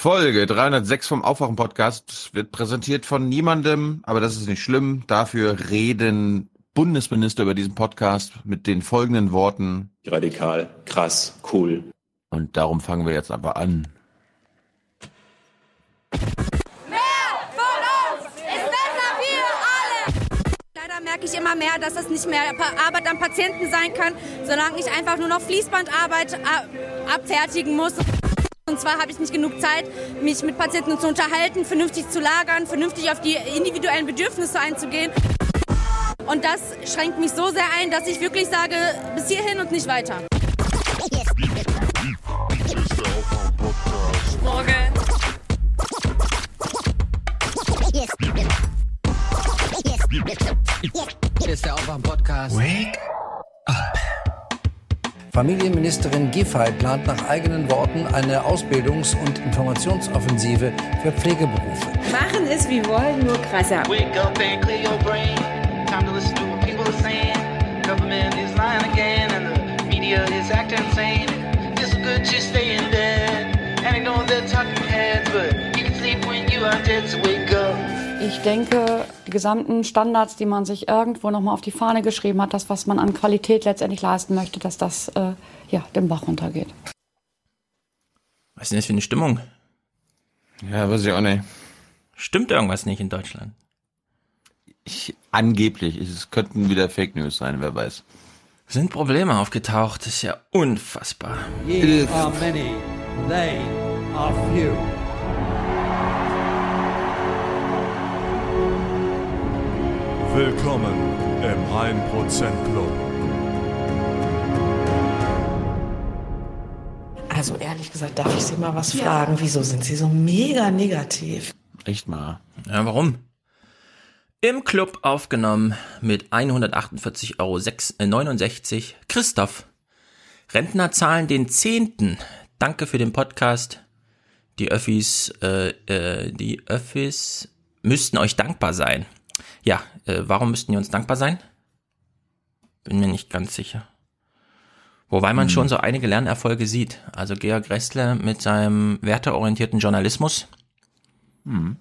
Folge 306 vom Aufwachen-Podcast wird präsentiert von niemandem, aber das ist nicht schlimm. Dafür reden Bundesminister über diesen Podcast mit den folgenden Worten. Radikal, krass, cool. Und darum fangen wir jetzt aber an. Leider merke ich immer mehr, dass das nicht mehr Arbeit am Patienten sein kann, solange ich einfach nur noch Fließbandarbeit äh, abfertigen muss. Und zwar habe ich nicht genug Zeit, mich mit Patienten zu unterhalten, vernünftig zu lagern, vernünftig auf die individuellen Bedürfnisse einzugehen. Und das schränkt mich so sehr ein, dass ich wirklich sage, bis hierhin und nicht weiter. Morgen. Hier ist der Aufwach-Podcast. Wake up. Familienministerin Giffey plant nach eigenen Worten eine Ausbildungs- und Informationsoffensive für Pflegeberufe. Machen es wie wollen, nur krasser. Wake up and clear your brain. Time to listen to what people are saying. Government is lying again and the media is acting insane. It's good to stay in bed and ignore the talking heads, but you can sleep when you are dead, so wake up. Ich denke, die gesamten Standards, die man sich irgendwo nochmal auf die Fahne geschrieben hat, das, was man an Qualität letztendlich leisten möchte, dass das äh, ja, den Bach runtergeht. Was ist denn das für eine Stimmung? Ja, weiß ich auch nicht. Stimmt irgendwas nicht in Deutschland? Ich, angeblich, es könnten wieder Fake News sein, wer weiß. Sind Probleme aufgetaucht, das ist ja unfassbar. Ye are many, they are few. Willkommen im 1% Club. Also ehrlich gesagt, darf ich Sie mal was fragen? Wieso sind Sie so mega negativ? Echt mal. Ja, warum? Im Club aufgenommen mit 148,69 Euro Christoph. Rentner zahlen den Zehnten. Danke für den Podcast. Die Öffis, äh, äh, die Öffis müssten euch dankbar sein. Ja, äh, warum müssten die uns dankbar sein? Bin mir nicht ganz sicher. Wobei man Hm. schon so einige Lernerfolge sieht. Also Georg Gressle mit seinem werteorientierten Journalismus. Hm.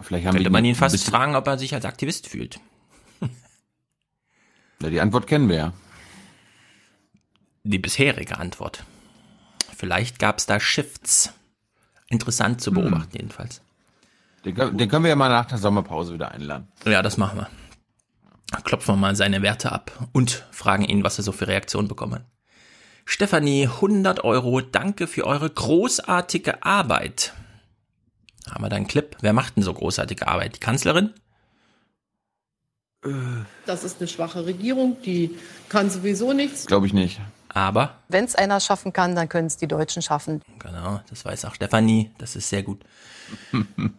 Vielleicht haben Könnte man ihn fast fragen, ob er sich als Aktivist fühlt. Ja, die Antwort kennen wir ja. Die bisherige Antwort. Vielleicht gab es da Shifts. Interessant Hm. zu beobachten jedenfalls. Den, können- den können wir ja mal nach der Sommerpause wieder einladen. Ja, das machen wir. Klopfen wir mal seine Werte ab und fragen ihn, was er so für Reaktionen bekommen hat. Stefanie, 100 Euro, danke für eure großartige Arbeit. Haben wir da einen Clip? Wer macht denn so großartige Arbeit? Die Kanzlerin? Das ist eine schwache Regierung, die kann sowieso nichts. Glaube ich nicht. Aber, Wenn es einer schaffen kann, dann können es die Deutschen schaffen. genau, das weiß auch Stefanie, das ist sehr gut.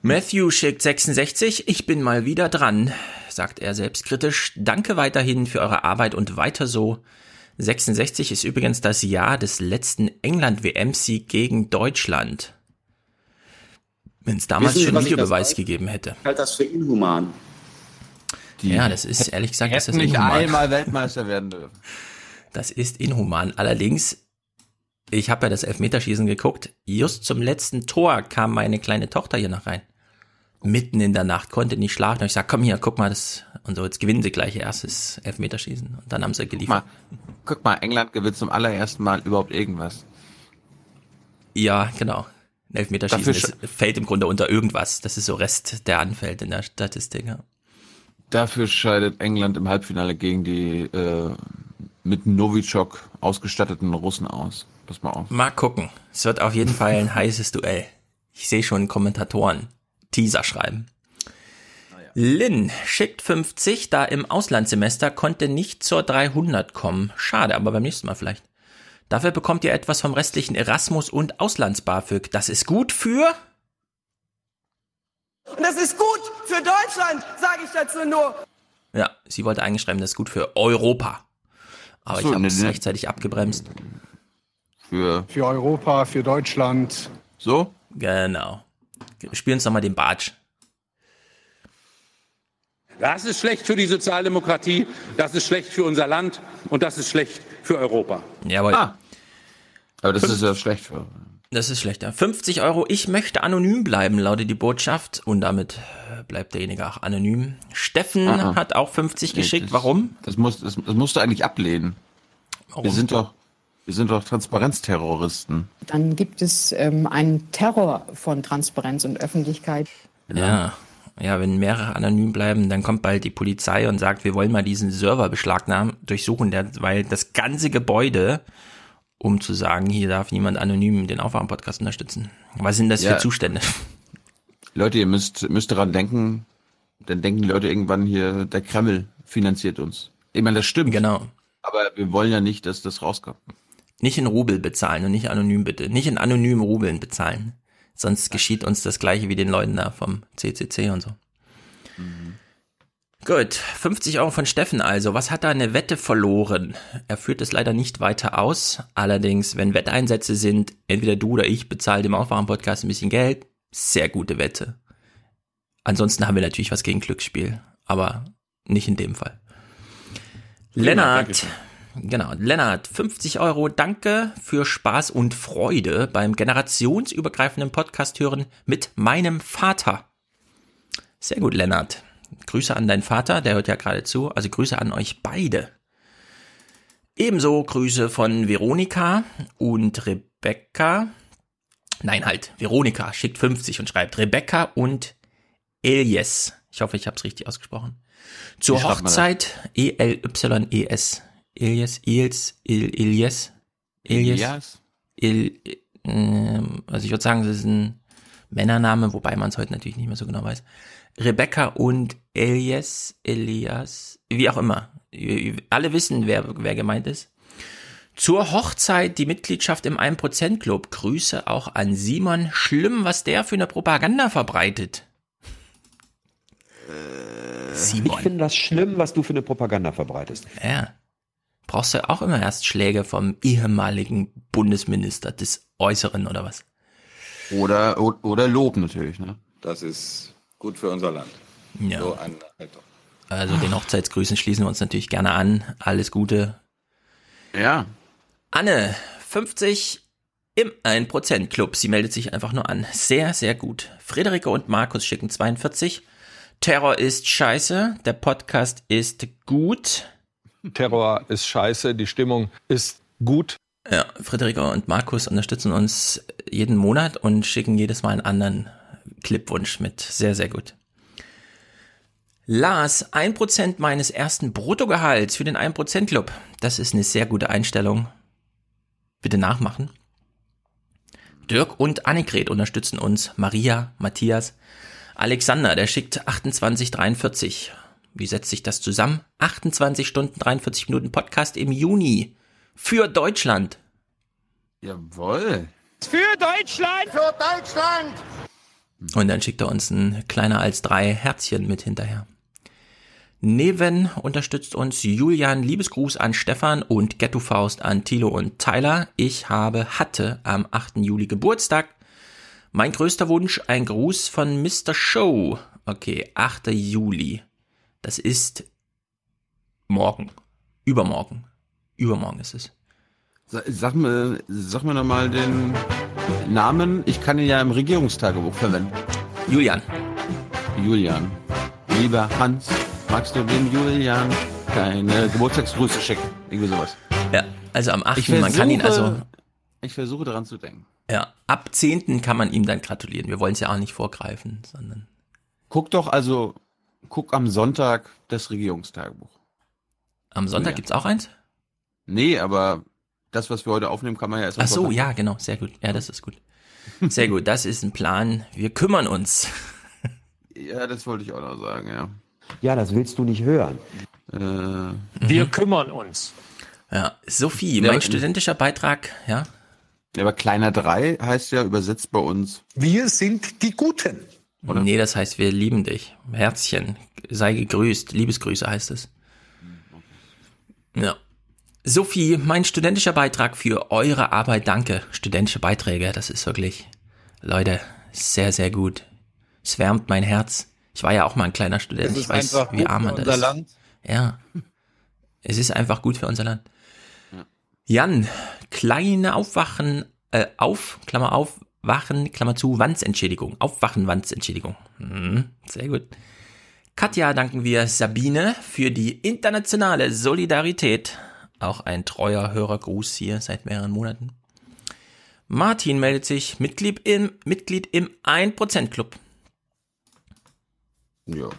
Matthew schickt 66, ich bin mal wieder dran, sagt er selbstkritisch. Danke weiterhin für eure Arbeit und weiter so. 66 ist übrigens das Jahr des letzten England-WM-Sieg gegen Deutschland. Wenn es damals Wissen Sie, schon Videobeweis gegeben hätte. Ich halte das für inhuman. Die Ja, das ist ehrlich gesagt, das ist nicht inhuman. einmal Weltmeister werden dürfen. Das ist inhuman. Allerdings, ich habe ja das Elfmeterschießen geguckt. Just zum letzten Tor kam meine kleine Tochter hier noch rein. Mitten in der Nacht, konnte nicht schlafen. Und ich sag, komm hier, guck mal, das, und so, jetzt gewinnen sie gleich ihr erstes Elfmeterschießen. Und dann haben sie Guck geliefert. mal, guck mal, England gewinnt zum allerersten Mal überhaupt irgendwas. Ja, genau. Ein Elfmeterschießen ist, fällt im Grunde unter irgendwas. Das ist so Rest, der anfällt in der Statistik. Ja. Dafür scheidet England im Halbfinale gegen die äh, mit Novichok ausgestatteten Russen aus. Pass mal auf. Mal gucken. Es wird auf jeden Fall ein heißes Duell. Ich sehe schon Kommentatoren Teaser schreiben. Lynn schickt 50, da im Auslandssemester konnte nicht zur 300 kommen. Schade, aber beim nächsten Mal vielleicht. Dafür bekommt ihr etwas vom restlichen Erasmus und Auslands-BAföG. Das ist gut für... Und das ist gut für Deutschland, sage ich dazu nur. Ja, sie wollte eigentlich schreiben, das ist gut für Europa. Aber so, ich habe ne, es ne. rechtzeitig abgebremst. Für, Für Europa, für Deutschland. so? Genau. Spielen uns nochmal den Bartsch. Das ist schlecht für die Sozialdemokratie, das ist schlecht für unser Land und das ist schlecht für Europa. Jawohl. Ah. Aber das ist ja schlecht für. Das ist schlechter. 50 Euro, ich möchte anonym bleiben, lautet die Botschaft. Und damit äh, bleibt derjenige auch anonym. Steffen Ah, ah. hat auch 50 Nee, geschickt. das- Warum? Das, muss, das, das musst du eigentlich ablehnen. Warum? Wir sind doch, wir sind doch Transparenzterroristen. Dann gibt es ähm, einen Terror von Transparenz und Öffentlichkeit. Ja. Ja, wenn mehrere anonym bleiben, dann kommt bald die Polizei und sagt, wir wollen mal diesen Server beschlagnahmen, durchsuchen, weil das ganze Gebäude, um zu sagen, hier darf niemand anonym den Aufwachen-Podcast unterstützen. Was sind das Ja. für Zustände? Leute, ihr müsst, müsst daran denken, dann denken die Leute irgendwann hier, der Kreml finanziert uns. Ich meine, das stimmt. Genau. Aber wir wollen ja nicht, dass das rauskommt. Nicht in Rubel bezahlen und nicht anonym bitte. Nicht in anonymen Rubeln bezahlen. Sonst geschieht uns das gleiche wie den Leuten da vom CCC und so. Gut, 50 Euro von Steffen also. Was hat er eine Wette verloren? Er führt es leider nicht weiter aus. Allerdings, wenn Wetteinsätze sind, entweder du oder ich bezahlt dem Aufwachen-Podcast ein bisschen Geld. Sehr gute Wette. Ansonsten haben wir natürlich was gegen Glücksspiel. Aber nicht in dem Fall. Lennart, genau, Lennart, 50 Euro, danke für Spaß und Freude beim generationsübergreifenden Podcast hören mit meinem Vater. Sehr gut, Lennart. Grüße an deinen Vater, der hört ja gerade zu, also Grüße an euch beide. Ebenso Grüße von Veronika und Rebecca. Nein, halt, Veronika schickt 50 und schreibt Rebecca und Elias. Ich hoffe, ich habe es richtig ausgesprochen. Zur? Hochzeit E-L-Y-E-S. Elias, Elias, Il- Elias, Elias. Elias? Il, ähm, also ich würde sagen, das ist ein Männername, wobei man es heute natürlich nicht mehr so genau weiß. Rebecca und Elias, Elias, wie auch immer. Alle wissen, wer, wer gemeint ist. Zur Hochzeit die Mitgliedschaft im 1% Club. Grüße auch an Simon. Schlimm, was der für eine Propaganda verbreitet. Ich finde das schlimm, was du für eine Propaganda verbreitest. Ja. Brauchst du auch immer erst Schläge vom ehemaligen Bundesminister des Äußeren oder was? Oder, oder Lob natürlich, ne? Das ist gut für unser Land. Ja. So eine Haltung. Also den Hochzeitsgrüßen schließen wir uns natürlich gerne an. Alles Gute. Ja. Anne, 50 im 1% Club. Sie meldet sich einfach nur an. Sehr, sehr gut. Friederike und Markus schicken 42. Terror ist scheiße. Der Podcast ist gut. Terror ist scheiße, die Stimmung ist gut. Ja, Friederike und Markus unterstützen uns jeden Monat und schicken jedes Mal einen anderen Clipwunsch mit. Sehr, sehr gut. Lars, 1% meines ersten Bruttogehalts für den 1% Club. Das ist eine sehr gute Einstellung. Bitte nachmachen. Dirk und Annegret unterstützen uns. Maria, Matthias, Alexander, der schickt 2843. Wie setzt sich das zusammen? 28 Stunden 43 Minuten Podcast im Juni. Für Deutschland. Jawohl. Für Deutschland! Für Deutschland! Und dann schickt er uns ein kleiner als drei Herzchen mit hinterher. Neven unterstützt uns Julian, Liebesgruß an Stefan und Ghetto Faust an Thilo und Tyler. Ich habe, hatte am 8. Juli Geburtstag. Mein größter Wunsch, ein Gruß von Mr. Show. Okay, 8. Juli. Das ist morgen. Übermorgen. Übermorgen ist es. Sa- Sag mir, sag mir nochmal den Namen. Ich kann ihn ja im Regierungstagebuch verwenden. Julian. Julian. Lieber Hans, magst du dem Julian keine Geburtstagsgrüße schicken? Irgendwie sowas. Ja, also am 8. Ich man kann ihn also, Ich versuche daran zu denken. ja, ab 10. kann man ihm dann gratulieren. Wir wollen es ja auch nicht vorgreifen, sondern Guck doch also, guck am Sonntag das Regierungstagebuch. am Sonntag Ja. gibt's auch eins? Nee, aber das, was wir heute aufnehmen, kann man ja erst Ach so, ja, genau, sehr gut. Ja, das ist gut. Sehr gut, das ist ein Plan. Wir kümmern uns. Ja, das wollte ich auch noch sagen, ja. Ja, das willst du nicht hören. Äh, Wir kümmern uns. Ja, Sophie, Ja, mein studentischer Beitrag, ja. ja, aber kleiner 3 heißt ja übersetzt bei uns. Wir sind die Guten. Oder? Nee, das heißt, wir lieben dich. Herzchen, sei gegrüßt. Liebesgrüße heißt es. Ja. Sophie, mein studentischer Beitrag für eure Arbeit, danke. Studentische Beiträge, das ist wirklich, Leute, sehr, sehr gut. Es wärmt mein Herz. Ich war ja auch mal ein kleiner Student. Ich weiß, einfach wie arm man das unser ist. Land. Ja. Es ist einfach gut für unser Land. Jan, kleine Aufwachen äh, auf, Klammer auf, Wachen, Klammer zu, Wandsentschädigung. Aufwachen, Wandsentschädigung. Hm, sehr gut. Katja danken wir Sabine für die internationale Solidarität. Auch ein treuer Hörergruß hier seit mehreren Monaten. Martin meldet sich, Mitglied im, Mitglied im 1% Club. Ja.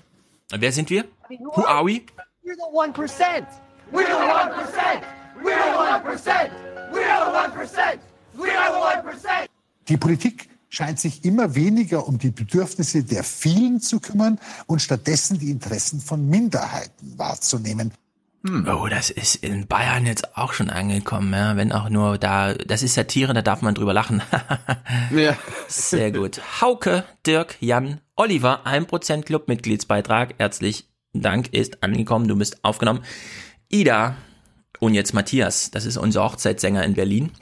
Wer sind wir? Who are we? We're the 1%. We're the 1%. We're the 1%. We're the 1%. We're the 1%. Die Politik scheint sich immer weniger um die Bedürfnisse der vielen zu kümmern und stattdessen die Interessen von Minderheiten wahrzunehmen. Oh, das ist in Bayern jetzt auch schon angekommen, ja, wenn auch nur da, das ist Satire, da darf man drüber lachen. ja. Sehr gut. Hauke, Dirk, Jan, Oliver, 1% Club Mitgliedsbeitrag, herzlich Dank ist angekommen, du bist aufgenommen. Ida und jetzt Matthias, das ist unser Hochzeitssänger in Berlin.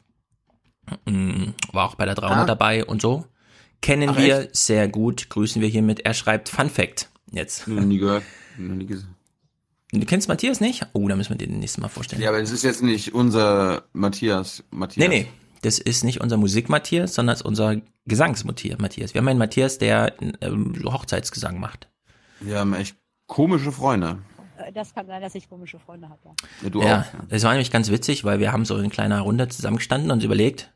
Mm, War auch bei der 300 Ah. dabei und so. Kennen Ach, wir sehr gut, grüßen wir hiermit. Er schreibt Fun Fact jetzt. Noch nie gehört. Noch nie gesehen. Du kennst Matthias nicht? Oh, da müssen wir den nächsten Mal vorstellen. Ja, aber es ist jetzt nicht unser Matthias. Matthias. Nee, nee, das ist nicht unser Musik-Matthias, sondern es ist unser Gesangs-Matthias. Wir haben einen Matthias, der ähm, Hochzeitsgesang macht. Wir haben echt komische Freunde. Das kann sein, dass ich komische Freunde habe. Ja. Ja, du ja, auch. das war nämlich ganz witzig, weil wir haben so in kleiner Runde zusammengestanden und uns überlegt,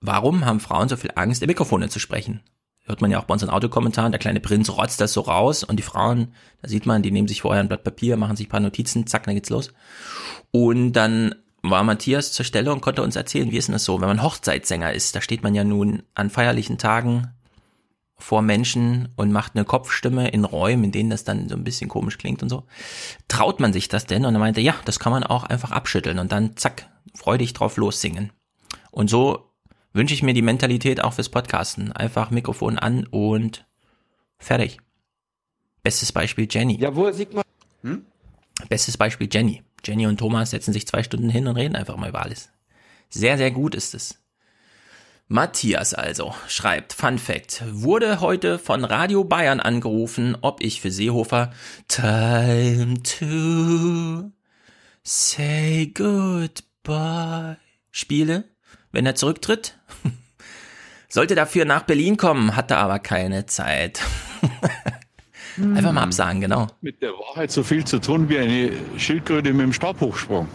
warum haben Frauen so viel Angst, in Mikrofone zu sprechen? Hört man ja auch bei unseren Autokommentaren, der kleine Prinz rotzt das so raus und die Frauen, da sieht man, die nehmen sich vorher ein Blatt Papier, machen sich ein paar Notizen, zack, dann geht's los. Und dann war Matthias zur Stelle und konnte uns erzählen, wie ist denn das so, wenn man Hochzeitssänger ist, da steht man ja nun an feierlichen Tagen vor Menschen und macht eine Kopfstimme in Räumen, in denen das dann so ein bisschen komisch klingt und so. Traut man sich das denn? Und er meinte, ja, das kann man auch einfach abschütteln und dann zack, freudig drauf lossingen. Und so wünsche ich mir die Mentalität auch fürs Podcasten. Einfach Mikrofon an und fertig. Bestes Beispiel Jenny. Ja, woher sieht man? Hm? Bestes Beispiel Jenny. Jenny und Thomas setzen sich zwei Stunden hin und reden einfach mal über alles. Sehr, sehr gut ist es. Matthias also schreibt, Fun Fact, wurde heute von Radio Bayern angerufen, ob ich für Seehofer Time to say goodbye spiele, wenn er zurücktritt. Sollte dafür nach Berlin kommen, hatte aber keine Zeit. Einfach mal absagen, genau. Mit der Wahrheit so viel zu tun wie eine Schildkröte mit dem Stabhochsprung.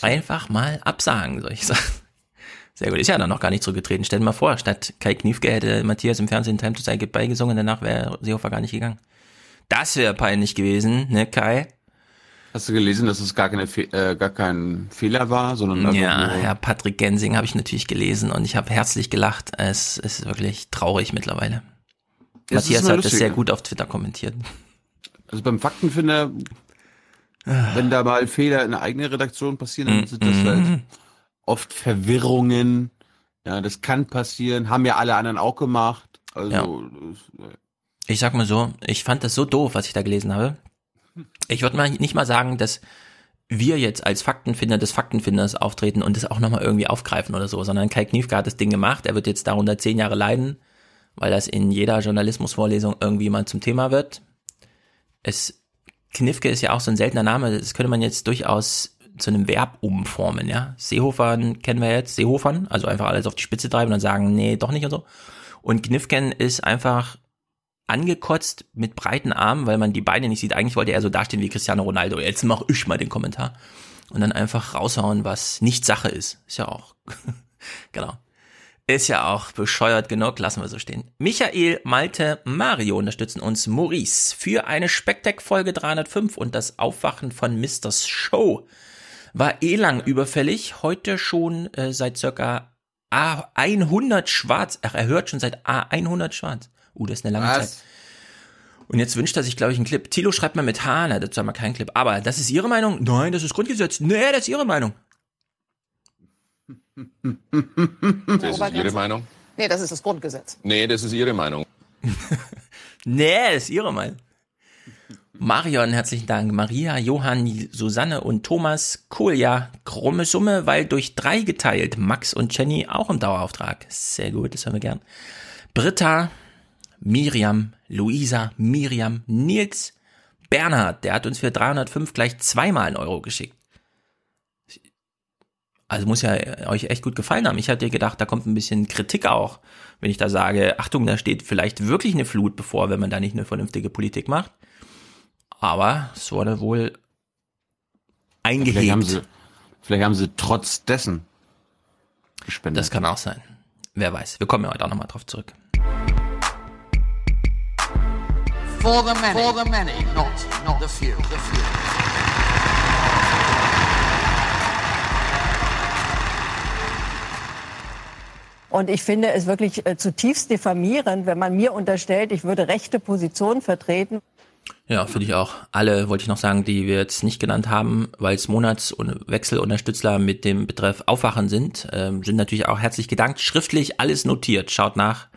Einfach mal absagen, soll ich sagen. Sehr gut. Ist ja dann noch gar nicht zurückgetreten. Stell dir mal vor, statt Kai Kniefke hätte Matthias im Fernsehen Time to Say Goodbye gesungen, danach wäre Seehofer gar nicht gegangen. Das wäre peinlich gewesen, ne, Kai? Hast du gelesen, dass es gar, keine äh, gar kein Fehler war, sondern einfach Ja, ja, Patrick Gensing habe ich natürlich gelesen und ich habe herzlich gelacht. Es ist wirklich traurig mittlerweile. Ist Matthias hat das sehr gut auf Twitter kommentiert. Also beim Faktenfinder, wenn da mal Fehler in der eigenen Redaktion passieren, dann sind das halt oft Verwirrungen. Ja, das kann passieren, haben ja alle anderen auch gemacht. Also das- Ich sag mal so, ich fand das so doof, was ich da gelesen habe. Ich würde mal nicht mal sagen, dass wir jetzt als Faktenfinder des Faktenfinders auftreten und das auch nochmal irgendwie aufgreifen oder so, sondern Kai Kniefke hat das Ding gemacht, er wird jetzt darunter zehn Jahre leiden, weil das in jeder Journalismusvorlesung irgendwie mal zum Thema wird. Es, Knifke ist ja auch so ein seltener Name, das könnte man jetzt durchaus zu einem Verb umformen, ja. Seehofern kennen wir jetzt, Seehofern, also einfach alles auf die Spitze treiben und dann sagen, nee, doch nicht und so. Und Knifken ist einfach angekotzt mit breiten Armen, weil man die Beine nicht sieht. Eigentlich wollte er so dastehen wie Cristiano Ronaldo. Jetzt mach ich mal den Kommentar. Und dann einfach raushauen, was nicht Sache ist. Ist ja auch, genau. Ist ja auch bescheuert genug, lassen wir so stehen. Michael, Malte, Mario unterstützen uns Maurice für eine Spektak-Folge 305 und das Aufwachen von Misters Show war eh lang überfällig. Heute schon äh, seit circa A100 schwarz. Ach, er hört schon seit A100 schwarz. Uh, das ist eine lange Was? Zeit. Und jetzt wünscht er sich, glaube ich, einen Clip. Tilo schreibt mal mit H, na, dazu haben wir keinen Clip. Aber das ist Ihre Meinung? Nein, das ist Grundgesetz. Nee, das ist Ihre Meinung. Das ist Ihre Meinung? Nee, das ist das Grundgesetz. Nee, das ist Ihre Meinung. Nee, das ist Ihre Meinung. Marion, herzlichen Dank. Maria, Johann, Susanne und Thomas. Cool, ja. Krumme Summe, weil durch drei geteilt. Max und Jenny auch im Dauerauftrag. Sehr gut, das hören wir gern. Britta, Miriam, Luisa, Miriam, Nils, Bernhard, der hat uns für 305 gleich zweimal einen Euro geschickt. Also muss ja euch echt gut gefallen haben. Ich hatte gedacht, da kommt ein bisschen Kritik auch, wenn ich da sage, Achtung, da steht vielleicht wirklich eine Flut bevor, wenn man da nicht eine vernünftige Politik macht. Aber es wurde wohl eingehebt. Vielleicht haben sie, vielleicht haben sie trotz dessen gespendet. Das kann auch sein. Wer weiß. Wir kommen ja heute auch nochmal drauf zurück. For the many, for the many, not, not the few. The few. Und ich finde es wirklich äh, zutiefst diffamierend, wenn man mir unterstellt, ich würde rechte Positionen vertreten. Ja, finde ich auch. Alle, wollte ich noch sagen, die wir jetzt nicht genannt haben, weil es Monatswechselunterstützler mit dem Betreff Aufwachen sind, ähm, sind natürlich auch herzlich gedankt. Schriftlich alles notiert. Schaut nach,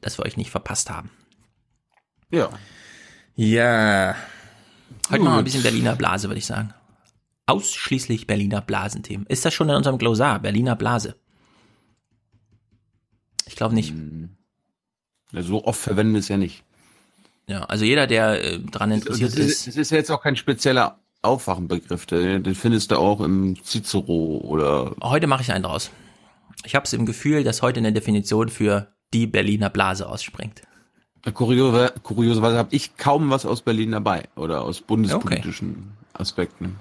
dass wir euch nicht verpasst haben. Ja. Ja. Heute noch ein bisschen Berliner Blase, würde ich sagen. Ausschließlich Berliner Blasenthemen. Ist das schon in unserem Glosar? Berliner Blase? Ich glaube nicht. Ja, so oft verwenden wir es ja nicht. Ja, also jeder, der äh, dran Das interessiert ist, ist, das ist ja jetzt auch kein spezieller Aufwachenbegriff. Den den findest du auch im Cicero oder Heute mache ich einen draus. Ich habe es im Gefühl, dass heute eine Definition für die Berliner Blase ausspringt. Kuriose, kurioserweise habe ich kaum was aus Berlin dabei oder aus bundespolitischen Aspekten.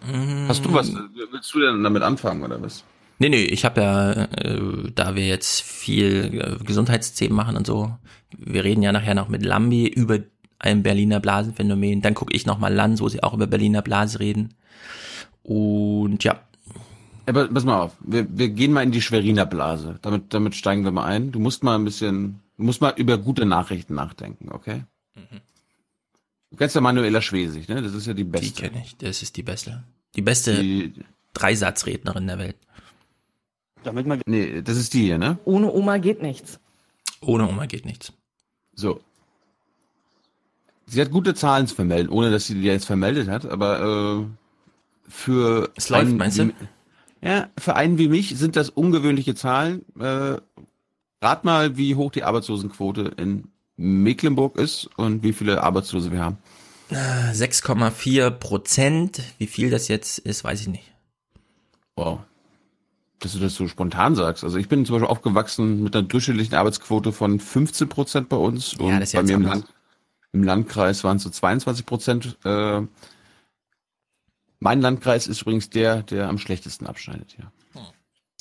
Hast du was? Willst du denn damit anfangen oder was? Nee, nee, ich habe ja, äh, da wir jetzt viel äh, Gesundheitsthemen machen und so, wir reden ja nachher noch mit Lambi über ein Berliner Blasenphänomen. Dann gucke ich nochmal Lanz, wo sie auch über Berliner Blase reden. Und ja, Aber pass mal auf, wir, wir gehen mal in die Schweriner Blase. Damit, damit steigen wir mal ein. Du musst mal ein bisschen, du musst mal über gute Nachrichten nachdenken, okay? Du kennst ja Manuela Schwesig, ne? Das ist ja die die beste. kenne ich. Das ist die beste. Die beste Die, Dreisatzrednerin der Welt. Damit man nee, das ist die hier, ne? Ohne Oma geht nichts. Ohne Oma geht nichts. So. Sie hat gute Zahlen zu vermelden, ohne dass sie die jetzt vermeldet hat, aber äh, für Es läuft, einen meinst du? wie- Ja, für einen wie mich sind das ungewöhnliche Zahlen. Äh, rat mal, wie hoch die Arbeitslosenquote in Mecklenburg ist und wie viele Arbeitslose wir haben. 6,4 Prozent. Wie viel das jetzt ist, weiß ich nicht. Wow. Dass du das so spontan sagst. Also ich bin zum Beispiel aufgewachsen mit einer durchschnittlichen Arbeitsquote von 15 Prozent bei uns. Ja, und das ist bei jetzt mir im. Land, im Landkreis waren es so 22 Prozent. Äh, mein Landkreis ist übrigens der, der am schlechtesten abschneidet, ja.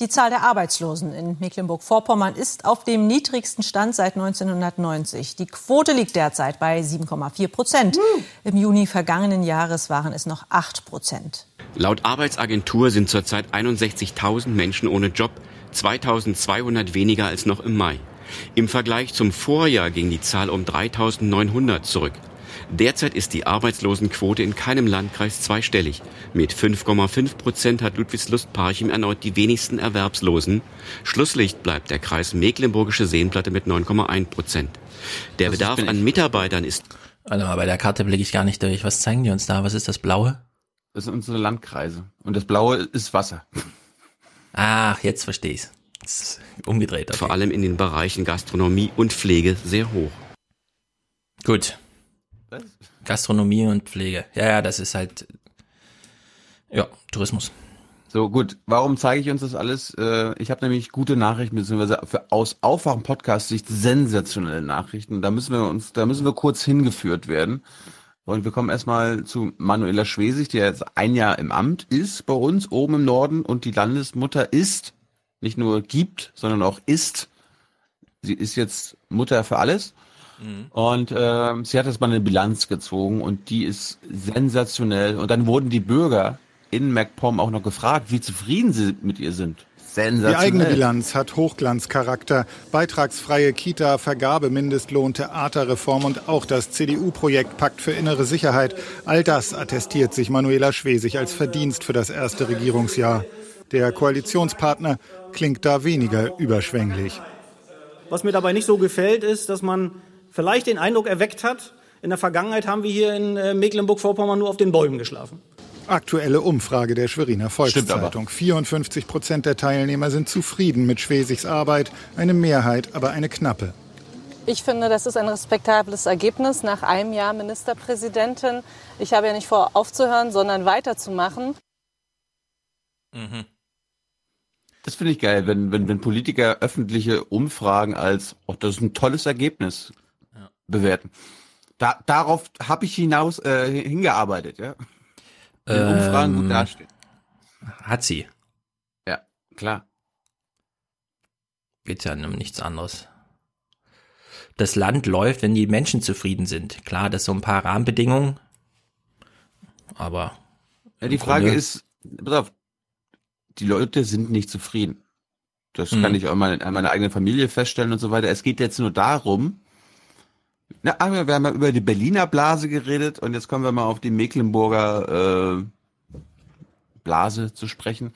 Die Zahl der Arbeitslosen in Mecklenburg-Vorpommern ist auf dem niedrigsten Stand seit 1990. Die Quote liegt derzeit bei 7,4 Prozent. Im Juni vergangenen Jahres waren es noch 8 Prozent. Laut Arbeitsagentur sind zurzeit 61.000 Menschen ohne Job, 2.200 weniger als noch im Mai. Im Vergleich zum Vorjahr ging die Zahl um 3.900 zurück. Derzeit ist die Arbeitslosenquote in keinem Landkreis zweistellig. Mit 5,5 Prozent hat Ludwigslust-Parchim erneut die wenigsten Erwerbslosen. Schlusslicht bleibt der Kreis Mecklenburgische Seenplatte mit 9,1 Prozent. Der Das Bedarf an Mitarbeitern ist Also bei der Karte blicke ich gar nicht durch. Was zeigen die uns da? Was ist das Blaue? Das sind unsere Landkreise. Und das Blaue ist Wasser. Ach, jetzt verstehe ich's. Ist umgedreht. Okay. vor allem in den Bereichen Gastronomie und Pflege sehr hoch. Gut. Gastronomie und Pflege. Ja, ja, das ist halt, ja, Tourismus. So, gut. Warum zeige ich uns das alles? Äh, ich habe nämlich gute Nachrichten, beziehungsweise für aus Aufwachen Podcast Sicht sensationelle Nachrichten. Da müssen wir uns, da müssen wir kurz hingeführt werden. Und wir kommen erstmal zu Manuela Schwesig, die jetzt ein Jahr im Amt ist bei uns oben im Norden und die Landesmutter ist, nicht nur gibt, sondern auch ist. Sie ist jetzt Mutter für alles. Und ähm, sie hat jetzt mal eine Bilanz gezogen und die ist sensationell. Und dann wurden die Bürger in MacPom auch noch gefragt, wie zufrieden sie mit ihr sind. Sensationell. Die eigene Bilanz hat Hochglanzcharakter. Beitragsfreie Kita, Vergabe, Mindestlohn, Theaterreform und auch das CDU-Projekt Pakt für innere Sicherheit. All das attestiert sich Manuela Schwesig als Verdienst für das erste Regierungsjahr. Der Koalitionspartner klingt da weniger überschwänglich. Was mir dabei nicht so gefällt, ist, dass man vielleicht den Eindruck erweckt hat, in der Vergangenheit haben wir hier in äh, Mecklenburg-Vorpommern nur auf den Bäumen geschlafen. Aktuelle Umfrage der Schweriner. Volkszeitung. 54 Prozent der Teilnehmer sind zufrieden mit Schwesigs Arbeit. Eine Mehrheit, aber eine knappe. Ich finde, das ist ein respektables Ergebnis nach einem Jahr Ministerpräsidentin. Ich habe ja nicht vor, aufzuhören, sondern weiterzumachen. Mhm. Das finde ich geil, wenn, wenn, wenn Politiker öffentliche Umfragen als, oh, das ist ein tolles Ergebnis bewerten. Da, darauf habe ich hinaus äh, hingearbeitet, ja. In Umfragen gut Ähm, dastehen. Hat sie. Ja, klar. Geht ja um nichts anderes. Das Land läuft, wenn die Menschen zufrieden sind. Klar, das so ein paar Rahmenbedingungen. Aber. Ja, die Frage Grunde- ist, pass auf, die Leute sind nicht zufrieden. Das Mhm. kann ich auch mal in meiner eigenen Familie feststellen und so weiter. Es geht jetzt nur darum, na, aber wir haben ja über die Berliner Blase geredet und jetzt kommen wir mal auf die Mecklenburger äh, Blase zu sprechen.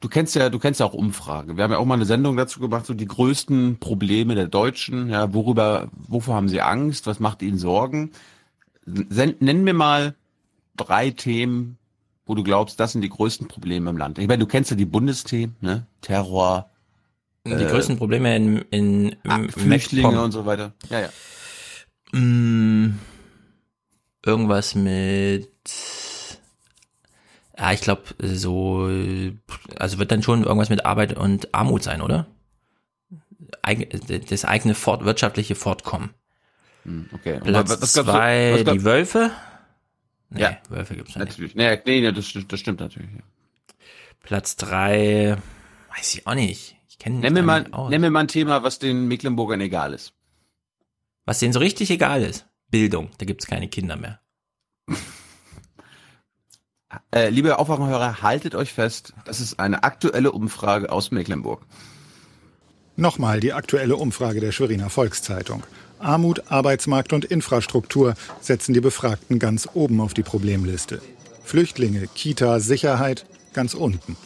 Du kennst ja, du kennst ja auch Umfragen. Wir haben ja auch mal eine Sendung dazu gemacht, so die größten Probleme der Deutschen. Ja, worüber, wovor haben sie Angst? Was macht ihnen Sorgen? Sen- Nenn mir mal drei Themen, wo du glaubst, das sind die größten Probleme im Land. Ich meine, du kennst ja die Bundesthemen, ne? Terror, Die äh, größten Probleme in, in, im Flüchtlinge MacPom. und so weiter. Ja, ja. Mm, irgendwas mit. Ja, ich glaube, so. Also wird dann schon irgendwas mit Arbeit und Armut sein, oder? Eig das eigene fort, wirtschaftliche Fortkommen. Hm, Okay. Platz was- was zwei, die Wölfe. Nee, Ja. Wölfe gibt's ja nicht. Natürlich. Nee, nee, nee das, das stimmt natürlich. Ja. Platz drei, weiß ich auch nicht. Ich kenne Nenn mir, mal, nicht aus. nenn mir mal ein Thema, was den Mecklenburgern egal ist. Was denen so richtig egal ist. Bildung, da gibt's keine Kinder mehr. Äh, liebe Aufwachenhörer, haltet euch fest, das ist eine aktuelle Umfrage aus Mecklenburg. Nochmal die aktuelle Umfrage der Schweriner Volkszeitung. Armut, Arbeitsmarkt und Infrastruktur setzen die Befragten ganz oben auf die Problemliste. Flüchtlinge, Kita, Sicherheit ganz unten.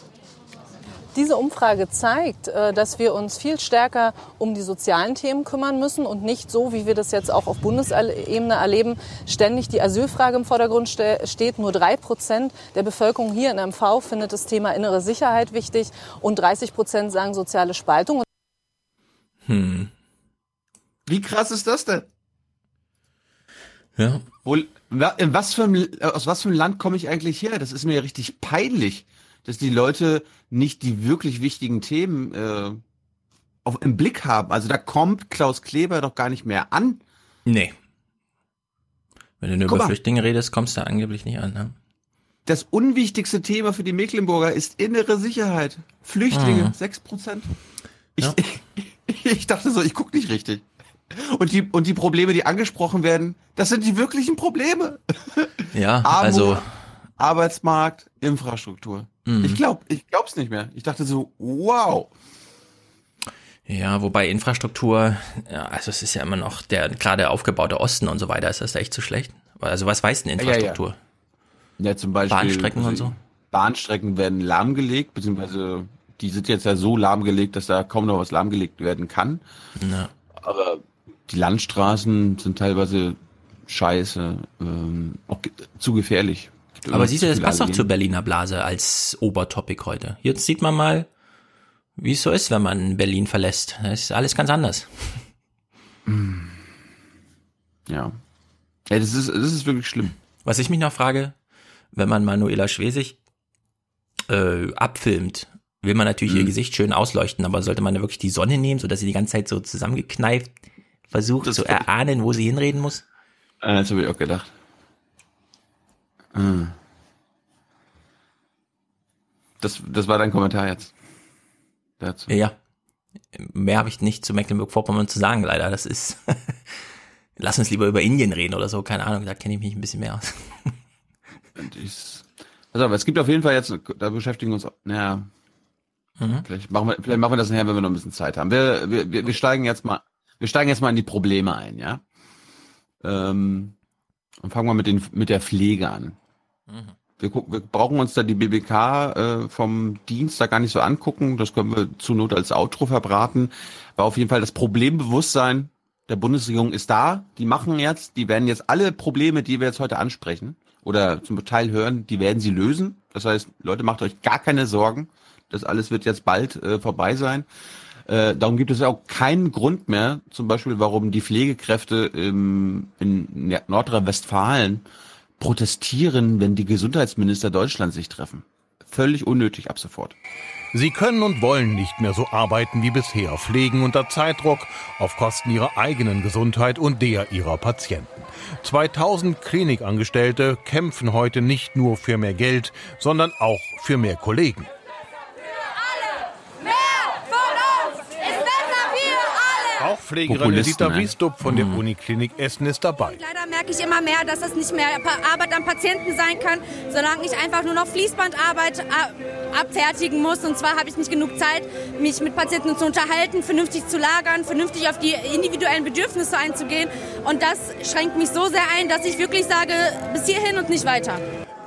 Diese Umfrage zeigt, äh, dass wir uns viel stärker um die sozialen Themen kümmern müssen und nicht so, wie wir das jetzt auch auf Bundesebene erleben, ständig die Asylfrage im Vordergrund ste- steht. Nur drei Prozent der Bevölkerung hier in MV findet das Thema innere Sicherheit wichtig und 30 Prozent sagen soziale Spaltung. Hm. Wie krass ist das denn? Ja. Wo, in was für einem, aus was für einem Land komme ich eigentlich her? Das ist mir ja richtig peinlich, dass die Leute nicht die wirklich wichtigen Themen äh, auf, im Blick haben. Also da kommt Klaus Kleber doch gar nicht mehr an. Nee. Wenn du nur Guck über. Flüchtlinge redest, kommst du angeblich nicht an. Ne? Das unwichtigste Thema für die Mecklenburger ist innere Sicherheit. Flüchtlinge, Mhm. 6 Prozent. Ich, ich dachte so, ich guck nicht richtig. Und die, und die Probleme, die angesprochen werden, das sind die wirklichen Probleme. Ja, Armut, also Arbeitsmarkt, Infrastruktur. Mhm. Ich glaub, ich glaub's nicht mehr. Ich dachte so, wow. Ja, wobei Infrastruktur, ja, also es ist ja immer noch der gerade aufgebaute Osten und so weiter, ist das echt so schlecht? Also was weiß denn Ja, ja, ja. Infrastruktur? Ja, zum Beispiel. Bahnstrecken und so? Bahnstrecken werden lahmgelegt, beziehungsweise die sind jetzt ja so lahmgelegt, dass da kaum noch was lahmgelegt werden kann. Ja. Aber die Landstraßen sind teilweise scheiße, ähm, auch zu gefährlich. Aber siehst du, das passt Anliegen. zur Berliner Blase als Obertopic heute. Jetzt sieht man mal, wie es so ist, wenn man Berlin verlässt. Das ist alles ganz anders. Ja. Ja, das ist, das ist wirklich schlimm. Was ich mich noch frage, wenn man Manuela Schwesig äh, abfilmt, will man natürlich Mhm. ihr Gesicht schön ausleuchten, aber sollte man da wirklich die Sonne nehmen, sodass sie die ganze Zeit so zusammengekneift versucht Das zu erahnen, wo sie hinreden muss? Äh, das habe ich auch gedacht. Ah. Das, das war dein Kommentar jetzt. Dazu. Ja. Mehr habe ich nicht zu Mecklenburg-Vorpommern zu sagen, leider. Das ist. Lass uns lieber über Indien reden oder so, keine Ahnung, da kenne ich mich ein bisschen mehr aus. Also, aber es gibt auf jeden Fall jetzt, da beschäftigen wir uns, naja, Mhm. vielleicht machen wir, vielleicht machen wir das nachher, wenn wir noch ein bisschen Zeit haben. Wir, wir, wir wir steigen jetzt mal, wir steigen jetzt mal in die Probleme ein, ja. Ähm, und fangen wir mit den, mit der Pflege an. Mhm. Wir, gucken, wir brauchen uns da die BBK äh, vom Dienst da gar nicht so angucken. Das können wir zur Not als Outro verbraten. War auf jeden Fall das Problembewusstsein der Bundesregierung ist da. Die machen jetzt, die werden jetzt alle Probleme, die wir jetzt heute ansprechen oder zum Teil hören, die werden sie lösen. Das heißt, Leute, macht euch gar keine Sorgen. Das alles wird jetzt bald äh, vorbei sein. Äh, darum gibt es auch keinen Grund mehr, zum Beispiel, warum die Pflegekräfte im, in Nordrhein-Westfalen protestieren, wenn die Gesundheitsminister Deutschlands sich treffen. völlig unnötig ab sofort. Sie können und wollen nicht mehr so arbeiten wie bisher, pflegen unter Zeitdruck auf Kosten ihrer eigenen Gesundheit und der ihrer Patienten. 2000 Klinikangestellte kämpfen heute nicht nur für mehr Geld, sondern auch für mehr Kollegen. Auch Pflegerin Editha Wiestup von der Uniklinik Essen ist dabei. Leider merke ich immer mehr, dass das nicht mehr Arbeit am Patienten sein kann, solange ich einfach nur noch Fließbandarbeit äh, abfertigen muss. Und zwar habe ich nicht genug Zeit, mich mit Patienten zu unterhalten, vernünftig zu lagern, vernünftig auf die individuellen Bedürfnisse einzugehen. Und das schränkt mich so sehr ein, dass ich wirklich sage, bis hierhin und nicht weiter.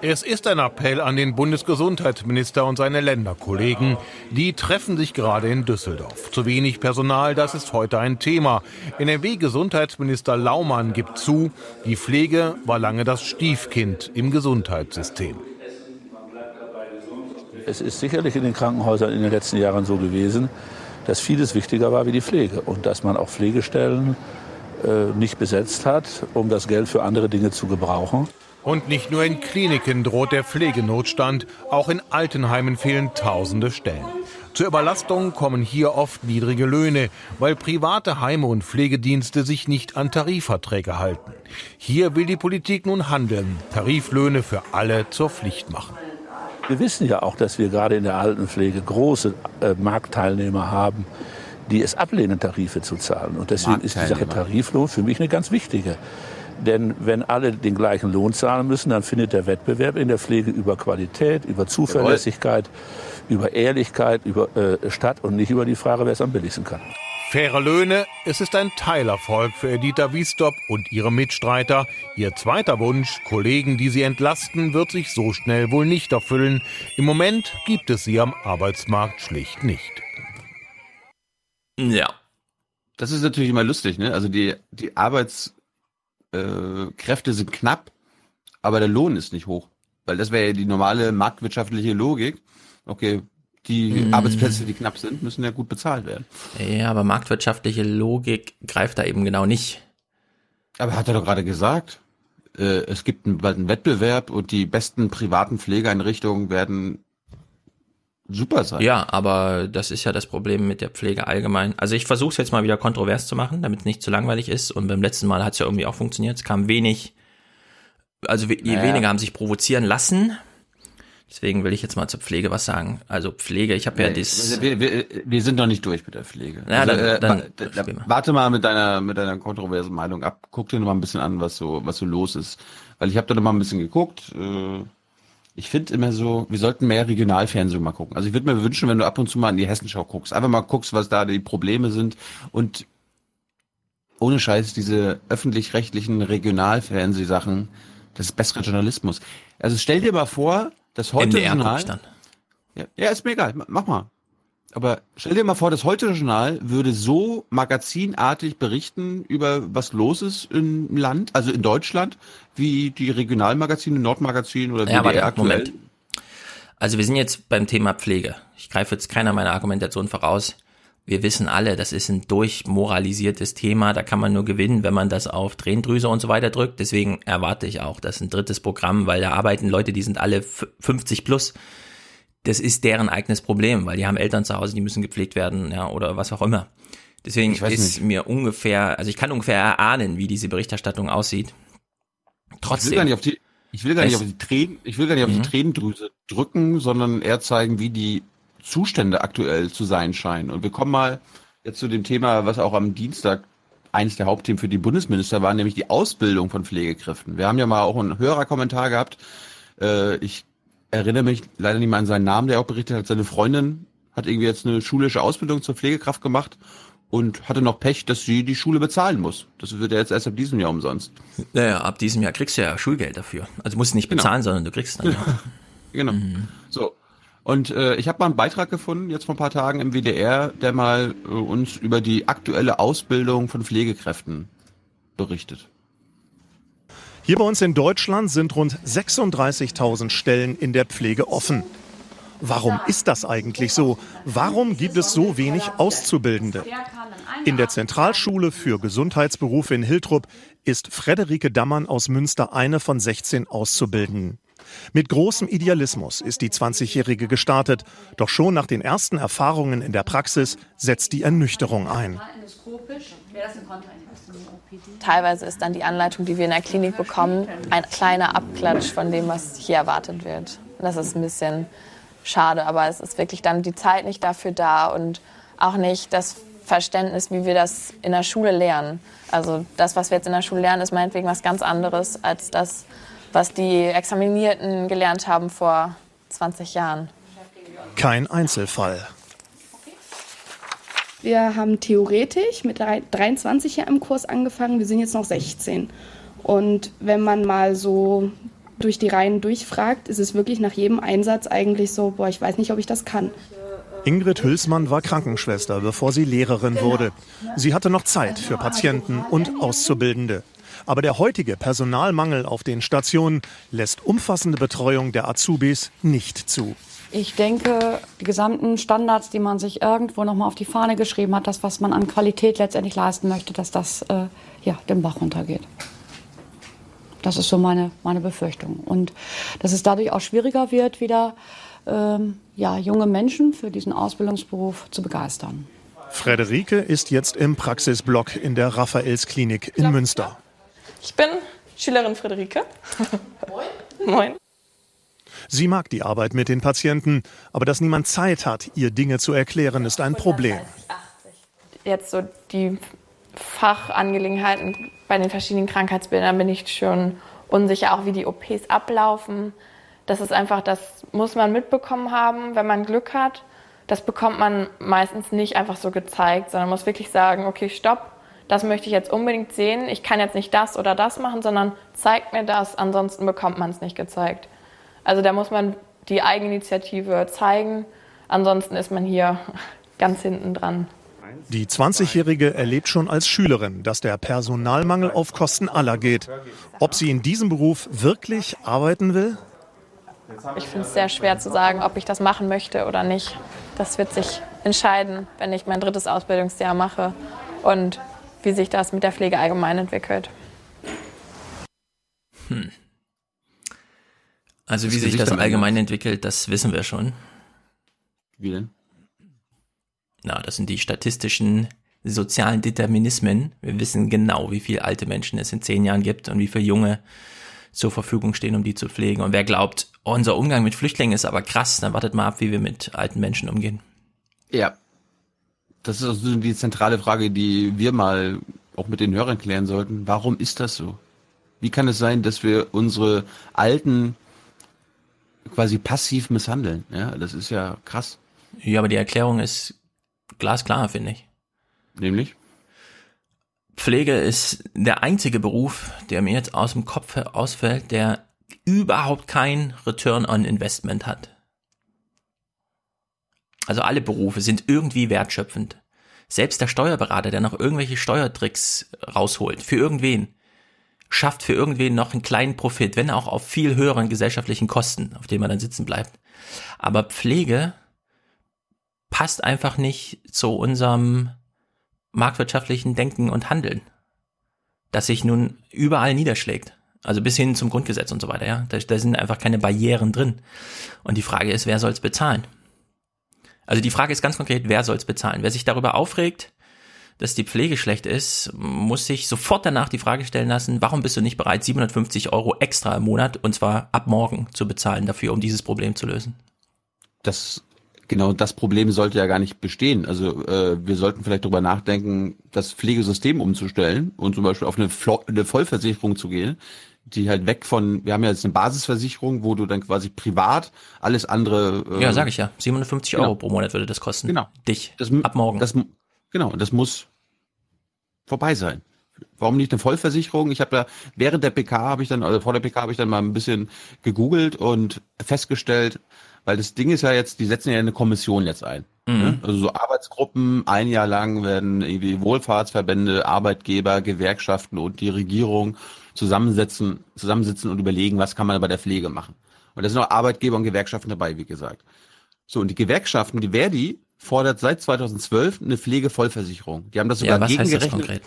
Es ist ein Appell an den Bundesgesundheitsminister und seine Länderkollegen. Die treffen sich gerade in Düsseldorf. Zu wenig Personal, das ist heute ein Thema. NRW-Gesundheitsminister Laumann gibt zu, die Pflege war lange das Stiefkind im Gesundheitssystem. Es ist sicherlich in den Krankenhäusern in den letzten Jahren so gewesen, dass vieles wichtiger war wie die Pflege und dass man auch Pflegestellen äh, nicht besetzt hat, um das Geld für andere Dinge zu gebrauchen. Und nicht nur in Kliniken droht der Pflegenotstand, auch in Altenheimen fehlen tausende Stellen. Zur Überlastung kommen hier oft niedrige Löhne, weil private Heime und Pflegedienste sich nicht an Tarifverträge halten. Hier will die Politik nun handeln, Tariflöhne für alle zur Pflicht machen. Wir wissen ja auch, dass wir gerade in der Altenpflege große äh, Marktteilnehmer haben, die es ablehnen, Tarife zu zahlen. Und deswegen ist die Sache Tariflohn für mich eine ganz wichtige. Denn wenn alle den gleichen Lohn zahlen müssen, dann findet der Wettbewerb in der Pflege über Qualität, über Zuverlässigkeit, über Ehrlichkeit über, äh, statt und nicht über die Frage, wer es am billigsten kann. Faire Löhne, es ist ein Teilerfolg für Editha Wiestop und ihre Mitstreiter. Ihr zweiter Wunsch, Kollegen, die sie entlasten, wird sich so schnell wohl nicht erfüllen. Im Moment gibt es sie am Arbeitsmarkt schlicht nicht. Ja. Das ist natürlich immer lustig, ne? Also die, die Arbeits, äh, Kräfte sind knapp, aber der Lohn ist nicht hoch. Weil das wäre ja die normale marktwirtschaftliche Logik. Okay, die Mhm. Arbeitsplätze, die knapp sind, müssen ja gut bezahlt werden. Ja, aber marktwirtschaftliche Logik greift da eben genau nicht. Aber hat er doch gerade gesagt, äh, es gibt einen, einen Wettbewerb und die besten privaten Pflegeeinrichtungen werden super sein. Ja, aber das ist ja das Problem mit der Pflege allgemein. Also ich versuche es jetzt mal wieder kontrovers zu machen, damit es nicht zu langweilig ist. Und beim letzten Mal hat es ja irgendwie auch funktioniert. Es kam wenig, also we- je Naja. weniger haben sich provozieren lassen. Deswegen will ich jetzt mal zur Pflege was sagen. Also Pflege, ich habe ja Nee, das. wir, wir, wir sind noch nicht durch mit der Pflege. Ja, also, dann- äh, dann- wa- da, warte mal mit deiner mit deiner kontroversen Meinung ab. Guck dir noch mal ein bisschen an, was so was so los ist, weil ich habe da noch mal ein bisschen geguckt. Äh, ich finde immer so, wir sollten mehr Regionalfernsehen mal gucken. Also ich würde mir wünschen, wenn du ab und zu mal in die Hessenschau guckst, einfach mal guckst, was da die Probleme sind und ohne Scheiß diese öffentlich-rechtlichen Regionalfernsehsachen, das ist bessere Journalismus. Also stell dir mal vor, das heute guck Journal, ja, ja, ist mir egal, mach mal. Aber stell dir mal vor, das heute Journal würde so magazinartig berichten über was los ist im Land, also in Deutschland, wie die Regionalmagazine, Nordmagazin oder Ja, WDR aktuell. Moment. Also wir sind jetzt beim Thema Pflege. Ich greife jetzt keiner meiner Argumentation voraus. Wir wissen alle, das ist ein durchmoralisiertes Thema. Da kann man nur gewinnen, wenn man das auf Tränendrüse und so weiter drückt. Deswegen erwarte ich auch, dass ein drittes Programm, weil da arbeiten Leute, die sind alle f- 50 plus. Das ist deren eigenes Problem, weil die haben Eltern zu Hause, die müssen gepflegt werden, ja, oder was auch immer. Deswegen Ich weiß ist nicht. mir ungefähr, also ich kann ungefähr erahnen, wie diese Berichterstattung aussieht. Trotzdem. Ich will gar nicht auf die, ich will gar nicht auf die Tränen, ich will gar nicht auf Mhm. die Tränendrüse drücken, sondern eher zeigen, wie die Zustände aktuell zu sein scheinen. Und wir kommen mal jetzt zu dem Thema, was auch am Dienstag eines der Hauptthemen für die Bundesminister war, nämlich die Ausbildung von Pflegekräften. Wir haben ja mal auch einen Hörerkommentar gehabt. Äh, ich erinnere mich leider nicht mehr an seinen Namen, der auch berichtet hat, seine Freundin hat irgendwie jetzt eine schulische Ausbildung zur Pflegekraft gemacht und hatte noch Pech, dass sie die Schule bezahlen muss. Das wird ja jetzt erst ab diesem Jahr umsonst. Naja, ab diesem Jahr kriegst du ja Schulgeld dafür. Also musst du nicht Genau. bezahlen, sondern du kriegst dann. Ja. Genau. So. Und äh, ich habe mal einen Beitrag gefunden, jetzt vor ein paar Tagen im WDR, der mal äh, uns über die aktuelle Ausbildung von Pflegekräften berichtet. Hier bei uns in Deutschland sind rund 36.000 Stellen in der Pflege offen. Warum ist das eigentlich so? Warum gibt es so wenig Auszubildende? In der Zentralschule für Gesundheitsberufe in Hiltrup ist Frederike Dammann aus Münster eine von 16 Auszubildenden. Mit großem Idealismus ist die 20-Jährige gestartet, doch schon nach den ersten Erfahrungen in der Praxis setzt die Ernüchterung ein. Teilweise ist dann die Anleitung, die wir in der Klinik bekommen, ein kleiner Abklatsch von dem, was hier erwartet wird. Das ist ein bisschen schade, aber es ist wirklich dann die Zeit nicht dafür da und auch nicht das Verständnis, wie wir das in der Schule lernen. Also das, was wir jetzt in der Schule lernen, ist meinetwegen was ganz anderes als das, was die Examinierten gelernt haben vor 20 Jahren. Kein Einzelfall. Wir haben theoretisch mit 23 hier im Kurs angefangen, wir sind jetzt noch 16. Und wenn man mal so durch die Reihen durchfragt, ist es wirklich nach jedem Einsatz eigentlich so, boah, ich weiß nicht, ob ich das kann. Ingrid Hülsmann war Krankenschwester, bevor sie Lehrerin wurde. Sie hatte noch Zeit für Patienten und Auszubildende. Aber der heutige Personalmangel auf den Stationen lässt umfassende Betreuung der Azubis nicht zu. Ich denke, die gesamten Standards, die man sich irgendwo noch mal auf die Fahne geschrieben hat, das, was man an Qualität letztendlich leisten möchte, dass das äh, ja, den Bach runtergeht. Das ist so meine, meine Befürchtung. Und dass es dadurch auch schwieriger wird, wieder ähm, ja, junge Menschen für diesen Ausbildungsberuf zu begeistern. Frederike ist jetzt im Praxisblock in der Raphaelsklinik in Münster. Ich bin Schülerin Friederike. Moin. Moin. Sie mag die Arbeit mit den Patienten, aber dass niemand Zeit hat, ihr Dinge zu erklären, ist ein Problem. Jetzt so die Fachangelegenheiten bei den verschiedenen Krankheitsbildern bin ich schon unsicher, auch wie die OPs ablaufen. Das ist einfach, das muss man mitbekommen haben, wenn man Glück hat. Das bekommt man meistens nicht einfach so gezeigt, sondern muss wirklich sagen, okay, stopp, das möchte ich jetzt unbedingt sehen. Ich kann jetzt nicht das oder das machen, sondern zeigt mir das, ansonsten bekommt man es nicht gezeigt. Also da muss man die Eigeninitiative zeigen, ansonsten ist man hier ganz hinten dran. Die 20-Jährige erlebt schon als Schülerin, dass der Personalmangel auf Kosten aller geht. Ob sie in diesem Beruf wirklich arbeiten will? Ich finde es sehr schwer zu sagen, ob ich das machen möchte oder nicht. Das wird sich entscheiden, wenn ich mein drittes Ausbildungsjahr mache und wie sich das mit der Pflege allgemein entwickelt. Hm. Also wie sich das allgemein entwickelt, das wissen wir schon. Wie denn? Na, das sind die statistischen sozialen Determinismen. Wir wissen genau, wie viele alte Menschen es in zehn Jahren gibt und wie viele junge zur Verfügung stehen, um die zu pflegen. Und wer glaubt, oh, unser Umgang mit Flüchtlingen ist aber krass, dann wartet mal ab, wie wir mit alten Menschen umgehen. Ja. Das ist also die zentrale Frage, die wir mal auch mit den Hörern klären sollten. Warum ist das so? Wie kann es sein, dass wir unsere Alten quasi passiv misshandeln? Ja, das ist ja krass. Ja, aber die Erklärung ist glasklar, finde ich. Nämlich? Pflege ist der einzige Beruf, der mir jetzt aus dem Kopf ausfällt, der überhaupt kein Return on Investment hat. Also alle Berufe sind irgendwie wertschöpfend. Selbst der Steuerberater, der noch irgendwelche Steuertricks rausholt, für irgendwen, schafft für irgendwen noch einen kleinen Profit, wenn auch auf viel höheren gesellschaftlichen Kosten, auf denen man dann sitzen bleibt. Aber Pflege passt einfach nicht zu unserem marktwirtschaftlichen Denken und Handeln, das sich nun überall niederschlägt. Also bis hin zum Grundgesetz und so weiter, ja. Da, da sind einfach keine Barrieren drin. Und die Frage ist, wer soll es bezahlen? Also die Frage ist ganz konkret, wer soll es bezahlen? Wer sich darüber aufregt, dass die Pflege schlecht ist, muss sich sofort danach die Frage stellen lassen, warum bist du nicht bereit, 750 Euro extra im Monat, und zwar ab morgen, zu bezahlen dafür, um dieses Problem zu lösen? Das genau das Problem sollte ja gar nicht bestehen. Also äh, wir sollten vielleicht darüber nachdenken, das Pflegesystem umzustellen und zum Beispiel auf eine, Flo eine Vollversicherung zu gehen, die halt weg von, wir haben ja jetzt eine Basisversicherung, wo du dann quasi privat alles andere. Äh, ja, sage ich ja. 750 genau. Euro pro Monat würde das kosten. Genau. Dich. Das, ab morgen. Das, genau, das muss vorbei sein. Warum nicht eine Vollversicherung? Ich habe da während der PK habe ich dann, also vor der PK habe ich dann mal ein bisschen gegoogelt und festgestellt, weil das Ding ist ja jetzt, die setzen ja eine Kommission jetzt ein. Mhm. Ne? Also so Arbeitsgruppen, ein Jahr lang werden irgendwie Wohlfahrtsverbände, Arbeitgeber, Gewerkschaften und die Regierung zusammensetzen, zusammensitzen und überlegen, was kann man bei der Pflege machen. Und da sind auch Arbeitgeber und Gewerkschaften dabei, wie gesagt. So, und die Gewerkschaften, die Verdi, fordert seit 2012 eine Pflegevollversicherung. Die haben das sogar ja, was gegengerechnet. Heißt das konkret?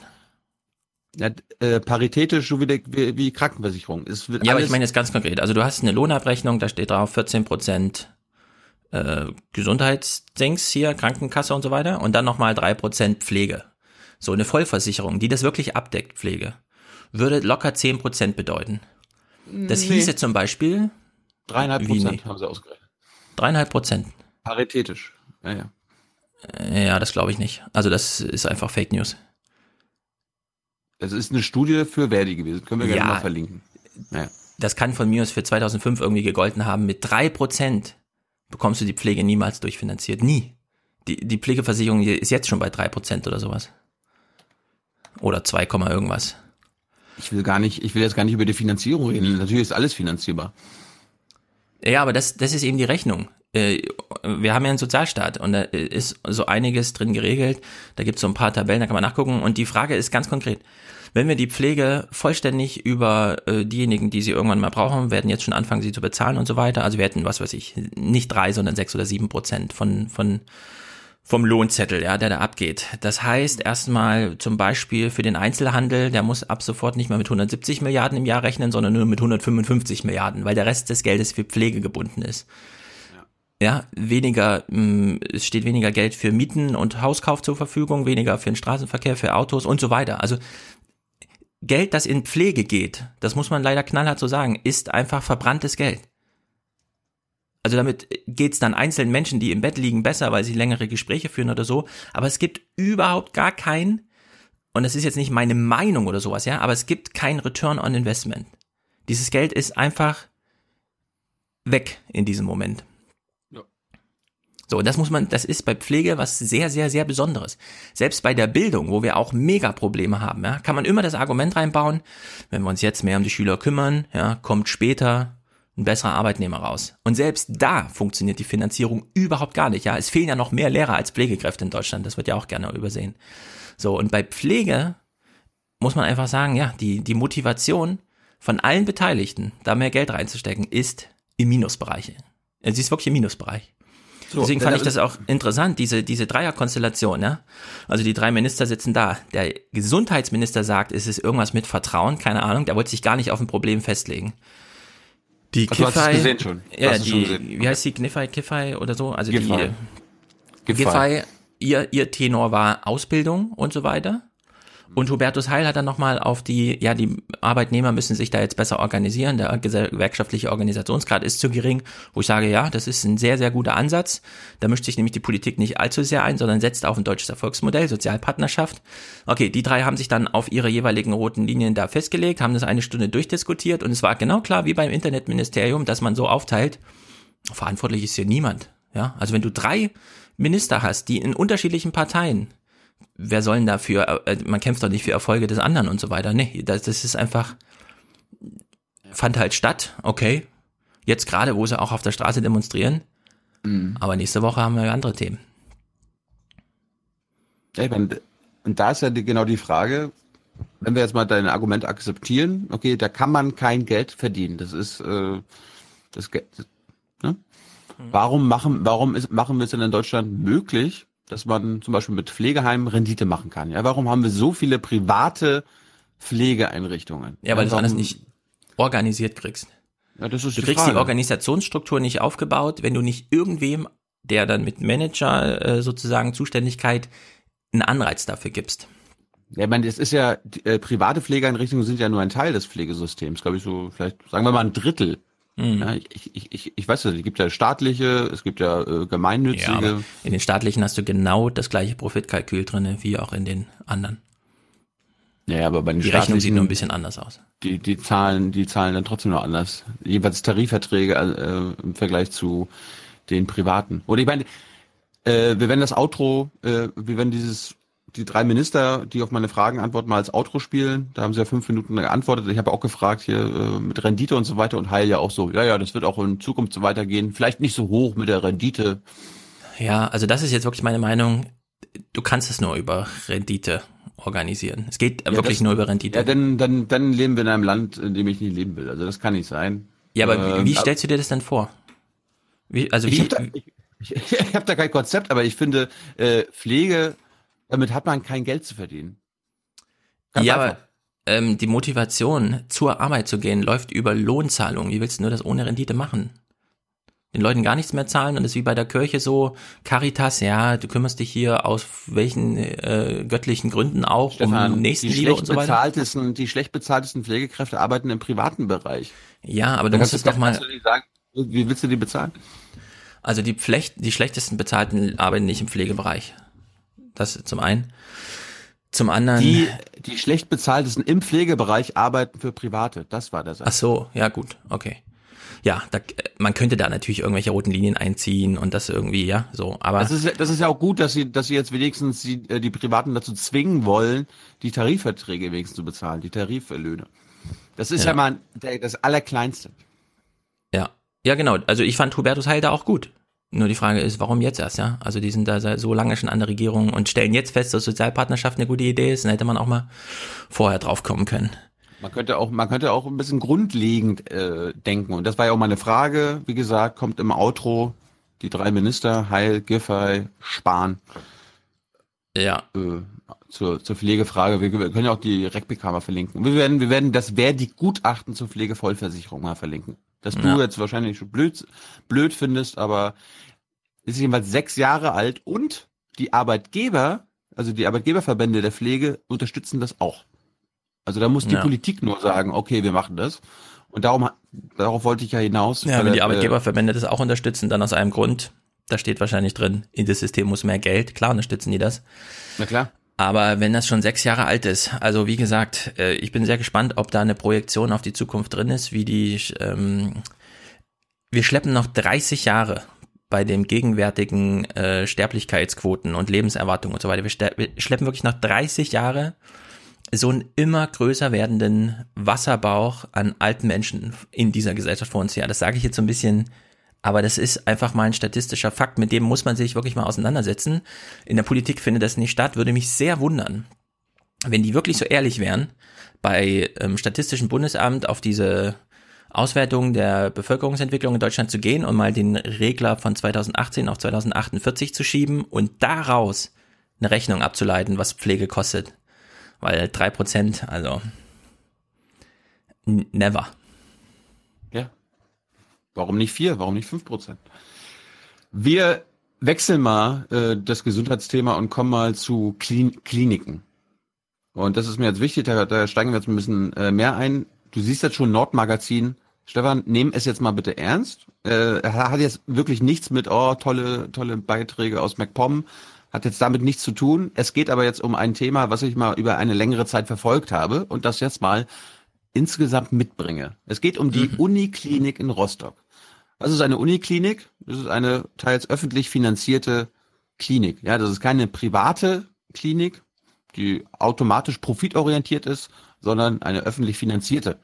Ja, äh, paritätisch so wie, die, wie, wie Krankenversicherung. Es wird Ja, aber ich meine jetzt ganz konkret. Also du hast eine Lohnabrechnung, da steht drauf 14 Prozent äh, Gesundheitsdings hier, Krankenkasse und so weiter und dann nochmal drei Prozent Pflege. So eine Vollversicherung, die das wirklich abdeckt, Pflege, würde locker 10 Prozent bedeuten. Das Nee. hieße zum Beispiel Dreieinhalb Prozent nee? haben sie ausgerechnet. dreieinhalb Prozent. Paritätisch. Ja, ja. Äh, Ja, das glaube ich nicht. Also das ist einfach Fake News. Das ist eine Studie für Verdi gewesen. Können wir gerne Ja. mal verlinken. Ja. Das kann von mir aus für 2005 irgendwie gegolten haben. Mit drei Prozent bekommst du die Pflege niemals durchfinanziert. Nie. Die, die Pflegeversicherung ist jetzt schon bei drei Prozent oder sowas. Oder 2, Komma irgendwas. Ich will gar nicht, ich will jetzt gar nicht über die Finanzierung reden. Natürlich ist alles finanzierbar. Ja, aber das, das ist eben die Rechnung. Äh, Wir haben ja einen Sozialstaat und da ist so einiges drin geregelt. Da gibt es so ein paar Tabellen, da kann man nachgucken. Und die Frage ist ganz konkret. Wenn wir die Pflege vollständig über äh, diejenigen, die sie irgendwann mal brauchen, werden jetzt schon anfangen, sie zu bezahlen und so weiter. Also wir hätten, was weiß ich, nicht drei, sondern sechs oder sieben Prozent von, von, vom Lohnzettel, ja, der da abgeht. Das heißt erstmal zum Beispiel für den Einzelhandel, der muss ab sofort nicht mehr mit 170 Milliarden im Jahr rechnen, sondern nur mit 155 Milliarden, weil der Rest des Geldes für Pflege gebunden ist. Ja, weniger, mh, es steht weniger Geld für Mieten und Hauskauf zur Verfügung, weniger für den Straßenverkehr, für Autos und so weiter. Also Geld, das in Pflege geht, das muss man leider knallhart so sagen, ist einfach verbranntes Geld. Also damit geht's dann einzelnen Menschen, die im Bett liegen, besser, weil sie längere Gespräche führen oder so. Aber es gibt überhaupt gar kein, und das ist jetzt nicht meine Meinung oder sowas, ja, aber es gibt kein Return on Investment. Dieses Geld ist einfach weg in diesem Moment. So, und das muss man, das ist bei Pflege was sehr, sehr, sehr Besonderes. Selbst bei der Bildung, wo wir auch mega Probleme haben, ja, kann man immer das Argument reinbauen, wenn wir uns jetzt mehr um die Schüler kümmern, ja, kommt später ein besserer Arbeitnehmer raus. Und selbst da funktioniert die Finanzierung überhaupt gar nicht, ja. Es fehlen ja noch mehr Lehrer als Pflegekräfte in Deutschland, das wird ja auch gerne übersehen. So, und bei Pflege muss man einfach sagen, ja, die, die Motivation von allen Beteiligten, da mehr Geld reinzustecken, ist im Minusbereich. Sie ist wirklich im Minusbereich. So, Deswegen fand ich das auch interessant, diese, diese Dreierkonstellation, ja. Also die drei Minister sitzen da. Der Gesundheitsminister sagt, es ist irgendwas mit Vertrauen, keine Ahnung, der wollte sich gar nicht auf ein Problem festlegen. Die du hast Kiffei, gesehen schon. Du ja, hast es schon die, gesehen. wie heißt die, Kniffei, Kiffei oder so? Also Giffey. die, Giffey. Giffey, ihr, ihr Tenor war Ausbildung und so weiter. Und Hubertus Heil hat dann nochmal auf die, ja, die Arbeitnehmer müssen sich da jetzt besser organisieren, der gewerkschaftliche Organisationsgrad ist zu gering, wo ich sage, ja, das ist ein sehr, sehr guter Ansatz. Da mischt sich nämlich die Politik nicht allzu sehr ein, sondern setzt auf ein deutsches Erfolgsmodell, Sozialpartnerschaft. Okay, die drei haben sich dann auf ihre jeweiligen roten Linien da festgelegt, haben das eine Stunde durchdiskutiert und es war genau klar, wie beim Internetministerium, dass man so aufteilt, verantwortlich ist hier niemand. Ja, also wenn du drei Minister hast, die in unterschiedlichen Parteien wer soll denn dafür, äh, man kämpft doch nicht für Erfolge des anderen und so weiter. Nee, das, das ist einfach, fand halt statt, okay. Jetzt gerade, wo sie auch auf der Straße demonstrieren. Aber nächste Woche haben wir andere Themen. Ja, ich mein, und da ist ja die, genau die Frage, wenn wir jetzt mal dein Argument akzeptieren, okay, da kann man kein Geld verdienen. Das ist äh, das Geld. Ne? Warum machen, warum ist, machen wir es denn in Deutschland möglich, dass man zum Beispiel mit Pflegeheimen Rendite machen kann? Ja, warum haben wir so viele private Pflegeeinrichtungen? Ja, weil du es warum, anders nicht organisiert kriegst. Ja, das ist Du die kriegst Frage. die Organisationsstruktur nicht aufgebaut, wenn du nicht irgendwem, der dann mit Manager äh, sozusagen Zuständigkeit einen Anreiz dafür gibst. Ja, ich meine, es ist ja, äh, private Pflegeeinrichtungen sind ja nur ein Teil des Pflegesystems, glaube ich, so vielleicht, sagen wir mal ein Drittel. Mhm. Ja, ich, ich, ich, ich weiß nicht, es gibt ja staatliche, es gibt ja äh, gemeinnützige. Ja, in den staatlichen hast du genau das gleiche Profitkalkül drinne wie auch in den anderen. Ja, aber bei den Die Rechnung sieht nur ein bisschen anders aus. Die, die zahlen, die zahlen dann trotzdem noch anders. Jeweils Tarifverträge äh, im Vergleich zu den privaten. Oder ich meine, äh, wir werden das Outro, äh, wir werden dieses, die drei Minister, die auf meine Fragen antworten, mal als Outro spielen. Da haben sie ja fünf Minuten geantwortet. Ich habe auch gefragt hier äh, mit Rendite und so weiter und Heil ja auch so. Ja, ja, das wird auch in Zukunft so weitergehen. Vielleicht nicht so hoch mit der Rendite. Ja, also das ist jetzt wirklich meine Meinung. Du kannst es nur über Rendite organisieren. Es geht Ja, wirklich das- nur über Rendite. Ja, dann, dann, dann leben wir in einem Land, in dem ich nicht leben will. Also das kann nicht sein. Ja, aber Ähm, wie, wie stellst du dir das denn vor? Wie, also ich habe da, ich hab da kein Konzept, aber ich finde, äh, Pflege, damit hat man kein Geld zu verdienen. Ganz ja, einfach. aber ähm, die Motivation, zur Arbeit zu gehen, läuft über Lohnzahlungen. Wie willst du nur das ohne Rendite machen? Den Leuten gar nichts mehr zahlen und es ist wie bei der Kirche so, Caritas, ja, du kümmerst dich hier aus welchen äh, göttlichen Gründen auch Stefan, um die Nächstenliebe schlecht und so weiter. bezahltesten, die schlecht bezahltesten Pflegekräfte arbeiten im privaten Bereich. Ja, aber du musst es doch mal, sagen, wie willst du die bezahlen? also die, Pflecht, die schlechtesten Bezahlten arbeiten nicht im Pflegebereich. Das zum einen. Zum anderen. Die, die schlecht bezahltesten im Pflegebereich arbeiten für Private. Das war der Satz. Ach so, ja gut, okay. Ja, da, man könnte da natürlich irgendwelche roten Linien einziehen und das irgendwie, ja, so. Aber Das ist, ja- das ist ja auch gut, dass sie, dass sie jetzt wenigstens die, äh, die Privaten dazu zwingen wollen, die Tarifverträge wenigstens zu bezahlen, die Tariflöhne. Das ist ja, Ja. mal der, das Allerkleinste. Ja, ja genau. Also ich fand Hubertus Heil da auch gut. Nur die Frage ist, warum jetzt erst, ja? Also die sind da so lange schon an der Regierung und stellen jetzt fest, dass Sozialpartnerschaft eine gute Idee ist. Dann hätte man auch mal vorher drauf kommen können. Man könnte auch, man könnte auch ein bisschen grundlegend äh, denken. Und das war ja auch meine Frage. Wie gesagt, kommt im Outro die drei Minister, Heil, Giffey, Spahn. Ja. Äh, zur, zur Pflegefrage. Wir, wir können ja auch die mal verlinken. Wir werden, wir werden das Verdi-Gutachten zur Pflegevollversicherung mal verlinken. Dass du Ja. jetzt wahrscheinlich schon blöd, blöd findest, aber ist jedenfalls sechs Jahre alt und die Arbeitgeber, also die Arbeitgeberverbände der Pflege unterstützen das auch. Also da muss die Ja. Politik nur sagen, okay, wir machen das. Und darum, darauf wollte ich ja hinaus. Ja, wenn die äh, Arbeitgeberverbände das auch unterstützen, dann aus einem Grund. Da steht wahrscheinlich drin, in das System muss mehr Geld. Klar unterstützen die das. Na klar. Aber wenn das schon sechs Jahre alt ist, also wie gesagt, äh, ich bin sehr gespannt, ob da eine Projektion auf die Zukunft drin ist, wie die, ähm, wir schleppen noch 30 Jahre bei dem gegenwärtigen äh, Sterblichkeitsquoten und Lebenserwartung und so weiter. Wir, wir schleppen wirklich noch 30 Jahre so einen immer größer werdenden Wasserbauch an alten Menschen in dieser Gesellschaft vor uns her. Das sage ich jetzt so ein bisschen, aber das ist einfach mal ein statistischer Fakt, mit dem muss man sich wirklich mal auseinandersetzen. In der Politik findet das nicht statt, würde mich sehr wundern, wenn die wirklich so ehrlich wären, bei ähm, Statistischen Bundesamt auf diese Auswertung der Bevölkerungsentwicklung in Deutschland zu gehen und mal den Regler von 2018 auf 2048 zu schieben und daraus eine Rechnung abzuleiten, was Pflege kostet. Weil drei Prozent, also never. Warum nicht vier? Warum nicht fünf Prozent? Wir wechseln mal äh, das Gesundheitsthema und kommen mal zu Klin Kliniken. Und das ist mir jetzt wichtig, da, da steigen wir jetzt ein bisschen äh, mehr ein. Du siehst jetzt schon Nordmagazin. Stefan, nehm es jetzt mal bitte ernst. Äh, er hat jetzt wirklich nichts mit, oh, tolle, tolle Beiträge aus MacPom. Hat jetzt damit nichts zu tun. Es geht aber jetzt um ein Thema, was ich mal über eine längere Zeit verfolgt habe und das jetzt mal insgesamt mitbringe. Es geht um die Uniklinik in Rostock. Was ist eine Uniklinik? Das ist eine teils öffentlich finanzierte Klinik. Ja, das ist keine private Klinik, die automatisch profitorientiert ist, sondern eine öffentlich finanzierte.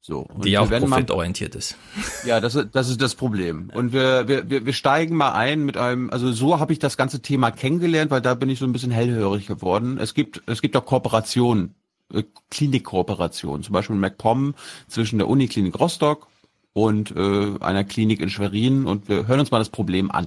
So. und Die auch profitorientiert ist. ja, das ist, das ist das Problem. Und wir, wir, wir, steigen mal ein mit einem, also so habe ich das ganze Thema kennengelernt, weil da bin ich so ein bisschen hellhörig geworden. Es gibt, es gibt auch Kooperationen, äh, Klinikkooperationen, zum Beispiel MacPom zwischen der Uniklinik Rostock und äh, einer Klinik in Schwerin und wir hören uns mal das Problem an.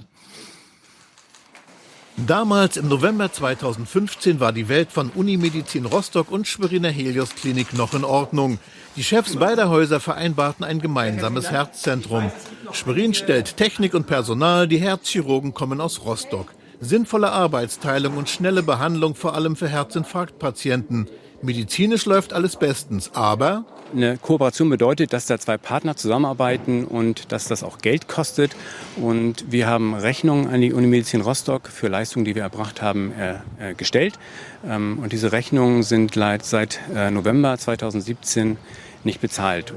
Damals im November 2015 war die Welt von Unimedizin Rostock und Schweriner Helios Klinik noch in Ordnung. Die Chefs beider Häuser vereinbarten ein gemeinsames Herzzentrum. Schwerin stellt Technik und Personal, die Herzchirurgen kommen aus Rostock. Sinnvolle Arbeitsteilung und schnelle Behandlung vor allem für Herzinfarktpatienten. Medizinisch läuft alles bestens, aber Eine Kooperation bedeutet, dass da zwei Partner zusammenarbeiten und dass das auch Geld kostet. Und wir haben Rechnungen an die Unimedizin Rostock für Leistungen, die wir erbracht haben, äh, äh, gestellt. Ähm, und diese Rechnungen sind seit äh, November 2017 nicht bezahlt.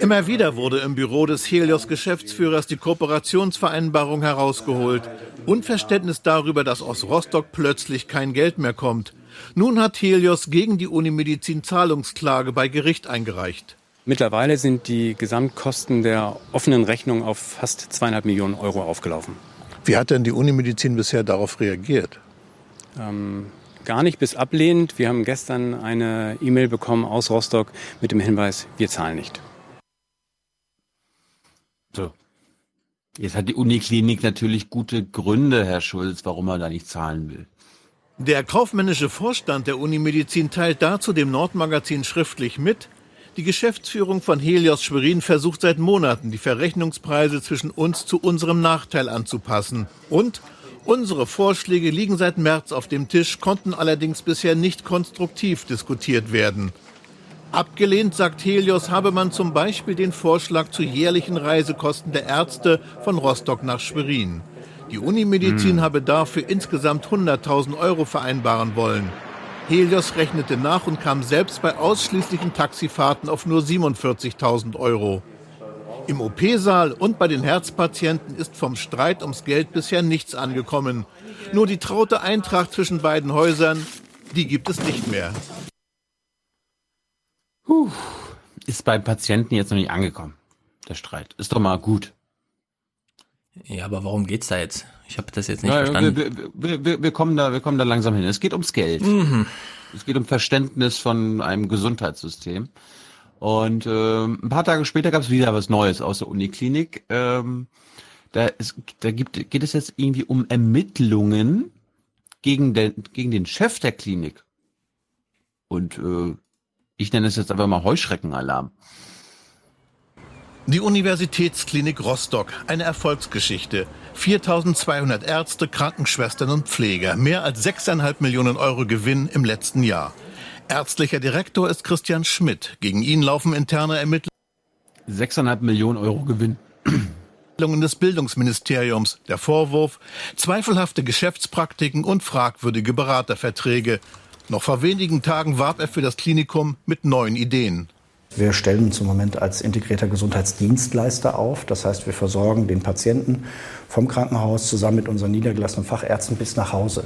Immer wieder wurde im Büro des Helios-Geschäftsführers die Kooperationsvereinbarung herausgeholt. Unverständnis darüber, dass aus Rostock plötzlich kein Geld mehr kommt. Nun hat Helios gegen die Unimedizin Zahlungsklage bei Gericht eingereicht. Mittlerweile sind die Gesamtkosten der offenen Rechnung auf fast zweieinhalb Millionen Euro aufgelaufen. Wie hat denn die Unimedizin bisher darauf reagiert? Ähm, gar nicht bis ablehnend. Wir haben gestern eine E-Mail bekommen aus Rostock mit dem Hinweis, wir zahlen nicht. So. Jetzt hat die Uniklinik natürlich gute Gründe, Herr Schulz, warum er da nicht zahlen will. Der kaufmännische Vorstand der Unimedizin teilt dazu dem Nordmagazin schriftlich mit, die Geschäftsführung von Helios Schwerin versucht seit Monaten, die Verrechnungspreise zwischen uns zu unserem Nachteil anzupassen. Und unsere Vorschläge liegen seit März auf dem Tisch, konnten allerdings bisher nicht konstruktiv diskutiert werden. Abgelehnt, sagt Helios, habe man zum Beispiel den Vorschlag zu jährlichen Reisekosten der Ärzte von Rostock nach Schwerin. Die Unimedizin hm. habe dafür insgesamt 100.000 Euro vereinbaren wollen. Helios rechnete nach und kam selbst bei ausschließlichen Taxifahrten auf nur 47.000 Euro. Im OP-Saal und bei den Herzpatienten ist vom Streit ums Geld bisher nichts angekommen. Nur die traute Eintracht zwischen beiden Häusern, die gibt es nicht mehr. Puh, ist beim Patienten jetzt noch nicht angekommen, der Streit. Ist doch mal gut. Ja, aber warum geht's da jetzt? Ich habe das jetzt nicht ja, verstanden. Wir, wir, wir, kommen da, wir kommen da langsam hin. Es geht ums Geld. Mhm. Es geht um Verständnis von einem Gesundheitssystem. Und äh, ein paar Tage später gab es wieder was Neues aus der Uniklinik. Ähm, da, ist, da gibt, geht es jetzt irgendwie um Ermittlungen gegen den, gegen den Chef der Klinik. Und äh, ich nenne es jetzt einfach mal Heuschreckenalarm. Die Universitätsklinik Rostock, eine Erfolgsgeschichte. 4200 Ärzte, Krankenschwestern und Pfleger, mehr als 6,5 Millionen Euro Gewinn im letzten Jahr. Ärztlicher Direktor ist Christian Schmidt. Gegen ihn laufen interne Ermittlungen. 6,5 Millionen Euro Gewinn. des Bildungsministeriums. Der Vorwurf, zweifelhafte Geschäftspraktiken und fragwürdige Beraterverträge. Noch vor wenigen Tagen warb er für das Klinikum mit neuen Ideen. Wir stellen uns im Moment als integrierter Gesundheitsdienstleister auf. Das heißt, wir versorgen den Patienten vom Krankenhaus zusammen mit unseren niedergelassenen Fachärzten bis nach Hause.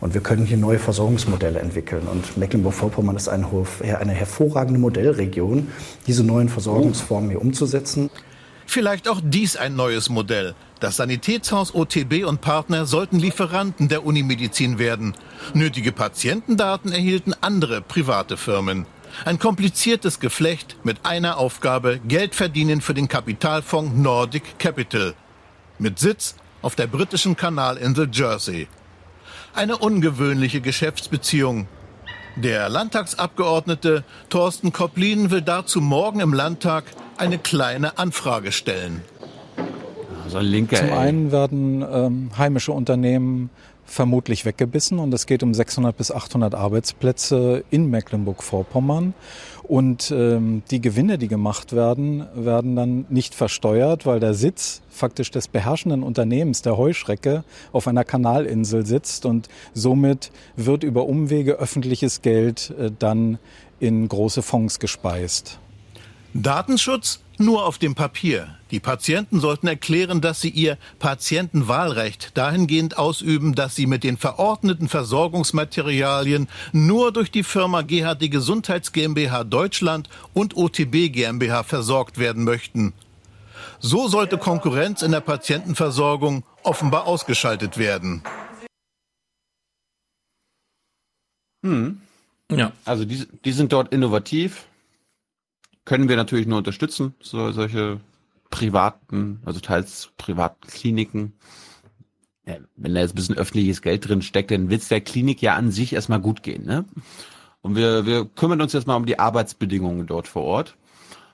Und wir können hier neue Versorgungsmodelle entwickeln. Und Mecklenburg-Vorpommern ist eine, eine hervorragende Modellregion, diese neuen Versorgungsformen hier umzusetzen. Vielleicht auch dies ein neues Modell. Das Sanitätshaus OTB und Partner sollten Lieferanten der Unimedizin werden. Nötige Patientendaten erhielten andere private Firmen. Ein kompliziertes Geflecht mit einer Aufgabe, Geld verdienen für den Kapitalfonds Nordic Capital. Mit Sitz auf der britischen Kanalinsel Jersey. Eine ungewöhnliche Geschäftsbeziehung. Der Landtagsabgeordnete Thorsten Kopplin will dazu morgen im Landtag eine kleine Anfrage stellen. So ein Linker, Zum einen werden ähm, heimische Unternehmen vermutlich weggebissen und es geht um 600 bis 800 Arbeitsplätze in Mecklenburg-Vorpommern. Und ähm, die Gewinne, die gemacht werden, werden dann nicht versteuert, weil der Sitz faktisch des beherrschenden Unternehmens, der Heuschrecke, auf einer Kanalinsel sitzt und somit wird über Umwege öffentliches Geld äh, dann in große Fonds gespeist. Datenschutz nur auf dem Papier. Die Patienten sollten erklären, dass sie ihr Patientenwahlrecht dahingehend ausüben, dass sie mit den verordneten Versorgungsmaterialien nur durch die Firma GHD Gesundheits GmbH Deutschland und OTB GmbH versorgt werden möchten. So sollte Konkurrenz in der Patientenversorgung offenbar ausgeschaltet werden. Hm. Ja. Also die, die sind dort innovativ können wir natürlich nur unterstützen, so, solche privaten, also teils privaten Kliniken. Ja, wenn da jetzt ein bisschen öffentliches Geld drin steckt, dann wird es der Klinik ja an sich erstmal gut gehen. Ne? Und wir, wir kümmern uns jetzt mal um die Arbeitsbedingungen dort vor Ort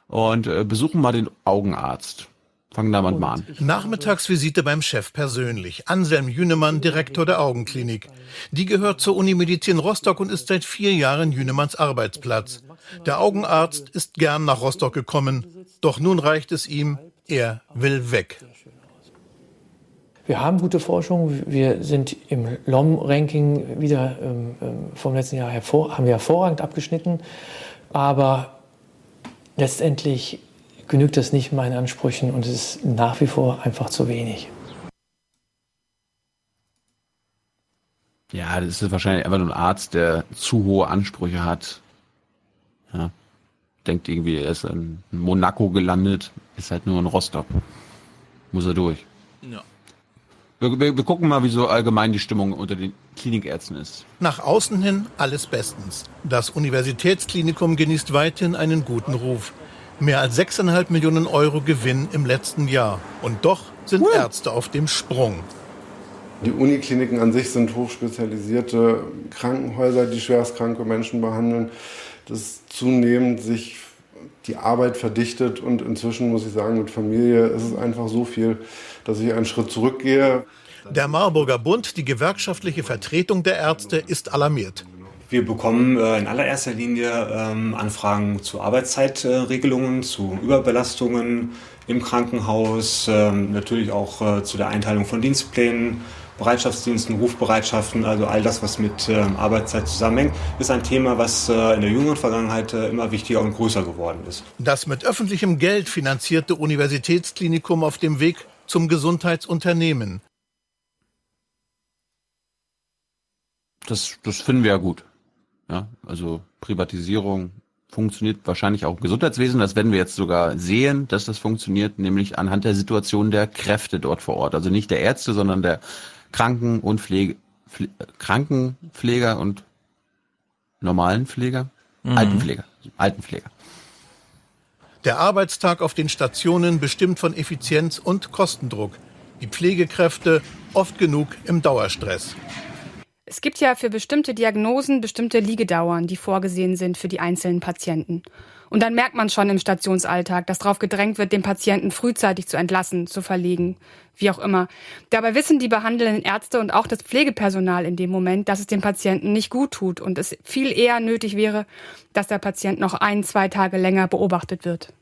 und äh, besuchen mal den Augenarzt. Fangen da mal an. Nachmittagsvisite beim Chef persönlich. Anselm Jünemann, Direktor der Augenklinik. Die gehört zur Unimedizin Rostock und ist seit vier Jahren Jünemanns Arbeitsplatz. Der Augenarzt ist gern nach Rostock gekommen. Doch nun reicht es ihm. Er will weg. Wir haben gute Forschung. Wir sind im LOM-Ranking wieder ähm, ähm, vom letzten Jahr hervor, haben wir hervorragend abgeschnitten. Aber letztendlich genügt das nicht meinen Ansprüchen und es ist nach wie vor einfach zu wenig. Ja, das ist wahrscheinlich einfach nur ein Arzt, der zu hohe Ansprüche hat. Ja. Denkt irgendwie, er ist in Monaco gelandet, ist halt nur in Rostock. Muss er durch. Ja. Wir, wir, wir gucken mal, wie so allgemein die Stimmung unter den Klinikärzten ist. Nach außen hin alles bestens. Das Universitätsklinikum genießt weiterhin einen guten Ruf. Mehr als 6,5 Millionen Euro Gewinn im letzten Jahr. Und doch sind Ärzte auf dem Sprung. Die Unikliniken an sich sind hochspezialisierte Krankenhäuser, die schwerstkranke Menschen behandeln. Dass zunehmend sich die Arbeit verdichtet und inzwischen muss ich sagen, mit Familie ist es einfach so viel, dass ich einen Schritt zurückgehe. Der Marburger Bund, die gewerkschaftliche Vertretung der Ärzte, ist alarmiert. Wir bekommen äh, in allererster Linie ähm, Anfragen zu Arbeitszeitregelungen, zu Überbelastungen im Krankenhaus, ähm, natürlich auch äh, zu der Einteilung von Dienstplänen, Bereitschaftsdiensten, Rufbereitschaften, also all das, was mit ähm, Arbeitszeit zusammenhängt, ist ein Thema, was äh, in der jüngeren Vergangenheit immer wichtiger und größer geworden ist. Das mit öffentlichem Geld finanzierte Universitätsklinikum auf dem Weg zum Gesundheitsunternehmen. Das, das finden wir ja gut. Ja, also Privatisierung funktioniert wahrscheinlich auch im Gesundheitswesen. Das werden wir jetzt sogar sehen, dass das funktioniert, nämlich anhand der Situation der Kräfte dort vor Ort. Also nicht der Ärzte, sondern der Kranken- und Pflege, Pfle Krankenpfleger und normalen Pfleger, mhm. Altenpfleger, Altenpfleger. Der Arbeitstag auf den Stationen bestimmt von Effizienz und Kostendruck. Die Pflegekräfte oft genug im Dauerstress. Es gibt ja für bestimmte Diagnosen bestimmte Liegedauern, die vorgesehen sind für die einzelnen Patienten. Und dann merkt man schon im Stationsalltag, dass darauf gedrängt wird, den Patienten frühzeitig zu entlassen, zu verlegen, wie auch immer. Dabei wissen die behandelnden Ärzte und auch das Pflegepersonal in dem Moment, dass es dem Patienten nicht gut tut und es viel eher nötig wäre, dass der Patient noch ein, zwei Tage länger beobachtet wird.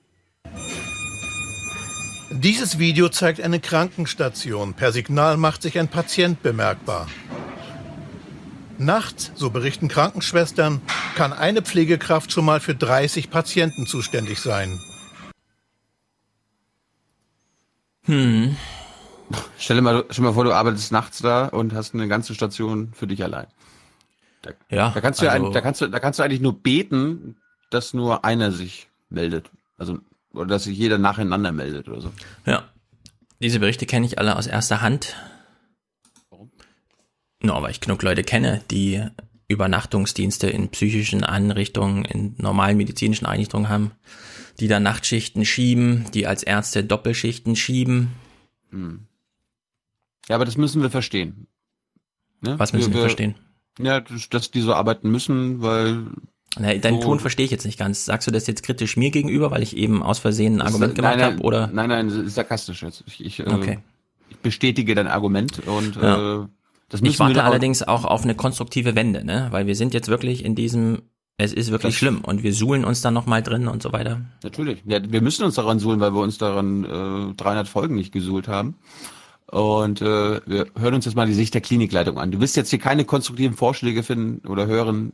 Dieses Video zeigt eine Krankenstation. Per Signal macht sich ein Patient bemerkbar. Nachts, so berichten Krankenschwestern, kann eine Pflegekraft schon mal für 30 Patienten zuständig sein. Hm. Stell dir mal, stell mal vor, du arbeitest nachts da und hast eine ganze Station für dich allein. Da, ja, da kannst du also, ja, da kannst du, da kannst du eigentlich nur beten, dass nur einer sich meldet. Also, oder dass sich jeder nacheinander meldet oder so. Ja. Diese Berichte kenne ich alle aus erster Hand. No, weil ich genug Leute kenne, die Übernachtungsdienste in psychischen Einrichtungen, in normalen medizinischen Einrichtungen haben, die da Nachtschichten schieben, die als Ärzte Doppelschichten schieben. Hm. Ja, aber das müssen wir verstehen. Ne? Was müssen wir, wir verstehen? Ja, dass die so arbeiten müssen, weil na, deinen so. Ton verstehe ich jetzt nicht ganz. Sagst du das jetzt kritisch mir gegenüber, weil ich eben aus Versehen ein Argument gemacht habe? Oder? Nein, nein, sarkastisch jetzt. Ich, ich, äh, okay. ich bestätige dein Argument und ja. äh, ich warte allerdings auch auf eine konstruktive Wende, ne? Weil wir sind jetzt wirklich in diesem, es ist wirklich schlimm und wir suhlen uns da nochmal drin und so weiter. Natürlich. Ja, wir müssen uns daran suhlen, weil wir uns daran äh, 300 Folgen nicht gesuhlt haben. Und äh, wir hören uns jetzt mal die Sicht der Klinikleitung an. Du wirst jetzt hier keine konstruktiven Vorschläge finden oder hören,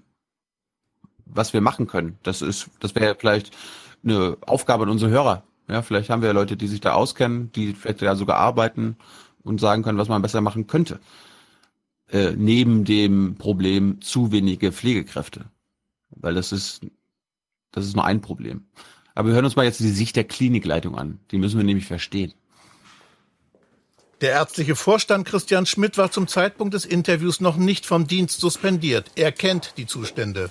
was wir machen können. Das ist, das wäre vielleicht eine Aufgabe an unsere Hörer. Ja, vielleicht haben wir ja Leute, die sich da auskennen, die vielleicht da sogar arbeiten und sagen können, was man besser machen könnte äh, neben dem Problem zu wenige Pflegekräfte. Weil das ist, das ist nur ein Problem. Aber wir hören uns mal jetzt die Sicht der Klinikleitung an. Die müssen wir nämlich verstehen. Der ärztliche Vorstand Christian Schmidt war zum Zeitpunkt des Interviews noch nicht vom Dienst suspendiert. Er kennt die Zustände.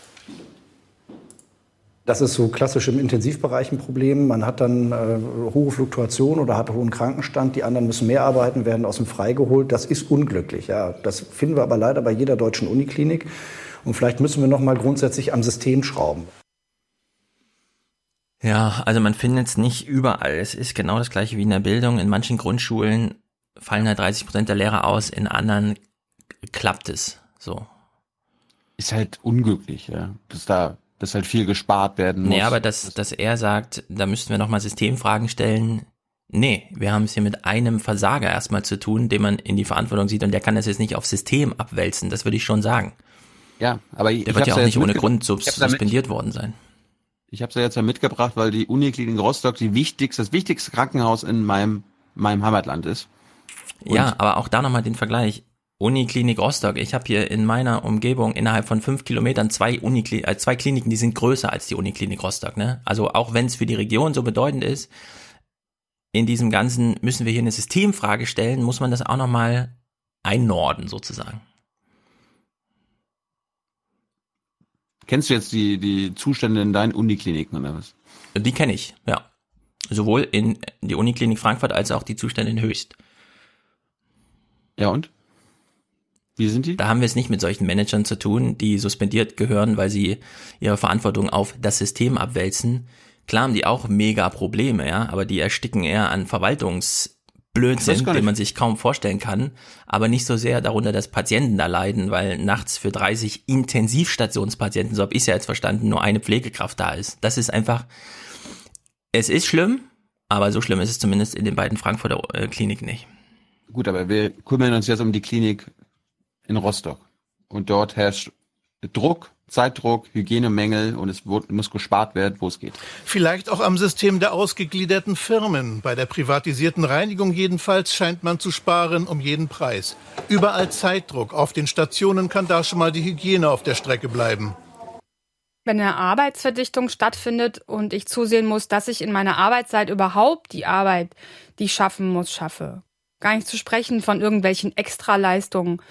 Das ist so klassisch im Intensivbereich ein Problem. Man hat dann äh, hohe Fluktuation oder hat hohen Krankenstand. Die anderen müssen mehr arbeiten, werden aus dem Frei geholt. Das ist unglücklich. Ja. Das finden wir aber leider bei jeder deutschen Uniklinik. Und vielleicht müssen wir noch mal grundsätzlich am System schrauben. Ja, also man findet es nicht überall. Es ist genau das gleiche wie in der Bildung. In manchen Grundschulen fallen halt 30 Prozent der Lehrer aus, in anderen klappt es so. Ist halt unglücklich, ja. Das da dass halt viel gespart werden muss. Nee, aber dass, dass er sagt, da müssten wir nochmal Systemfragen stellen. Nee, wir haben es hier mit einem Versager erstmal zu tun, den man in die Verantwortung sieht und der kann das jetzt nicht auf System abwälzen, das würde ich schon sagen. Ja, aber ich, der wird ja auch nicht ohne Grund suspendiert worden sein. Ich habe es ja jetzt ja mitgebracht, weil die Uniklinik Rostock die wichtigste, das wichtigste Krankenhaus in meinem, meinem Heimatland ist. Und ja, aber auch da nochmal den Vergleich. Uniklinik Rostock. Ich habe hier in meiner Umgebung innerhalb von fünf Kilometern zwei, Unikli äh, zwei Kliniken, die sind größer als die Uniklinik Rostock. Ne? Also auch wenn es für die Region so bedeutend ist, in diesem Ganzen müssen wir hier eine Systemfrage stellen, muss man das auch nochmal einnorden sozusagen. Kennst du jetzt die, die Zustände in deinen Unikliniken oder was? Die kenne ich, ja. Sowohl in die Uniklinik Frankfurt als auch die Zustände in Höchst. Ja und? Wie sind die? Da haben wir es nicht mit solchen Managern zu tun, die suspendiert gehören, weil sie ihre Verantwortung auf das System abwälzen. Klar haben die auch mega Probleme, ja, aber die ersticken eher an Verwaltungsblödsinn, den man sich kaum vorstellen kann, aber nicht so sehr darunter, dass Patienten da leiden, weil nachts für 30 Intensivstationspatienten, so habe ich es ja jetzt verstanden, nur eine Pflegekraft da ist. Das ist einfach, es ist schlimm, aber so schlimm ist es zumindest in den beiden Frankfurter äh, Kliniken nicht. Gut, aber wir kümmern uns jetzt um die Klinik in Rostock. Und dort herrscht Druck, Zeitdruck, Hygienemängel und es muss gespart werden, wo es geht. Vielleicht auch am System der ausgegliederten Firmen. Bei der privatisierten Reinigung jedenfalls scheint man zu sparen um jeden Preis. Überall Zeitdruck. Auf den Stationen kann da schon mal die Hygiene auf der Strecke bleiben. Wenn eine Arbeitsverdichtung stattfindet und ich zusehen muss, dass ich in meiner Arbeitszeit überhaupt die Arbeit, die ich schaffen muss, schaffe. Gar nicht zu sprechen von irgendwelchen Extraleistungen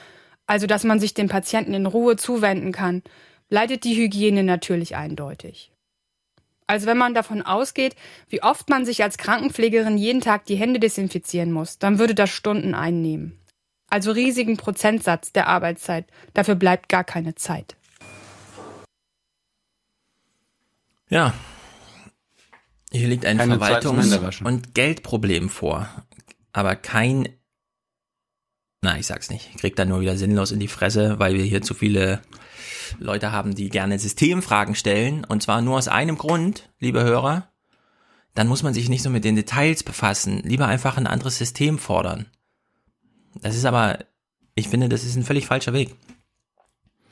also dass man sich dem Patienten in Ruhe zuwenden kann, leidet die Hygiene natürlich eindeutig. Also wenn man davon ausgeht, wie oft man sich als Krankenpflegerin jeden Tag die Hände desinfizieren muss, dann würde das Stunden einnehmen. Also riesigen Prozentsatz der Arbeitszeit. Dafür bleibt gar keine Zeit. Ja. Hier liegt ein Verwaltungs- und Geldproblem vor. Aber kein na, ich sag's nicht. Ich krieg dann nur wieder sinnlos in die Fresse, weil wir hier zu viele Leute haben, die gerne Systemfragen stellen. Und zwar nur aus einem Grund, liebe Hörer. Dann muss man sich nicht so mit den Details befassen. Lieber einfach ein anderes System fordern. Das ist aber, ich finde, das ist ein völlig falscher Weg.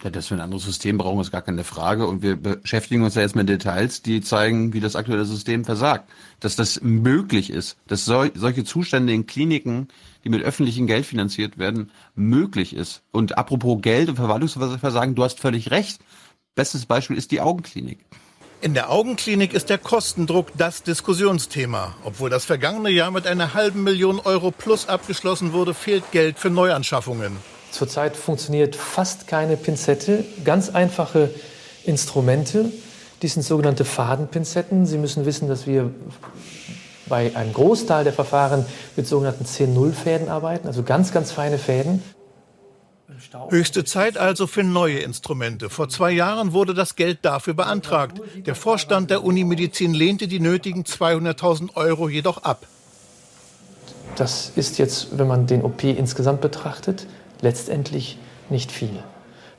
Ja, dass wir ein anderes System brauchen, ist gar keine Frage. Und wir beschäftigen uns ja jetzt mit Details, die zeigen, wie das aktuelle System versagt. Dass das möglich ist, dass sol solche Zustände in Kliniken, die mit öffentlichem Geld finanziert werden, möglich ist. Und apropos Geld und Verwaltungsversagen, du hast völlig recht. Bestes Beispiel ist die Augenklinik. In der Augenklinik ist der Kostendruck das Diskussionsthema. Obwohl das vergangene Jahr mit einer halben Million Euro plus abgeschlossen wurde, fehlt Geld für Neuanschaffungen. Zurzeit funktioniert fast keine Pinzette. Ganz einfache Instrumente. Die sind sogenannte Fadenpinzetten. Sie müssen wissen, dass wir bei einem Großteil der Verfahren mit sogenannten 10-0-Fäden arbeiten, also ganz, ganz feine Fäden. Höchste Zeit also für neue Instrumente. Vor zwei Jahren wurde das Geld dafür beantragt. Der Vorstand der Unimedizin lehnte die nötigen 200.000 Euro jedoch ab. Das ist jetzt, wenn man den OP insgesamt betrachtet, letztendlich nicht viel.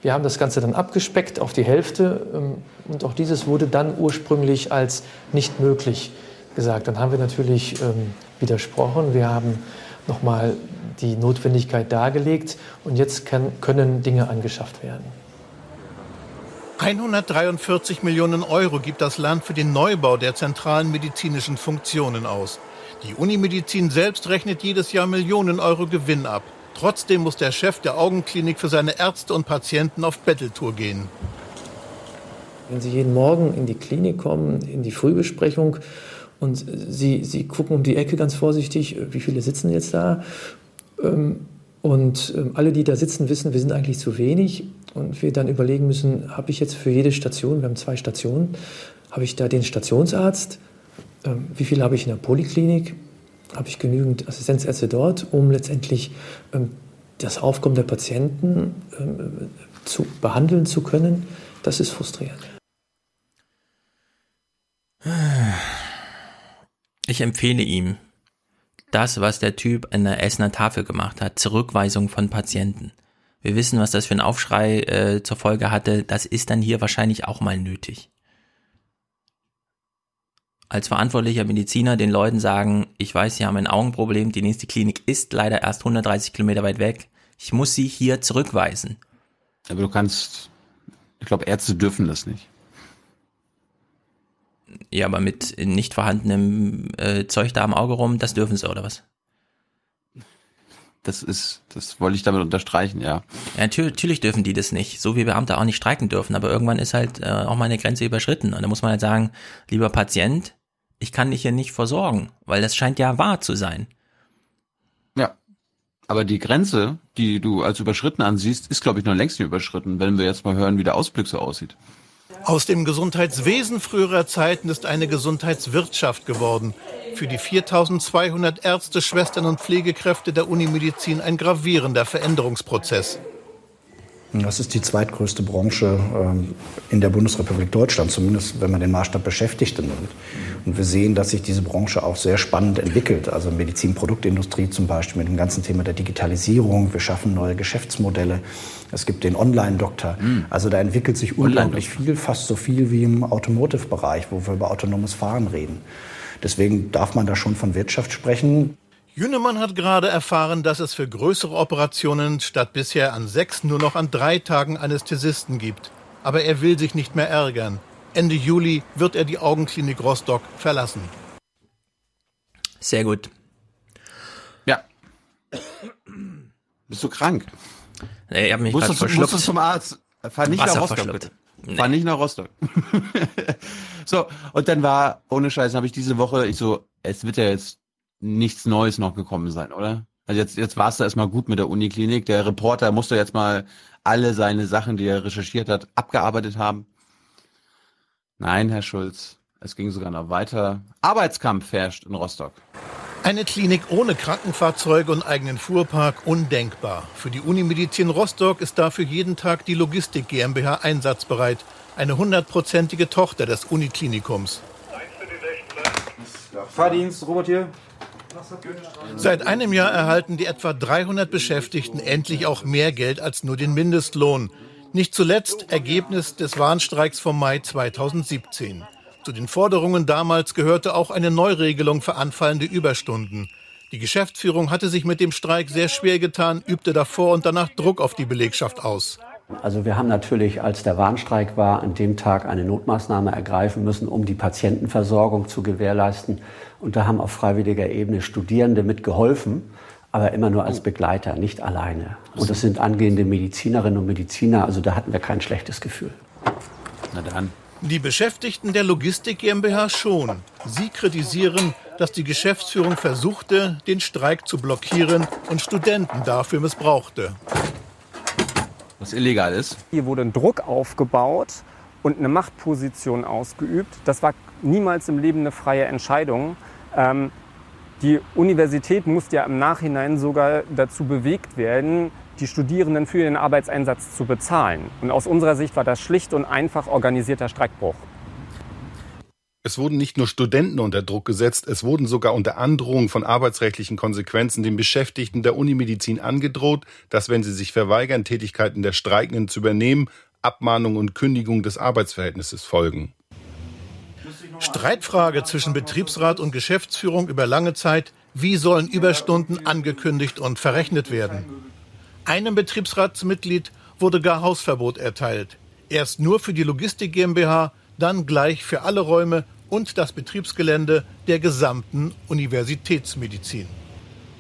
Wir haben das Ganze dann abgespeckt auf die Hälfte ähm, und auch dieses wurde dann ursprünglich als nicht möglich gesagt. Dann haben wir natürlich ähm, widersprochen. Wir haben nochmal die Notwendigkeit dargelegt und jetzt kann, können Dinge angeschafft werden. 143 Millionen Euro gibt das Land für den Neubau der zentralen medizinischen Funktionen aus. Die Unimedizin selbst rechnet jedes Jahr Millionen Euro Gewinn ab. Trotzdem muss der Chef der Augenklinik für seine Ärzte und Patienten auf Betteltour gehen. Wenn Sie jeden Morgen in die Klinik kommen, in die Frühbesprechung und Sie, Sie gucken um die Ecke ganz vorsichtig, wie viele sitzen jetzt da? Ähm, und ähm, alle, die da sitzen, wissen, wir sind eigentlich zu wenig. Und wir dann überlegen müssen, habe ich jetzt für jede Station, wir haben zwei Stationen, habe ich da den Stationsarzt? Ähm, wie viele habe ich in der Poliklinik? Habe ich genügend Assistenzärzte dort, um letztendlich ähm, das Aufkommen der Patienten ähm, zu behandeln zu können. Das ist frustrierend. Ich empfehle ihm das, was der Typ an der Essener Tafel gemacht hat, Zurückweisung von Patienten. Wir wissen, was das für einen Aufschrei äh, zur Folge hatte. Das ist dann hier wahrscheinlich auch mal nötig als verantwortlicher Mediziner den Leuten sagen, ich weiß, Sie haben ein Augenproblem, die nächste Klinik ist leider erst 130 Kilometer weit weg. Ich muss Sie hier zurückweisen. Aber du kannst, ich glaube, Ärzte dürfen das nicht. Ja, aber mit nicht vorhandenem äh, Zeug da am Auge rum, das dürfen sie, oder was? Das ist, das wollte ich damit unterstreichen, ja. ja natürlich, natürlich dürfen die das nicht, so wie Beamte auch nicht streiken dürfen, aber irgendwann ist halt äh, auch mal eine Grenze überschritten. Und da muss man halt sagen, lieber Patient, ich kann dich hier nicht versorgen, weil das scheint ja wahr zu sein. Ja. Aber die Grenze, die du als überschritten ansiehst, ist, glaube ich, noch längst nicht überschritten, wenn wir jetzt mal hören, wie der Ausblick so aussieht. Aus dem Gesundheitswesen früherer Zeiten ist eine Gesundheitswirtschaft geworden. Für die 4200 Ärzte, Schwestern und Pflegekräfte der Unimedizin ein gravierender Veränderungsprozess. Das ist die zweitgrößte Branche ähm, in der Bundesrepublik Deutschland, zumindest wenn man den Maßstab Beschäftigte nimmt. Und wir sehen, dass sich diese Branche auch sehr spannend entwickelt. Also Medizinproduktindustrie zum Beispiel mit dem ganzen Thema der Digitalisierung. Wir schaffen neue Geschäftsmodelle. Es gibt den Online-Doktor. Mhm. Also da entwickelt sich unglaublich viel, fast so viel wie im Automotive-Bereich, wo wir über autonomes Fahren reden. Deswegen darf man da schon von Wirtschaft sprechen. Jünemann hat gerade erfahren, dass es für größere Operationen statt bisher an sechs nur noch an drei Tagen Anästhesisten gibt. Aber er will sich nicht mehr ärgern. Ende Juli wird er die Augenklinik Rostock verlassen. Sehr gut. Ja. Bist du krank? Nee, ich habe mich musst gerade verschluckt. Musst du zum Arzt. Fahr nicht Wasser nach Rostock, bitte. Nee. Fahr nicht nach Rostock. so, und dann war, ohne Scheiß, habe ich diese Woche, ich so, es wird ja jetzt nichts Neues noch gekommen sein, oder? Also jetzt, jetzt war es da erstmal gut mit der Uniklinik. Der Reporter musste jetzt mal alle seine Sachen, die er recherchiert hat, abgearbeitet haben. Nein, Herr Schulz, es ging sogar noch weiter. Arbeitskampf herrscht in Rostock. Eine Klinik ohne Krankenfahrzeuge und eigenen Fuhrpark undenkbar. Für die Unimedizin Rostock ist dafür jeden Tag die Logistik GmbH einsatzbereit. Eine hundertprozentige Tochter des Uniklinikums. Fahrdienst, Robert hier. Seit einem Jahr erhalten die etwa 300 Beschäftigten endlich auch mehr Geld als nur den Mindestlohn. Nicht zuletzt Ergebnis des Warnstreiks vom Mai 2017. Zu den Forderungen damals gehörte auch eine Neuregelung für anfallende Überstunden. Die Geschäftsführung hatte sich mit dem Streik sehr schwer getan, übte davor und danach Druck auf die Belegschaft aus. Also wir haben natürlich, als der Warnstreik war, an dem Tag eine Notmaßnahme ergreifen müssen, um die Patientenversorgung zu gewährleisten. Und da haben auf freiwilliger Ebene Studierende mitgeholfen, aber immer nur als Begleiter, nicht alleine. Und das sind angehende Medizinerinnen und Mediziner, also da hatten wir kein schlechtes Gefühl. Na dann. Die Beschäftigten der Logistik GmbH schon. Sie kritisieren, dass die Geschäftsführung versuchte, den Streik zu blockieren und Studenten dafür missbrauchte. Was illegal ist. Hier wurde ein Druck aufgebaut und eine Machtposition ausgeübt. Das war niemals im Leben eine freie Entscheidung. Ähm, die Universität musste ja im Nachhinein sogar dazu bewegt werden, die Studierenden für ihren Arbeitseinsatz zu bezahlen. Und aus unserer Sicht war das schlicht und einfach organisierter Streikbruch. Es wurden nicht nur Studenten unter Druck gesetzt, es wurden sogar unter Androhung von arbeitsrechtlichen Konsequenzen den Beschäftigten der Unimedizin angedroht, dass wenn sie sich verweigern, Tätigkeiten der Streikenden zu übernehmen, Abmahnung und Kündigung des Arbeitsverhältnisses folgen. Streitfrage zwischen Betriebsrat und Geschäftsführung über lange Zeit. Wie sollen Überstunden angekündigt und verrechnet werden? Einem Betriebsratsmitglied wurde gar Hausverbot erteilt. Erst nur für die Logistik GmbH, dann gleich für alle Räume und das Betriebsgelände der gesamten Universitätsmedizin.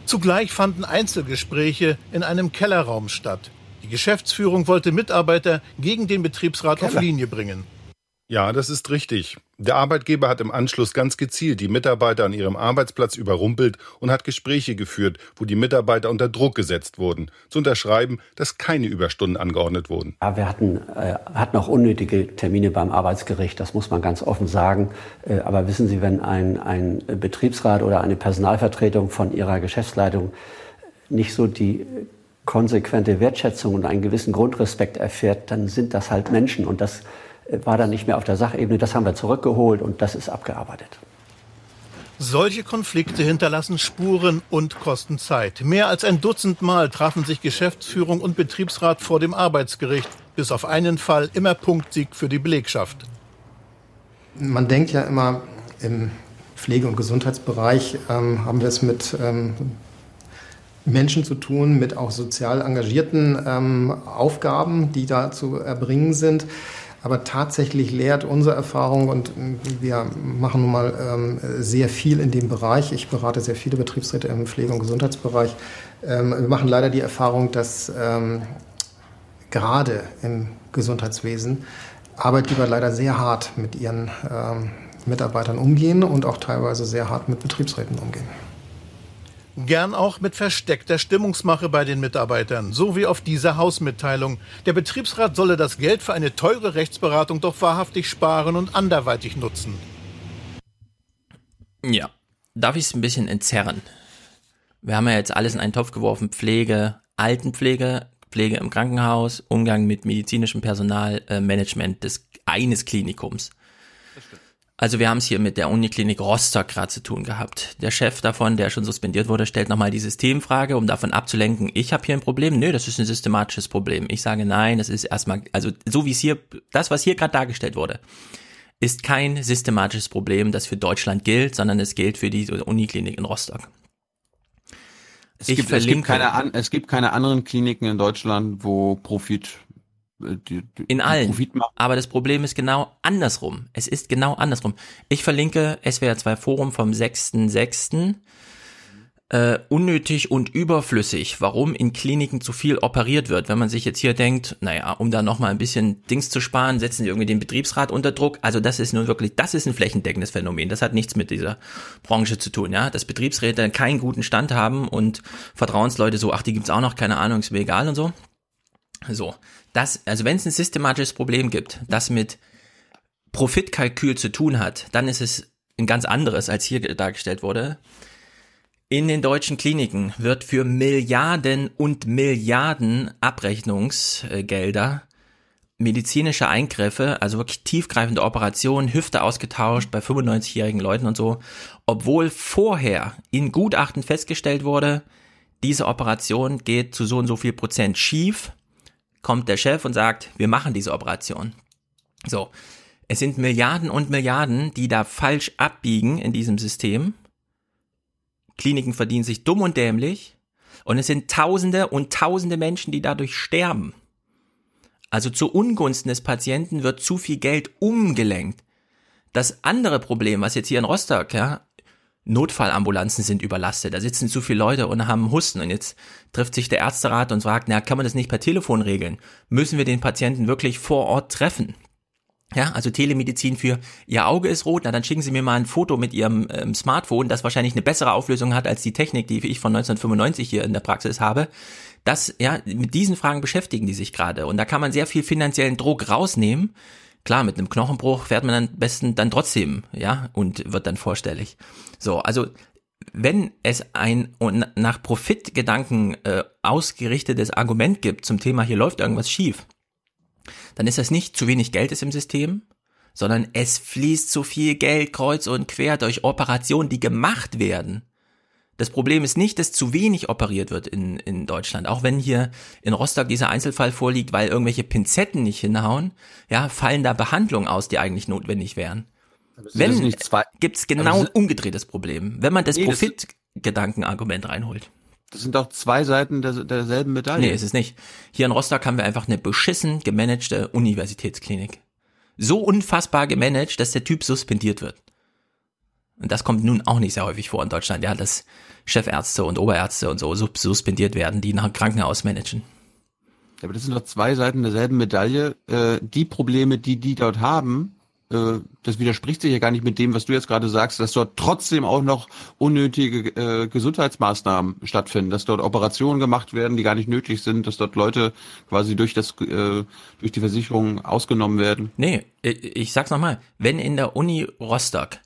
Zugleich fanden Einzelgespräche in einem Kellerraum statt. Die Geschäftsführung wollte Mitarbeiter gegen den Betriebsrat auf Linie bringen. Ja, das ist richtig. Der Arbeitgeber hat im Anschluss ganz gezielt die Mitarbeiter an ihrem Arbeitsplatz überrumpelt und hat Gespräche geführt, wo die Mitarbeiter unter Druck gesetzt wurden, zu unterschreiben, dass keine Überstunden angeordnet wurden. Ja, wir hatten, äh, hatten auch unnötige Termine beim Arbeitsgericht, das muss man ganz offen sagen. Äh, aber wissen Sie, wenn ein, ein Betriebsrat oder eine Personalvertretung von ihrer Geschäftsleitung nicht so die konsequente Wertschätzung und einen gewissen Grundrespekt erfährt, dann sind das halt Menschen und das war dann nicht mehr auf der Sachebene. Das haben wir zurückgeholt und das ist abgearbeitet. Solche Konflikte hinterlassen Spuren und kosten Zeit. Mehr als ein Dutzend Mal trafen sich Geschäftsführung und Betriebsrat vor dem Arbeitsgericht. Bis auf einen Fall immer Punktsieg für die Belegschaft. Man denkt ja immer, im Pflege- und Gesundheitsbereich ähm, haben wir es mit ähm, Menschen zu tun, mit auch sozial engagierten ähm, Aufgaben, die da zu erbringen sind. Aber tatsächlich lehrt unsere Erfahrung und wir machen nun mal ähm, sehr viel in dem Bereich. Ich berate sehr viele Betriebsräte im Pflege- und Gesundheitsbereich. Ähm, wir machen leider die Erfahrung, dass ähm, gerade im Gesundheitswesen Arbeitgeber leider sehr hart mit ihren ähm, Mitarbeitern umgehen und auch teilweise sehr hart mit Betriebsräten umgehen. Gern auch mit versteckter Stimmungsmache bei den Mitarbeitern, so wie auf dieser Hausmitteilung. Der Betriebsrat solle das Geld für eine teure Rechtsberatung doch wahrhaftig sparen und anderweitig nutzen. Ja, darf ich es ein bisschen entzerren? Wir haben ja jetzt alles in einen Topf geworfen, Pflege, Altenpflege, Pflege im Krankenhaus, Umgang mit medizinischem Personal, äh, Management des eines Klinikums. Also wir haben es hier mit der Uniklinik Rostock gerade zu tun gehabt. Der Chef davon, der schon suspendiert wurde, stellt nochmal die Systemfrage, um davon abzulenken, ich habe hier ein Problem. Nö, das ist ein systematisches Problem. Ich sage nein, das ist erstmal, also so wie es hier, das, was hier gerade dargestellt wurde, ist kein systematisches Problem, das für Deutschland gilt, sondern es gilt für die Uniklinik in Rostock. Es gibt, es, gibt keine, es gibt keine anderen Kliniken in Deutschland, wo Profit die, die, in allen. Aber das Problem ist genau andersrum. Es ist genau andersrum. Ich verlinke SWR 2 Forum vom 6.6. Äh, unnötig und überflüssig, warum in Kliniken zu viel operiert wird. Wenn man sich jetzt hier denkt, naja, um da nochmal ein bisschen Dings zu sparen, setzen sie irgendwie den Betriebsrat unter Druck. Also das ist nun wirklich, das ist ein flächendeckendes Phänomen. Das hat nichts mit dieser Branche zu tun, ja. Dass Betriebsräte keinen guten Stand haben und Vertrauensleute so, ach, die gibt's auch noch, keine Ahnung, ist mir egal und so. So, das, also wenn es ein systematisches Problem gibt, das mit Profitkalkül zu tun hat, dann ist es ein ganz anderes, als hier dargestellt wurde. In den deutschen Kliniken wird für Milliarden und Milliarden Abrechnungsgelder medizinische Eingriffe, also wirklich tiefgreifende Operationen, Hüfte ausgetauscht bei 95-jährigen Leuten und so, obwohl vorher in Gutachten festgestellt wurde, diese Operation geht zu so und so viel Prozent schief, kommt der Chef und sagt, wir machen diese Operation. So. Es sind Milliarden und Milliarden, die da falsch abbiegen in diesem System. Kliniken verdienen sich dumm und dämlich. Und es sind Tausende und Tausende Menschen, die dadurch sterben. Also zu Ungunsten des Patienten wird zu viel Geld umgelenkt. Das andere Problem, was jetzt hier in Rostock, ja, Notfallambulanzen sind überlastet, da sitzen zu viele Leute und haben Husten und jetzt trifft sich der Ärzterat und sagt, na, kann man das nicht per Telefon regeln? Müssen wir den Patienten wirklich vor Ort treffen? Ja, also Telemedizin für Ihr Auge ist rot, na dann schicken Sie mir mal ein Foto mit Ihrem ähm, Smartphone, das wahrscheinlich eine bessere Auflösung hat als die Technik, die ich von 1995 hier in der Praxis habe. Das, ja, mit diesen Fragen beschäftigen die sich gerade und da kann man sehr viel finanziellen Druck rausnehmen, Klar, mit einem Knochenbruch fährt man am besten dann trotzdem, ja, und wird dann vorstellig. So, also wenn es ein nach Profitgedanken äh, ausgerichtetes Argument gibt zum Thema, hier läuft irgendwas schief, dann ist das nicht zu wenig Geld ist im System, sondern es fließt zu viel Geld kreuz und quer durch Operationen, die gemacht werden. Das Problem ist nicht, dass zu wenig operiert wird in, in Deutschland. Auch wenn hier in Rostock dieser Einzelfall vorliegt, weil irgendwelche Pinzetten nicht hinhauen, ja, fallen da Behandlungen aus, die eigentlich notwendig wären. Wenn, gibt's genau ein umgedrehtes Problem. Wenn man das nee, Profitgedankenargument reinholt. Das sind doch zwei Seiten der, derselben Medaille. Nee, ist es nicht. Hier in Rostock haben wir einfach eine beschissen gemanagte Universitätsklinik. So unfassbar gemanagt, dass der Typ suspendiert wird. Und das kommt nun auch nicht sehr häufig vor in Deutschland, ja, dass Chefärzte und Oberärzte und so suspendiert werden, die nach dem Krankenhaus managen. Ja, aber das sind doch zwei Seiten derselben Medaille. Äh, die Probleme, die die dort haben, äh, das widerspricht sich ja gar nicht mit dem, was du jetzt gerade sagst, dass dort trotzdem auch noch unnötige äh, Gesundheitsmaßnahmen stattfinden, dass dort Operationen gemacht werden, die gar nicht nötig sind, dass dort Leute quasi durch das äh, durch die Versicherung ausgenommen werden. Nee, ich sag's nochmal, wenn in der Uni Rostock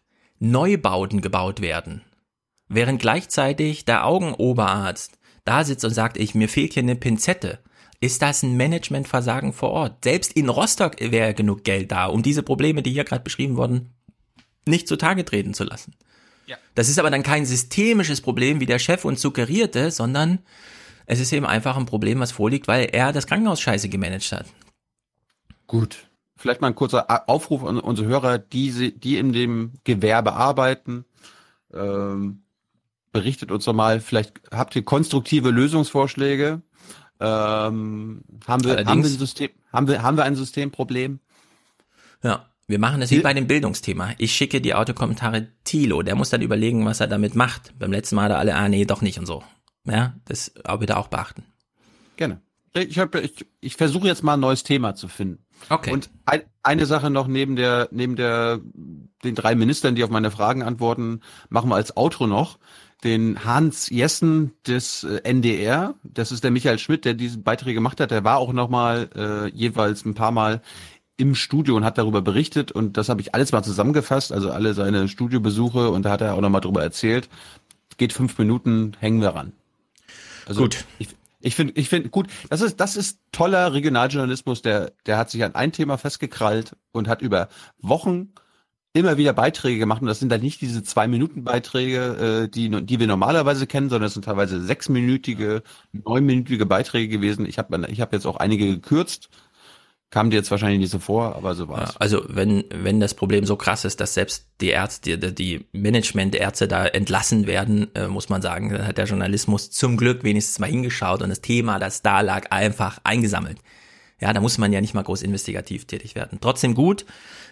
Neubauten gebaut werden, während gleichzeitig der Augenoberarzt da sitzt und sagt, ich, mir fehlt hier eine Pinzette, ist das ein Managementversagen vor Ort. Selbst in Rostock wäre genug Geld da, um diese Probleme, die hier gerade beschrieben wurden, nicht zutage treten zu lassen. Ja. Das ist aber dann kein systemisches Problem, wie der Chef uns suggerierte, sondern es ist eben einfach ein Problem, was vorliegt, weil er das Krankenhaus scheiße gemanagt hat. Gut. Vielleicht mal ein kurzer Aufruf an unsere Hörer, die, die in dem Gewerbe arbeiten. Ähm, berichtet uns doch mal, vielleicht habt ihr konstruktive Lösungsvorschläge. Ähm, haben, wir, haben, wir ein System, haben, wir, haben wir ein Systemproblem? Ja, wir machen das wie bei dem Bildungsthema. Ich schicke die Autokommentare Tilo, der muss dann überlegen, was er damit macht. Beim letzten Mal da alle, ah nee, doch nicht und so. Ja, das auch bitte auch beachten. Gerne. Ich, hab, ich, ich versuche jetzt mal ein neues Thema zu finden. Okay. Und ein, eine Sache noch neben der, neben der, den drei Ministern, die auf meine Fragen antworten, machen wir als Outro noch den Hans Jessen des äh, NDR. Das ist der Michael Schmidt, der diese Beiträge gemacht hat. Der war auch noch mal äh, jeweils ein paar Mal im Studio und hat darüber berichtet und das habe ich alles mal zusammengefasst, also alle seine Studiobesuche und da hat er auch noch mal drüber erzählt. Geht fünf Minuten, hängen wir ran. Also Gut. Ich, Ich finde, ich finde gut, das ist, das ist toller Regionaljournalismus, der, der hat sich an ein Thema festgekrallt und hat über Wochen immer wieder Beiträge gemacht und das sind dann nicht diese zwei Minuten Beiträge, äh, die, die wir normalerweise kennen, sondern es sind teilweise sechsminütige, neunminütige Beiträge gewesen. Ich habe ich hab jetzt auch einige gekürzt, Kam dir jetzt wahrscheinlich nicht so vor, aber so war es. Also wenn, wenn das Problem so krass ist, dass selbst die Ärzte, die, die Management-Ärzte da entlassen werden, äh, muss man sagen, dann hat der Journalismus zum Glück wenigstens mal hingeschaut und das Thema, das da lag, einfach eingesammelt. Ja, da muss man ja nicht mal groß investigativ tätig werden. Trotzdem gut,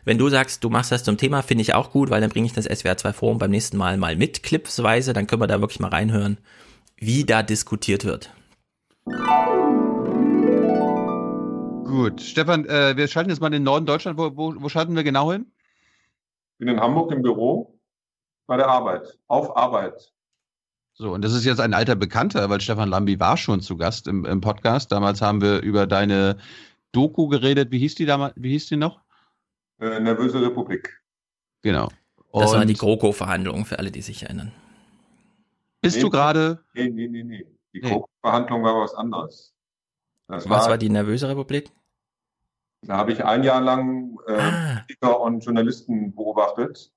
wenn du sagst, du machst das zum Thema, finde ich auch gut, weil dann bringe ich das SWR 2 Forum beim nächsten Mal mal mit, clipsweise, dann können wir da wirklich mal reinhören, wie da diskutiert wird. Gut, Stefan, äh, wir schalten jetzt mal in den Norden Deutschland. Wo, wo, wo schalten wir genau hin? Ich bin in Hamburg im Büro bei der Arbeit, auf Arbeit. So, und das ist jetzt ein alter Bekannter, weil Stefan Lambi war schon zu Gast im, im Podcast. Damals haben wir über deine Doku geredet. Wie hieß die damals? Wie hieß die noch? Äh, Nervöse Republik. Genau. Und das war die GroKo-Verhandlung für alle, die sich erinnern. Bist nee, du gerade? Nee, nee, nee, nee. Die nee. GroKo-Verhandlung war was anderes. Das was war, war die Nervöse Republik? Da habe ich ein Jahr lang äh, ah. und Journalisten beobachtet.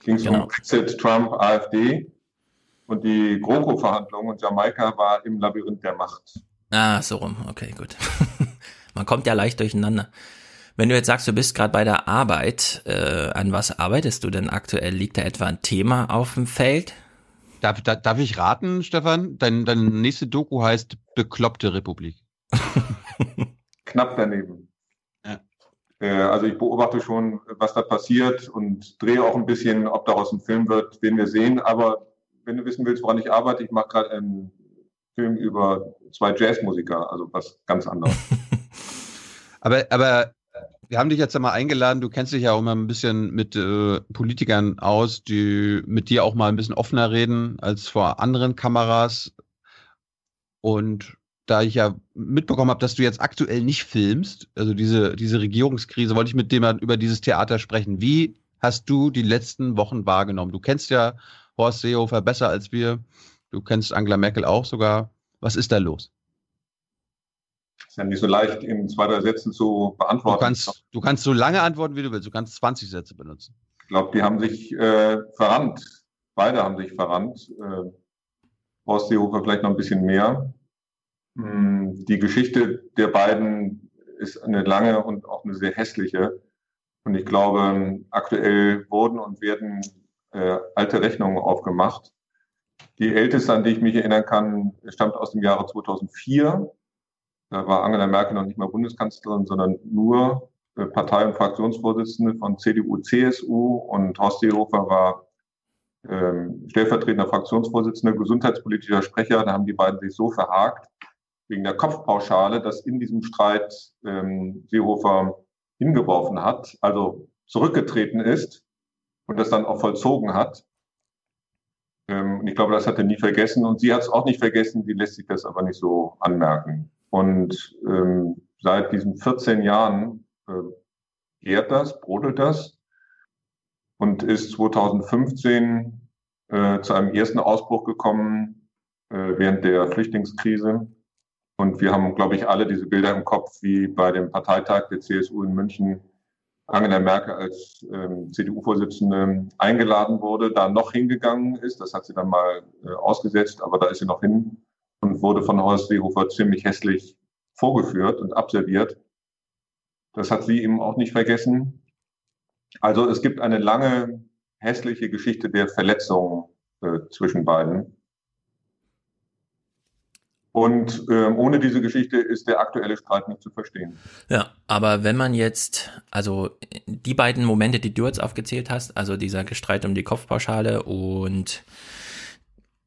Ging es genau. um Brexit, Trump, AfD. Und die GroKo-Verhandlungen und Jamaika war im Labyrinth der Macht. Ah, so rum. Okay, gut. Man kommt ja leicht durcheinander. Wenn du jetzt sagst, du bist gerade bei der Arbeit, äh, an was arbeitest du denn aktuell? Liegt da etwa ein Thema auf dem Feld? Darf, darf, darf ich raten, Stefan? Dein, deine nächste Doku heißt Bekloppte Republik. Knapp daneben. Äh, also ich beobachte schon, was da passiert und drehe auch ein bisschen, ob daraus ein Film wird, werden wir sehen. Aber wenn du wissen willst, woran ich arbeite, ich mache gerade einen Film über zwei Jazzmusiker, also was ganz anderes. aber, aber wir haben dich jetzt einmal eingeladen, du kennst dich ja auch mal ein bisschen mit äh, Politikern aus, die mit dir auch mal ein bisschen offener reden als vor anderen Kameras. Und da ich ja mitbekommen habe, dass du jetzt aktuell nicht filmst, also diese, diese Regierungskrise, wollte ich mit dem über dieses Theater sprechen. Wie hast du die letzten Wochen wahrgenommen? Du kennst ja Horst Seehofer besser als wir. Du kennst Angela Merkel auch sogar. Was ist da los? Das ist ja nicht so leicht in zwei, drei Sätzen zu beantworten. Du kannst, du kannst so lange antworten, wie du willst. Du kannst 20 Sätze benutzen. Ich glaube, die haben sich äh, verrannt. Beide haben sich verrannt. Äh, Horst Seehofer vielleicht noch ein bisschen mehr. Hm, die Geschichte der beiden ist eine lange und auch eine sehr hässliche. Und ich glaube, aktuell wurden und werden äh, alte Rechnungen aufgemacht. Die älteste, an die ich mich erinnern kann, stammt aus dem Jahre 2004. Da war Angela Merkel noch nicht mal Bundeskanzlerin, sondern nur äh, Partei- und Fraktionsvorsitzende von CDU, CSU und Horst Seehofer war ähm, stellvertretender Fraktionsvorsitzender, gesundheitspolitischer Sprecher. Da haben die beiden sich so verhakt, wegen der Kopfpauschale, das in diesem Streit ähm, Seehofer hingeworfen hat, also zurückgetreten ist und das dann auch vollzogen hat. Ähm, und ich glaube, das hat er nie vergessen und sie hat es auch nicht vergessen, sie lässt sich das aber nicht so anmerken. Und ähm, seit diesen 14 Jahren äh, gärt das, brodelt das und ist 2015 äh, zu einem ersten Ausbruch gekommen äh, während der Flüchtlingskrise und wir haben, glaube ich, alle diese Bilder im Kopf, wie bei dem Parteitag der CSU in München Angela Merkel als ähm, CDU-Vorsitzende eingeladen wurde, da noch hingegangen ist. Das hat sie dann mal äh, ausgesetzt, aber da ist sie noch hin und wurde von Horst Seehofer ziemlich hässlich vorgeführt und abserviert. Das hat sie eben auch nicht vergessen. Also es gibt eine lange hässliche Geschichte der Verletzung äh, zwischen beiden. Und äh, ohne diese Geschichte ist der aktuelle Streit nicht zu verstehen. Ja, aber wenn man jetzt, also die beiden Momente, die du jetzt aufgezählt hast, also dieser Gestreit um die Kopfpauschale und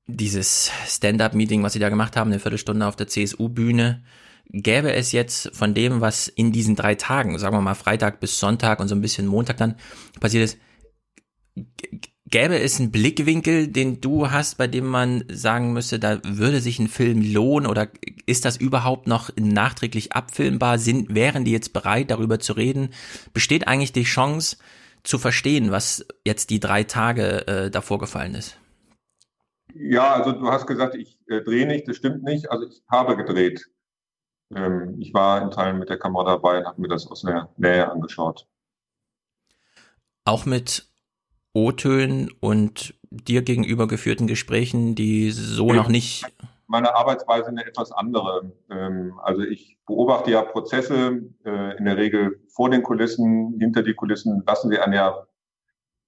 dieses Stand-up-Meeting, was sie da gemacht haben, eine Viertelstunde auf der CSU-Bühne, gäbe es jetzt von dem, was in diesen drei Tagen, sagen wir mal Freitag bis Sonntag und so ein bisschen Montag dann passiert ist, Gäbe es einen Blickwinkel, den du hast, bei dem man sagen müsste, da würde sich ein Film lohnen oder ist das überhaupt noch nachträglich abfilmbar? Sind, wären die jetzt bereit, darüber zu reden? Besteht eigentlich die Chance zu verstehen, was jetzt die drei Tage äh, davor gefallen ist? Ja, also du hast gesagt, ich äh, drehe nicht, das stimmt nicht. Also ich habe gedreht. Ähm, ich war in Teilen mit der Kamera dabei und habe mir das aus der Nähe angeschaut. Auch mit O-Tönen und dir gegenüber geführten Gesprächen, die so ja. noch nicht. Meine Arbeitsweise eine etwas andere. Ähm, also ich beobachte ja Prozesse äh, in der Regel vor den Kulissen, hinter die Kulissen lassen sie einen ja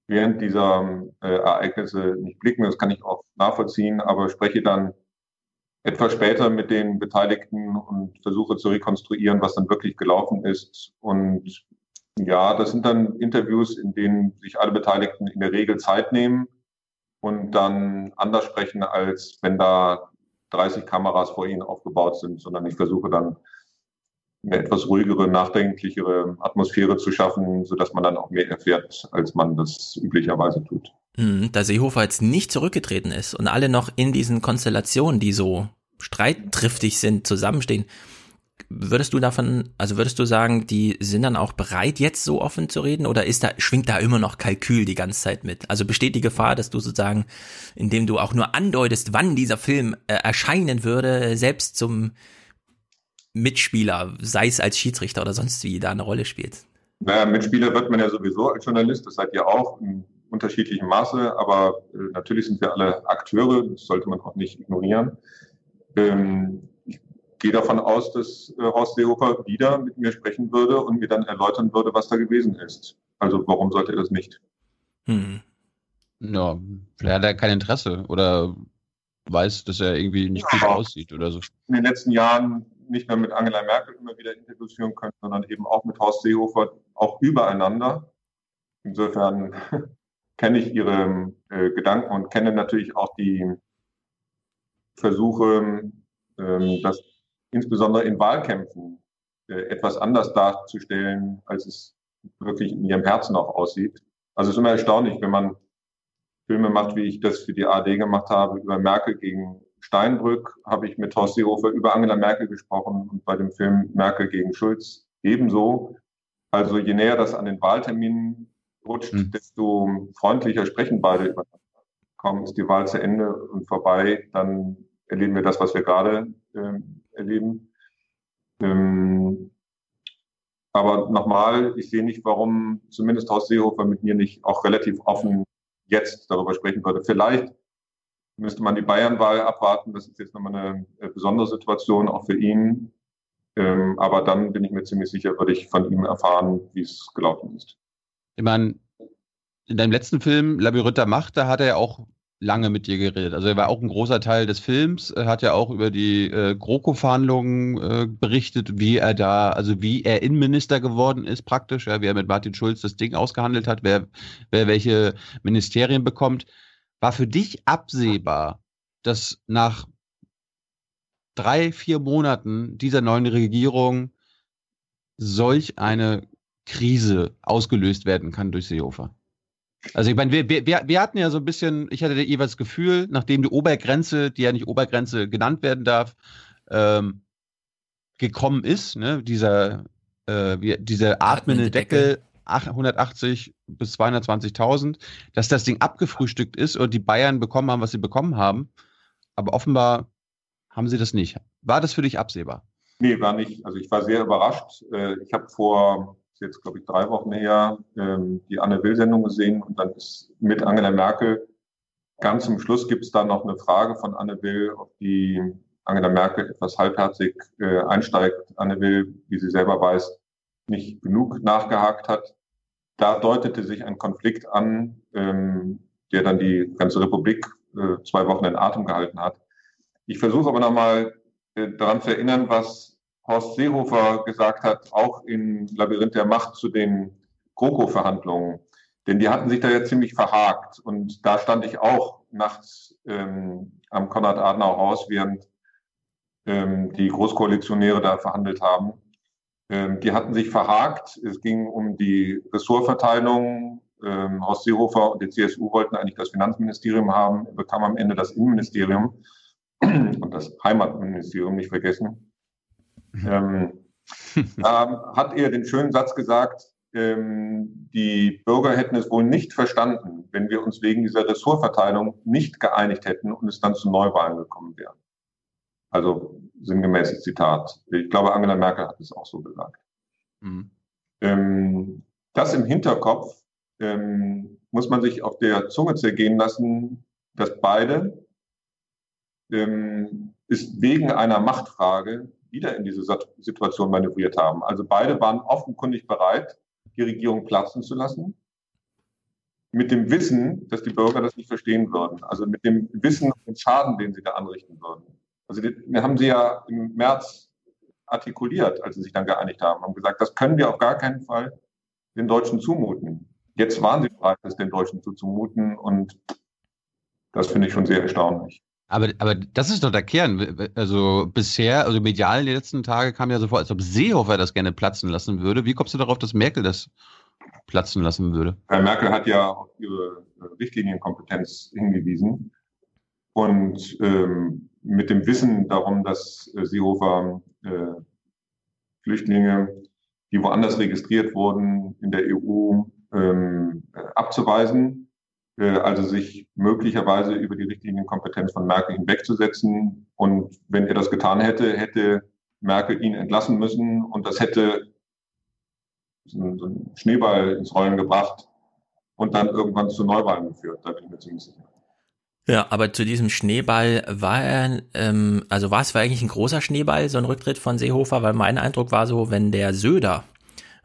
während dieser äh, Ereignisse nicht blicken. Das kann ich auch nachvollziehen, aber spreche dann etwas später mit den Beteiligten und versuche zu rekonstruieren, was dann wirklich gelaufen ist. Und ja, das sind dann Interviews, in denen sich alle Beteiligten in der Regel Zeit nehmen und dann anders sprechen, als wenn da 30 Kameras vor ihnen aufgebaut sind, sondern ich versuche dann eine etwas ruhigere, nachdenklichere Atmosphäre zu schaffen, sodass man dann auch mehr erfährt, als man das üblicherweise tut. Mhm, da Seehofer jetzt nicht zurückgetreten ist und alle noch in diesen Konstellationen, die so streittriftig sind, zusammenstehen, würdest du davon, also würdest du sagen, die sind dann auch bereit, jetzt so offen zu reden oder ist da, schwingt da immer noch Kalkül die ganze Zeit mit? Also besteht die Gefahr, dass du sozusagen, indem du auch nur andeutest, wann dieser Film äh, erscheinen würde, selbst zum Mitspieler, sei es als Schiedsrichter oder sonst wie, da eine Rolle spielt? Naja, Mitspieler wird man ja sowieso als Journalist, das seid ihr auch in unterschiedlichem Maße, aber äh, natürlich sind wir alle Akteure, das sollte man auch nicht ignorieren. Ähm, gehe davon aus, dass äh, Horst Seehofer wieder mit mir sprechen würde und mir dann erläutern würde, was da gewesen ist. Also warum sollte er das nicht? Hm. Ja, vielleicht hat er kein Interesse oder weiß, dass er irgendwie nicht gut aussieht oder so. In den letzten Jahren nicht mehr mit Angela Merkel immer wieder Interviews führen können, sondern eben auch mit Horst Seehofer, auch übereinander. Insofern kenne ich ihre äh, Gedanken und kenne natürlich auch die Versuche, ähm, das insbesondere in Wahlkämpfen äh, etwas anders darzustellen, als es wirklich in ihrem Herzen auch aussieht. Also es ist immer erstaunlich, wenn man Filme macht, wie ich das für die ARD gemacht habe, über Merkel gegen Steinbrück habe ich mit Horst Seehofer über Angela Merkel gesprochen und bei dem Film Merkel gegen Schulz ebenso. Also je näher das an den Wahlterminen rutscht, hm. desto freundlicher sprechen beide über Kaum ist die Wahl zu Ende und vorbei, dann erleben wir das, was wir gerade äh, erleben. Ähm, aber nochmal, ich sehe nicht, warum zumindest Horst Seehofer mit mir nicht auch relativ offen jetzt darüber sprechen würde. Vielleicht müsste man die Bayernwahl abwarten. Das ist jetzt nochmal eine besondere Situation, auch für ihn. Ähm, aber dann bin ich mir ziemlich sicher, würde ich von ihm erfahren, wie es gelaufen ist. Ich meine, in deinem letzten Film, Labyrinth der Macht, da hat er ja auch lange mit dir geredet. Also er war auch ein großer Teil des Films, er hat ja auch über die äh, GroKo-Verhandlungen äh, berichtet, wie er da, also wie er Innenminister geworden ist praktisch, ja, wie er mit Martin Schulz das Ding ausgehandelt hat, wer, wer welche Ministerien bekommt. War für dich absehbar, dass nach drei, vier Monaten dieser neuen Regierung solch eine Krise ausgelöst werden kann durch Seehofer? Also ich meine, wir, wir, wir hatten ja so ein bisschen, ich hatte jeweils das Gefühl, nachdem die Obergrenze, die ja nicht Obergrenze genannt werden darf, ähm, gekommen ist, ne, dieser, äh, dieser atmende Deckel, Deckel 180 bis 220.000, dass das Ding abgefrühstückt ist und die Bayern bekommen haben, was sie bekommen haben. Aber offenbar haben sie das nicht. War das für dich absehbar? Nee, war nicht. Also ich war sehr überrascht. Äh, ich habe vor, jetzt glaube ich drei Wochen her, ähm, die Anne Will-Sendung gesehen und dann ist mit Angela Merkel ganz zum Schluss gibt es da noch eine Frage von Anne Will, auf die Angela Merkel etwas halbherzig äh, einsteigt. Anne Will, wie sie selber weiß, nicht genug nachgehakt hat. Da deutete sich ein Konflikt an, ähm, der dann die ganze Republik äh, zwei Wochen in Atem gehalten hat. Ich versuche aber nochmal äh, daran zu erinnern, was Horst Seehofer gesagt hat, auch in Labyrinth der Macht zu den GroKo-Verhandlungen. Denn die hatten sich da ja ziemlich verhakt. Und da stand ich auch nachts ähm, am Konrad-Adenauer-Haus, während ähm, die Großkoalitionäre da verhandelt haben. Ähm, die hatten sich verhakt. Es ging um die Ressortverteilung. Ähm, Horst Seehofer und die CSU wollten eigentlich das Finanzministerium haben. Bekam am Ende das Innenministerium und das Heimatministerium nicht vergessen. Mhm. Ähm, da hat er den schönen Satz gesagt, ähm, die Bürger hätten es wohl nicht verstanden, wenn wir uns wegen dieser Ressortverteilung nicht geeinigt hätten und es dann zu Neuwahlen gekommen wäre. Also sinngemäßes Zitat. Ich glaube, Angela Merkel hat es auch so gesagt. Mhm. Ähm, das im Hinterkopf ähm, muss man sich auf der Zunge zergehen lassen, dass beide ähm, ist wegen einer Machtfrage wieder in diese Situation manövriert haben. Also beide waren offenkundig bereit, die Regierung platzen zu lassen, mit dem Wissen, dass die Bürger das nicht verstehen würden. Also mit dem Wissen um den Schaden, den sie da anrichten würden. Also wir haben sie ja im März artikuliert, als sie sich dann geeinigt haben, haben gesagt, das können wir auf gar keinen Fall den Deutschen zumuten. Jetzt waren sie bereit, es den Deutschen zuzumuten und das finde ich schon sehr erstaunlich. Aber, aber das ist doch der Kern. Also bisher, also medial in den letzten Tagen kam ja so vor, als ob Seehofer das gerne platzen lassen würde. Wie kommst du darauf, dass Merkel das platzen lassen würde? Herr Merkel hat ja auf ihre Richtlinienkompetenz hingewiesen. Und ähm, mit dem Wissen darum, dass äh, Seehofer äh, Flüchtlinge, die woanders registriert wurden, in der EU ähm, äh, abzuweisen, äh, also sich möglicherweise über die Richtlinienkompetenz von Merkel hinwegzusetzen. Und wenn er das getan hätte, hätte Merkel ihn entlassen müssen und das hätte so einen Schneeball ins Rollen gebracht und dann irgendwann zu Neuwahlen geführt. Da bin ich mir ziemlich sicher. Ja, aber zu diesem Schneeball war er, ähm, also war es eigentlich ein großer Schneeball, so ein Rücktritt von Seehofer, weil mein Eindruck war so, wenn der Söder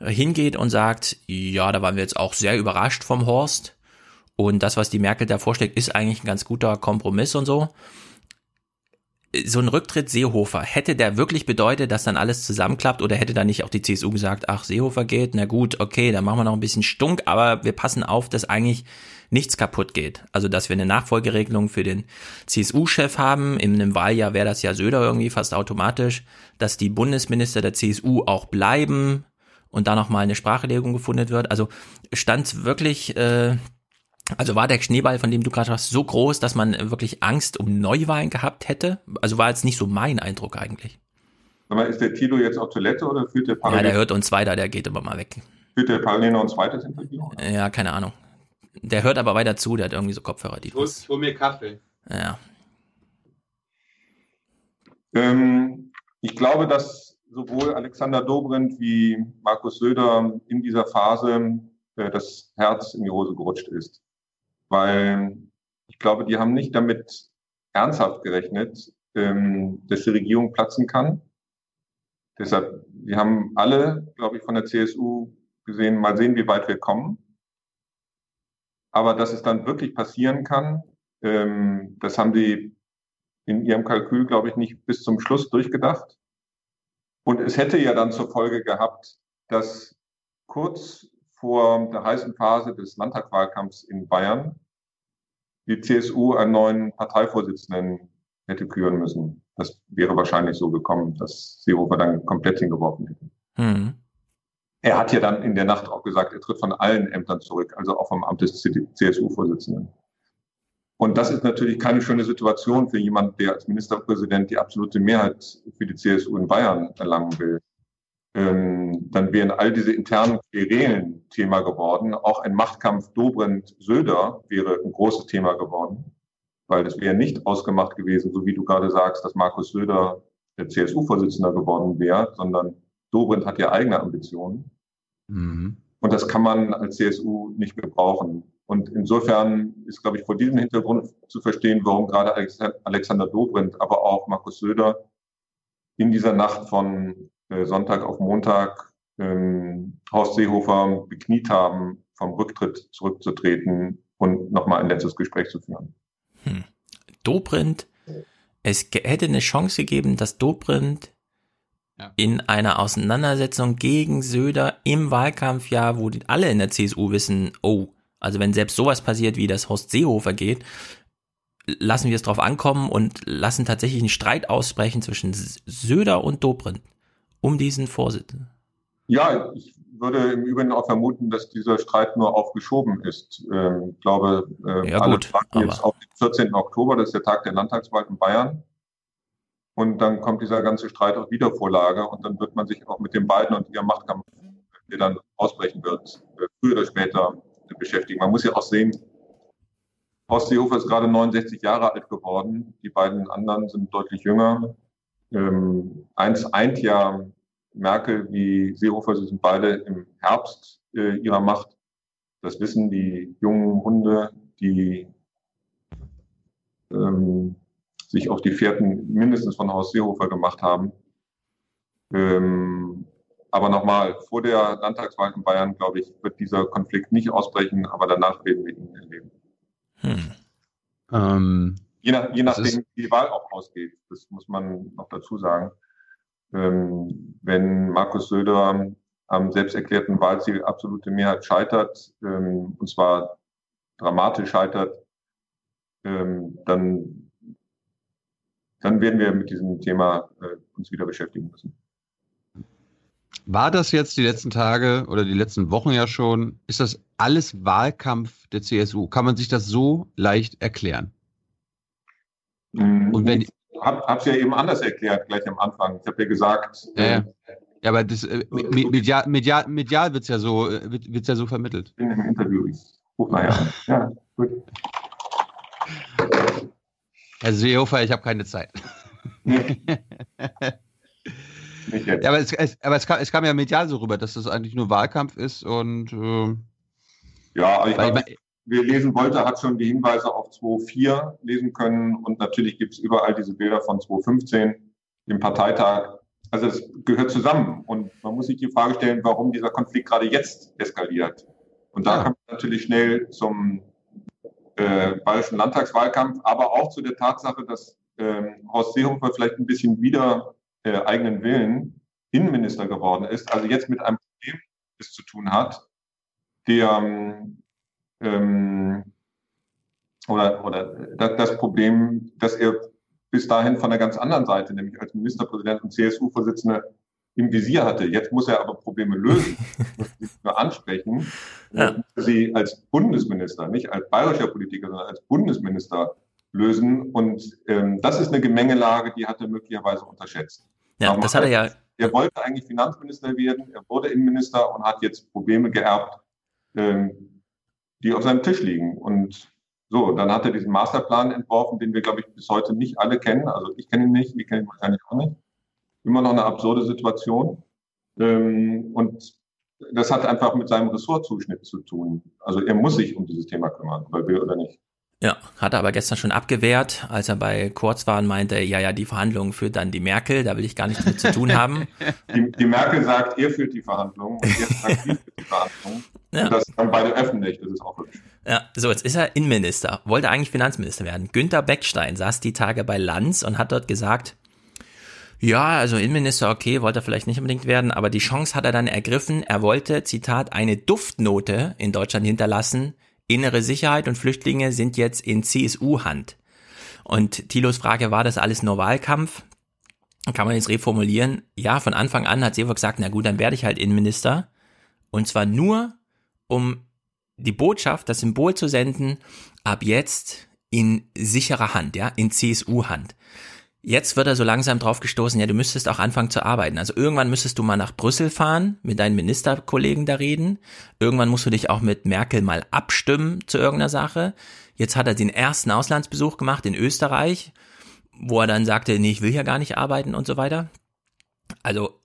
hingeht und sagt, ja, da waren wir jetzt auch sehr überrascht vom Horst und das, was die Merkel da vorschlägt, ist eigentlich ein ganz guter Kompromiss und so. So ein Rücktritt Seehofer, hätte der wirklich bedeutet, dass dann alles zusammenklappt oder hätte da nicht auch die CSU gesagt, ach, Seehofer geht, na gut, okay, dann machen wir noch ein bisschen Stunk, aber wir passen auf, dass eigentlich nichts kaputt geht. Also, dass wir eine Nachfolgeregelung für den CSU-Chef haben. In einem Wahljahr wäre das ja Söder irgendwie fast automatisch, dass die Bundesminister der CSU auch bleiben und da nochmal eine Sprachlegung gefunden wird. Also stand wirklich, äh, also war der Schneeball, von dem du gerade hast, so groß, dass man wirklich Angst um Neuwahlen gehabt hätte? Also war jetzt nicht so mein Eindruck eigentlich. Aber ist der Tilo jetzt auf Toilette oder führt der parallel? Ja, der hört uns weiter, der geht immer mal weg. Führt der parallel noch ein zweites Interview? Oder? Ja, keine Ahnung. Der hört aber weiter zu, der hat irgendwie so Kopfhörer. Die hol, hol mir Kaffee. Ja. Ähm, ich glaube, dass sowohl Alexander Dobrindt wie Markus Söder in dieser Phase äh, das Herz in die Hose gerutscht ist. Weil ich glaube, die haben nicht damit ernsthaft gerechnet, ähm, dass die Regierung platzen kann. Deshalb, wir haben alle, glaube ich, von der CSU gesehen, mal sehen, wie weit wir kommen. Aber dass es dann wirklich passieren kann, ähm, das haben die in ihrem Kalkül, glaube ich, nicht bis zum Schluss durchgedacht. Und es hätte ja dann zur Folge gehabt, dass kurz vor der heißen Phase des Landtagswahlkampfs in Bayern die CSU einen neuen Parteivorsitzenden hätte küren müssen. Das wäre wahrscheinlich so gekommen, dass Seehofer dann komplett hingeworfen hätte. Mhm. Er hat ja dann in der Nacht auch gesagt, er tritt von allen Ämtern zurück, also auch vom Amt des CSU-Vorsitzenden. Und das ist natürlich keine schöne Situation für jemanden, der als Ministerpräsident die absolute Mehrheit für die CSU in Bayern erlangen will. Ähm, dann wären all diese internen Querelen Thema geworden. Auch ein Machtkampf Dobrindt-Söder wäre ein großes Thema geworden, weil es wäre nicht ausgemacht gewesen, so wie du gerade sagst, dass Markus Söder der CSU-Vorsitzender geworden wäre, sondern Dobrindt hat ja eigene Ambitionen. Mhm. Und das kann man als CSU nicht gebrauchen. Und insofern ist, glaube ich, vor diesem Hintergrund zu verstehen, warum gerade Alexander Dobrindt, aber auch Markus Söder in dieser Nacht von äh, Sonntag auf Montag ähm, Horst Seehofer bekniet haben, vom Rücktritt zurückzutreten und nochmal ein letztes Gespräch zu führen. Hm. Dobrindt, es hätte eine Chance gegeben, dass Dobrindt ja. in einer Auseinandersetzung gegen Söder im Wahlkampfjahr, wo die alle in der CSU wissen, oh, also wenn selbst sowas passiert, wie das Horst Seehofer geht, lassen wir es drauf ankommen und lassen tatsächlich einen Streit ausbrechen zwischen Söder und Dobrindt um diesen Vorsitz. Ja, ich würde im Übrigen auch vermuten, dass dieser Streit nur aufgeschoben ist. Ähm, ich glaube, äh, ja, alle gut, warten jetzt auf den 14. Oktober, das ist der Tag der Landtagswahl in Bayern. Und dann kommt dieser ganze Streit auf Wiedervorlage und dann wird man sich auch mit den beiden und ihrem Machtkampf, der dann ausbrechen wird, äh, früher oder später beschäftigen. Man muss ja auch sehen, Horst Seehofer ist gerade 69 Jahre alt geworden. Die beiden anderen sind deutlich jünger. Ähm, eins eint ja Merkel wie Seehofer, sie sind beide im Herbst äh, ihrer Macht. Das wissen die jungen Hunde, die ähm, sich auf die Fährten mindestens von Horst Seehofer gemacht haben. Ähm, aber nochmal, vor der Landtagswahl in Bayern, glaube ich, wird dieser Konflikt nicht ausbrechen, aber danach werden wir ihn erleben. Hm. Ähm, je, nach, je nachdem, wie die Wahl auch ausgeht, das muss man noch dazu sagen. Ähm, wenn Markus Söder am selbsterklärten Wahlziel absolute Mehrheit scheitert, ähm, und zwar dramatisch scheitert, ähm, dann, dann werden wir mit diesem Thema äh, uns wieder beschäftigen müssen. War das jetzt die letzten Tage oder die letzten Wochen ja schon? Ist das alles Wahlkampf der CSU? Kann man sich das so leicht erklären? Mhm. Und wenn ich habe es ja eben anders erklärt, gleich am Anfang. Ich habe ja gesagt. Ja, ja. ja aber das, äh, medial, medial, medial wird es ja, so, äh, ja so vermittelt. In dem Interview. Ich nachher an. Ja, gut. Herr Seehofer, ich habe keine Zeit. Nee. Nicht jetzt. Ja, aber es, es, aber es, kam, es kam ja medial so rüber, dass das eigentlich nur Wahlkampf ist und. Äh, ja, ich glaube, wer lesen wollte, hat schon die Hinweise auf 2.4 lesen können und natürlich gibt es überall diese Bilder von 2.15, dem Parteitag. Also es gehört zusammen und man muss sich die Frage stellen, warum dieser Konflikt gerade jetzt eskaliert. Und da ja. kommt natürlich schnell zum äh, bayerischen Landtagswahlkampf, aber auch zu der Tatsache, dass äh, Horst Seehofer vielleicht ein bisschen wieder äh, eigenen Willen Innenminister geworden ist, also jetzt mit einem Problem es zu tun hat, der ähm, oder, oder das Problem, dass er bis dahin von der ganz anderen Seite, nämlich als Ministerpräsident und CSU-Vorsitzender, im Visier hatte. Jetzt muss er aber Probleme lösen, sie nur ansprechen, ja. sie als Bundesminister, nicht als bayerischer Politiker, sondern als Bundesminister lösen. Und ähm, das ist eine Gemengelage, die hat er möglicherweise unterschätzt. Ja, das hat er ja. Er wollte eigentlich Finanzminister werden, er wurde Innenminister und hat jetzt Probleme geerbt, ähm, die auf seinem Tisch liegen. Und so, dann hat er diesen Masterplan entworfen, den wir, glaube ich, bis heute nicht alle kennen. Also ich kenne ihn nicht, wir kennen ihn wahrscheinlich auch nicht. Immer noch eine absurde Situation. Ähm, und das hat einfach mit seinem Ressortzuschnitt zu tun. Also er muss sich um dieses Thema kümmern, ob er will oder nicht. Ja, hat er aber gestern schon abgewehrt, als er bei Kurz war und meinte, ja, ja, die Verhandlungen führt dann die Merkel, da will ich gar nichts mit zu tun haben. Die, die Merkel sagt, er führt die Verhandlungen und er sagt, sie führt die Verhandlungen. Ja. Und das dann beide öffentlich, das ist auch hübsch. Ja, so, jetzt ist er Innenminister, wollte eigentlich Finanzminister werden. Günter Beckstein saß die Tage bei Lanz und hat dort gesagt, ja, also Innenminister, okay, wollte er vielleicht nicht unbedingt werden, aber die Chance hat er dann ergriffen. Er wollte, Zitat, eine Duftnote in Deutschland hinterlassen, innere Sicherheit und Flüchtlinge sind jetzt in CSU-Hand. Und Thilos Frage, war das alles nur Wahlkampf? Kann man jetzt reformulieren? Ja, von Anfang an hat Seehofer gesagt, na gut, dann werde ich halt Innenminister. Und zwar nur, um die Botschaft, das Symbol zu senden, ab jetzt in sicherer Hand, ja, in CSU-Hand. Jetzt wird er so langsam drauf gestoßen, ja, du müsstest auch anfangen zu arbeiten. Also irgendwann müsstest du mal nach Brüssel fahren, mit deinen Ministerkollegen da reden. Irgendwann musst du dich auch mit Merkel mal abstimmen zu irgendeiner Sache. Jetzt hat er den ersten Auslandsbesuch gemacht in Österreich, wo er dann sagte, nee, ich will ja gar nicht arbeiten und so weiter. Also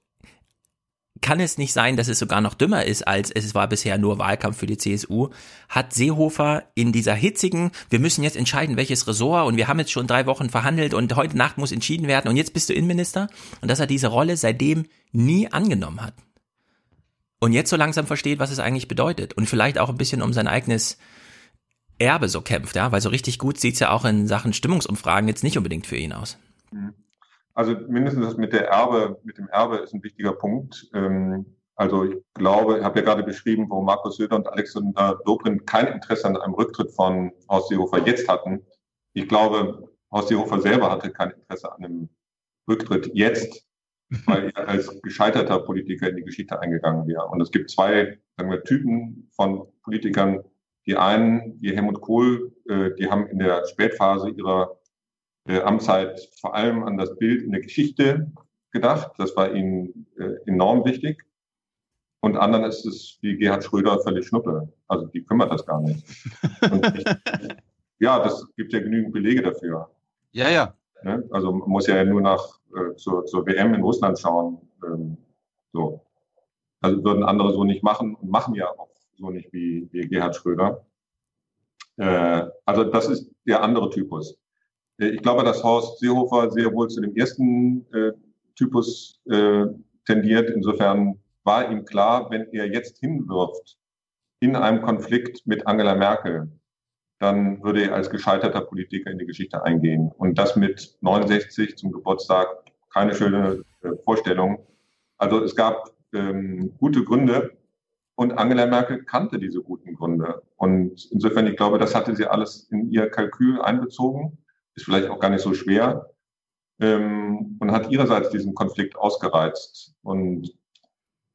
kann es nicht sein, dass es sogar noch dümmer ist, als es war bisher nur Wahlkampf für die CSU, hat Seehofer in dieser hitzigen, wir müssen jetzt entscheiden, welches Ressort und wir haben jetzt schon drei Wochen verhandelt und heute Nacht muss entschieden werden und jetzt bist du Innenminister und dass er diese Rolle seitdem nie angenommen hat. Und jetzt so langsam versteht, was es eigentlich bedeutet und vielleicht auch ein bisschen um sein eigenes Erbe so kämpft, ja, weil so richtig gut sieht's ja auch in Sachen Stimmungsumfragen jetzt nicht unbedingt für ihn aus. Mhm. Also mindestens das mit der Erbe, mit dem Erbe ist ein wichtiger Punkt. Ähm, also ich glaube, ich habe ja gerade beschrieben, wo Markus Söder und Alexander Dobrindt kein Interesse an einem Rücktritt von Horst Seehofer jetzt hatten. Ich glaube, Horst Seehofer selber hatte kein Interesse an einem Rücktritt jetzt, weil er als gescheiterter Politiker in die Geschichte eingegangen wäre. Und es gibt zwei sagen wir, Typen von Politikern. Die einen, wie Helmut Kohl, äh, die haben in der Spätphase ihrer äh, Amtszeit vor allem an das Bild in der Geschichte gedacht. Das war ihnen äh, enorm wichtig. Und anderen ist es wie Gerhard Schröder völlig Schnuppe. Also die kümmert das gar nicht. Und ich, ja, das gibt ja genügend Belege dafür. Ja, ja. Ne? Also man muss ja nur nach äh, zur, zur WM in Russland schauen. Ähm, so. Also würden andere so nicht machen und machen ja auch so nicht wie, wie Gerhard Schröder. Äh, also das ist der andere Typus. Äh, ich glaube, dass Horst Seehofer sehr wohl zu dem ersten äh, Typus äh, tendiert. Insofern war ihm klar, wenn er jetzt hinwirft in einem Konflikt mit Angela Merkel, dann würde er als gescheiterter Politiker in die Geschichte eingehen. Und das mit 69 zum Geburtstag, keine schöne äh, Vorstellung. Also es gab ähm, gute Gründe und Angela Merkel kannte diese guten Gründe. Und insofern, ich glaube, das hatte sie alles in ihr Kalkül einbezogen. Ist vielleicht auch gar nicht so schwer. Ähm, und hat ihrerseits diesen Konflikt ausgereizt. Und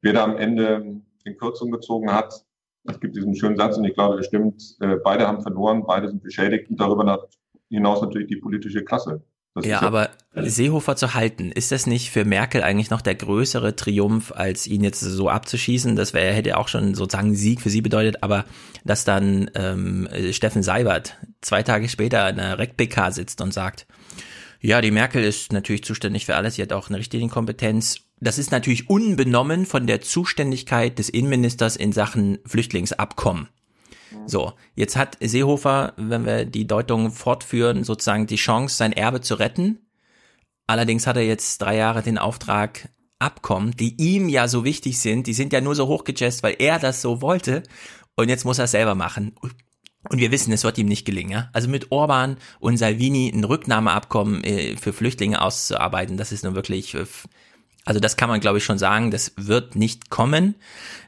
wer da am Ende in Kürzung gezogen hat, es gibt diesen schönen Satz und ich glaube, er stimmt, äh, beide haben verloren, beide sind beschädigt und darüber hinaus natürlich die politische Klasse. Ja, aber Seehofer zu halten, ist das nicht für Merkel eigentlich noch der größere Triumph, als ihn jetzt so abzuschießen? Das wäre, hätte auch schon sozusagen Sieg für sie bedeutet, aber dass dann ähm, Steffen Seibert zwei Tage später in der RecPK sitzt und sagt, ja, die Merkel ist natürlich zuständig für alles, sie hat auch eine Richtlinienkompetenz das ist natürlich unbenommen von der Zuständigkeit des Innenministers in Sachen Flüchtlingsabkommen. So, jetzt hat Seehofer, wenn wir die Deutung fortführen, sozusagen die Chance, sein Erbe zu retten. Allerdings hat er jetzt drei Jahre den Auftrag, Abkommen, die ihm ja so wichtig sind, die sind ja nur so hochgejazzt, weil er das so wollte. Und jetzt muss er es selber machen. Und wir wissen, es wird ihm nicht gelingen. Ja? Also mit Orban und Salvini ein Rücknahmeabkommen äh, für Flüchtlinge auszuarbeiten, das ist nun wirklich äh, also das kann man, glaube ich, schon sagen, das wird nicht kommen.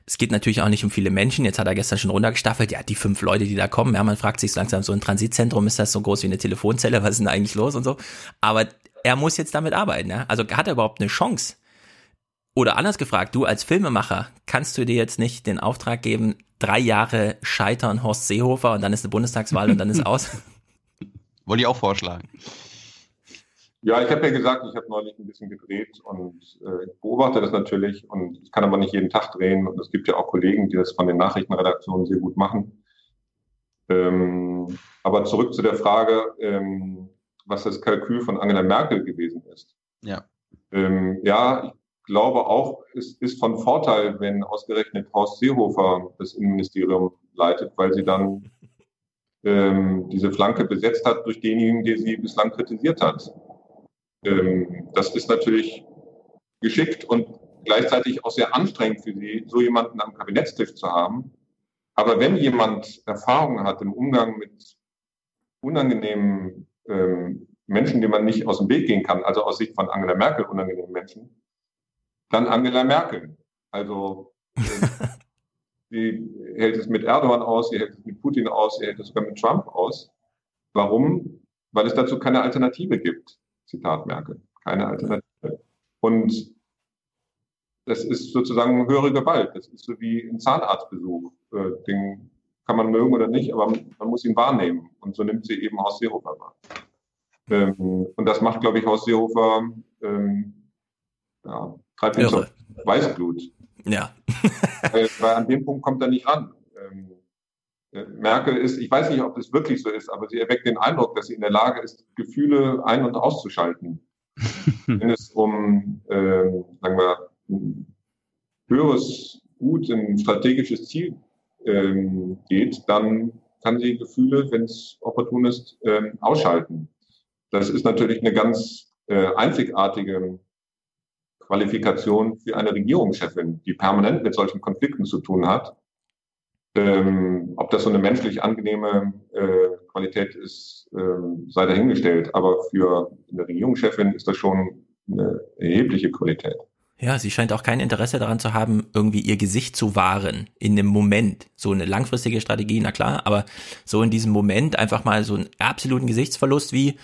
Es geht natürlich auch nicht um viele Menschen. Jetzt hat er gestern schon runtergestaffelt. Ja, die fünf Leute, die da kommen. Ja, man fragt sich langsam, so ein Transitzentrum, ist das so groß wie eine Telefonzelle? Was ist denn eigentlich los und so? Aber er muss jetzt damit arbeiten. Ja? Also hat er überhaupt eine Chance? Oder anders gefragt, du als Filmemacher, kannst du dir jetzt nicht den Auftrag geben, drei Jahre scheitern Horst Seehofer und dann ist eine Bundestagswahl und dann ist aus? Wollte ich auch vorschlagen. Ja, ich habe ja gesagt, ich habe neulich ein bisschen gedreht und äh, beobachte das natürlich und ich kann aber nicht jeden Tag drehen und es gibt ja auch Kollegen, die das von den Nachrichtenredaktionen sehr gut machen. Ähm, aber zurück zu der Frage, ähm, was das Kalkül von Angela Merkel gewesen ist. Ja. Ähm, ja, ich glaube auch, es ist von Vorteil, wenn ausgerechnet Horst Seehofer das Innenministerium leitet, weil sie dann ähm, diese Flanke besetzt hat durch denjenigen, der sie bislang kritisiert hat. Ähm, das ist natürlich geschickt und gleichzeitig auch sehr anstrengend für sie, so jemanden am Kabinettstisch zu haben. Aber wenn jemand Erfahrung hat im Umgang mit unangenehmen ähm, Menschen, die man nicht aus dem Weg gehen kann, also aus Sicht von Angela Merkel unangenehmen Menschen, dann Angela Merkel. Also sie hält es mit Erdogan aus, sie hält es mit Putin aus, sie hält es sogar mit Trump aus. Warum? Weil es dazu keine Alternative gibt. Zitat Merkel. Keine Alternative. Und das ist sozusagen höhere Gewalt. Das ist so wie ein Zahnarztbesuch. Äh, den kann man mögen oder nicht, aber man muss ihn wahrnehmen. Und so nimmt sie eben Horst Seehofer wahr. Ähm, und das macht, glaube ich, Horst Seehofer, ähm, ja, treibt ihn zur Weißblut. Ja. weil, weil, an dem Punkt kommt er nicht ran. Merkel ist, ich weiß nicht, ob das wirklich so ist, aber sie erweckt den Eindruck, dass sie in der Lage ist, Gefühle ein- und auszuschalten. Wenn es um, äh, sagen wir, ein höheres Gut, ein strategisches Ziel ähm, geht, dann kann sie Gefühle, wenn es opportun ist, ähm, ausschalten. Das ist natürlich eine ganz äh, einzigartige Qualifikation für eine Regierungschefin, die permanent mit solchen Konflikten zu tun hat ähm, ob das so eine menschlich angenehme äh, Qualität ist, ähm, sei dahingestellt. Aber für eine Regierungschefin ist das schon eine erhebliche Qualität. Ja, sie scheint auch kein Interesse daran zu haben, irgendwie ihr Gesicht zu wahren in dem Moment. So eine langfristige Strategie, na klar, aber so in diesem Moment einfach mal so einen absoluten Gesichtsverlust wie,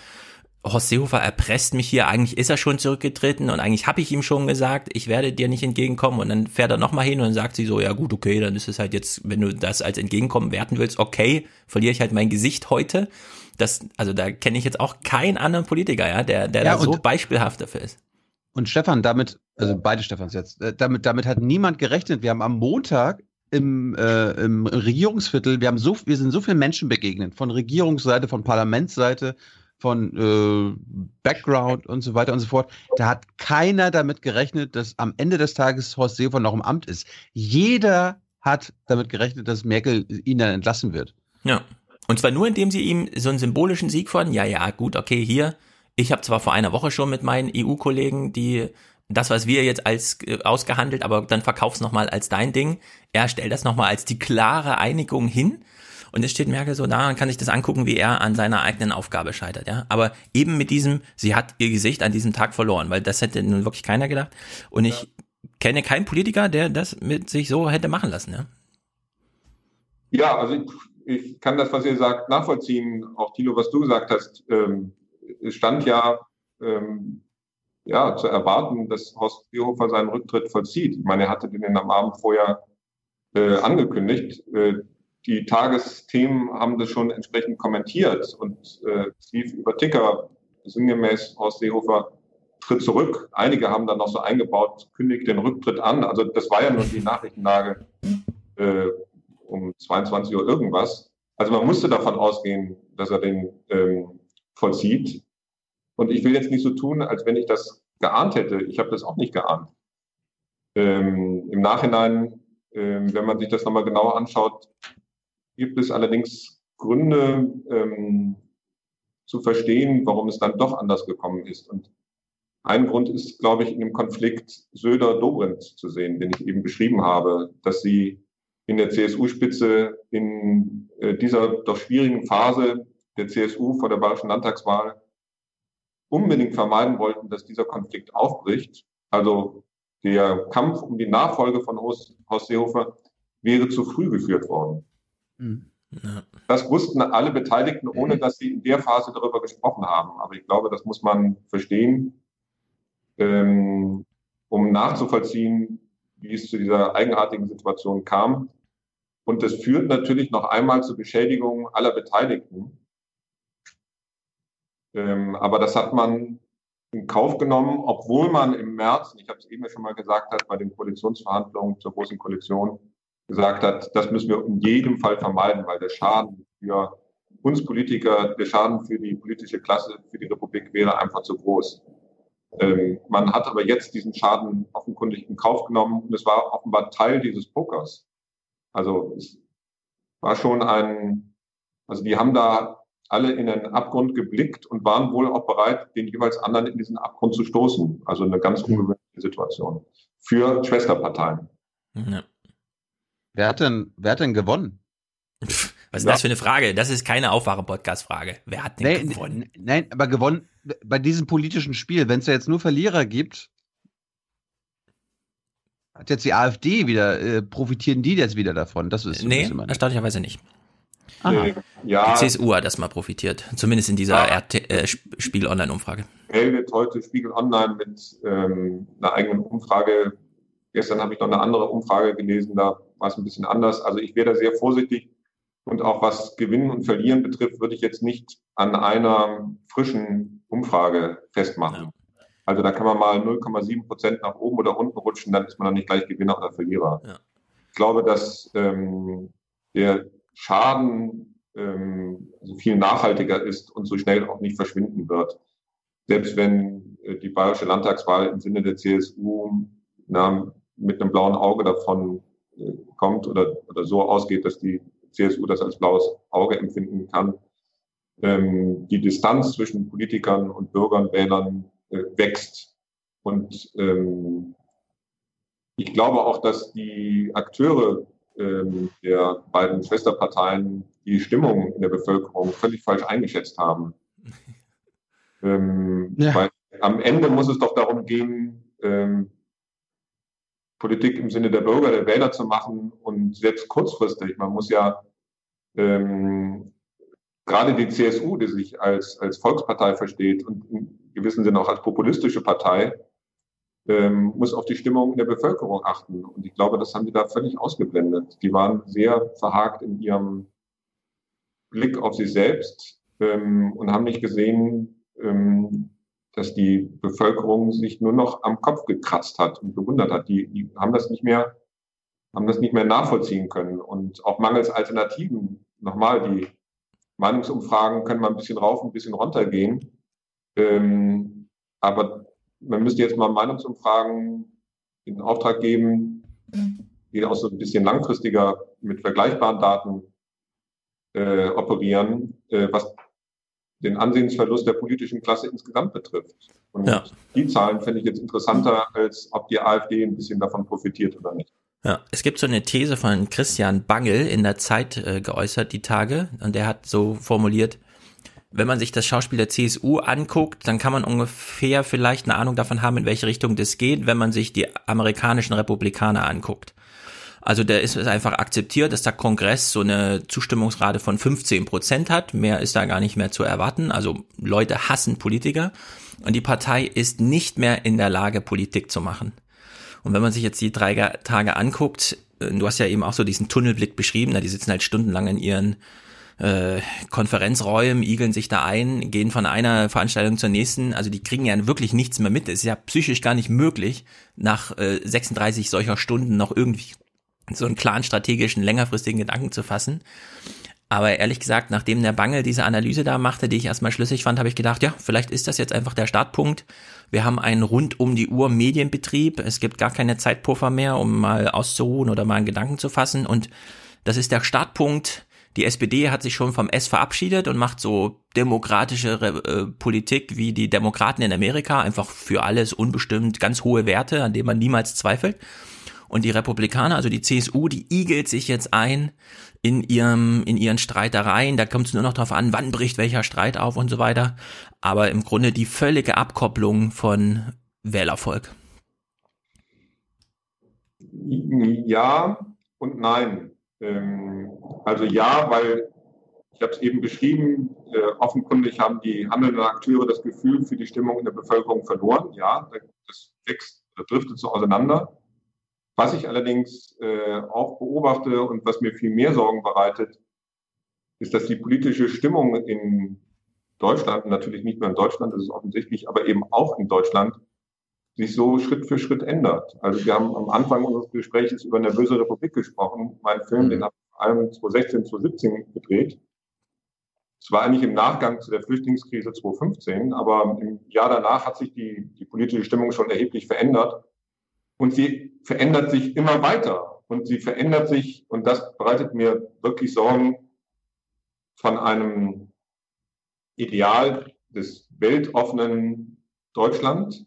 Horst Seehofer erpresst mich hier, eigentlich ist er schon zurückgetreten und eigentlich habe ich ihm schon gesagt, ich werde dir nicht entgegenkommen und dann fährt er nochmal hin und dann sagt sie so, ja gut, okay, dann ist es halt jetzt, wenn du das als Entgegenkommen werten willst, okay, verliere ich halt mein Gesicht heute. Das, also da kenne ich jetzt auch keinen anderen Politiker, ja, der, der ja, da so beispielhaft dafür ist. Und Stefan, damit, also beide Stefans jetzt, äh, damit, damit hat niemand gerechnet. Wir haben am Montag im, äh, im Regierungsviertel, wir haben so, wir sind so vielen Menschen begegnet, von Regierungsseite, von Parlamentsseite, von äh, Background und so weiter und so fort. Da hat keiner damit gerechnet, dass am Ende des Tages Horst Seehofer noch im Amt ist. Jeder hat damit gerechnet, dass Merkel ihn dann entlassen wird. Ja. Und zwar nur, indem sie ihm so einen symbolischen Sieg von, ja, ja, gut, okay, hier, ich habe zwar vor einer Woche schon mit meinen EU-Kollegen die das, was wir jetzt als äh, ausgehandelt, aber dann verkauf's nochmal als dein Ding. Er stellt das nochmal als die klare Einigung hin. Und es steht Merkel so da und kann sich das angucken, wie er an seiner eigenen Aufgabe scheitert, ja. Aber eben mit diesem, sie hat ihr Gesicht an diesem Tag verloren, weil das hätte nun wirklich keiner gedacht. Und ich ja. kenne keinen Politiker, der das mit sich so hätte machen lassen, ja. Ja, also ich, ich kann das, was ihr sagt, nachvollziehen. Auch Thilo, was du gesagt hast, ähm, stand ja ähm, ja, zu erwarten, dass Horst Seehofer seinen Rücktritt vollzieht. Ich meine, er hatte den am Abend vorher äh, angekündigt. Äh, die Tagesthemen haben das schon entsprechend kommentiert und äh, lief über Ticker sinngemäß Horst Seehofer tritt zurück. Einige haben dann noch so eingebaut, kündigt den Rücktritt an. Also das war ja nur die Nachrichtenlage äh, um 22 Uhr irgendwas. Also man musste davon ausgehen, dass er den ähm, vollzieht. Und ich will jetzt nicht so tun, als wenn ich das geahnt hätte. Ich habe das auch nicht geahnt. Ähm, Im Nachhinein, ähm, wenn man sich das nochmal genauer anschaut, gibt es allerdings Gründe ähm, zu verstehen, warum es dann doch anders gekommen ist. Und ein Grund ist, glaube ich, in dem Konflikt Söder-Dobrindt zu sehen, den ich eben beschrieben habe, dass sie in der CSU-Spitze in äh, dieser doch schwierigen Phase der CSU vor der bayerischen Landtagswahl unbedingt vermeiden wollten, dass dieser Konflikt aufbricht. Also der Kampf um die Nachfolge von Horst, Seehofer wäre zu früh geführt worden. Mhm. Ja. Das wussten alle Beteiligten, ohne dass sie in der Phase darüber gesprochen haben. Aber ich glaube, das muss man verstehen, ähm, um nachzuvollziehen, wie es zu dieser eigenartigen Situation kam. Und das führt natürlich noch einmal zur Beschädigung aller Beteiligten. Ähm, aber das hat man in Kauf genommen, obwohl man im März, ich habe es eben schon mal gesagt, hat bei den Koalitionsverhandlungen zur großen Koalition gesagt hat, das müssen wir in jedem Fall vermeiden, weil der Schaden für uns Politiker, der Schaden für die politische Klasse, für die Republik wäre einfach zu groß. Ähm, man hat aber jetzt diesen Schaden offenkundig in Kauf genommen und es war offenbar Teil dieses Pokers. Also es war schon ein, also die haben da alle in einen Abgrund geblickt und waren wohl auch bereit, den jeweils anderen in diesen Abgrund zu stoßen. Also eine ganz ungewöhnliche Situation für Schwesterparteien. Ja. Wer hat denn, wer hat denn gewonnen? Was ist ja. das für eine Frage? Das ist keine Aufwache-Podcast-Frage. Wer hat denn nein, gewonnen? Nein, aber gewonnen bei diesem politischen Spiel, wenn es ja jetzt nur Verlierer gibt, hat jetzt die AfD wieder, äh, profitieren die jetzt wieder davon? Das ist nee, erstaunlicherweise nicht. Aha. Ja. Die CSU hat das mal profitiert, zumindest in dieser ja. äh, Spiegel Online-Umfrage. Meldet heute Spiegel Online mit ähm, einer eigenen Umfrage. Gestern habe ich noch eine andere Umfrage gelesen, da war es ein bisschen anders. Also ich wäre da sehr vorsichtig. Und auch was Gewinnen und Verlieren betrifft, würde ich jetzt nicht an einer frischen Umfrage festmachen. Ja. Also da kann man mal 0,7 Prozent nach oben oder unten rutschen, dann ist man dann nicht gleich Gewinner oder Verlierer. Ja. Ich glaube, dass ähm, der Schaden ähm, also viel nachhaltiger ist und so schnell auch nicht verschwinden wird. Selbst wenn äh, die bayerische Landtagswahl im Sinne der CSU na, mit einem blauen Auge davon kommt oder, oder so ausgeht, dass die CSU das als blaues Auge empfinden kann, ähm, die Distanz zwischen Politikern und Bürgern, Wählern äh, wächst. Und ähm, ich glaube auch, dass die Akteure ähm, der beiden Schwesterparteien die Stimmung in der Bevölkerung völlig falsch eingeschätzt haben. Ähm, ja. Weil am Ende muss es doch darum gehen, ähm, Politik im Sinne der Bürger, der Wähler zu machen und selbst kurzfristig. Man muss ja ähm, gerade die CSU, die sich als, als Volkspartei versteht und in gewissem Sinne auch als populistische Partei, ähm, muss auf die Stimmung der Bevölkerung achten. Und ich glaube, das haben die da völlig ausgeblendet. Die waren sehr verhakt in ihrem Blick auf sich selbst ähm, und haben nicht gesehen, ähm, dass die Bevölkerung sich nur noch am Kopf gekratzt hat und bewundert hat. Die, die haben das nicht mehr haben das nicht mehr nachvollziehen können und auch mangels Alternativen. Nochmal, die Meinungsumfragen können mal ein bisschen rauf, ein bisschen runter gehen. Ähm, aber man müsste jetzt mal Meinungsumfragen in Auftrag geben, die auch so ein bisschen langfristiger mit vergleichbaren Daten äh, operieren, äh, was den Ansehensverlust der politischen Klasse insgesamt betrifft. Und ja. die Zahlen finde ich jetzt interessanter, als ob die AfD ein bisschen davon profitiert oder nicht. Ja, es gibt so eine These von Christian Bangel in der Zeit äh, geäußert, die Tage, und der hat so formuliert, wenn man sich das Schauspiel der CSU anguckt, dann kann man ungefähr vielleicht eine Ahnung davon haben, in welche Richtung das geht, wenn man sich die amerikanischen Republikaner anguckt. Also der ist es einfach akzeptiert, dass der Kongress so eine Zustimmungsrate von 15 Prozent hat. Mehr ist da gar nicht mehr zu erwarten. Also Leute hassen Politiker und die Partei ist nicht mehr in der Lage, Politik zu machen. Und wenn man sich jetzt die drei Tage anguckt, äh, du hast ja eben auch so diesen Tunnelblick beschrieben, die sitzen halt stundenlang in ihren äh, Konferenzräumen, igeln sich da ein, gehen von einer Veranstaltung zur nächsten. Also die kriegen ja wirklich nichts mehr mit. Es ist ja psychisch gar nicht möglich, nach äh, 36 solcher Stunden noch irgendwie so einen klaren strategischen, längerfristigen Gedanken zu fassen. Aber ehrlich gesagt, nachdem der Bangel diese Analyse da machte, die ich erstmal schlüssig fand, habe ich gedacht, ja, vielleicht ist das jetzt einfach der Startpunkt. Wir haben einen rund um die Uhr Medienbetrieb. Es gibt gar keine Zeitpuffer mehr, um mal auszuruhen oder mal einen Gedanken zu fassen. Und das ist der Startpunkt. Die SPD hat sich schon vom S verabschiedet und macht so demokratische äh, Politik wie die Demokraten in Amerika, einfach für alles unbestimmt, ganz hohe Werte, an denen man niemals zweifelt. Und die Republikaner, also die CSU, die igelt sich jetzt ein in ihrem, in ihren Streitereien. Da kommt es nur noch darauf an, wann bricht welcher Streit auf und so weiter. Aber im Grunde die völlige Abkopplung von Wählervolk. Ja und nein. Ähm, also ja, weil ich habe es eben beschrieben, äh, offenkundig haben die handelnden Akteure das Gefühl für die Stimmung in der Bevölkerung verloren. Ja, das wächst, das driftet so auseinander. Was ich allerdings äh, auch beobachte und was mir viel mehr Sorgen bereitet, ist, dass die politische Stimmung in Deutschland, natürlich nicht nur in Deutschland, das ist offensichtlich, aber eben auch in Deutschland, sich so Schritt für Schritt ändert. Also wir haben am Anfang unseres Gesprächs über eine böse Republik gesprochen. Mein Film, den habe ich vor allem 2016, 2017 gedreht. Es war eigentlich im Nachgang zu der Flüchtlingskrise 2015, aber im Jahr danach hat sich die, die politische Stimmung schon erheblich verändert. Und sie verändert sich immer weiter. Und sie verändert sich, und das bereitet mir wirklich Sorgen, von einem Ideal des weltoffenen Deutschland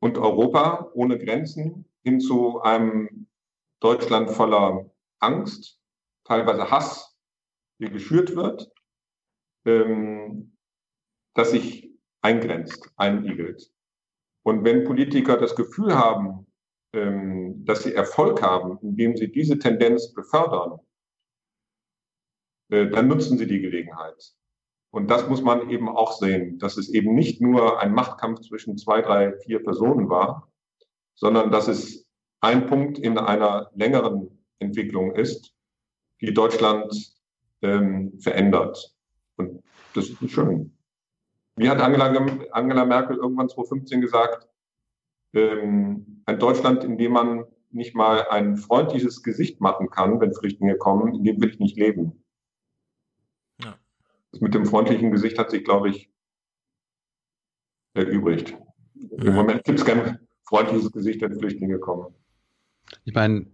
und Europa ohne Grenzen hin zu einem Deutschland voller Angst, teilweise Hass, der geschürt wird, ähm, das sich eingrenzt, einigelt. Und wenn Politiker das Gefühl haben, ähm, dass sie Erfolg haben, indem sie diese Tendenz befördern, äh, dann nutzen sie die Gelegenheit. Und das muss man eben auch sehen, dass es eben nicht nur ein Machtkampf zwischen zwei, drei, vier Personen war, sondern dass es ein Punkt in einer längeren Entwicklung ist, die Deutschland ähm, verändert. Und das ist schön. Wie hat Angela, Angela Merkel irgendwann 2015 gesagt, ähm, ein Deutschland, in dem man nicht mal ein freundliches Gesicht machen kann, wenn Flüchtlinge kommen, in dem will ich nicht leben. Ja. Das mit dem freundlichen Gesicht hat sich, glaube ich, erübrigt. Ja. Im Moment gibt es kein freundliches Gesicht, wenn Flüchtlinge kommen. Ich meine,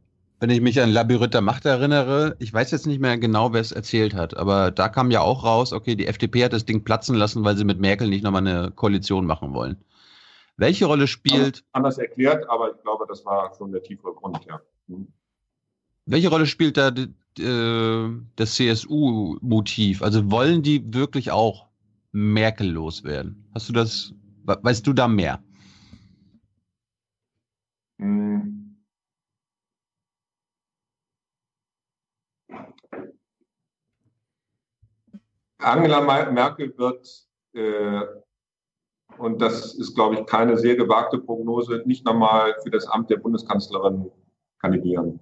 wenn ich mich an Labyrinth der Macht erinnere, ich weiß jetzt nicht mehr genau, wer es erzählt hat, aber da kam ja auch raus, okay, die FDP hat das Ding platzen lassen, weil sie mit Merkel nicht nochmal eine Koalition machen wollen. Welche Rolle spielt. Anders erklärt, aber ich glaube, das war schon der tiefere Grund, ja. Mhm. Welche Rolle spielt da äh, das CSU-Motiv? Also wollen die wirklich auch Merkel loswerden? Hast du das, weißt du da mehr? Angela Merkel wird, äh, und das ist, glaube ich, keine sehr gewagte Prognose, nicht nochmal für das Amt der Bundeskanzlerin kandidieren.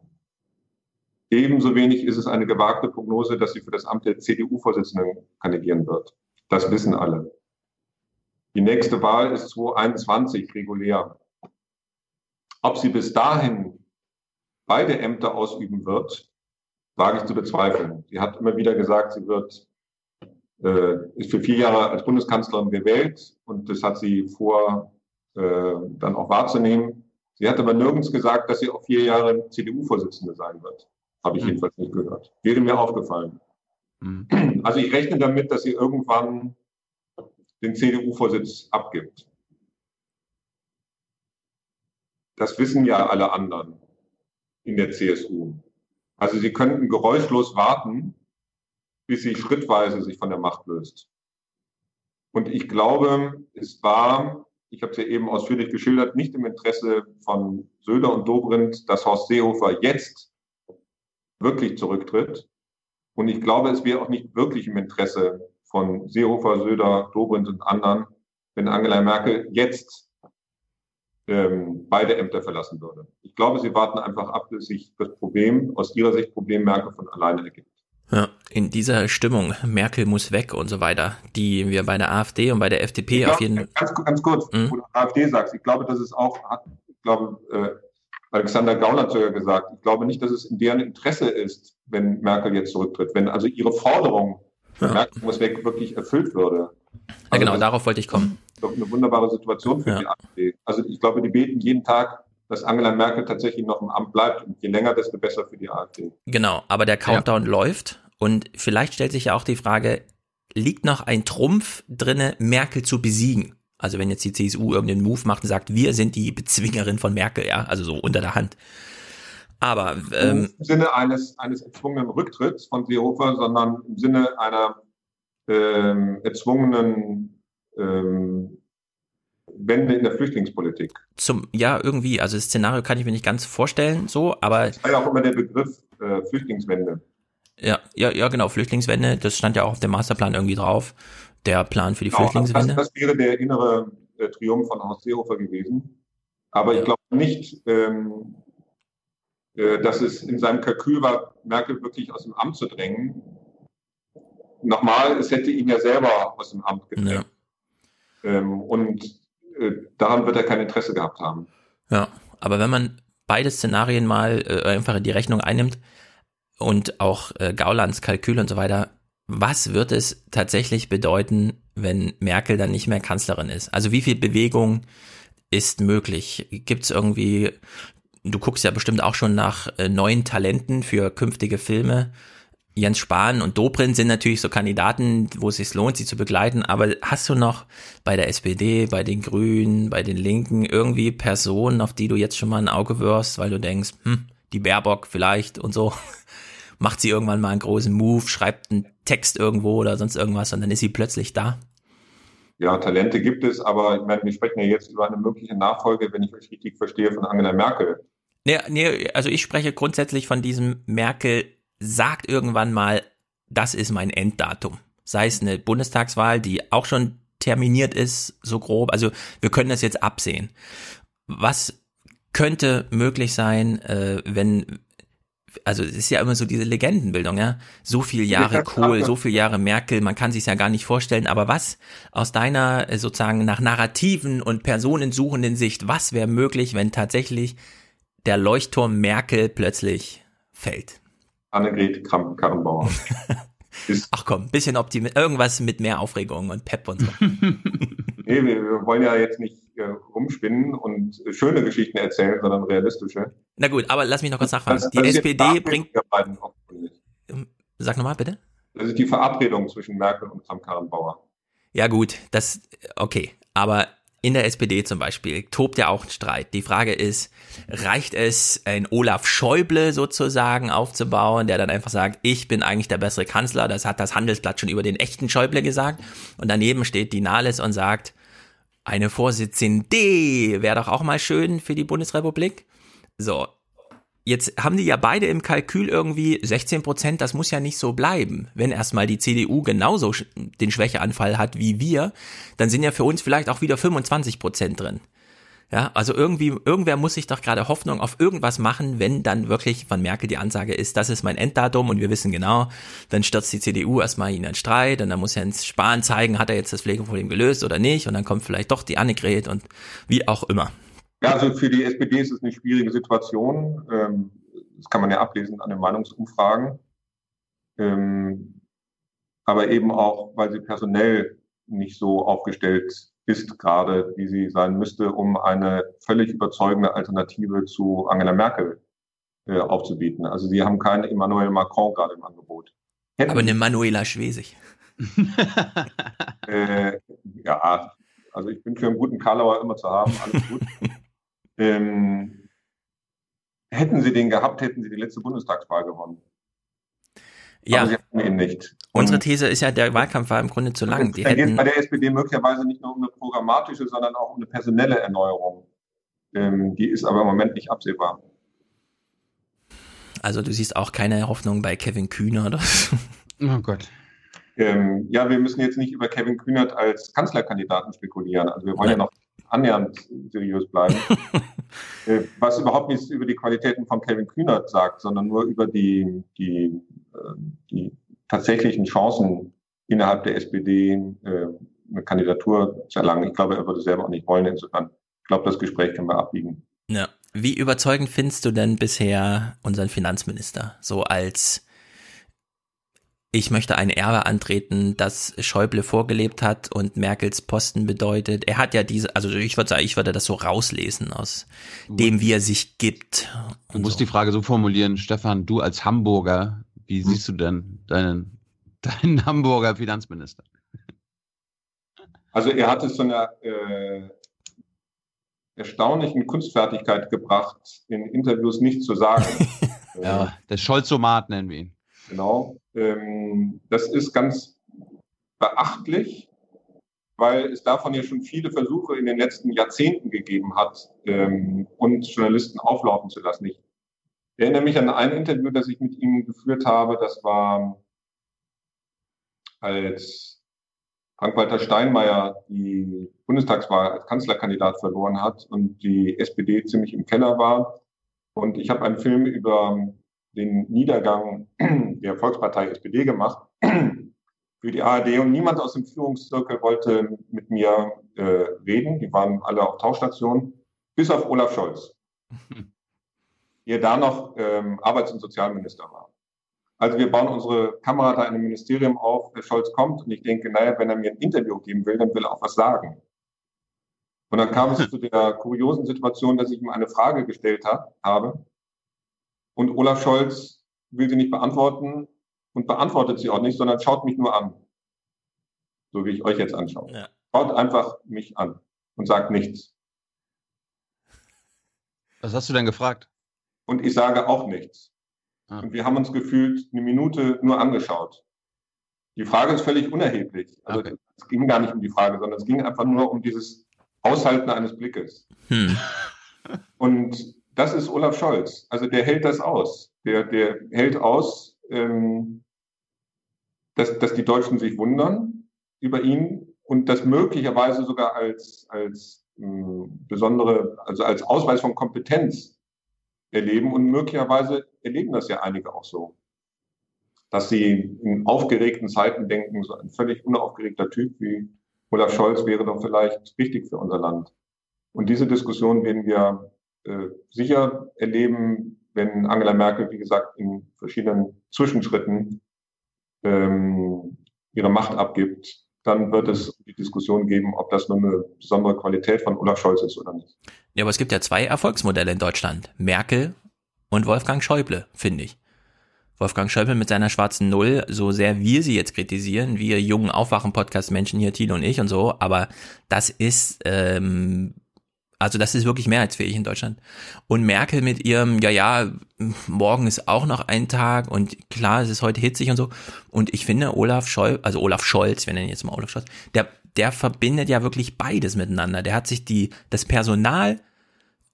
Ebenso wenig ist es eine gewagte Prognose, dass sie für das Amt der CDU-Vorsitzenden kandidieren wird. Das wissen alle. Die nächste Wahl ist 2021 regulär. Ob sie bis dahin beide Ämter ausüben wird, wage ich zu bezweifeln. Sie hat immer wieder gesagt, sie wird äh, ist für vier Jahre als Bundeskanzlerin gewählt und das hat sie vor, äh, dann auch wahrzunehmen. Sie hat aber nirgends gesagt, dass sie auch vier Jahre CDU-Vorsitzende sein wird. Habe ich mhm. jedenfalls nicht gehört. Wäre mir aufgefallen. Mhm. Also ich rechne damit, dass sie irgendwann den CDU-Vorsitz abgibt. Das wissen ja alle anderen in der CSU. Also sie könnten geräuschlos warten, bis sie schrittweise sich von der Macht löst. Und ich glaube, es war, ich habe es ja eben ausführlich geschildert, nicht im Interesse von Söder und Dobrindt, dass Horst Seehofer jetzt wirklich zurücktritt. Und ich glaube, es wäre auch nicht wirklich im Interesse von Seehofer, Söder, Dobrindt und anderen, wenn Angela Merkel jetzt ähm, beide Ämter verlassen würde. Ich glaube, sie warten einfach ab, bis sich das Problem, aus ihrer Sicht Problem Merkel von alleine ergibt. Ja, in dieser Stimmung, Merkel muss weg und so weiter, die wir bei der AfD und bei der FDP glaub, auf jeden Fall. Ganz, ganz kurz, hm? wo du AfD sagst, ich glaube, dass es auch, ich glaube, äh, Alexander Gauland hat sogar gesagt, ich glaube nicht, dass es in deren Interesse ist, wenn Merkel jetzt zurücktritt, wenn also ihre Forderung, ja. Merkel muss weg, wirklich erfüllt würde. Also ja, genau, darauf wollte ich kommen. Das ist eine wunderbare Situation für ja. die AfD. Also ich glaube, die beten jeden Tag dass Angela Merkel tatsächlich noch im Amt bleibt. Und je länger, desto besser für die AfD. Genau, aber der Countdown ja. läuft und vielleicht stellt sich ja auch die Frage, liegt noch ein Trumpf drinne, Merkel zu besiegen? Also wenn jetzt die CSU irgendeinen Move macht und sagt, wir sind die Bezwingerin von Merkel, ja, also so unter der Hand. Aber ähm, im Sinne eines eines erzwungenen Rücktritts von Seehofer, sondern im Sinne einer ähm, erzwungenen ähm, Wende in der Flüchtlingspolitik. Zum, ja, irgendwie, also das Szenario kann ich mir nicht ganz vorstellen, so, aber. Das war ja auch immer der Begriff äh, Flüchtlingswende. Ja, ja, ja, genau, Flüchtlingswende, das stand ja auch auf dem Masterplan irgendwie drauf. Der Plan für die genau, Flüchtlingswende. Das, das, wäre der innere äh, Triumph von Horst Seehofer gewesen. Aber ich glaube nicht, ähm, äh, dass es in seinem Kalkül war, Merkel wirklich aus dem Amt zu drängen. Nochmal, es hätte ihn ja selber aus dem Amt gedrängt. Ja. Ähm, und daran wird er kein Interesse gehabt haben. Ja, aber wenn man beide Szenarien mal äh, einfach in die Rechnung einnimmt und auch äh, Gaulands Kalkül und so weiter, was wird es tatsächlich bedeuten, wenn Merkel dann nicht mehr Kanzlerin ist? Also wie viel Bewegung ist möglich? Gibt es irgendwie, du guckst ja bestimmt auch schon nach äh, neuen Talenten für künftige Filme. Jens Spahn und Dobrindt sind natürlich so Kandidaten, wo es sich lohnt, sie zu begleiten. Aber hast du noch bei der SPD, bei den Grünen, bei den Linken irgendwie Personen, auf die du jetzt schon mal ein Auge wirst, weil du denkst, hm, die Baerbock vielleicht und so? Macht sie irgendwann mal einen großen Move, schreibt einen Text irgendwo oder sonst irgendwas und dann ist sie plötzlich da? Ja, Talente gibt es, aber ich meine, wir sprechen ja jetzt über eine mögliche Nachfolge, wenn ich euch richtig verstehe, von Angela Merkel. Nee, nee, also ich spreche grundsätzlich von diesem Merkel sagt irgendwann mal, das ist mein Enddatum. Sei es eine Bundestagswahl, die auch schon terminiert ist, so grob. Also wir können das jetzt absehen. Was könnte möglich sein, äh, wenn, also es ist ja immer so diese Legendenbildung, ja. So viel Jahre Kohl, so viel Jahre Merkel, man kann sich ja gar nicht vorstellen. Aber was aus deiner äh, sozusagen nach narrativen und personensuchenden Sicht, was wäre möglich, wenn tatsächlich der Leuchtturm Merkel plötzlich fällt? Annegret Kramp-Karrenbauer. Ach komm, bisschen optimistisch, irgendwas mit mehr Aufregung und Pep und so. nee, wir, wir, wollen ja jetzt nicht äh, rumspinnen und schöne Geschichten erzählen, sondern realistische. Na gut, aber lass mich noch kurz nachfragen. Das, die das SPD bringt. Ähm, sag nochmal, bitte. Das ist die Verabredung zwischen Merkel und Kramp-Karrenbauer. Ja gut, das, okay. Aber in der SPD zum Beispiel tobt ja auch ein Streit. Die Frage ist, reicht es, ein Olaf Schäuble sozusagen aufzubauen, der dann einfach sagt, ich bin eigentlich der bessere Kanzler, das hat das Handelsblatt schon über den echten Schäuble gesagt. Und daneben steht die Nahles und sagt, eine Vorsitzende wäre doch auch mal schön für die Bundesrepublik. So, Jetzt haben die ja beide im Kalkül irgendwie 16 Prozent, das muss ja nicht so bleiben. Wenn erstmal die CDU genauso den Schwächeanfall hat wie wir, dann sind ja für uns vielleicht auch wieder 25 Prozent drin. Ja, also irgendwie, irgendwer muss sich doch gerade Hoffnung auf irgendwas machen, wenn dann wirklich von Merkel die Ansage ist, das ist mein Enddatum und wir wissen genau, dann stürzt die CDU erstmal in einen Streit und dann muss Jens Spahn zeigen, hat er jetzt das Pflegeproblem gelöst oder nicht und dann kommt vielleicht doch die Annegret und wie auch immer. Ja, also für die SPD ist es eine schwierige Situation. Ähm, das kann man ja ablesen an den Meinungsumfragen. Ähm, aber eben auch, weil sie personell nicht so aufgestellt ist, gerade wie sie sein müsste, um eine völlig überzeugende Alternative zu Angela Merkel äh, aufzubieten. Also sie haben keinen Emmanuel Macron gerade im Angebot. Hätten aber eine Manuela Schwesig. äh, ja, also ich bin für einen guten Karlauer immer zu haben, alles gut. ähm, hätten sie den gehabt, hätten sie die letzte Bundestagswahl gewonnen. Ja. Aber sie hatten ihn nicht. Unsere These ist ja, der Wahlkampf war im Grunde zu lang. Die hätten bei der SPD möglicherweise nicht nur um eine programmatische, sondern auch um eine personelle Erneuerung. Ähm, die ist aber im Moment nicht absehbar. Also du siehst auch keine Hoffnung bei Kevin Kühner oder so. Oh Gott. Ähm, ja, wir müssen jetzt nicht über Kevin Kühnert als Kanzlerkandidaten spekulieren. Also wir wollen Nein. ja noch annähernd seriös bleiben. äh, was überhaupt nichts über die Qualitäten von Kevin Kühnert sagt, sondern nur über die, die, äh, die tatsächlichen Chancen innerhalb der SPD äh, eine Kandidatur zu erlangen. Ich glaube, er würde selber auch nicht wollen. Insofern, ich glaube, das Gespräch können wir abbiegen. Ja. Wie überzeugend findest du denn bisher unseren Finanzminister? So als ich möchte ein Erbe antreten, das Schäuble vorgelebt hat und Merkels Posten bedeutet. Er hat ja diese, also ich würde sagen, ich würde das so rauslesen aus dem, wie er sich gibt. Du musst so. die Frage so formulieren, Stefan, du als Hamburger, wie hm. siehst du denn deinen, deinen Hamburger Finanzminister? Also er hat es zu einer äh, erstaunlichen Kunstfertigkeit gebracht, in Interviews nichts zu sagen. ja, der Scholzomat nennen wir ihn. Genau. Ähm, das ist ganz beachtlich, weil es davon ja schon viele Versuche in den letzten Jahrzehnten gegeben hat, ähm, uns Journalisten auflaufen zu lassen. Ich erinnere mich an ein Interview, das ich mit ihm geführt habe. Das war als Frank-Walter Steinmeier die Bundestagswahl als Kanzlerkandidat verloren hat und die SPD ziemlich im Keller war. Und ich habe einen Film über den Niedergang der Volkspartei SPD gemacht für die ARD und niemand aus dem Führungszirkel wollte mit mir äh, reden. Die waren alle auf Tauschstationen, bis auf Olaf Scholz, der da noch ähm, Arbeits- und Sozialminister war. Also wir bauen unsere Kamera da in einem Ministerium auf, der Scholz kommt und ich denke, naja, wenn er mir ein Interview geben will, dann will er auch was sagen. Und dann kam es zu der kuriosen Situation, dass ich ihm eine Frage gestellt habe und Olaf Scholz will sie nicht beantworten und beantwortet sie auch nicht, sondern schaut mich nur an. So wie ich euch jetzt anschaue. Ja. Schaut einfach mich an und sagt nichts. Was hast du denn gefragt? Und ich sage auch nichts. Ah. Und wir haben uns gefühlt eine Minute nur angeschaut. Die Frage ist völlig unerheblich. Also okay. es ging gar nicht um die Frage, sondern es ging einfach nur um dieses Aushalten eines Blickes. Hm. Und das ist Olaf Scholz. Also der hält das aus. Der, der hält aus, ähm, dass, dass die Deutschen sich wundern über ihn und das möglicherweise sogar als, als mh, besondere, also als Ausweis von Kompetenz erleben und möglicherweise erleben das ja einige auch so. Dass sie in aufgeregten Zeiten denken, so ein völlig unaufgeregter Typ wie Olaf Scholz wäre doch vielleicht wichtig für unser Land. Und diese Diskussion werden wir äh, sicher erleben, wenn Angela Merkel, wie gesagt, in verschiedenen Zwischenschritten ähm, ihre Macht abgibt, dann wird es die Diskussion geben, ob das nur eine besondere Qualität von Olaf Scholz ist oder nicht. Ja, aber es gibt ja zwei Erfolgsmodelle in Deutschland. Merkel und Wolfgang Schäuble, finde ich. Wolfgang Schäuble mit seiner schwarzen Null, so sehr wir sie jetzt kritisieren, wir jungen Aufwachen-Podcast-Menschen hier, Thilo und ich und so, aber das ist ähm, also das ist wirklich mehrheitsfähig in Deutschland. Und Merkel mit ihrem, ja, ja, morgen ist auch noch ein Tag und klar, es ist heute hitzig und so. Und ich finde, Olaf Scholz, also Olaf Scholz, wir nennen ihn jetzt mal Olaf Scholz, der, der verbindet ja wirklich beides miteinander. Der hat sich die, das Personal,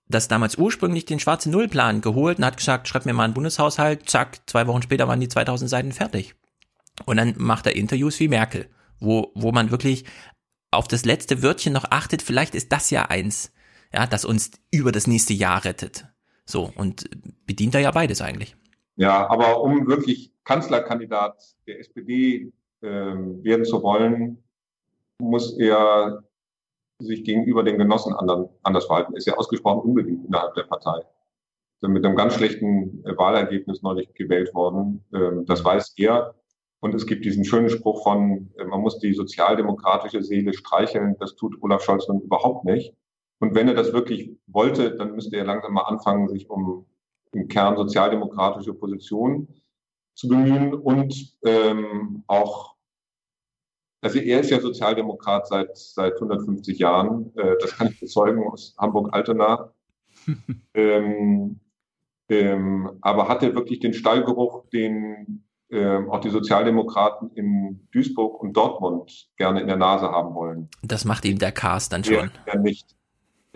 das damals ursprünglich den schwarzen Nullplan geholt und hat gesagt, schreib mir mal einen Bundeshaushalt, zack, zwei Wochen später waren die 2000 Seiten fertig. Und dann macht er Interviews wie Merkel, wo, wo man wirklich auf das letzte Wörtchen noch achtet, vielleicht ist das ja eins ja, das uns über das nächste Jahr rettet. So, und bedient er ja beides eigentlich. Ja, aber um wirklich Kanzlerkandidat der SPD äh, werden zu wollen, muss er sich gegenüber den Genossen anderen, anders verhalten. Ist ja ausgesprochen unbeliebt innerhalb der Partei. mit einem ganz schlechten äh, Wahlergebnis neulich gewählt worden. Ähm, das weiß er. Und es gibt diesen schönen Spruch von, äh, man muss die sozialdemokratische Seele streicheln. Das tut Olaf Scholz nun überhaupt nicht. Und wenn er das wirklich wollte, dann müsste er langsam mal anfangen, sich um im Kern sozialdemokratische Positionen zu bemühen und ähm, auch also er ist ja Sozialdemokrat seit, seit 150 Jahren. Äh, das kann ich bezeugen aus Hamburg-Altona. ähm, ähm, aber hatte wirklich den Stallgeruch, den ähm, auch die Sozialdemokraten in Duisburg und Dortmund gerne in der Nase haben wollen. Das macht ihm der Cast dann schon. Ja, ja nicht.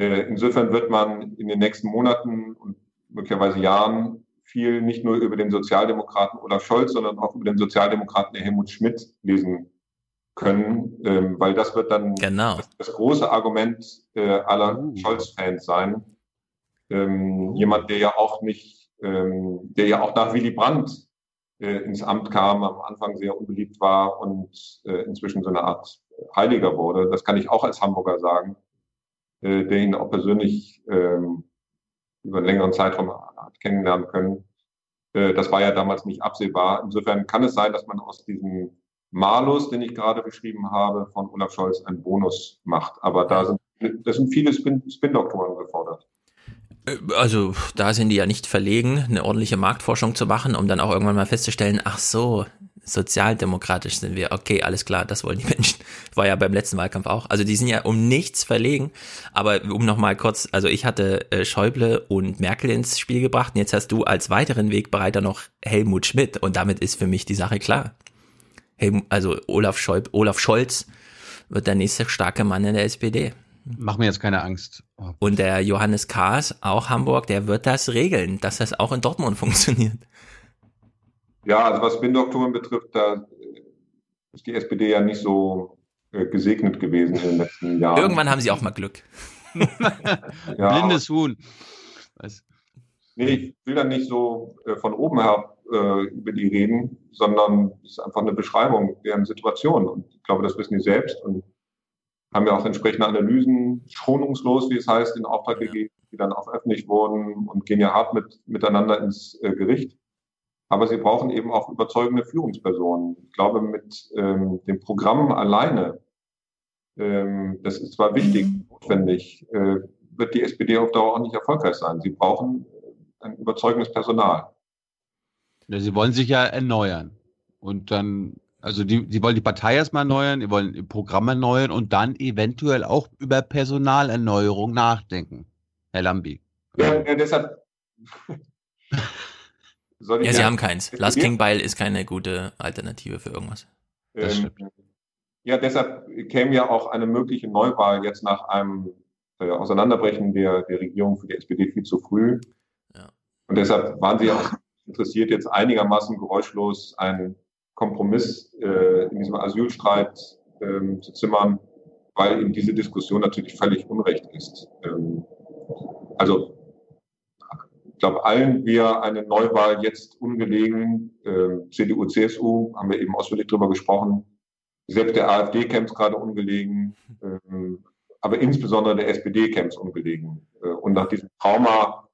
Äh, insofern wird man in den nächsten Monaten und möglicherweise Jahren viel nicht nur über den Sozialdemokraten Olaf Scholz, sondern auch über den Sozialdemokraten Helmut Schmidt lesen können, ähm, weil das wird dann genau. das, das, große Argument äh, aller uh. Scholz-Fans sein. Ähm, uh. Jemand, der ja auch nicht, ähm, der ja auch nach Willy Brandt äh, ins Amt kam, am Anfang sehr unbeliebt war und inzwischen so eine Art Heiliger wurde. Das kann ich auch als Hamburger sagen, äh, der ihn auch persönlich ähm, über einen längeren Zeitraum hat kennenlernen können. Äh, das war ja damals nicht absehbar. Insofern kann es sein, dass man aus diesem Malus, den ich gerade beschrieben habe, von Olaf Scholz einen Bonus macht. Aber da sind, das sind viele Spin-Doktoren Spin gefordert. Äh, also da sind die ja nicht verlegen, eine ordentliche Marktforschung zu machen, um dann auch irgendwann mal festzustellen, ach so, sozialdemokratisch sind wir. Okay, alles klar, das wollen die Menschen. War ja beim letzten Wahlkampf auch. Also die sind ja um nichts verlegen. Aber um nochmal kurz, also ich hatte äh, Schäuble und Merkel ins Spiel gebracht und jetzt hast du als weiteren Wegbereiter noch Helmut Schmidt und damit ist für mich die Sache klar also Olaf, Scholz, Olaf Scholz wird der nächste starke Mann in der SPD. Mach mir jetzt keine Angst. Oh. Und der Johannes Kahrs, auch Hamburg, der wird das regeln, dass das auch in Dortmund funktioniert. Ja, also was Spin-Doktoren betrifft, da ist die SPD ja nicht so äh, gesegnet gewesen in den letzten Jahren. Irgendwann haben sie auch mal Glück. ja, Blindes Huhn. Was? Nee, ich will da nicht so äh, von oben herab äh, über die reden, sondern es ist einfach eine Beschreibung deren Situation. Und ich glaube, das wissen die selbst und haben ja auch entsprechende Analysen schonungslos, wie es heißt, in Auftrag gegeben, die dann auch öffentlich wurden und gehen ja hart mit, miteinander ins äh, Gericht. Aber sie brauchen eben auch überzeugende Führungspersonen. Ich glaube, mit ähm, dem Programm alleine, ähm, das ist zwar wichtig, mhm. notwendig, äh, wird die SPD auf Dauer auch nicht erfolgreich sein. Sie brauchen ein überzeugendes Personal. Sie wollen sich ja erneuern. Und dann, also die, Sie wollen die Partei erstmal erneuern, Sie wollen ihr Programm erneuern und dann eventuell auch über Personalerneuerung nachdenken. Herr Lambi. Ja, ja deshalb. ja, Sie haben keins. Lars Klingbeil ist keine gute Alternative für irgendwas. Ähm, ja, deshalb käme ja auch eine mögliche Neuwahl jetzt nach einem äh, Auseinanderbrechen der, der Regierung für die SPD viel zu früh. Ja. Und deshalb waren sie auch interessiert, jetzt einigermaßen geräuschlos einen Kompromiss äh, in diesem Asylstreit ähm, zu zimmern, weil eben diese Diskussion natürlich völlig unrecht ist. Ähm, also glaube, allen wäre eine Neuwahl jetzt ungelegen. Ähm, CDU, CSU haben wir eben ausführlich drüber gesprochen. Selbst der AfD käme es gerade ungelegen, ähm, aber insbesondere der SPD käme es ungelegen. Äh, und nach diesem Trauma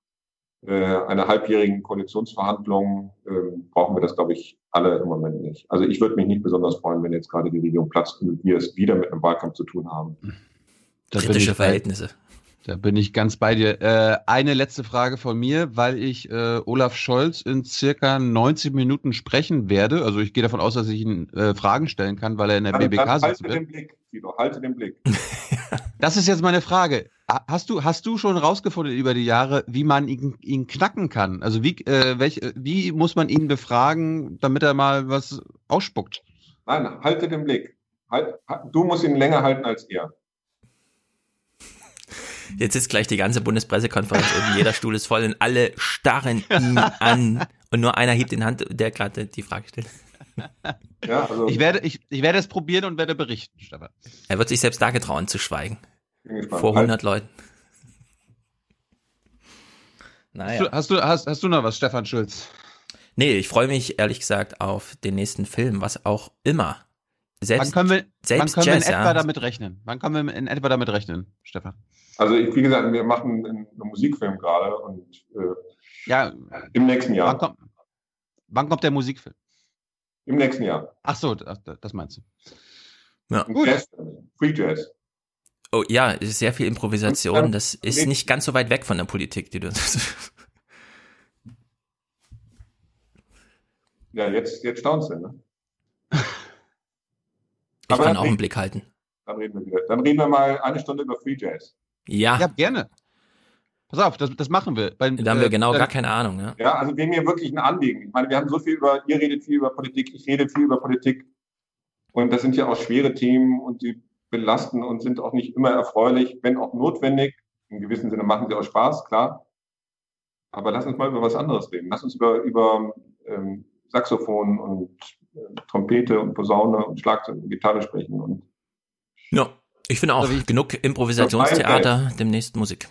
äh, einer halbjährigen Koalitionsverhandlung äh, brauchen wir das, glaube ich, alle im Moment nicht. Also ich würde mich nicht besonders freuen, wenn jetzt gerade die Regierung platzt und wir es wieder mit einem Wahlkampf zu tun haben. Da Kritische Verhältnisse. Da bin ich ganz bei dir. Äh, eine letzte Frage von mir, weil ich äh, Olaf Scholz in circa 90 Minuten sprechen werde. Also ich gehe davon aus, dass ich ihn äh, Fragen stellen kann, weil er in der dann, BBK dann halte sitzen den Blick, Guido, halte den Blick. das ist jetzt meine Frage. Hast du, hast du schon rausgefunden über die Jahre, wie man ihn, ihn knacken kann? Also wie, äh, welch, wie muss man ihn befragen, damit er mal was ausspuckt? Nein, halte den Blick. Halt, du musst ihn länger halten als er. Jetzt ist gleich die ganze Bundespressekonferenz und jeder Stuhl ist voll und alle starren ihn an und nur einer hebt in Hand, der gerade die Frage stellt. Ja, also ich, werde, ich, ich werde es probieren und werde berichten, Stefan. Er wird sich selbst da getrauen zu schweigen. Vor 100 Leuten. Naja. Hast du, hast, hast du noch was, Stefan Schulz? Nee, ich freue mich ehrlich gesagt auf den nächsten Film, was auch immer. Selbst, wann können wir, selbst wann können Jazz, wir in etwa ja. damit rechnen? Wann können wir in etwa damit rechnen, Stefan? Also ich, wie gesagt, wir machen einen Musikfilm gerade und äh, Ja. Im nächsten Jahr. Wann kommt, wann kommt der Musikfilm? Im nächsten Jahr. Ach so, das, das meinst du. Ja. Gut. Jazz, Free Jazz. Oh ja, es ist sehr viel Improvisation. Das ist nicht ganz so weit weg von der Politik, die du. ja, jetzt, jetzt staunst du, ne? Ich Aber kann auch einen Blick halten. Dann reden wir wieder. Dann reden wir mal eine Stunde über Free Jazz. Ja. Ja, gerne. Pass auf, das, das machen wir. Bei, da haben wir genau äh, gar keine Ahnung. Ja, ja also wir mir wirklich ein Anliegen. Ich meine, wir haben so viel über, ihr redet viel über Politik, ich rede viel über Politik. Und das sind ja auch schwere Themen und die belasten und sind auch nicht immer erfreulich, wenn auch notwendig. In gewissem Sinne machen sie auch Spaß, klar. Aber lass uns mal über was anderes reden. Lass uns über, über ähm, Saxophon und äh, Trompete und Posaune und Schlagzeug und Gitarre sprechen. Und ja, ich finde auch also genug Improvisationstheater, demnächst Musik.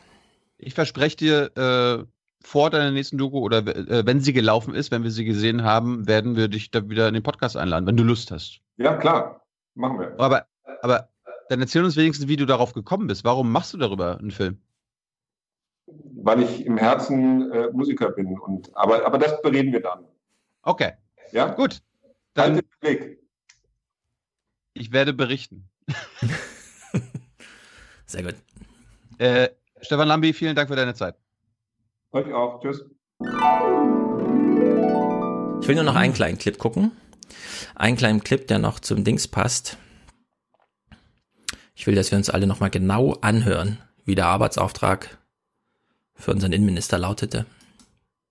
Ich verspreche dir, äh, vor deiner nächsten Doku oder äh, wenn sie gelaufen ist, wenn wir sie gesehen haben, werden wir dich da wieder in den Podcast einladen, wenn du Lust hast. Ja, klar. Machen wir. Aber, aber dann erzähl uns wenigstens, wie du darauf gekommen bist. Warum machst du darüber einen Film? Weil ich im Herzen äh, Musiker bin. Und, aber, aber das bereden wir dann. Okay. Ja? Gut. Dann, Blick. Ich werde berichten. Sehr gut. Äh, Stefan Lambi, vielen Dank für deine Zeit. Euch auch. Tschüss. Ich will nur noch einen kleinen Clip gucken. Einen kleinen Clip, der noch zum Dings passt. Ich will, dass wir uns alle nochmal genau anhören, wie der Arbeitsauftrag für unseren Innenminister lautete.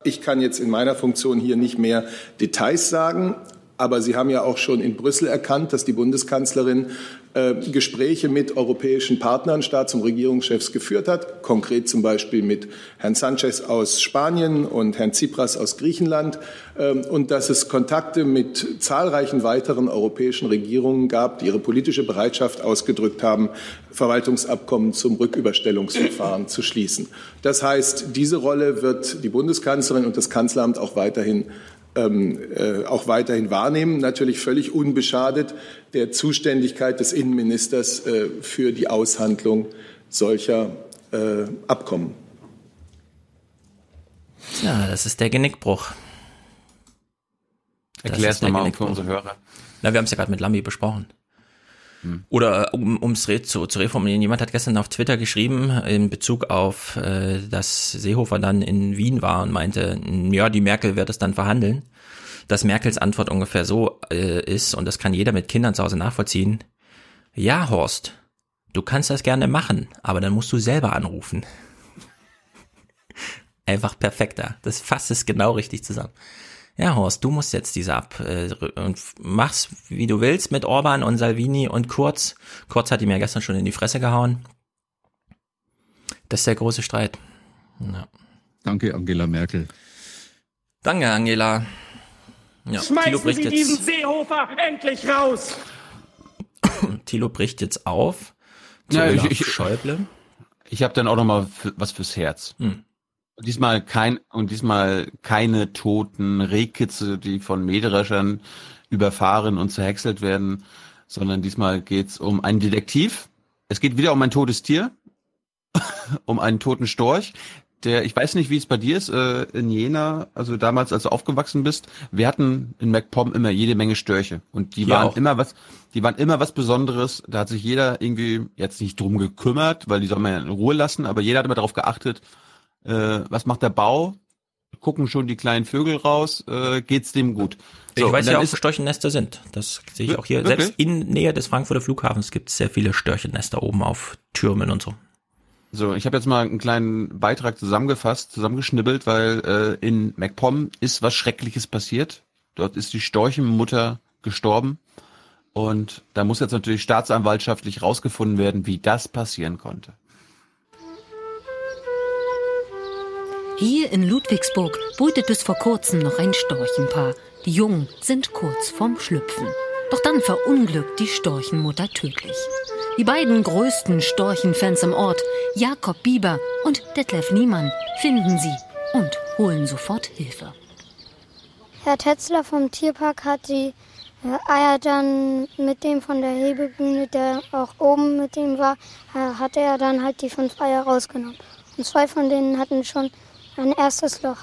Ich kann jetzt in meiner Funktion hier nicht mehr Details sagen, aber Sie haben ja auch schon in Brüssel erkannt, dass die Bundeskanzlerin äh, Gespräche mit europäischen Partnern, Staats- und Regierungschefs geführt hat, konkret zum Beispiel mit Herrn Sanchez aus Spanien und Herrn Tsipras aus Griechenland, äh, und dass es Kontakte mit zahlreichen weiteren europäischen Regierungen gab, die ihre politische Bereitschaft ausgedrückt haben, Verwaltungsabkommen zum Rücküberstellungsverfahren zu schließen. Das heißt, diese Rolle wird die Bundeskanzlerin und das Kanzleramt auch weiterhin ähm, äh, auch weiterhin wahrnehmen, natürlich völlig unbeschadet der Zuständigkeit des Innenministers äh, für die Aushandlung solcher äh, Abkommen. Ja, das ist der Genickbruch. Erklär es nochmal für unsere Hörer. Na, wir haben es ja gerade mit Lambi besprochen. Oder um ums Red zu, zu reformulieren, jemand hat gestern auf Twitter geschrieben in Bezug auf, äh, dass Seehofer dann in Wien war und meinte, ja, die Merkel wird es dann verhandeln. Dass Merkels Antwort ungefähr so äh, ist, und das kann jeder mit Kindern zu Hause nachvollziehen, ja, Horst, du kannst das gerne machen, aber dann musst du selber anrufen. Einfach perfekter. Das fasst es genau richtig zusammen ja Horst, du musst jetzt diese ab äh, und mach's wie du willst mit Orban und Salvini und Kurz. Kurz hat ihm ja gestern schon in die Fresse gehauen. Das ist der große Streit. Ja. Danke, Angela Merkel. Danke, Angela. Ja, Schmeißen Sie jetzt, diesen Seehofer endlich raus! Thilo bricht jetzt auf. Zu ja, ich, ich, Schäuble. Ich habe dann auch noch mal was fürs Herz. Hm. Diesmal kein und diesmal keine toten Rehkitze, die von Mähdreschern überfahren und zerhäckselt werden, sondern diesmal geht's um einen Detektiv. Es geht wieder um ein totes Tier, um einen toten Storch. Der, ich weiß nicht, wie es bei dir ist, äh, in Jena, also damals, als du aufgewachsen bist, wir hatten in MacPom immer jede Menge Störche. Und die Hier waren auch. immer was, die waren immer was Besonderes. Da hat sich jeder irgendwie jetzt nicht drum gekümmert, weil die soll man ja in Ruhe lassen, aber jeder hat immer darauf geachtet, äh, was macht der Bau? Gucken schon die kleinen Vögel raus, äh, geht's dem gut? So, ich weiß ja auch, wo Störchennester sind. Das sehe ich auch hier. Wirklich? Selbst in Nähe des Frankfurter Flughafens gibt es sehr viele Störchennester oben auf Türmen und so. So, ich habe jetzt mal einen kleinen Beitrag zusammengefasst, zusammengeschnibbelt, weil äh, in MacPom ist was Schreckliches passiert. Dort ist die Storchenmutter gestorben. Und da muss jetzt natürlich staatsanwaltschaftlich rausgefunden werden, wie das passieren konnte. Hier in Ludwigsburg brütet bis vor kurzem noch ein Storchenpaar. Die Jungen sind kurz vorm Schlüpfen. Doch dann verunglückt die Storchenmutter tödlich. Die beiden größten Storchenfans im Ort, Jakob Bieber und Detlef Niemann, finden sie und holen sofort Hilfe. Herr Tetzler vom Tierpark hat die äh, Eier dann mit dem von der Hebebühne, der auch oben mit dem war, äh, hatte er dann halt die fünf Eier rausgenommen. Und zwei von denen hatten schon ein erstes Loch.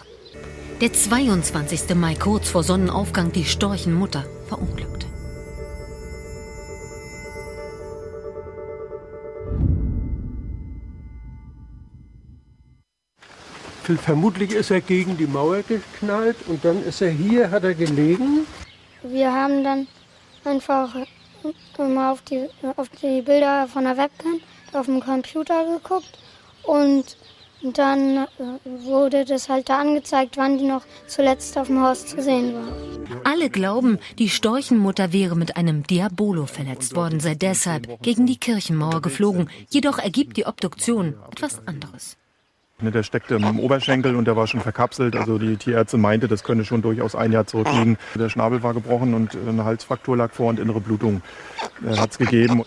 Der 22. Mai, kurz vor Sonnenaufgang, die Storchenmutter verunglückt. Vermutlich ist er gegen die Mauer geknallt und dann ist er hier, hat er gelegen. Wir haben dann einfach immer auf die, auf die Bilder von der Webcam auf dem Computer geguckt und dann äh, wurde das halt da angezeigt, wann die noch zuletzt auf dem Haus zu sehen war. Alle glauben, die Storchenmutter wäre mit einem Diabolo verletzt worden, sei deshalb gegen die Kirchenmauer geflogen. Jedoch ergibt die Obduktion etwas anderes. Ne, der steckte im Oberschenkel und der war schon verkapselt. Also die Tierärzte meinte, das könne schon durchaus ein Jahr zurückliegen. Der Schnabel war gebrochen und eine Halsfraktur lag vor und innere Blutung äh, hat es gegeben.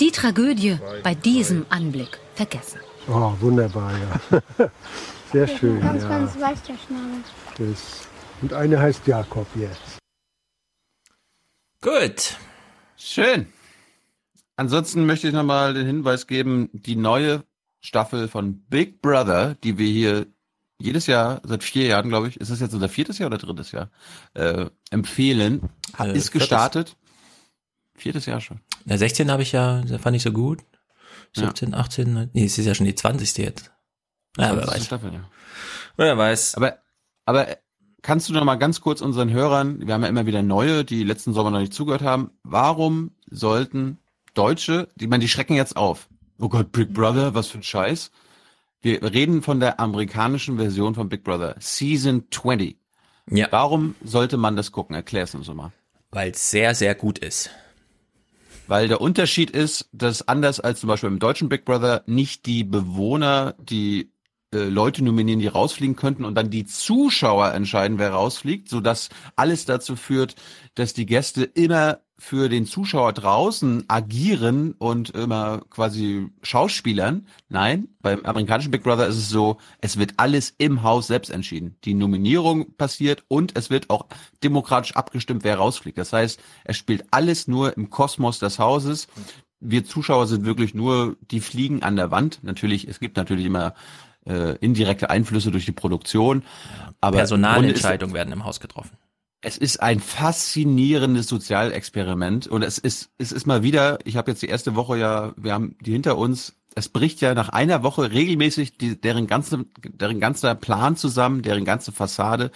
Die Tragödie bei diesem Anblick vergessen. Oh, wunderbar, ja. Sehr schön. Ganz, ja. ganz weich der Schnabel. Das. Und eine heißt Jakob jetzt. Gut. Schön. Ansonsten möchte ich nochmal den Hinweis geben, die neue Staffel von Big Brother, die wir hier jedes Jahr, seit vier Jahren, glaube ich, ist das jetzt unser viertes Jahr oder drittes Jahr, äh, empfehlen, Äh, ist gestartet. Viertes Jahr schon. Der 16 habe ich ja, der fand ich so gut. 17, 18, nee, es ist ja schon die 20. jetzt. Ja, wer 20. weiß. Staffel, ja. Wer weiß. Aber, aber kannst du noch mal ganz kurz unseren Hörern, wir haben ja immer wieder neue, die letzten Sommer noch nicht zugehört haben, warum sollten Deutsche, die man, die schrecken jetzt auf. Oh Gott, Big Brother, was für ein Scheiß. Wir reden von der amerikanischen Version von Big Brother, Season 20. Ja. Warum sollte man das gucken? Erklär es uns mal. Weil es sehr, sehr gut ist. Weil der Unterschied ist, dass anders als zum Beispiel im deutschen Big Brother nicht die Bewohner die äh, Leute nominieren, die rausfliegen könnten und dann die Zuschauer entscheiden, wer rausfliegt, so dass alles dazu führt, dass die Gäste immer für den Zuschauer draußen agieren und immer quasi Schauspielern. Nein, beim amerikanischen Big Brother ist es so, es wird alles im Haus selbst entschieden. Die Nominierung passiert und es wird auch demokratisch abgestimmt, wer rausfliegt. Das heißt, es spielt alles nur im Kosmos des Hauses. Wir Zuschauer sind wirklich nur die Fliegen an der Wand. Natürlich, es gibt natürlich immer äh, indirekte Einflüsse durch die Produktion. Aber Personalentscheidungen werden im Haus getroffen. Es ist ein faszinierendes Sozialexperiment und es ist es ist mal wieder, ich habe jetzt die erste Woche ja, wir haben die hinter uns, es bricht ja nach einer Woche regelmäßig die, deren ganze deren ganzer Plan zusammen, deren ganze Fassade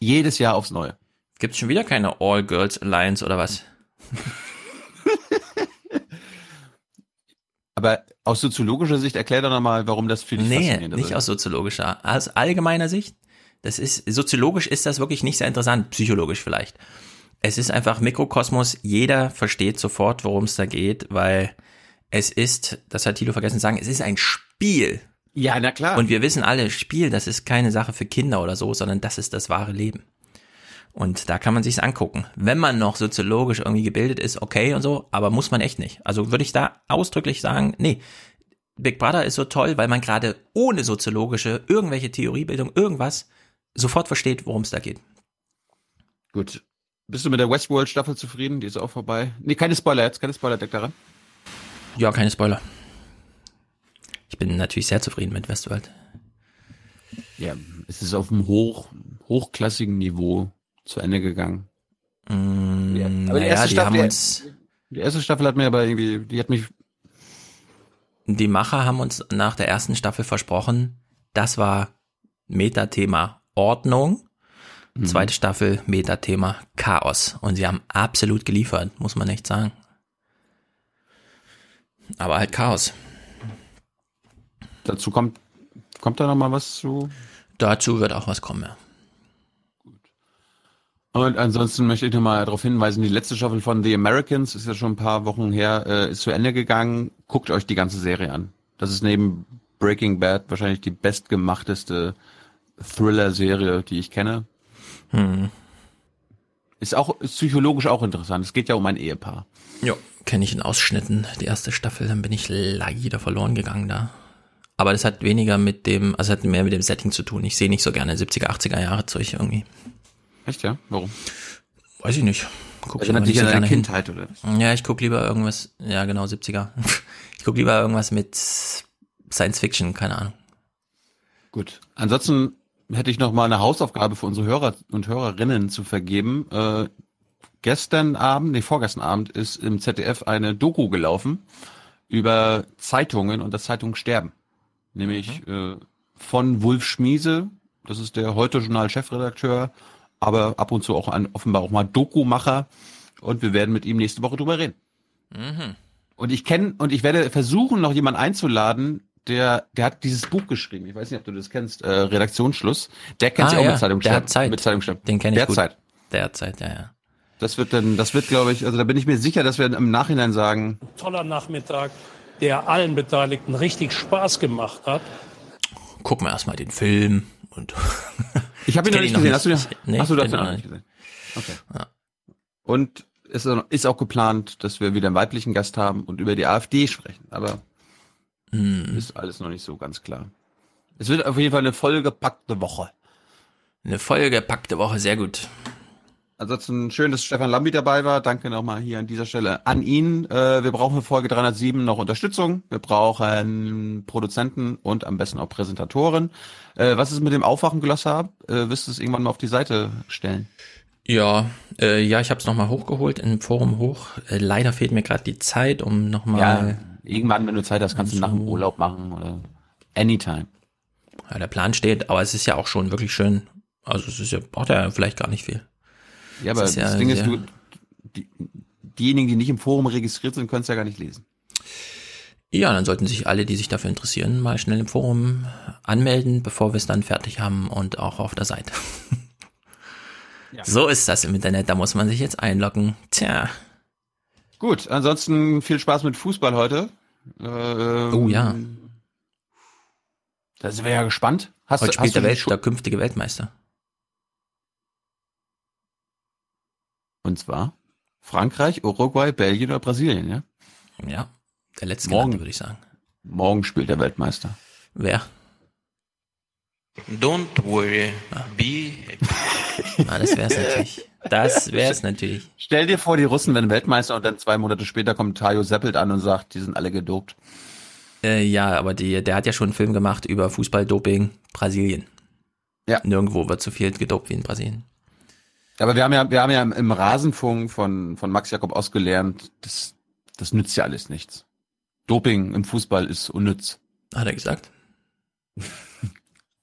jedes Jahr aufs neue. Gibt's schon wieder keine All Girls Alliance oder was? Aber aus soziologischer Sicht erklär doch nochmal, warum das für dich Nee, faszinierend nicht ist. aus soziologischer. Aus allgemeiner Sicht. Das ist, soziologisch ist das wirklich nicht sehr interessant, psychologisch vielleicht. Es ist einfach Mikrokosmos, jeder versteht sofort, worum es da geht, weil es ist, das hat Tilo vergessen zu sagen, es ist ein Spiel. Ja, na klar. Und wir wissen alle, Spiel, das ist keine Sache für Kinder oder so, sondern das ist das wahre Leben. Und da kann man sich's angucken. Wenn man noch soziologisch irgendwie gebildet ist, okay und so, aber muss man echt nicht. Also würde ich da ausdrücklich sagen, nee, Big Brother ist so toll, weil man gerade ohne soziologische, irgendwelche Theoriebildung, irgendwas sofort versteht, worum es da geht. Gut. Bist du mit der Westworld Staffel zufrieden? Die ist auch vorbei. Nee, keine Spoiler jetzt, keine Spoiler deckt daran. Ja, keine Spoiler. Ich bin natürlich sehr zufrieden mit Westworld. Ja, es ist auf einem hoch, hochklassigen Niveau zu Ende gegangen. Mm, Ja, aber die erste die Staffel- uns, Die erste Staffel hat mir aber irgendwie, die hat mich, die Macher haben uns nach der ersten Staffel versprochen, das war Metathema Ordnung. Mhm. Zweite Staffel Metathema Chaos. Und sie haben absolut geliefert, muss man echt sagen. Aber halt Chaos. dazu kommt, kommt da noch mal was zu? Dazu wird auch was kommen, ja. Und ansonsten möchte ich noch mal darauf hinweisen, die letzte Staffel von The Americans ist ja schon ein paar Wochen her, äh, ist zu Ende gegangen. Guckt euch die ganze Serie an. Das ist neben Breaking Bad wahrscheinlich die bestgemachteste Thriller-Serie, die ich kenne. Hm. Ist auch ist psychologisch auch interessant. Es geht ja um ein Ehepaar. Ja, kenne ich in Ausschnitten, die erste Staffel, dann bin ich leider verloren gegangen da. Aber das hat weniger mit dem, also hat mehr mit dem Setting zu tun. Ich sehe nicht so gerne 70er, 80er Jahre Zeug irgendwie. Echt, ja? Warum? Weiß ich nicht. Guck aber dich an deine gerne hin. Kindheit, oder? Ja, ich guck lieber irgendwas, ja genau, 70er. Ich guck lieber irgendwas mit Science Fiction, keine Ahnung. Gut. Ansonsten hätte ich noch mal eine Hausaufgabe für unsere Hörer und Hörerinnen zu vergeben. Äh, gestern Abend, nee, vorgestern Abend ist im ZDF eine Doku gelaufen über Zeitungen und das Zeitungssterben. Nämlich äh, von Wulf Schmiese, das ist der Heute-Journal-Chefredakteur, aber ab und zu auch ein, offenbar auch mal Doku-Macher. Und wir werden mit ihm nächste Woche drüber reden. Mhm. Und ich kenne und ich werde versuchen, noch jemanden einzuladen, der, der hat dieses Buch geschrieben. Ich weiß nicht, ob du das kennst, äh, Redaktionsschluss. Der kennt Ah, sich auch ja, mit Zeitung der hat Zeit. Mit. Den kenne ich der gut. Hat Zeit. Der hat Zeit, ja, ja. Das wird dann, das wird, glaube ich, also da bin ich mir sicher, dass wir im Nachhinein sagen, Toller Nachmittag, der allen Beteiligten richtig Spaß gemacht hat. Gucken wir erstmal den Film und. Ich habe ihn noch nicht gesehen. Hast du, den- Nee, hast du das kenn noch ihn nicht gesehen? Okay. Und es ist auch geplant, dass wir wieder einen weiblichen Gast haben und über die AfD sprechen. Aber Hm. ist alles noch nicht so ganz klar. Es wird auf jeden Fall eine vollgepackte Woche. Eine vollgepackte Woche, sehr gut. Ansonsten schön, dass Stefan Lambi dabei war. Danke nochmal hier an dieser Stelle an ihn. Äh, wir brauchen für Folge 307 noch Unterstützung. Wir brauchen Produzenten und am besten auch Präsentatoren. Äh, was ist mit dem Aufwachen-Glossar? Äh, wirst du es irgendwann mal auf die Seite stellen? Ja, äh, ja, ich habe es nochmal hochgeholt im Forum hoch. Äh, leider fehlt mir gerade die Zeit, um nochmal. Ja, irgendwann, wenn du Zeit hast, kannst du nach dem Urlaub machen oder anytime. Ja, der Plan steht, aber es ist ja auch schon wirklich schön. Also es ist ja, braucht ja vielleicht gar nicht viel. Ja, aber das ja Ding ist, du, die, diejenigen, die nicht im Forum registriert sind, können es ja gar nicht lesen. Ja, dann sollten sich alle, die sich dafür interessieren, mal schnell im Forum anmelden, bevor wir es dann fertig haben und auch auf der Seite. So ist das im Internet, da muss man sich jetzt einloggen. Tja. Gut, ansonsten viel Spaß mit Fußball heute. Ähm, Oh ja. Da sind wir ja gespannt. Hast, Heute du- spielt hast der, Welt, Schu- der künftige Weltmeister. Und zwar Frankreich, Uruguay, Belgien oder Brasilien, ja? Ja, der letzte Morgen. würde ich sagen. Morgen spielt der Weltmeister. Wer? Don't worry, be happy. Ah, das wär's natürlich. Das wär's natürlich. Stell dir vor, die Russen werden Weltmeister und dann zwei Monate später kommt Tayo Seppelt an und sagt, die sind alle gedopt. Äh, ja, aber die, der hat ja schon einen Film gemacht über Fußballdoping Brasilien. Ja. Nirgendwo wird so viel gedopt wie in Brasilien. Aber wir haben ja, wir haben ja im, im Rasenfunk von, von Max Jakob ausgelernt, das, das nützt ja alles nichts. Doping im Fußball ist unnütz. Hat er gesagt?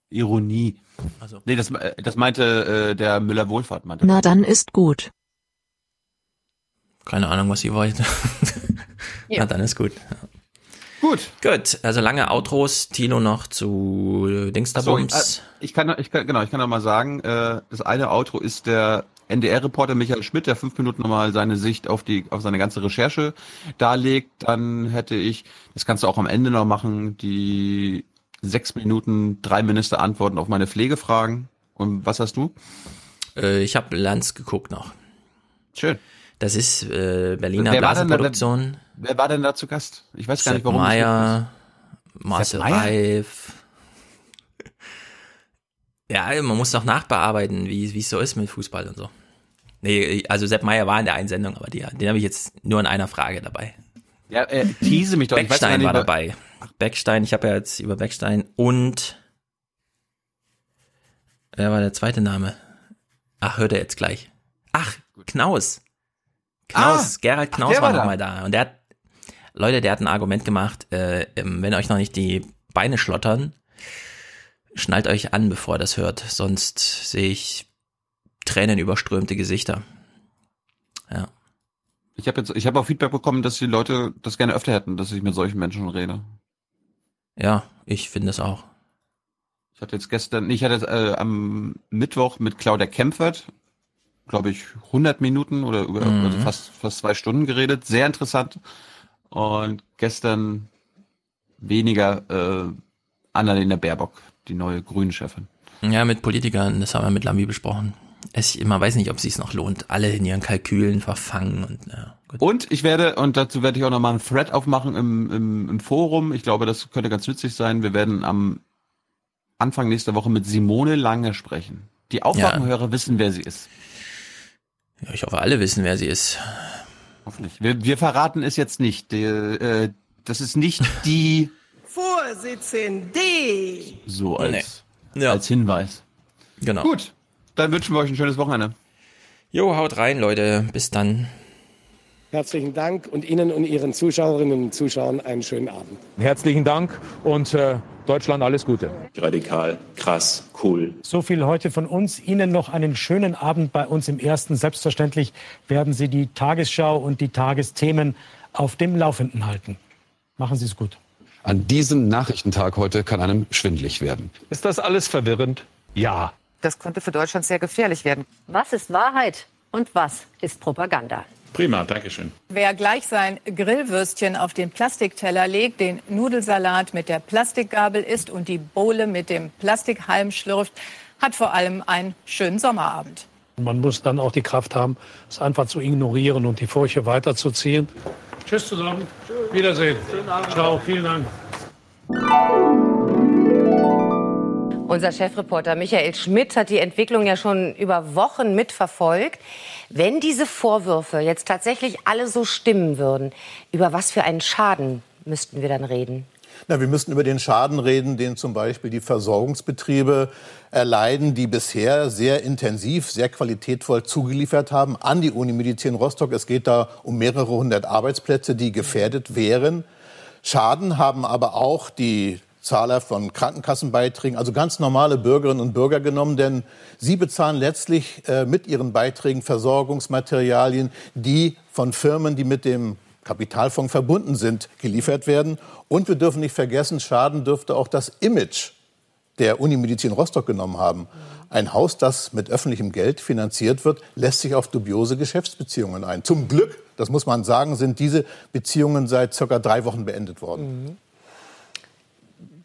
Ironie. Also. Nee, das, äh, das meinte äh, der Müller Wohlfahrt, meinte. Na dann ist gut. Keine Ahnung, was sie wollte. ja. dann ist gut. Gut. Gut, also lange Outros. Tilo noch zu äh, So, ich, Dingsterbums. äh, ich kann, ich kann, genau, ich kann noch mal sagen, äh, das eine Outro ist der NDR-Reporter Michael Schmidt, der fünf Minuten nochmal seine Sicht auf die, auf seine ganze Recherche darlegt. Dann hätte ich, das kannst du auch am Ende noch machen, die sechs Minuten, drei Minister antworten auf meine Pflegefragen. Und was hast du? Äh, ich habe Lanz geguckt noch. Schön. Das ist äh, Berliner Wer Blasenproduktion. Wer war denn da zu Gast? Ich weiß gar nicht, warum. Sepp Marcel? Reif. Ja, man muss doch nachbearbeiten, wie es so ist mit Fußball und so. Nee, also Sepp Meyer war in der Einsendung, aber die, den habe ich jetzt nur in einer Frage dabei. Ja, äh, tease mich doch. Ich weiß Beckstein nicht, war wa- dabei. Beckstein, ich habe ja jetzt über Beckstein und wer war der zweite Name? Ach, hört er jetzt gleich. Ach, Knaus. Knaus, Ah, Gerald ach, Knaus der war war noch da. mal da. Und der hat, Leute, der hat ein Argument gemacht, äh, wenn euch noch nicht die Beine schlottern, schnallt euch an, bevor ihr das hört. Sonst sehe ich tränenüberströmte Gesichter. Ja. Ich habe jetzt, ich habe auch Feedback bekommen, dass die Leute das gerne öfter hätten, dass ich mit solchen Menschen rede. Ja, ich finde es auch. Ich hatte jetzt gestern, ich hatte äh, am Mittwoch mit Claudia Kempfert, glaube ich, 100 Minuten oder über Mhm. also fast fast zwei Stunden geredet, sehr interessant. Und gestern weniger äh, Annalena Baerbock, die neue Grünen-Chefin. Ja, mit Politikern, das haben wir mit Lambi besprochen. Es, man weiß nicht, ob es sich noch lohnt. Alle in ihren Kalkülen verfangen und ja, gut. Und ich werde, und dazu werde ich auch nochmal einen Thread aufmachen im, im, im Forum. Ich glaube, das könnte ganz nützlich sein. Wir werden am Anfang nächster Woche mit Simone Lange sprechen. Die Aufwachenhörer wissen, wer sie ist. Ja, ich hoffe, alle wissen, wer sie ist. Hoffentlich. Wir, wir verraten es jetzt nicht. Die, äh, das ist nicht die Vorsitzende! so als, Ja. als Hinweis. Genau. Gut, dann wünschen wir euch ein schönes Wochenende. Jo, haut rein, Leute. Bis dann. Herzlichen Dank und Ihnen und Ihren Zuschauerinnen und Zuschauern einen schönen Abend. Herzlichen Dank und äh, Deutschland alles Gute. Radikal, krass, cool. So viel heute von uns. Ihnen noch einen schönen Abend bei uns im Ersten. Selbstverständlich werden Sie die Tagesschau und die Tagesthemen auf dem Laufenden halten. Machen Sie es gut. An diesem Nachrichtentag heute kann einem schwindlig werden. Ist das alles verwirrend? Ja. Das könnte für Deutschland sehr gefährlich werden. Was ist Wahrheit und was ist Propaganda? Prima, Dankeschön. Wer gleich sein Grillwürstchen auf den Plastikteller legt, den Nudelsalat mit der Plastikgabel isst und die Bohle mit dem Plastikhalm schlürft, hat vor allem einen schönen Sommerabend. Man muss dann auch die Kraft haben, es einfach zu ignorieren und die Furche weiterzuziehen. Tschüss zusammen. Wiedersehen. Ciao, vielen Dank. Unser Chefreporter Michael Schmidt hat die Entwicklung ja schon über Wochen mitverfolgt. Wenn diese Vorwürfe jetzt tatsächlich alle so stimmen würden, über was für einen Schaden müssten wir dann reden? Na, wir müssten über den Schaden reden, den zum Beispiel die Versorgungsbetriebe erleiden, die bisher sehr intensiv, sehr qualitätvoll zugeliefert haben an die Unimedizin Rostock. Es geht da um mehrere hundert Arbeitsplätze, die gefährdet wären. Schaden haben aber auch die Zahler von Krankenkassenbeiträgen, also ganz normale Bürgerinnen und Bürger genommen, denn sie bezahlen letztlich äh, mit ihren Beiträgen Versorgungsmaterialien, die von Firmen, die mit dem Kapitalfonds verbunden sind, geliefert werden. Und wir dürfen nicht vergessen, Schaden dürfte auch das Image der Unimedizin Rostock genommen haben. Ein Haus, das mit öffentlichem Geld finanziert wird, lässt sich auf dubiose Geschäftsbeziehungen ein. Zum Glück, das muss man sagen, sind diese Beziehungen seit circa drei Wochen beendet worden. Mhm.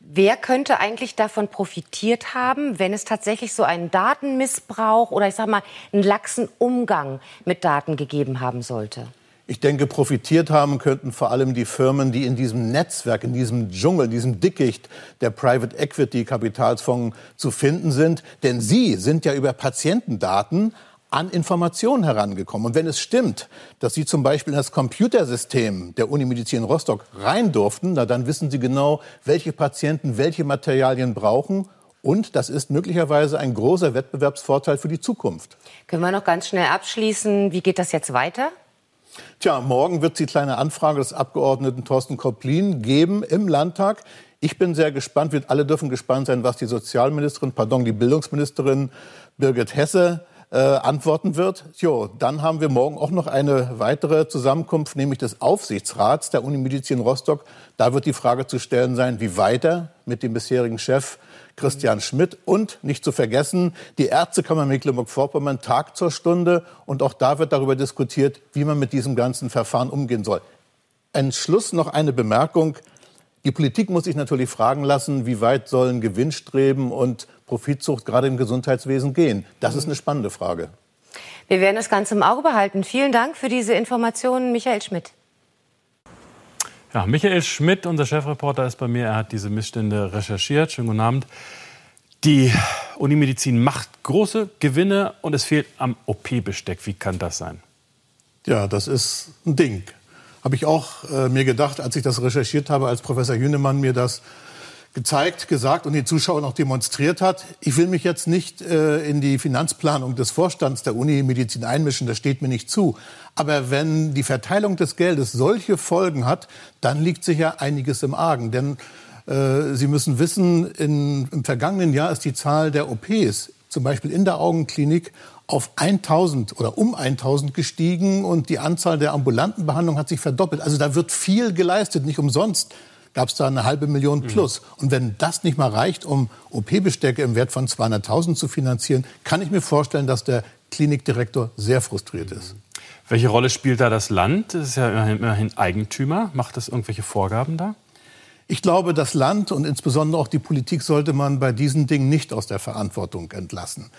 Wer könnte eigentlich davon profitiert haben, wenn es tatsächlich so einen Datenmissbrauch oder ich sage mal einen laxen Umgang mit Daten gegeben haben sollte? Ich denke, profitiert haben könnten vor allem die Firmen, die in diesem Netzwerk, in diesem Dschungel, in diesem Dickicht der Private Equity Kapitalsfonds zu finden sind. Denn sie sind ja über Patientendaten an Informationen herangekommen. Und wenn es stimmt, dass Sie zum Beispiel in das Computersystem der Unimedizin Rostock rein durften, na, dann wissen Sie genau, welche Patienten welche Materialien brauchen. Und das ist möglicherweise ein großer Wettbewerbsvorteil für die Zukunft. Können wir noch ganz schnell abschließen, wie geht das jetzt weiter? Tja, morgen wird es die kleine Anfrage des Abgeordneten Thorsten Koplin geben im Landtag. Ich bin sehr gespannt, wir alle dürfen gespannt sein, was die Sozialministerin, pardon, die Bildungsministerin Birgit Hesse äh, antworten wird. Jo, dann haben wir morgen auch noch eine weitere Zusammenkunft, nämlich des Aufsichtsrats der Unimedizin Rostock. Da wird die Frage zu stellen sein, wie weiter mit dem bisherigen Chef Christian Schmidt und nicht zu vergessen, die Ärztekammer Mecklenburg-Vorpommern tagt zur Stunde und auch da wird darüber diskutiert, wie man mit diesem ganzen Verfahren umgehen soll. Ein Schluss noch eine Bemerkung. Die Politik muss sich natürlich fragen lassen, wie weit sollen Gewinnstreben und Profitzucht gerade im Gesundheitswesen gehen? Das ist eine spannende Frage. Wir werden das Ganze im Auge behalten. Vielen Dank für diese Informationen, Michael Schmidt. Ja, Michael Schmidt, unser Chefreporter, ist bei mir. Er hat diese Missstände recherchiert. Schönen guten Abend. Die Unimedizin macht große Gewinne und es fehlt am OP-Besteck. Wie kann das sein? Ja, das ist ein Ding. Habe ich auch äh, mir gedacht, als ich das recherchiert habe, als Professor Hünemann mir das gezeigt, gesagt und den Zuschauern auch demonstriert hat. Ich will mich jetzt nicht äh, in die Finanzplanung des Vorstands der Uni Medizin einmischen, das steht mir nicht zu. Aber wenn die Verteilung des Geldes solche Folgen hat, dann liegt sicher einiges im Argen. Denn äh, Sie müssen wissen, in, im vergangenen Jahr ist die Zahl der OPs, zum Beispiel in der Augenklinik, auf 1000 oder um 1000 gestiegen und die Anzahl der ambulanten Behandlungen hat sich verdoppelt. Also da wird viel geleistet, nicht umsonst gab es da eine halbe Million mhm. plus. Mhm. Und wenn das nicht mal reicht, um OP-Bestecke im Wert von 200.000 zu finanzieren, kann ich mir vorstellen, dass der Klinikdirektor sehr frustriert ist. Welche Rolle spielt da das Land? Das ist ja immerhin, immerhin Eigentümer. Macht das irgendwelche Vorgaben da? Ich glaube, das Land und insbesondere auch die Politik sollte man bei diesen Dingen nicht aus der Verantwortung entlassen.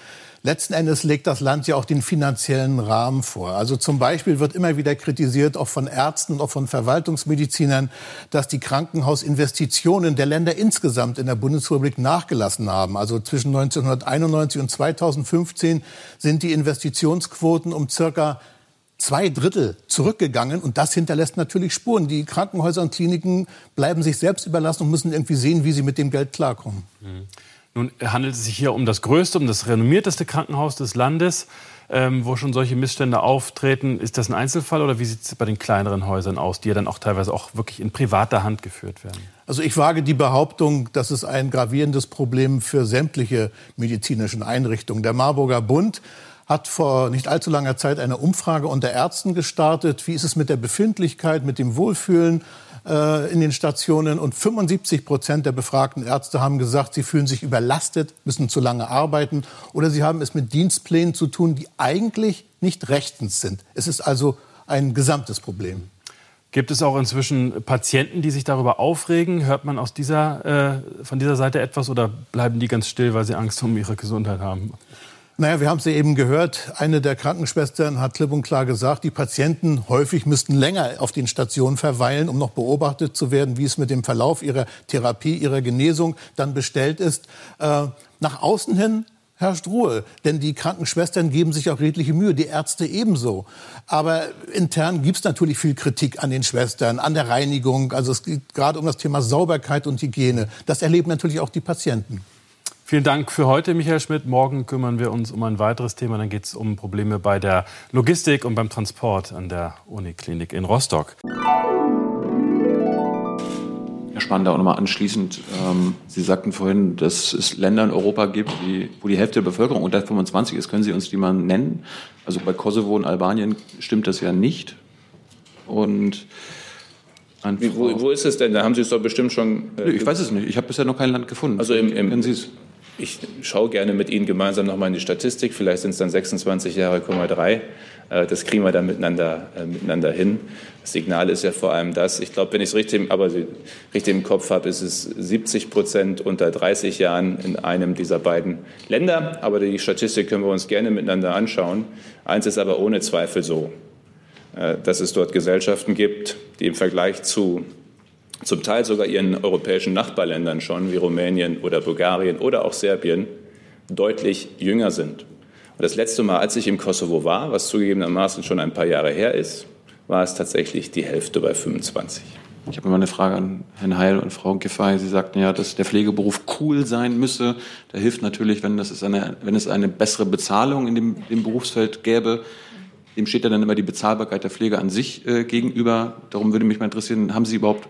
Letzten Endes legt das Land ja auch den finanziellen Rahmen vor. Also zum Beispiel wird immer wieder kritisiert, auch von Ärzten und auch von Verwaltungsmedizinern, dass die Krankenhausinvestitionen der Länder insgesamt in der Bundesrepublik nachgelassen haben. Also zwischen 1991 und 2015 sind die Investitionsquoten um circa zwei Drittel zurückgegangen und das hinterlässt natürlich Spuren. Die Krankenhäuser und Kliniken bleiben sich selbst überlassen und müssen irgendwie sehen, wie sie mit dem Geld klarkommen. Mhm. Nun handelt es sich hier um das größte, um das renommierteste Krankenhaus des Landes ähm, wo schon solche Missstände auftreten. Ist das ein Einzelfall oder wie sieht es bei den kleineren Häusern aus, die ja dann auch teilweise auch wirklich in privater Hand geführt werden? Also ich wage die Behauptung, das ist ein gravierendes Problem für sämtliche medizinischen Einrichtungen. Der Marburger Bund hat vor nicht allzu langer Zeit eine Umfrage unter Ärzten gestartet. Wie ist es mit der Befindlichkeit, mit dem Wohlfühlen äh, in den Stationen? Und 75 Prozent der befragten Ärzte haben gesagt, sie fühlen sich überlastet, müssen zu lange arbeiten oder sie haben es mit Dienstplänen zu tun, die eigentlich nicht rechtens sind. Es ist also ein gesamtes Problem. Gibt es auch inzwischen Patienten, die sich darüber aufregen? Hört man aus dieser, äh, von dieser Seite etwas oder bleiben die ganz still, weil sie Angst um ihre Gesundheit haben? Naja, wir haben es ja eben gehört. Eine der Krankenschwestern hat klipp und klar gesagt, die Patienten häufig müssten länger auf den Stationen verweilen, um noch beobachtet zu werden, wie es mit dem Verlauf ihrer Therapie, ihrer Genesung dann bestellt ist. Äh, nach außen hin herrscht Ruhe, denn die Krankenschwestern geben sich auch redliche Mühe, die Ärzte ebenso. Aber intern gibt es natürlich viel Kritik an den Schwestern, an der Reinigung. Also es geht gerade um das Thema Sauberkeit und Hygiene. Das erleben natürlich auch die Patienten. Vielen Dank für heute, Michael Schmidt. Morgen kümmern wir uns um ein weiteres Thema. Dann geht es um Probleme bei der Logistik und beim Transport an der Uniklinik in Rostock. Herr Spandau, nochmal anschließend. Ähm, Sie sagten vorhin, dass es Länder in Europa gibt, die, wo die Hälfte der Bevölkerung unter 25 ist. Können Sie uns die mal nennen? Also bei Kosovo und Albanien stimmt das ja nicht. Und Wie, wo, wo, ist es denn? Da haben Sie es doch bestimmt schon. Äh, ich weiß es nicht. Ich habe bisher noch kein Land gefunden. Also im, im, Sie es? Ich schaue gerne mit Ihnen gemeinsam nochmal in die Statistik. Vielleicht sind es dann 26 Jahre, 3. Äh, das kriegen wir dann miteinander, äh, miteinander hin. Das Signal ist ja vor allem das. Ich glaube, wenn ich es richtig, richtig im Kopf habe, ist es 70 Prozent unter 30 Jahren in einem dieser beiden Länder. Aber die Statistik können wir uns gerne miteinander anschauen. Eins ist aber ohne Zweifel so, äh, dass es dort Gesellschaften gibt, die im Vergleich zu zum Teil sogar ihren europäischen Nachbarländern schon, wie Rumänien oder Bulgarien oder auch Serbien, deutlich jünger sind. Und das letzte Mal, als ich im Kosovo war, was zugegebenermaßen schon ein paar Jahre her ist, war es tatsächlich die Hälfte bei 25. Ich habe mal eine Frage an Herrn Heil und Frau Giffey. Sie sagten ja, dass der Pflegeberuf cool sein müsse. Da hilft natürlich, wenn, das eine, wenn es eine bessere Bezahlung in dem, dem Berufsfeld gäbe. Dem steht ja dann immer die Bezahlbarkeit der Pflege an sich äh, gegenüber. Darum würde mich mal interessieren, haben Sie überhaupt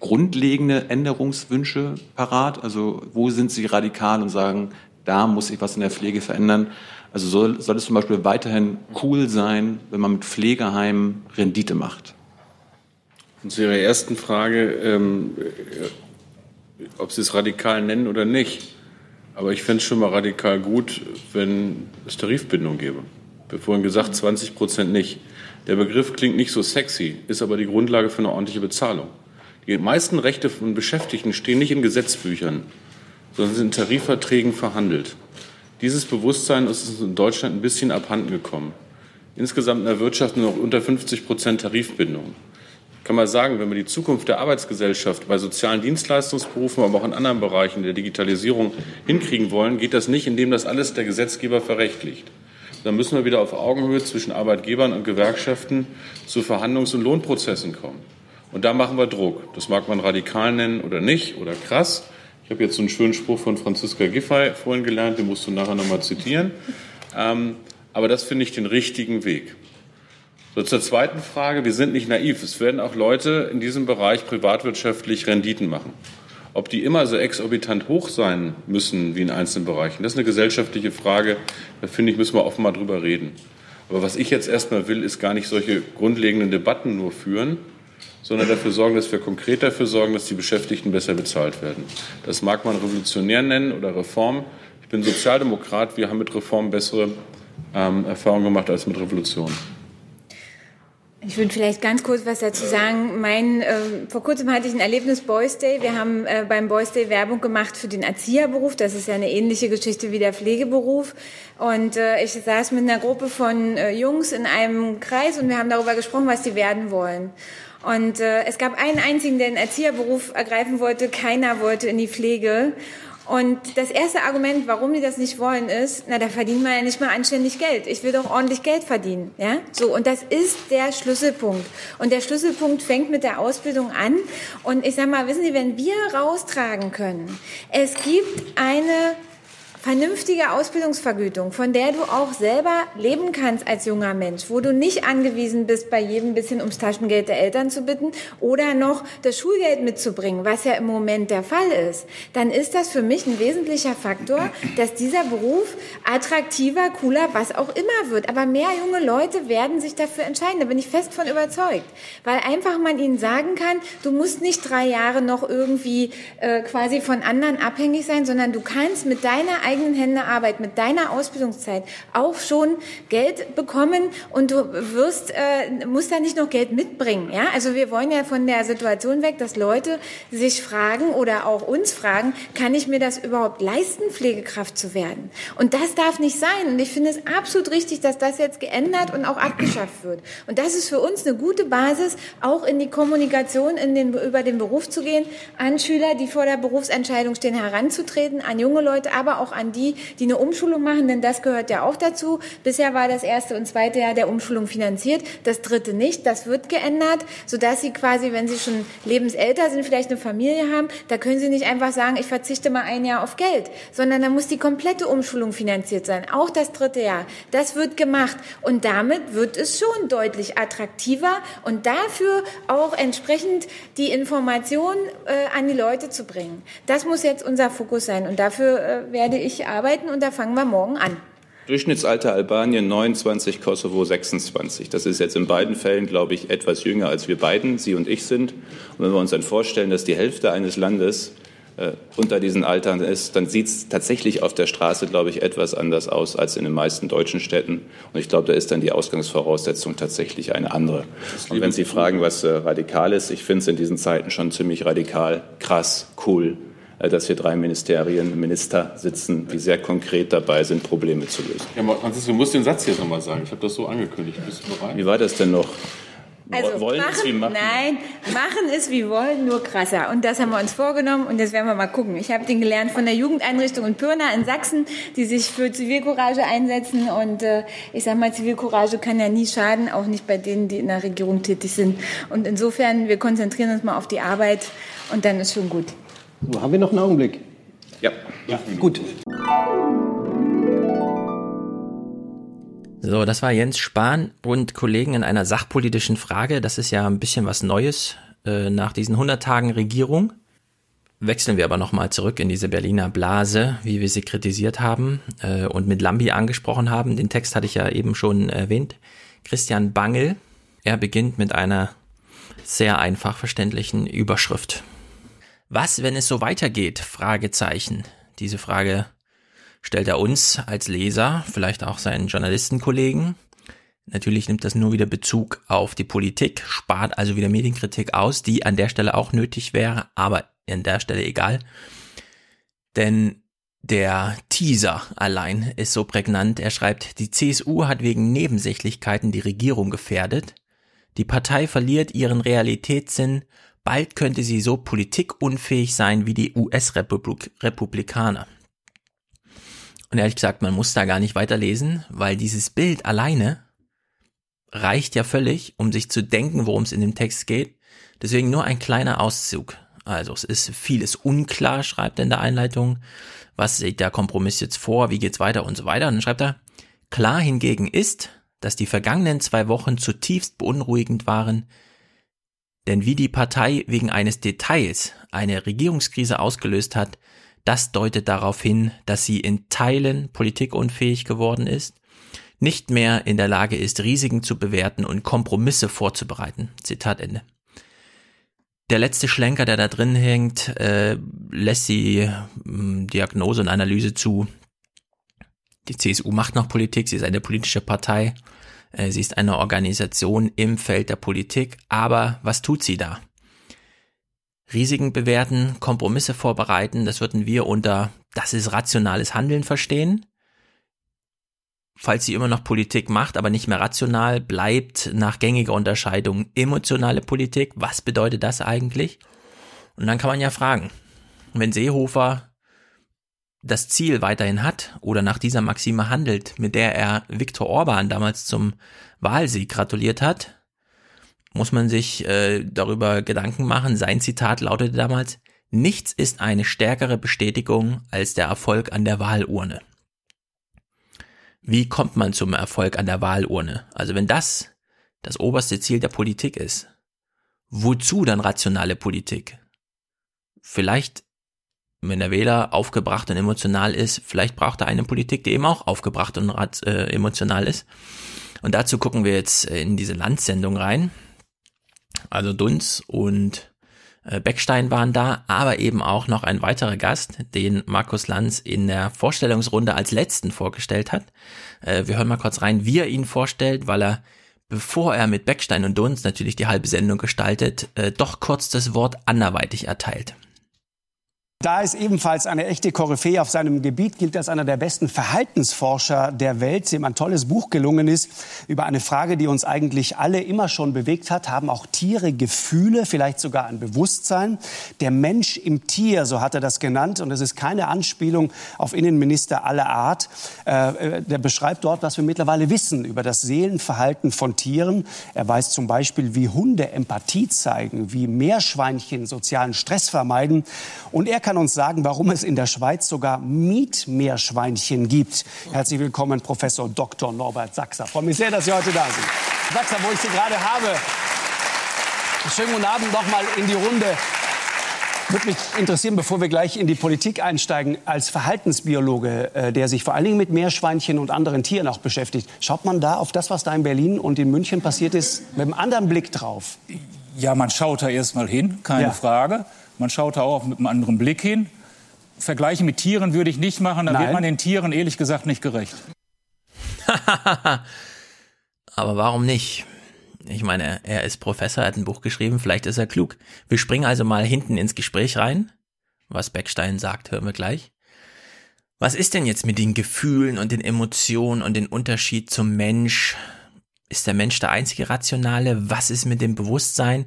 grundlegende Änderungswünsche parat? Also wo sind Sie radikal und sagen, da muss sich was in der Pflege verändern? Also soll, soll es zum Beispiel weiterhin cool sein, wenn man mit Pflegeheimen Rendite macht? Und zu Ihrer ersten Frage, ähm, ob Sie es radikal nennen oder nicht. Aber ich fände es schon mal radikal gut, wenn es Tarifbindung gäbe. Vorhin gesagt, 20 Prozent nicht. Der Begriff klingt nicht so sexy, ist aber die Grundlage für eine ordentliche Bezahlung. Die meisten Rechte von Beschäftigten stehen nicht in Gesetzbüchern, sondern sind in Tarifverträgen verhandelt. Dieses Bewusstsein ist uns in Deutschland ein bisschen abhanden gekommen. Insgesamt in der Wirtschaft nur noch unter 50 Prozent Tarifbindung. Kann man sagen, wenn wir die Zukunft der Arbeitsgesellschaft bei sozialen Dienstleistungsberufen, aber auch in anderen Bereichen der Digitalisierung hinkriegen wollen, geht das nicht, indem das alles der Gesetzgeber verrechtlicht. Dann müssen wir wieder auf Augenhöhe zwischen Arbeitgebern und Gewerkschaften zu Verhandlungs- und Lohnprozessen kommen. Und da machen wir Druck. Das mag man radikal nennen oder nicht oder krass. Ich habe jetzt so einen schönen Spruch von Franziska Giffey vorhin gelernt, den musst du nachher nochmal zitieren. Ähm, aber das finde ich den richtigen Weg. So, zur zweiten Frage. Wir sind nicht naiv. Es werden auch Leute in diesem Bereich privatwirtschaftlich Renditen machen. Ob die immer so exorbitant hoch sein müssen wie in einzelnen Bereichen, das ist eine gesellschaftliche Frage. Da finde ich, müssen wir offen mal drüber reden. Aber was ich jetzt erstmal will, ist gar nicht solche grundlegenden Debatten nur führen, sondern dafür sorgen, dass wir konkret dafür sorgen, dass die Beschäftigten besser bezahlt werden. Das mag man revolutionär nennen oder Reform. Ich bin Sozialdemokrat. Wir haben mit Reform bessere ähm, Erfahrungen gemacht als mit Revolution. Ich würde vielleicht ganz kurz was dazu sagen. Mein, äh, vor kurzem hatte ich ein Erlebnis Boys Day. Wir haben äh, beim Boys Day Werbung gemacht für den Erzieherberuf. Das ist ja eine ähnliche Geschichte wie der Pflegeberuf. Und äh, ich saß mit einer Gruppe von äh, Jungs in einem Kreis und wir haben darüber gesprochen, was sie werden wollen. Und äh, es gab einen einzigen, der den Erzieherberuf ergreifen wollte. Keiner wollte in die Pflege. Und das erste Argument, warum die das nicht wollen, ist, na, da verdient man ja nicht mal anständig Geld. Ich will doch ordentlich Geld verdienen, ja? So. Und das ist der Schlüsselpunkt. Und der Schlüsselpunkt fängt mit der Ausbildung an. Und ich sag mal, wissen Sie, wenn wir raustragen können, es gibt eine vernünftige Ausbildungsvergütung, von der du auch selber leben kannst als junger Mensch, wo du nicht angewiesen bist, bei jedem bisschen ums Taschengeld der Eltern zu bitten oder noch das Schulgeld mitzubringen, was ja im Moment der Fall ist, dann ist das für mich ein wesentlicher Faktor, dass dieser Beruf attraktiver, cooler, was auch immer wird. Aber mehr junge Leute werden sich dafür entscheiden. Da bin ich fest von überzeugt. Weil einfach man ihnen sagen kann, du musst nicht drei Jahre noch irgendwie äh, quasi von anderen abhängig sein, sondern du kannst mit deiner eigenen Hände Arbeit, mit deiner Ausbildungszeit auch schon Geld bekommen und du wirst, äh, musst da nicht noch Geld mitbringen. Ja? Also wir wollen ja von der Situation weg, dass Leute sich fragen oder auch uns fragen, kann ich mir das überhaupt leisten, Pflegekraft zu werden? Und das darf nicht sein. Und ich finde es absolut richtig, dass das jetzt geändert und auch abgeschafft wird. Und das ist für uns eine gute Basis, auch in die Kommunikation in den, über den Beruf zu gehen, an Schüler, die vor der Berufsentscheidung stehen, heranzutreten, an junge Leute, aber auch an die, die eine Umschulung machen, denn das gehört ja auch dazu. Bisher war das erste und zweite Jahr der Umschulung finanziert, das dritte nicht. Das wird geändert, sodass sie quasi, wenn sie schon lebensälter sind, vielleicht eine Familie haben, da können sie nicht einfach sagen, ich verzichte mal ein Jahr auf Geld, sondern da muss die komplette Umschulung finanziert sein, auch das dritte Jahr. Das wird gemacht und damit wird es schon deutlich attraktiver und dafür auch entsprechend die Information äh, an die Leute zu bringen. Das muss jetzt unser Fokus sein und dafür äh, werde ich arbeiten und da fangen wir morgen an. Durchschnittsalter Albanien 29, Kosovo 26. Das ist jetzt in beiden Fällen, glaube ich, etwas jünger als wir beiden, Sie und ich sind. Und wenn wir uns dann vorstellen, dass die Hälfte eines Landes äh, unter diesen Altern ist, dann sieht es tatsächlich auf der Straße, glaube ich, etwas anders aus als in den meisten deutschen Städten. Und ich glaube, da ist dann die Ausgangsvoraussetzung tatsächlich eine andere. Und wenn Sie fragen, was äh, radikal ist, ich finde es in diesen Zeiten schon ziemlich radikal, krass, cool, dass hier drei Ministerien, Minister sitzen, die sehr konkret dabei sind, Probleme zu lösen. Ja, Franziska, du musst den Satz jetzt nochmal sagen. Ich habe das so angekündigt. Bist du bereit? Wie war das denn noch? Also wollen machen, es wie machen? Nein, machen ist wie wollen, nur krasser. Und das haben wir uns vorgenommen und jetzt werden wir mal gucken. Ich habe den gelernt von der Jugendeinrichtung in Pirna in Sachsen, die sich für Zivilcourage einsetzen. Und äh, ich sage mal, Zivilcourage kann ja nie schaden, auch nicht bei denen, die in der Regierung tätig sind. Und insofern, wir konzentrieren uns mal auf die Arbeit und dann ist schon gut. So, haben wir noch einen Augenblick? Ja. Ja, gut. So, das war Jens Spahn und Kollegen in einer sachpolitischen Frage. Das ist ja ein bisschen was Neues äh, nach diesen 100 Tagen Regierung. Wechseln wir aber nochmal zurück in diese Berliner Blase, wie wir sie kritisiert haben äh, und mit Lambi angesprochen haben. Den Text hatte ich ja eben schon erwähnt. Christian Bangel, er beginnt mit einer sehr einfach verständlichen Überschrift. Was, wenn es so weitergeht? Fragezeichen. Diese Frage stellt er uns als Leser, vielleicht auch seinen Journalistenkollegen. Natürlich nimmt das nur wieder Bezug auf die Politik, spart also wieder Medienkritik aus, die an der Stelle auch nötig wäre, aber an der Stelle egal. Denn der Teaser allein ist so prägnant. Er schreibt, die CSU hat wegen Nebensächlichkeiten die Regierung gefährdet. Die Partei verliert ihren Realitätssinn. Bald könnte sie so politikunfähig sein wie die US-Republikaner. Und ehrlich gesagt, man muss da gar nicht weiterlesen, weil dieses Bild alleine reicht ja völlig, um sich zu denken, worum es in dem Text geht. Deswegen nur ein kleiner Auszug. Also es ist vieles unklar, schreibt er in der Einleitung. Was sieht der Kompromiss jetzt vor? Wie geht's weiter und so weiter? Und dann schreibt er, klar hingegen ist, dass die vergangenen zwei Wochen zutiefst beunruhigend waren, denn wie die Partei wegen eines Details eine Regierungskrise ausgelöst hat, das deutet darauf hin, dass sie in Teilen politikunfähig geworden ist, nicht mehr in der Lage ist, Risiken zu bewerten und Kompromisse vorzubereiten. Zitat Ende. Der letzte Schlenker, der da drin hängt, äh, lässt die äh, Diagnose und Analyse zu. Die CSU macht noch Politik, sie ist eine politische Partei, sie ist eine Organisation im Feld der Politik, aber was tut sie da? Risiken bewerten, Kompromisse vorbereiten, das würden wir unter das ist rationales Handeln verstehen. Falls sie immer noch Politik macht, aber nicht mehr rational, bleibt nach gängiger Unterscheidung emotionale Politik. Was bedeutet das eigentlich? Und dann kann man ja fragen, wenn Seehofer das Ziel weiterhin hat oder nach dieser Maxime handelt, mit der er Viktor Orban damals zum Wahlsieg gratuliert hat, muss man sich äh, darüber Gedanken machen. Sein Zitat lautete damals, Nichts ist eine stärkere Bestätigung als der Erfolg an der Wahlurne. Wie kommt man zum Erfolg an der Wahlurne? Also wenn das das oberste Ziel der Politik ist, wozu dann rationale Politik? Vielleicht, wenn der Wähler aufgebracht und emotional ist, vielleicht braucht er eine Politik, die eben auch aufgebracht und äh, emotional ist. Und dazu gucken wir jetzt in diese Landsendung rein. Also Dunz und äh, Beckstein waren da, aber eben auch noch ein weiterer Gast, den Markus Lanz in der Vorstellungsrunde als letzten vorgestellt hat. Äh, wir hören mal kurz rein, wie er ihn vorstellt, weil er, bevor er mit Beckstein und Dunz natürlich die halbe Sendung gestaltet, äh, doch kurz das Wort anderweitig erteilt. Da ist ebenfalls eine echte Koryphäe auf seinem Gebiet, gilt als einer der besten Verhaltensforscher der Welt, dem ein tolles Buch gelungen ist über eine Frage, die uns eigentlich alle immer schon bewegt hat. Haben auch Tiere Gefühle, vielleicht sogar ein Bewusstsein? Der Mensch im Tier, so hat er das genannt. Und es ist keine Anspielung auf Innenminister aller Art. Äh, der beschreibt dort, was wir mittlerweile wissen über das Seelenverhalten von Tieren. Er weiß zum Beispiel, wie Hunde Empathie zeigen, wie Meerschweinchen sozialen Stress vermeiden. Und er kann kann uns sagen, warum es in der Schweiz sogar Mietmeerschweinchen gibt. Herzlich willkommen, Professor Dr. Norbert Sachser. Ich freue mich sehr, dass Sie heute da sind. Sachser, wo ich Sie gerade habe, schönen guten Abend noch mal in die Runde. Würde mich interessieren, bevor wir gleich in die Politik einsteigen, als Verhaltensbiologe, äh, der sich vor allen Dingen mit Meerschweinchen und anderen Tieren auch beschäftigt, schaut man da auf das, was da in Berlin und in München passiert ist, mit einem anderen Blick drauf? Ja, man schaut da erst mal hin, keine ja. Frage. Man schaut da auch mit einem anderen Blick hin. Vergleiche mit Tieren würde ich nicht machen, da wird man den Tieren ehrlich gesagt nicht gerecht. Aber warum nicht? Ich meine, er ist Professor, er hat ein Buch geschrieben, vielleicht ist er klug. Wir springen also mal hinten ins Gespräch rein. Was Beckstein sagt, hören wir gleich. Was ist denn jetzt mit den Gefühlen und den Emotionen und den Unterschied zum Mensch? Ist der Mensch der einzige Rationale? Was ist mit dem Bewusstsein?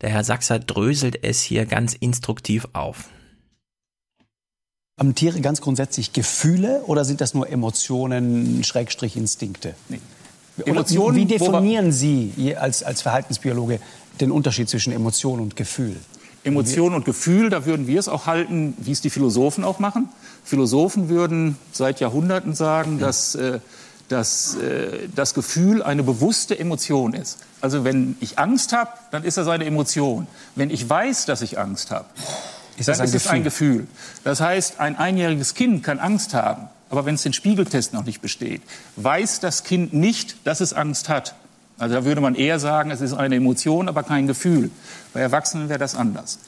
Der Herr Sachser dröselt es hier ganz instruktiv auf. Haben Tiere ganz grundsätzlich Gefühle oder sind das nur Emotionen, Schrägstrich Instinkte? Nee. Emotionen, wie definieren Sie als, als Verhaltensbiologe den Unterschied zwischen Emotion und Gefühl? Emotion und Gefühl, da würden wir es auch halten, wie es die Philosophen auch machen. Philosophen würden seit Jahrhunderten sagen, dass äh, dass äh, das Gefühl eine bewusste Emotion ist. Also wenn ich Angst habe, dann ist das eine Emotion. Wenn ich weiß, dass ich Angst habe, ist dann ist es ein Gefühl. Das heißt, ein einjähriges Kind kann Angst haben, aber wenn es den Spiegeltest noch nicht besteht, weiß das Kind nicht, dass es Angst hat. Also da würde man eher sagen, es ist eine Emotion, aber kein Gefühl. Bei Erwachsenen wäre das anders.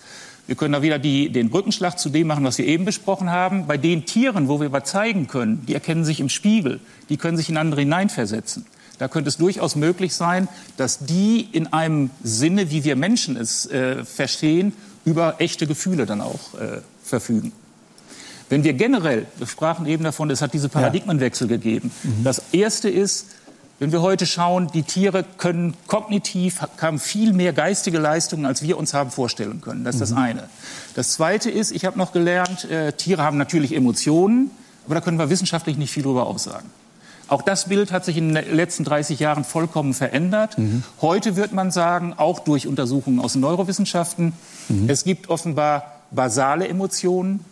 Wir können da wieder die, den Brückenschlag zu dem machen, was wir eben besprochen haben. Bei den Tieren, wo wir aber zeigen können, die erkennen sich im Spiegel, die können sich in andere hineinversetzen. Da könnte es durchaus möglich sein, dass die in einem Sinne, wie wir Menschen es äh, verstehen, über echte Gefühle dann auch äh, verfügen. Wenn wir generell, wir sprachen eben davon, es hat diese Paradigmenwechsel ja. gegeben. Mhm. Das erste ist, wenn wir heute schauen, die Tiere können kognitiv, haben viel mehr geistige Leistungen, als wir uns haben vorstellen können. Das ist das mhm. eine. Das zweite ist, ich habe noch gelernt, äh, Tiere haben natürlich Emotionen, aber da können wir wissenschaftlich nicht viel darüber aussagen. Auch das Bild hat sich in den letzten 30 Jahren vollkommen verändert. Mhm. Heute wird man sagen, auch durch Untersuchungen aus Neurowissenschaften, mhm. es gibt offenbar basale Emotionen,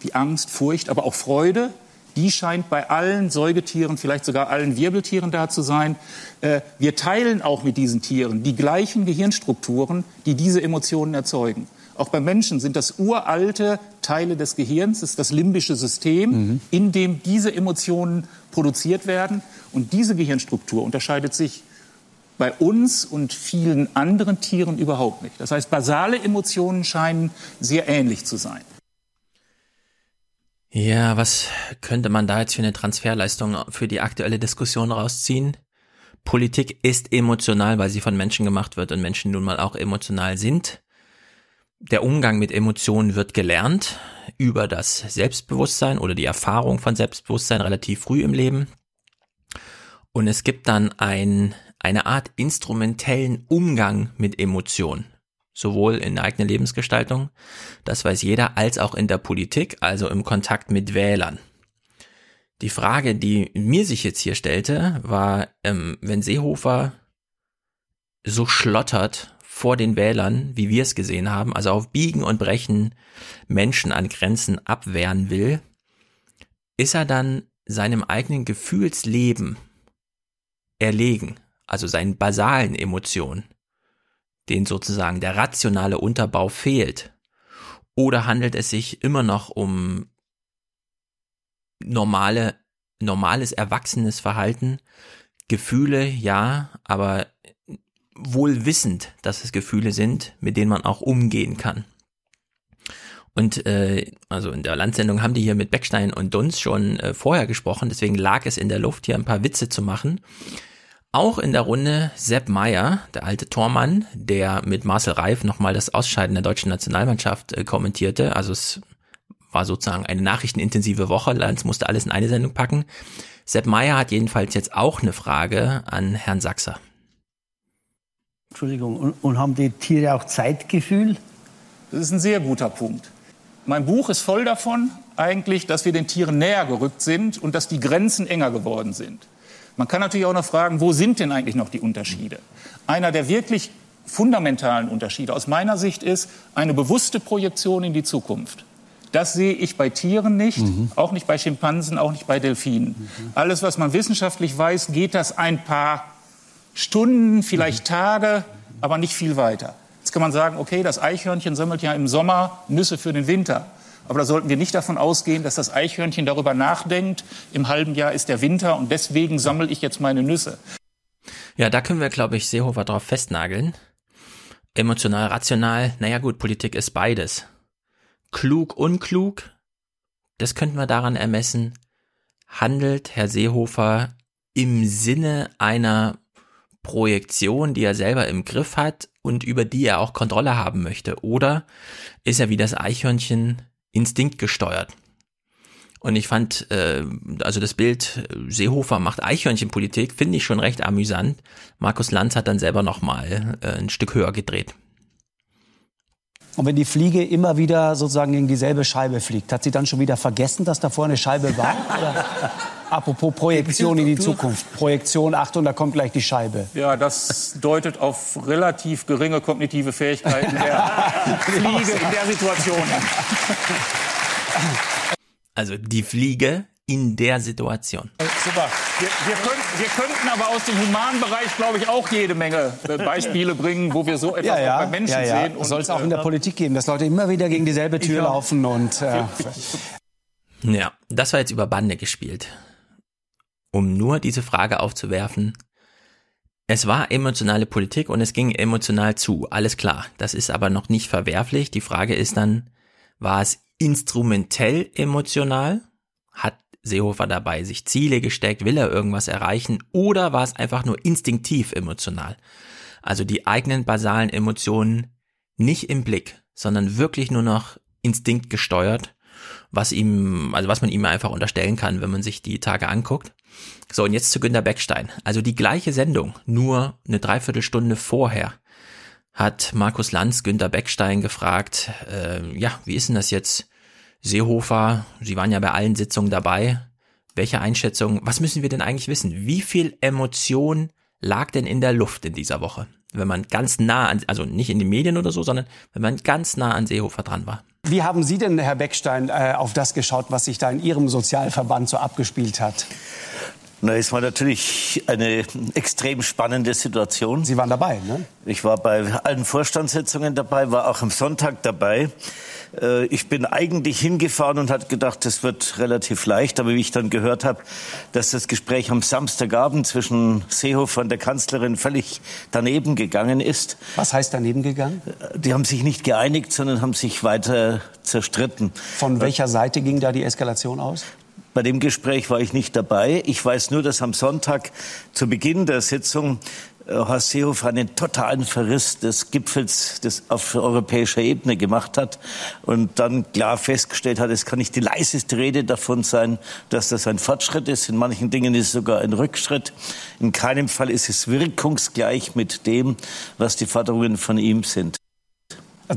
wie Angst, Furcht, aber auch Freude, die scheint bei allen Säugetieren, vielleicht sogar allen Wirbeltieren da zu sein. Äh, wir teilen auch mit diesen Tieren die gleichen Gehirnstrukturen, die diese Emotionen erzeugen. Auch beim Menschen sind das uralte Teile des Gehirns, das ist das limbische System, mhm. in dem diese Emotionen produziert werden. Und diese Gehirnstruktur unterscheidet sich bei uns und vielen anderen Tieren überhaupt nicht. Das heißt, basale Emotionen scheinen sehr ähnlich zu sein. Ja, was könnte man da jetzt für eine Transferleistung für die aktuelle Diskussion rausziehen? Politik ist emotional, weil sie von Menschen gemacht wird und Menschen nun mal auch emotional sind. Der Umgang mit Emotionen wird gelernt über das Selbstbewusstsein oder die Erfahrung von Selbstbewusstsein relativ früh im Leben. Und es gibt dann ein, eine Art instrumentellen Umgang mit Emotionen sowohl in der eigenen Lebensgestaltung, das weiß jeder, als auch in der Politik, also im Kontakt mit Wählern. Die Frage, die mir sich jetzt hier stellte, war, ähm, wenn Seehofer so schlottert vor den Wählern, wie wir es gesehen haben, also auf Biegen und Brechen Menschen an Grenzen abwehren will, ist er dann seinem eigenen Gefühlsleben erlegen, also seinen basalen Emotionen, denen sozusagen der rationale Unterbau fehlt? Oder handelt es sich immer noch um normale, normales erwachsenes Verhalten? Gefühle, ja, aber wohl wissend, dass es Gefühle sind, mit denen man auch umgehen kann. Und äh, also in der Landsendung haben die hier mit Beckstein und Dunz schon äh, vorher gesprochen, deswegen lag es in der Luft, hier ein paar Witze zu machen. Auch in der Runde Sepp Meyer, der alte Tormann, der mit Marcel Reif nochmal das Ausscheiden der deutschen Nationalmannschaft äh, kommentierte. Also es war sozusagen eine nachrichtenintensive Woche. Lanz musste alles in eine Sendung packen. Sepp Meyer hat jedenfalls jetzt auch eine Frage an Herrn Sachser. Entschuldigung, und, und haben die Tiere auch Zeitgefühl? Das ist ein sehr guter Punkt. Mein Buch ist voll davon, eigentlich, dass wir den Tieren näher gerückt sind und dass die Grenzen enger geworden sind. Man kann natürlich auch noch fragen, wo sind denn eigentlich noch die Unterschiede? Einer der wirklich fundamentalen Unterschiede aus meiner Sicht ist eine bewusste Projektion in die Zukunft. Das sehe ich bei Tieren nicht, mhm. auch nicht bei Schimpansen, auch nicht bei Delfinen. Mhm. Alles, was man wissenschaftlich weiß, geht das ein paar Stunden, vielleicht mhm. Tage, aber nicht viel weiter. Jetzt kann man sagen, okay, das Eichhörnchen sammelt ja im Sommer Nüsse für den Winter. Aber da sollten wir nicht davon ausgehen, dass das Eichhörnchen darüber nachdenkt, im halben Jahr ist der Winter und deswegen sammle ich jetzt meine Nüsse. Ja, da können wir, glaube ich, Seehofer drauf festnageln. Emotional, rational, naja gut, Politik ist beides. Klug, unklug, das könnten wir daran ermessen, handelt Herr Seehofer im Sinne einer Projektion, die er selber im Griff hat und über die er auch Kontrolle haben möchte? Oder ist er wie das Eichhörnchen instinktgesteuert? Und ich fand, äh, also das Bild Seehofer macht Eichhörnchenpolitik, finde ich schon recht amüsant. Markus Lanz hat dann selber nochmal äh, ein Stück höher gedreht. Und wenn die Fliege immer wieder sozusagen gegen dieselbe Scheibe fliegt, hat sie dann schon wieder vergessen, dass da vorne eine Scheibe war? Apropos Projektion in die Zukunft. Projektion, Achtung, da kommt gleich die Scheibe. Ja, das deutet auf relativ geringe kognitive Fähigkeiten der Fliege in der Situation Also die Fliege in der Situation. Super. Wir, wir, können, wir, könnten aber aus dem Humanbereich, glaube ich, auch jede Menge äh, Beispiele bringen, wo wir so etwas ja, ja. bei Menschen ja, ja. sehen. Soll es auch in der äh, Politik geben, dass Leute immer wieder gegen dieselbe Tür laufen und. Äh, ja, das war jetzt über Bande gespielt. Um nur diese Frage aufzuwerfen. Es war emotionale Politik und es ging emotional zu, alles klar. Das ist aber noch nicht verwerflich. Die Frage ist dann, war es instrumentell emotional? Hat Seehofer dabei sich Ziele gesteckt? Will er irgendwas erreichen? Oder war es einfach nur instinktiv emotional? Also die eigenen basalen Emotionen nicht im Blick, sondern wirklich nur noch Instinkt gesteuert, was ihm, also was man ihm einfach unterstellen kann, wenn man sich die Tage anguckt. So, und jetzt zu Günter Beckstein. Also die gleiche Sendung, nur eine Dreiviertelstunde vorher hat Markus Lanz Günter Beckstein gefragt, äh, ja, wie ist denn das jetzt? Seehofer, Sie waren ja bei allen Sitzungen dabei. Welche Einschätzung, was müssen wir denn eigentlich wissen? Wie viel Emotion lag denn in der Luft in dieser Woche? Wenn man ganz nah an, also nicht in den Medien oder so, sondern wenn man ganz nah an Seehofer dran war. Wie haben Sie denn, Herr Beckstein, äh, auf das geschaut, was sich da in Ihrem Sozialverband so abgespielt hat? Na, es war natürlich eine extrem spannende Situation. Sie waren dabei, ne? Ich war bei allen Vorstandssitzungen dabei, war auch am Sonntag dabei. Äh, ich bin eigentlich hingefahren und hatte gedacht, das wird relativ leicht. Aber wie ich dann gehört habe, dass das Gespräch am Samstagabend zwischen Seehofer und der Kanzlerin völlig daneben gegangen ist. Was heißt daneben gegangen? Äh, die haben sich nicht geeinigt, sondern haben sich weiter zerstritten. Von welcher Seite ging da die Eskalation aus? Bei dem Gespräch war ich nicht dabei. Ich weiß nur, dass am Sonntag zu Beginn der Sitzung äh, Horst Seehofer einen totalen Verriss des Gipfels des auf europäischer Ebene gemacht hat und dann klar festgestellt hat, es kann nicht die leiseste Rede davon sein, dass das ein Fortschritt ist. In manchen Dingen ist es sogar ein Rückschritt. In keinem Fall ist es wirkungsgleich mit dem, was die Forderungen von ihm sind.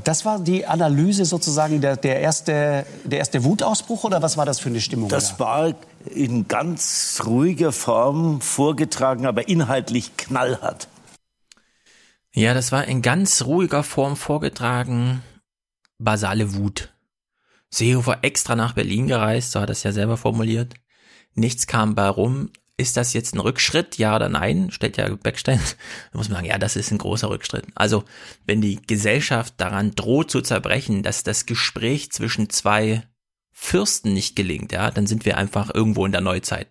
Das war die Analyse sozusagen, der, der, erste, der erste Wutausbruch oder was war das für eine Stimmung? Das da? war in ganz ruhiger Form vorgetragen, aber inhaltlich knallhart. Ja, das war in ganz ruhiger Form vorgetragen. Basale Wut. Seehofer extra nach Berlin gereist, so hat er es ja selber formuliert. Nichts kam bei rum. Ist das jetzt ein Rückschritt? Ja oder nein? Stellt ja Beckstein. Da muss man sagen, ja, das ist ein großer Rückschritt. Also, wenn die Gesellschaft daran droht zu zerbrechen, dass das Gespräch zwischen zwei Fürsten nicht gelingt, ja, dann sind wir einfach irgendwo in der Neuzeit.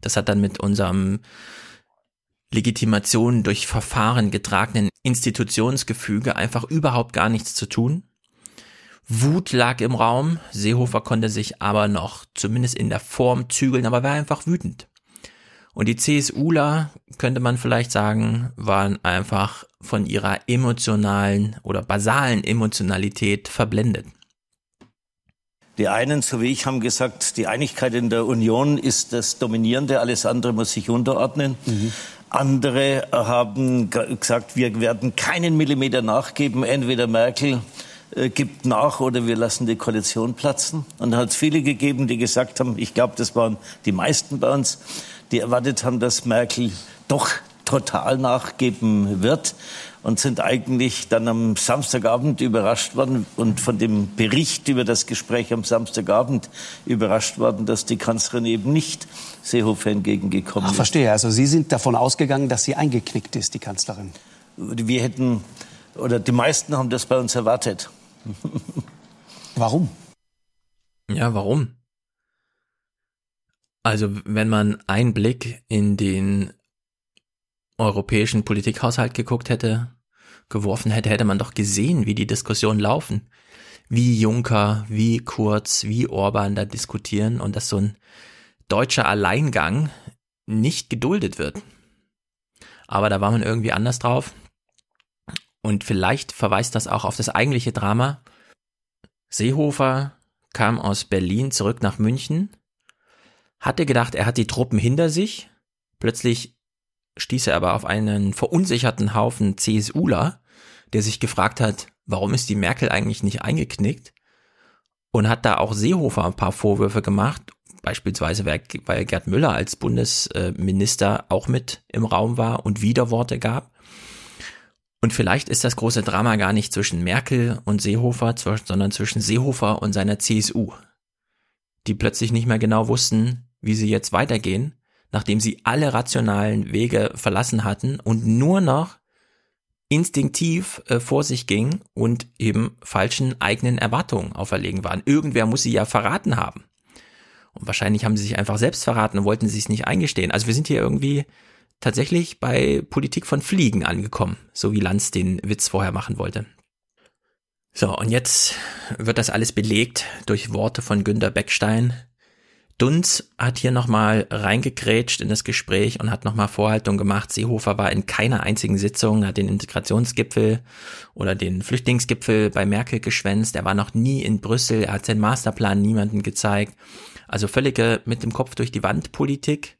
Das hat dann mit unserem Legitimation durch Verfahren getragenen Institutionsgefüge einfach überhaupt gar nichts zu tun. Wut lag im Raum, Seehofer konnte sich aber noch zumindest in der Form zügeln, aber war einfach wütend. Und die CSUler, könnte man vielleicht sagen, waren einfach von ihrer emotionalen oder basalen Emotionalität verblendet. Die einen, so wie ich, haben gesagt, die Einigkeit in der Union ist das Dominierende, alles andere muss sich unterordnen. Mhm. Andere haben gesagt, wir werden keinen Millimeter nachgeben, entweder Merkel äh, gibt nach oder wir lassen die Koalition platzen. Und da hat es viele gegeben, die gesagt haben, ich glaube, das waren die meisten bei uns, die erwartet haben, dass Merkel doch total nachgeben wird und sind eigentlich dann am Samstagabend überrascht worden und von dem Bericht über das Gespräch am Samstagabend überrascht worden, dass die Kanzlerin eben nicht Seehofer entgegengekommen Ach, ist. verstehe. Also Sie sind davon ausgegangen, dass sie eingeknickt ist, die Kanzlerin. Wir hätten, oder die meisten haben das bei uns erwartet. Warum? Ja, warum? Also, wenn man einen Blick in den europäischen Politikhaushalt geguckt hätte, geworfen hätte, hätte man doch gesehen, wie die Diskussionen laufen. Wie Juncker, wie Kurz, wie Orban da diskutieren und dass so ein deutscher Alleingang nicht geduldet wird. Aber da war man irgendwie anders drauf. Und vielleicht verweist das auch auf das eigentliche Drama. Seehofer kam aus Berlin zurück nach München, hatte gedacht, er hat die Truppen hinter sich. Plötzlich stieß er aber auf einen verunsicherten Haufen CSUler, der sich gefragt hat, warum ist die Merkel eigentlich nicht eingeknickt? Und hat da auch Seehofer ein paar Vorwürfe gemacht, beispielsweise weil Gerd Müller als Bundesminister auch mit im Raum war und Widerworte gab. Und vielleicht ist das große Drama gar nicht zwischen Merkel und Seehofer, sondern zwischen Seehofer und seiner CSU, die plötzlich nicht mehr genau wussten, wie sie jetzt weitergehen, nachdem sie alle rationalen Wege verlassen hatten und nur noch instinktiv äh, vor sich ging und eben falschen eigenen Erwartungen auferlegen waren. Irgendwer muss sie ja verraten haben. Und wahrscheinlich haben sie sich einfach selbst verraten und wollten sich nicht eingestehen. Also wir sind hier irgendwie tatsächlich bei Politik von Fliegen angekommen, so wie Lanz den Witz vorher machen wollte. So, und jetzt wird das alles belegt durch Worte von Günter Beckstein. Dunz hat hier nochmal reingekrätscht in das Gespräch und hat nochmal Vorhaltung gemacht. Seehofer war in keiner einzigen Sitzung, hat den Integrationsgipfel oder den Flüchtlingsgipfel bei Merkel geschwänzt. Er war noch nie in Brüssel, er hat seinen Masterplan niemandem gezeigt. Also völlige mit dem Kopf durch die Wand Politik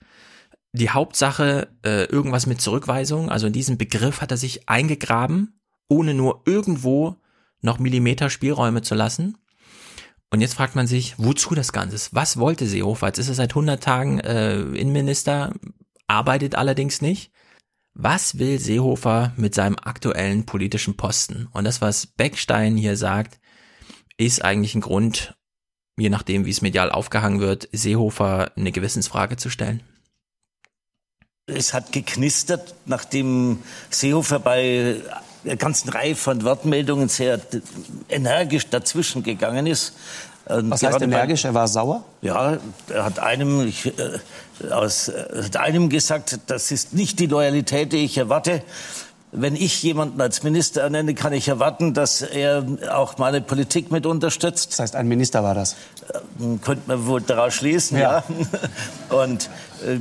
die Hauptsache äh, irgendwas mit Zurückweisung, also in diesem Begriff hat er sich eingegraben, ohne nur irgendwo noch Millimeter Spielräume zu lassen. Und jetzt fragt man sich, wozu das Ganze? Was wollte Seehofer? Jetzt ist er seit 100 Tagen äh, Innenminister, arbeitet allerdings nicht. Was will Seehofer mit seinem aktuellen politischen Posten? Und das, was Beckstein hier sagt, ist eigentlich ein Grund, je nachdem, wie es medial aufgehangen wird, Seehofer eine Gewissensfrage zu stellen. Es hat geknistert, nachdem Seehofer bei einer ganzen Reihe von Wortmeldungen sehr energisch dazwischen gegangen ist. Und Was heißt energisch? Er war sauer? Ja, er hat einem, ich, äh, aus, äh, hat einem gesagt, das ist nicht die Loyalität, die ich erwarte. Wenn ich jemanden als Minister ernenne, kann ich erwarten, dass er auch meine Politik mit unterstützt. Das heißt, ein Minister war das? Äh, könnte man wohl daraus schließen, ja. ja. Und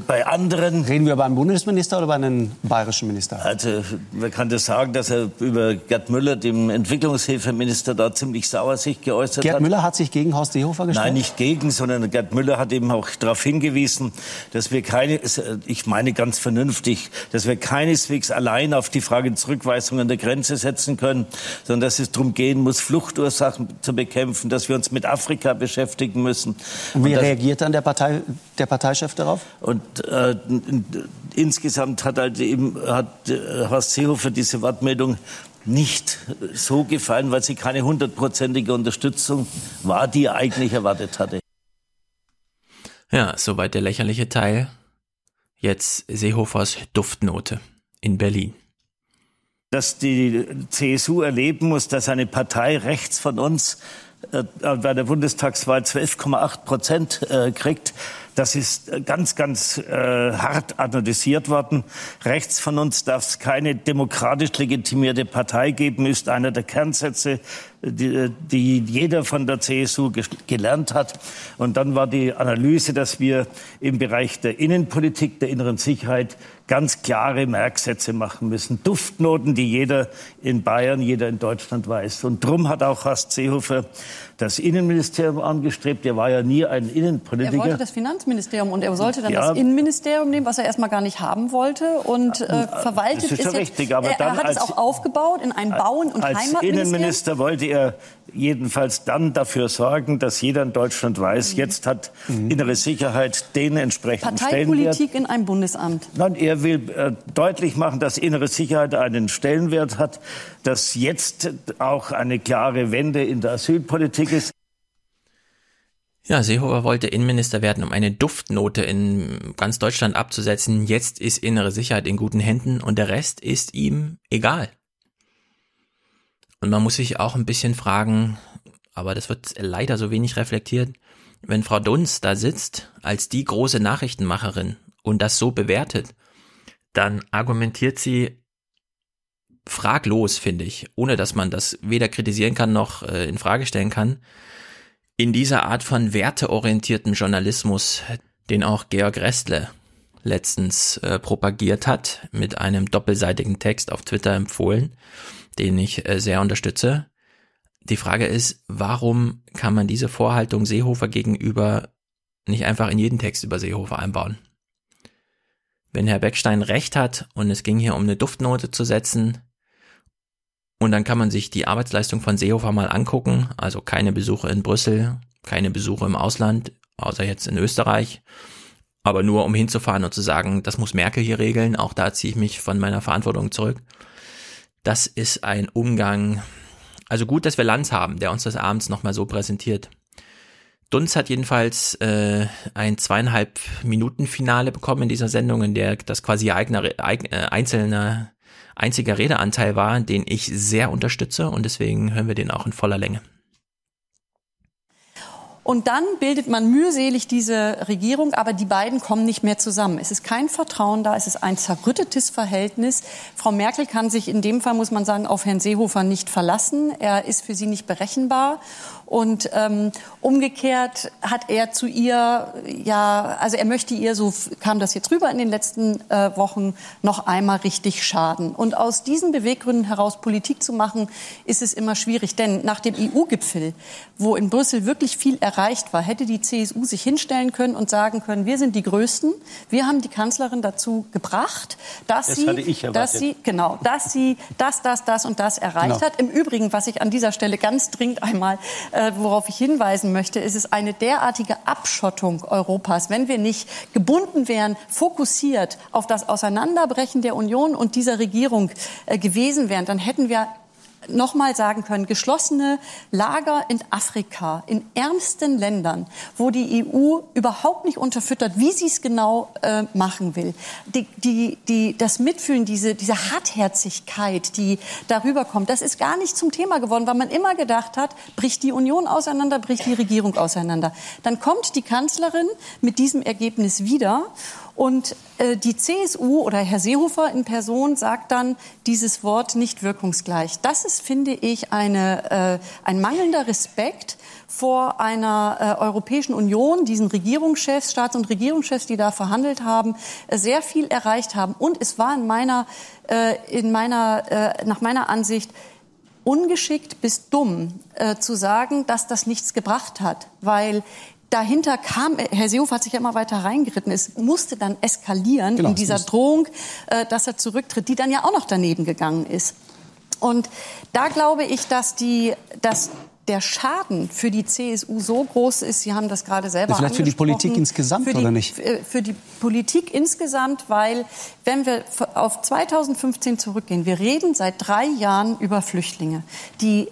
bei anderen. Reden wir über einen Bundesminister oder über einen bayerischen Minister? Also, man kann das sagen, dass er über Gerd Müller, dem Entwicklungshilfeminister, da ziemlich sauer sich geäußert Gerd hat. Gerd Müller hat sich gegen Horst Seehofer gestellt? Nein, nicht gegen, sondern Gerd Müller hat eben auch darauf hingewiesen, dass wir keine, ich meine ganz vernünftig, dass wir keineswegs allein auf die Frage Zurückweisung an der Grenze setzen können, sondern dass es darum gehen muss, Fluchtursachen zu bekämpfen, dass wir uns mit Afrika beschäftigen müssen. Und wie Und reagiert dann der Partei der Parteichef darauf? Und äh, insgesamt hat halt eben hat äh, Horst Seehofer diese Wortmeldung nicht so gefallen, weil sie keine hundertprozentige Unterstützung war, die er eigentlich erwartet hatte. Ja, soweit der lächerliche Teil. Jetzt Seehofers Duftnote in Berlin. Dass die CSU erleben muss, dass eine Partei rechts von uns äh, bei der Bundestagswahl 12,8 Prozent äh, kriegt, das ist ganz, ganz äh, hart analysiert worden. Rechts von uns darf es keine demokratisch legitimierte Partei geben, ist einer der Kernsätze, die, die jeder von der CSU gelernt hat. Und dann war die Analyse, dass wir im Bereich der Innenpolitik, der inneren Sicherheit ganz klare Merksätze machen müssen. Duftnoten, die jeder in Bayern, jeder in Deutschland weiß. Und drum hat auch Horst Seehofer das Innenministerium angestrebt. Er war ja nie ein Innenpolitiker. Er wollte das Finanzministerium und er sollte dann ja. das Innenministerium nehmen, was er erstmal gar nicht haben wollte. Und äh, verwaltet das ist, schon jetzt, richtig, aber er, dann er hat als, es auch aufgebaut in ein Bauen- und als Heimatministerium. Innenminister wollte er jedenfalls dann dafür sorgen, dass jeder in Deutschland weiß, mhm. jetzt hat mhm. innere Sicherheit den entsprechenden Parteipolitik Stellenwert. in einem Bundesamt. Nein, er will äh, deutlich machen, dass innere Sicherheit einen Stellenwert hat, dass jetzt auch eine klare Wende in der Asylpolitik ist. Ja, Seehofer wollte Innenminister werden, um eine Duftnote in ganz Deutschland abzusetzen. Jetzt ist innere Sicherheit in guten Händen und der Rest ist ihm egal. Und man muss sich auch ein bisschen fragen, aber das wird leider so wenig reflektiert, wenn Frau Dunz da sitzt als die große Nachrichtenmacherin und das so bewertet, dann argumentiert sie fraglos, finde ich, ohne dass man das weder kritisieren kann noch äh, in Frage stellen kann, in dieser Art von werteorientierten Journalismus, den auch Georg Restle letztens äh, propagiert hat, mit einem doppelseitigen Text auf Twitter empfohlen, den ich äh, sehr unterstütze. Die Frage ist, warum kann man diese Vorhaltung Seehofer gegenüber nicht einfach in jeden Text über Seehofer einbauen? Wenn Herr Beckstein recht hat und es ging hier um eine Duftnote zu setzen, und dann kann man sich die Arbeitsleistung von Seehofer mal angucken, also keine Besuche in Brüssel, keine Besuche im Ausland, außer jetzt in Österreich, aber nur um hinzufahren und zu sagen, das muss Merkel hier regeln, auch da ziehe ich mich von meiner Verantwortung zurück. Das ist ein Umgang, also gut, dass wir Lanz haben, der uns das abends nochmal so präsentiert. Dunz hat jedenfalls äh, ein zweieinhalb Minuten Finale bekommen in dieser Sendung, in der das quasi eigener, eigen, äh, einzelner, einziger Redeanteil war, den ich sehr unterstütze und deswegen hören wir den auch in voller Länge. Und dann bildet man mühselig diese Regierung, aber die beiden kommen nicht mehr zusammen. Es ist kein Vertrauen da, es ist ein zerrüttetes Verhältnis. Frau Merkel kann sich in dem Fall, muss man sagen, auf Herrn Seehofer nicht verlassen. Er ist für sie nicht berechenbar. Und ähm, umgekehrt hat er zu ihr, ja, also er möchte ihr, so kam das jetzt rüber in den letzten äh, Wochen, noch einmal richtig schaden. Und aus diesen Beweggründen heraus Politik zu machen, ist es immer schwierig. Denn nach dem EU-Gipfel, wo in Brüssel wirklich viel erreicht war, hätte die CSU sich hinstellen können und sagen können, wir sind die Größten. Wir haben die Kanzlerin dazu gebracht, dass das sie, dass sie, genau, dass sie das, das, das und das erreicht genau. hat. Im Übrigen, was ich an dieser Stelle ganz dringend einmal äh, worauf ich hinweisen möchte, ist es eine derartige Abschottung Europas, wenn wir nicht gebunden wären, fokussiert auf das Auseinanderbrechen der Union und dieser Regierung äh, gewesen wären, dann hätten wir nochmal sagen können, geschlossene Lager in Afrika, in ärmsten Ländern, wo die EU überhaupt nicht unterfüttert, wie sie es genau äh, machen will. Die, die, die, das Mitfühlen, diese, diese Hartherzigkeit, die darüber kommt, das ist gar nicht zum Thema geworden, weil man immer gedacht hat, bricht die Union auseinander, bricht die Regierung auseinander. Dann kommt die Kanzlerin mit diesem Ergebnis wieder und äh, die CSU oder Herr Seehofer in Person sagt dann dieses Wort nicht wirkungsgleich. Das ist, finde ich, eine, äh, ein mangelnder Respekt vor einer äh, Europäischen Union, diesen Regierungschefs, Staats- und Regierungschefs, die da verhandelt haben, äh, sehr viel erreicht haben. Und es war in meiner, äh, in meiner, äh, nach meiner Ansicht ungeschickt bis dumm äh, zu sagen, dass das nichts gebracht hat, weil dahinter kam, Herr Seehofer hat sich ja immer weiter reingeritten, es musste dann eskalieren genau, in dieser Drohung, äh, dass er zurücktritt, die dann ja auch noch daneben gegangen ist. Und da glaube ich, dass die, dass der Schaden für die CSU so groß ist, Sie haben das gerade selber Vielleicht für die Politik insgesamt für die, oder nicht? äh, Für die Politik insgesamt, weil wenn wir auf 2015 zurückgehen, wir reden seit drei Jahren über Flüchtlinge. Die äh,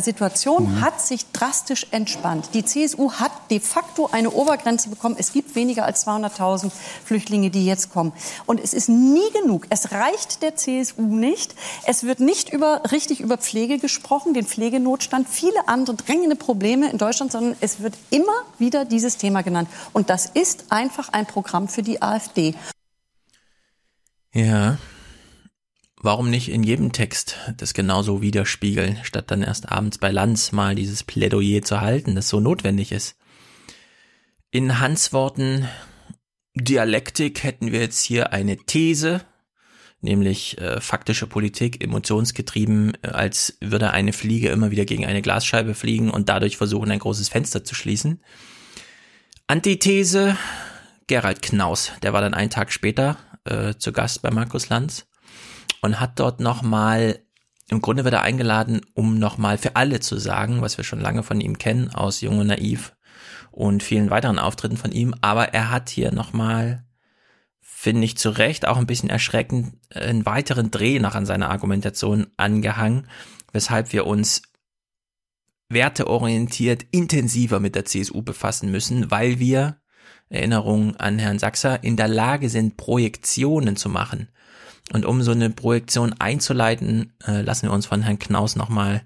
Situation Mhm. hat sich drastisch entspannt. Die CSU hat de facto eine Obergrenze bekommen. Es gibt weniger als 200.000 Flüchtlinge, die jetzt kommen. Und es ist nie genug. Es reicht der CSU nicht. Es wird nicht über, richtig über Pflege gesprochen, den Pflegenotstand, viele andere drängende Probleme in Deutschland, sondern es wird immer wieder dieses Thema genannt. Und das ist einfach ein Programm für die AfD. Ja. Warum nicht in jedem Text das genauso widerspiegeln, statt dann erst abends bei Lanz mal dieses Plädoyer zu halten, das so notwendig ist? In Hans Worten Dialektik hätten wir jetzt hier eine These, nämlich äh, faktische Politik, emotionsgetrieben, äh, als würde eine Fliege immer wieder gegen eine Glasscheibe fliegen und dadurch versuchen, ein großes Fenster zu schließen. Antithese, Gerald Knaus, der war dann einen Tag später äh, zu Gast bei Markus Lanz und hat dort nochmal, im Grunde wird er eingeladen, um nochmal für alle zu sagen, was wir schon lange von ihm kennen, aus Jung und Naiv und vielen weiteren Auftritten von ihm, aber er hat hier nochmal, finde ich zu Recht, auch ein bisschen erschreckend, einen weiteren Dreh nach an seiner Argumentation angehangen, weshalb wir uns werteorientiert intensiver mit der CSU befassen müssen, weil wir, Erinnerung an Herrn Sachser, in der Lage sind, Projektionen zu machen. Und um so eine Projektion einzuleiten, äh, lassen wir uns von Herrn Knaus nochmal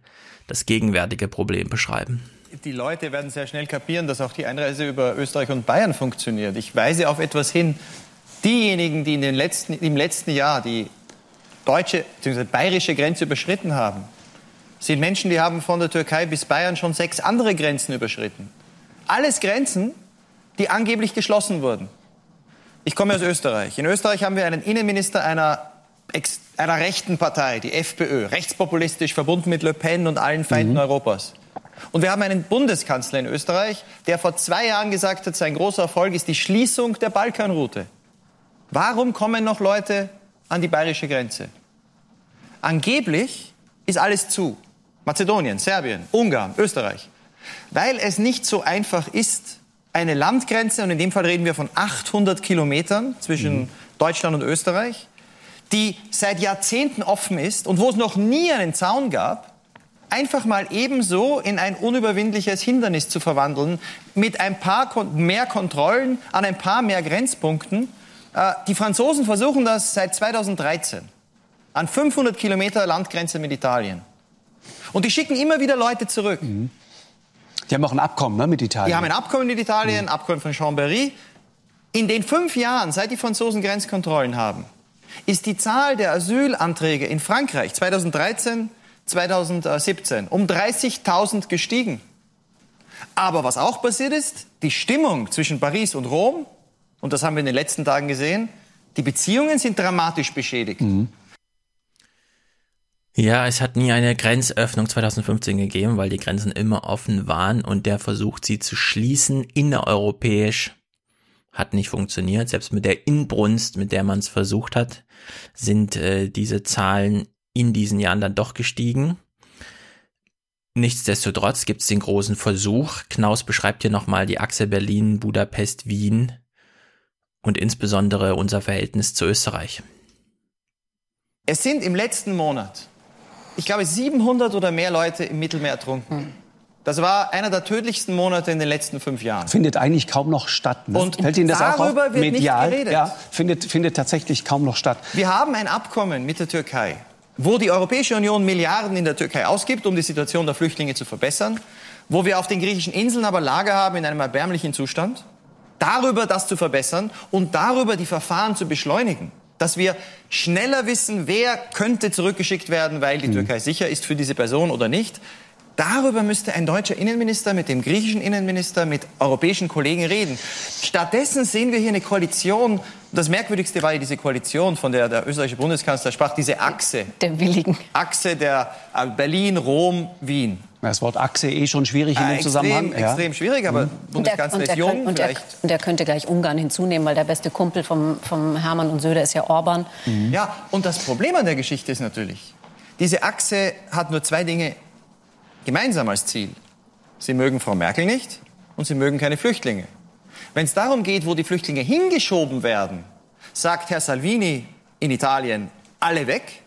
das gegenwärtige Problem beschreiben. Die Leute werden sehr schnell kapieren, dass auch die Einreise über Österreich und Bayern funktioniert. Ich weise auf etwas hin. Diejenigen, die in den letzten, im letzten Jahr die deutsche bzw. bayerische Grenze überschritten haben, sind Menschen, die haben von der Türkei bis Bayern schon sechs andere Grenzen überschritten. Alles Grenzen, die angeblich geschlossen wurden. Ich komme aus Österreich. In Österreich haben wir einen Innenminister einer, einer rechten Partei, die FPÖ, rechtspopulistisch verbunden mit Le Pen und allen Feinden Europas. Und wir haben einen Bundeskanzler in Österreich, der vor zwei Jahren gesagt hat, sein großer Erfolg ist die Schließung der Balkanroute. Warum kommen noch Leute an die bayerische Grenze? Angeblich ist alles zu. Mazedonien, Serbien, Ungarn, Österreich. Weil es nicht so einfach ist, eine Landgrenze, und in dem Fall reden wir von 800 Kilometern zwischen Deutschland und Österreich, die seit Jahrzehnten offen ist und wo es noch nie einen Zaun gab, einfach mal ebenso in ein unüberwindliches Hindernis zu verwandeln, mit ein paar mehr Kontrollen an ein paar mehr Grenzpunkten. Äh, die Franzosen versuchen das seit 2013 an 500 Kilometer Landgrenze mit Italien. Und die schicken immer wieder Leute zurück. Die haben auch ein Abkommen ne, mit Italien. Die haben ein Abkommen mit Italien, ein Abkommen von Chambéry. In den fünf Jahren, seit die Franzosen Grenzkontrollen haben, ist die Zahl der Asylanträge in Frankreich 2013, 2017 um 30.000 gestiegen. Aber was auch passiert ist, die Stimmung zwischen Paris und Rom, und das haben wir in den letzten Tagen gesehen, die Beziehungen sind dramatisch beschädigt. Ja, es hat nie eine Grenzöffnung 2015 gegeben, weil die Grenzen immer offen waren und der Versuch, sie zu schließen, innereuropäisch, hat nicht funktioniert. Selbst mit der Inbrunst, mit der man es versucht hat, sind äh, diese Zahlen in diesen Jahren dann doch gestiegen. Nichtsdestotrotz gibt es den großen Versuch. Knaus beschreibt hier nochmal die Achse Berlin, Budapest, Wien und insbesondere unser Verhältnis zu Österreich. Es sind im letzten Monat, ich glaube, 700 oder mehr Leute im Mittelmeer ertrunken. Das war einer der tödlichsten Monate in den letzten fünf Jahren. Findet eigentlich kaum noch statt. Ne? Und Fällt Ihnen das auch darüber auf? wird nicht Medial? geredet. Ja, findet, findet tatsächlich kaum noch statt. Wir haben ein Abkommen mit der Türkei, wo die Europäische Union Milliarden in der Türkei ausgibt, um die Situation der Flüchtlinge zu verbessern, wo wir auf den griechischen Inseln aber Lager haben in einem erbärmlichen Zustand, darüber das zu verbessern und darüber die Verfahren zu beschleunigen. Dass wir schneller wissen, wer könnte zurückgeschickt werden, weil die Türkei sicher ist für diese Person oder nicht. Darüber müsste ein deutscher Innenminister mit dem griechischen Innenminister, mit europäischen Kollegen reden. Stattdessen sehen wir hier eine Koalition. Das Merkwürdigste war ja diese Koalition, von der der österreichische Bundeskanzler sprach, diese Achse. Der Willigen. Achse der äh, Berlin, Rom, Wien. Das Wort Achse eh schon schwierig in Äh, dem extrem, Zusammenhang. ja. extrem schwierig, aber Bundeskanzler und ist jung, und, er, und er könnte gleich Ungarn hinzunehmen, weil der beste Kumpel vom, vom Hermann und Söder ist ja Orban. Ja, und das Problem an der Geschichte ist natürlich, diese Achse hat nur zwei Dinge gemeinsam als Ziel. Sie mögen Frau Merkel nicht und sie mögen keine Flüchtlinge. Wenn es darum geht, wo die Flüchtlinge hingeschoben werden, sagt Herr Salvini in Italien alle weg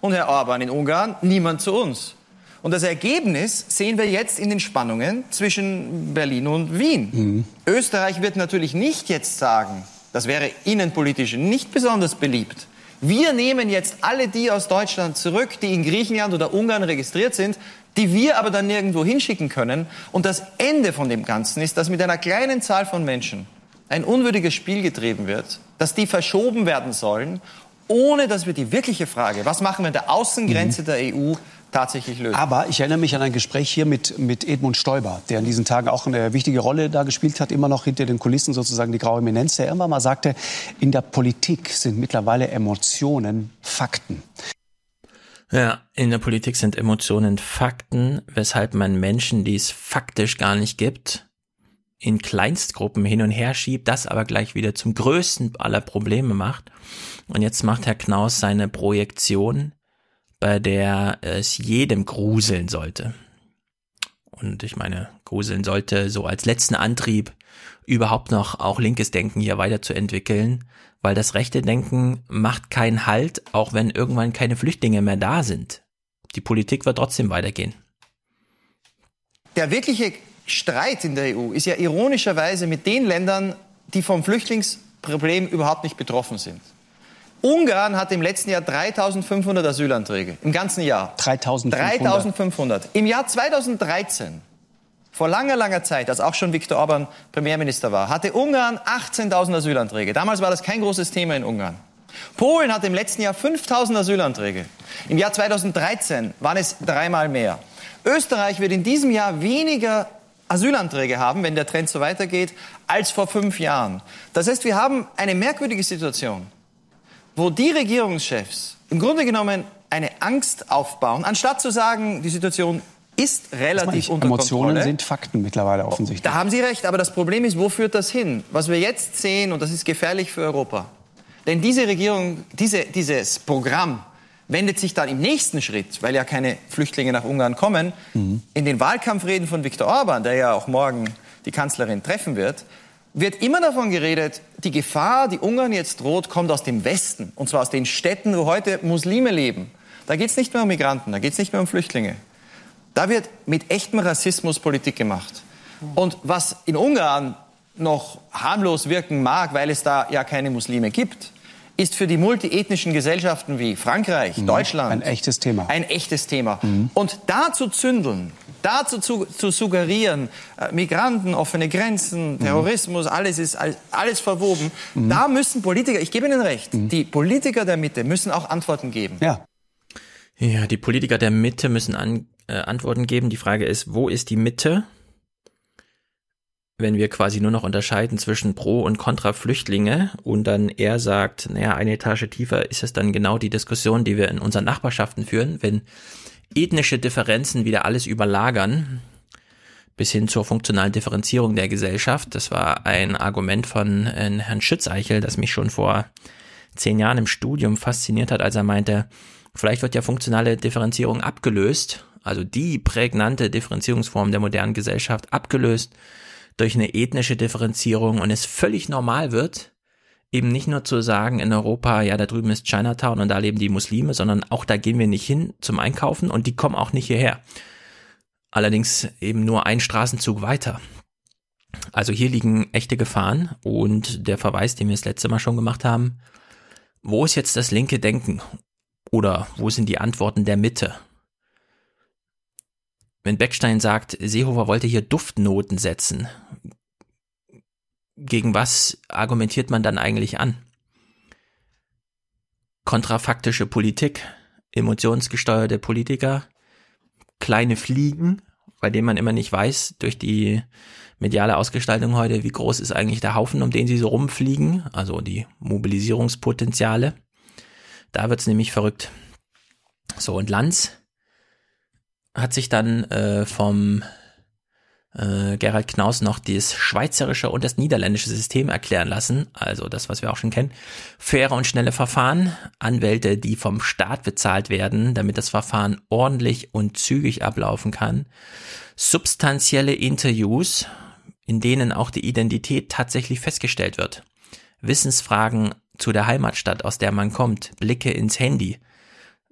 und Herr Orban in Ungarn niemand zu uns. Und das Ergebnis sehen wir jetzt in den Spannungen zwischen Berlin und Wien. Mhm. Österreich wird natürlich nicht jetzt sagen, das wäre innenpolitisch nicht besonders beliebt. Wir nehmen jetzt alle die aus Deutschland zurück, die in Griechenland oder Ungarn registriert sind, die wir aber dann nirgendwo hinschicken können. Und das Ende von dem Ganzen ist, dass mit einer kleinen Zahl von Menschen ein unwürdiges Spiel getrieben wird, dass die verschoben werden sollen, ohne dass wir die wirkliche Frage, was machen wir an der Außengrenze mhm. der EU, tatsächlich lösen. Aber ich erinnere mich an ein Gespräch hier mit, mit Edmund Stoiber, der in diesen Tagen auch eine wichtige Rolle da gespielt hat, immer noch hinter den Kulissen sozusagen die graue Eminenz, der irgendwann mal sagte, in der Politik sind mittlerweile Emotionen Fakten. Ja, in der Politik sind Emotionen Fakten, weshalb man Menschen, die es faktisch gar nicht gibt, in Kleinstgruppen hin und her schiebt, das aber gleich wieder zum größten aller Probleme macht. Und jetzt macht Herr Knaus seine Projektion bei der es jedem gruseln sollte. Und ich meine, gruseln sollte so als letzten Antrieb überhaupt noch auch linkes Denken hier weiterzuentwickeln, weil das rechte Denken macht keinen Halt, auch wenn irgendwann keine Flüchtlinge mehr da sind. Die Politik wird trotzdem weitergehen. Der wirkliche Streit in der EU ist ja ironischerweise mit den Ländern, die vom Flüchtlingsproblem überhaupt nicht betroffen sind. Ungarn hat im letzten Jahr 3500 Asylanträge. Im ganzen Jahr. 3500. 3500. Im Jahr 2013, vor langer, langer Zeit, als auch schon Viktor Orban Premierminister war, hatte Ungarn 18.000 Asylanträge. Damals war das kein großes Thema in Ungarn. Polen hatte im letzten Jahr 5000 Asylanträge. Im Jahr 2013 waren es dreimal mehr. Österreich wird in diesem Jahr weniger Asylanträge haben, wenn der Trend so weitergeht, als vor fünf Jahren. Das heißt, wir haben eine merkwürdige Situation wo die Regierungschefs im Grunde genommen eine Angst aufbauen, anstatt zu sagen, die Situation ist relativ unter Emotionen Kontrolle. sind Fakten mittlerweile offensichtlich. Da haben Sie recht, aber das Problem ist, wo führt das hin? Was wir jetzt sehen, und das ist gefährlich für Europa, denn diese Regierung, diese, dieses Programm wendet sich dann im nächsten Schritt, weil ja keine Flüchtlinge nach Ungarn kommen, mhm. in den Wahlkampfreden von Viktor Orban, der ja auch morgen die Kanzlerin treffen wird, wird immer davon geredet, die Gefahr, die Ungarn jetzt droht, kommt aus dem Westen. Und zwar aus den Städten, wo heute Muslime leben. Da geht es nicht mehr um Migranten, da geht es nicht mehr um Flüchtlinge. Da wird mit echtem Rassismus Politik gemacht. Und was in Ungarn noch harmlos wirken mag, weil es da ja keine Muslime gibt, ist für die multiethnischen Gesellschaften wie Frankreich, mhm. Deutschland ein echtes Thema. Ein echtes Thema. Mhm. Und da zu zündeln, dazu zu, zu suggerieren, äh, Migranten, offene Grenzen, mhm. Terrorismus, mhm. alles ist alles, alles verwoben. Mhm. Da müssen Politiker, ich gebe Ihnen recht, mhm. die Politiker der Mitte müssen auch Antworten geben. Ja. Ja, die Politiker der Mitte müssen an, äh, Antworten geben. Die Frage ist, wo ist die Mitte? wenn wir quasi nur noch unterscheiden zwischen Pro- und Contra-Flüchtlinge und dann er sagt, naja, eine Etage tiefer ist es dann genau die Diskussion, die wir in unseren Nachbarschaften führen, wenn ethnische Differenzen wieder alles überlagern, bis hin zur funktionalen Differenzierung der Gesellschaft. Das war ein Argument von äh, Herrn Schützeichel, das mich schon vor zehn Jahren im Studium fasziniert hat, als er meinte, vielleicht wird ja funktionale Differenzierung abgelöst, also die prägnante Differenzierungsform der modernen Gesellschaft abgelöst durch eine ethnische Differenzierung und es völlig normal wird, eben nicht nur zu sagen in Europa, ja, da drüben ist Chinatown und da leben die Muslime, sondern auch da gehen wir nicht hin zum Einkaufen und die kommen auch nicht hierher. Allerdings eben nur ein Straßenzug weiter. Also hier liegen echte Gefahren und der Verweis, den wir das letzte Mal schon gemacht haben, wo ist jetzt das linke Denken? Oder wo sind die Antworten der Mitte? Wenn Beckstein sagt, Seehofer wollte hier Duftnoten setzen, gegen was argumentiert man dann eigentlich an? Kontrafaktische Politik, emotionsgesteuerte Politiker, kleine Fliegen, bei denen man immer nicht weiß, durch die mediale Ausgestaltung heute, wie groß ist eigentlich der Haufen, um den sie so rumfliegen, also die Mobilisierungspotenziale. Da wird's nämlich verrückt. So, und Lanz hat sich dann äh, vom äh, Gerald Knaus noch das schweizerische und das niederländische System erklären lassen, also das, was wir auch schon kennen. Faire und schnelle Verfahren, Anwälte, die vom Staat bezahlt werden, damit das Verfahren ordentlich und zügig ablaufen kann. Substanzielle Interviews, in denen auch die Identität tatsächlich festgestellt wird. Wissensfragen zu der Heimatstadt, aus der man kommt, Blicke ins Handy.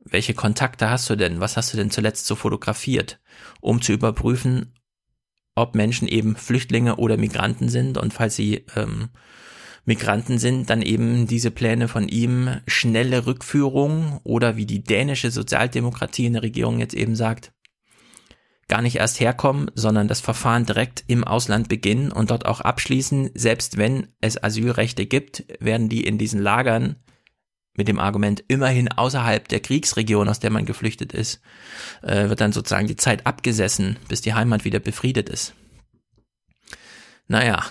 Welche Kontakte hast du denn? Was hast du denn zuletzt so fotografiert? Um zu überprüfen, ob Menschen eben Flüchtlinge oder Migranten sind und falls sie ähm, Migranten sind, dann eben diese Pläne von ihm, schnelle Rückführung oder wie die dänische Sozialdemokratie in der Regierung jetzt eben sagt, gar nicht erst herkommen, sondern das Verfahren direkt im Ausland beginnen und dort auch abschließen. Selbst wenn es Asylrechte gibt, werden die in diesen Lagern mit dem Argument immerhin außerhalb der Kriegsregion, aus der man geflüchtet ist, äh, wird dann sozusagen die Zeit abgesessen, bis die Heimat wieder befriedet ist. Naja,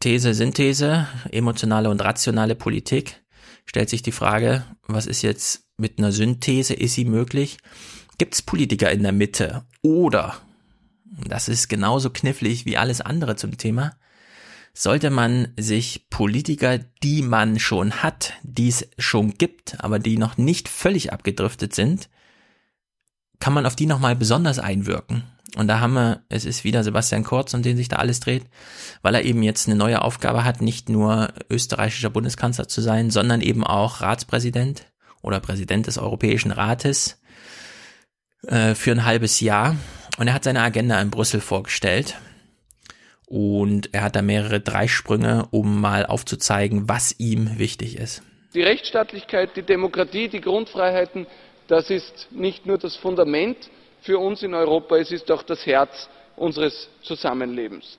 These, Synthese, emotionale und rationale Politik. Stellt sich die Frage, was ist jetzt mit einer Synthese? Ist sie möglich? Gibt es Politiker in der Mitte? Oder, das ist genauso knifflig wie alles andere zum Thema, sollte man sich Politiker, die man schon hat, die es schon gibt, aber die noch nicht völlig abgedriftet sind, kann man auf die nochmal besonders einwirken. Und da haben wir, es ist wieder Sebastian Kurz, um den sich da alles dreht, weil er eben jetzt eine neue Aufgabe hat, nicht nur österreichischer Bundeskanzler zu sein, sondern eben auch Ratspräsident oder Präsident des Europäischen Rates äh, für ein halbes Jahr. Und er hat seine Agenda in Brüssel vorgestellt. Und er hat da mehrere Dreisprünge, um mal aufzuzeigen, was ihm wichtig ist. Die Rechtsstaatlichkeit, die Demokratie, die Grundfreiheiten, das ist nicht nur das Fundament für uns in Europa, es ist auch das Herz unseres Zusammenlebens.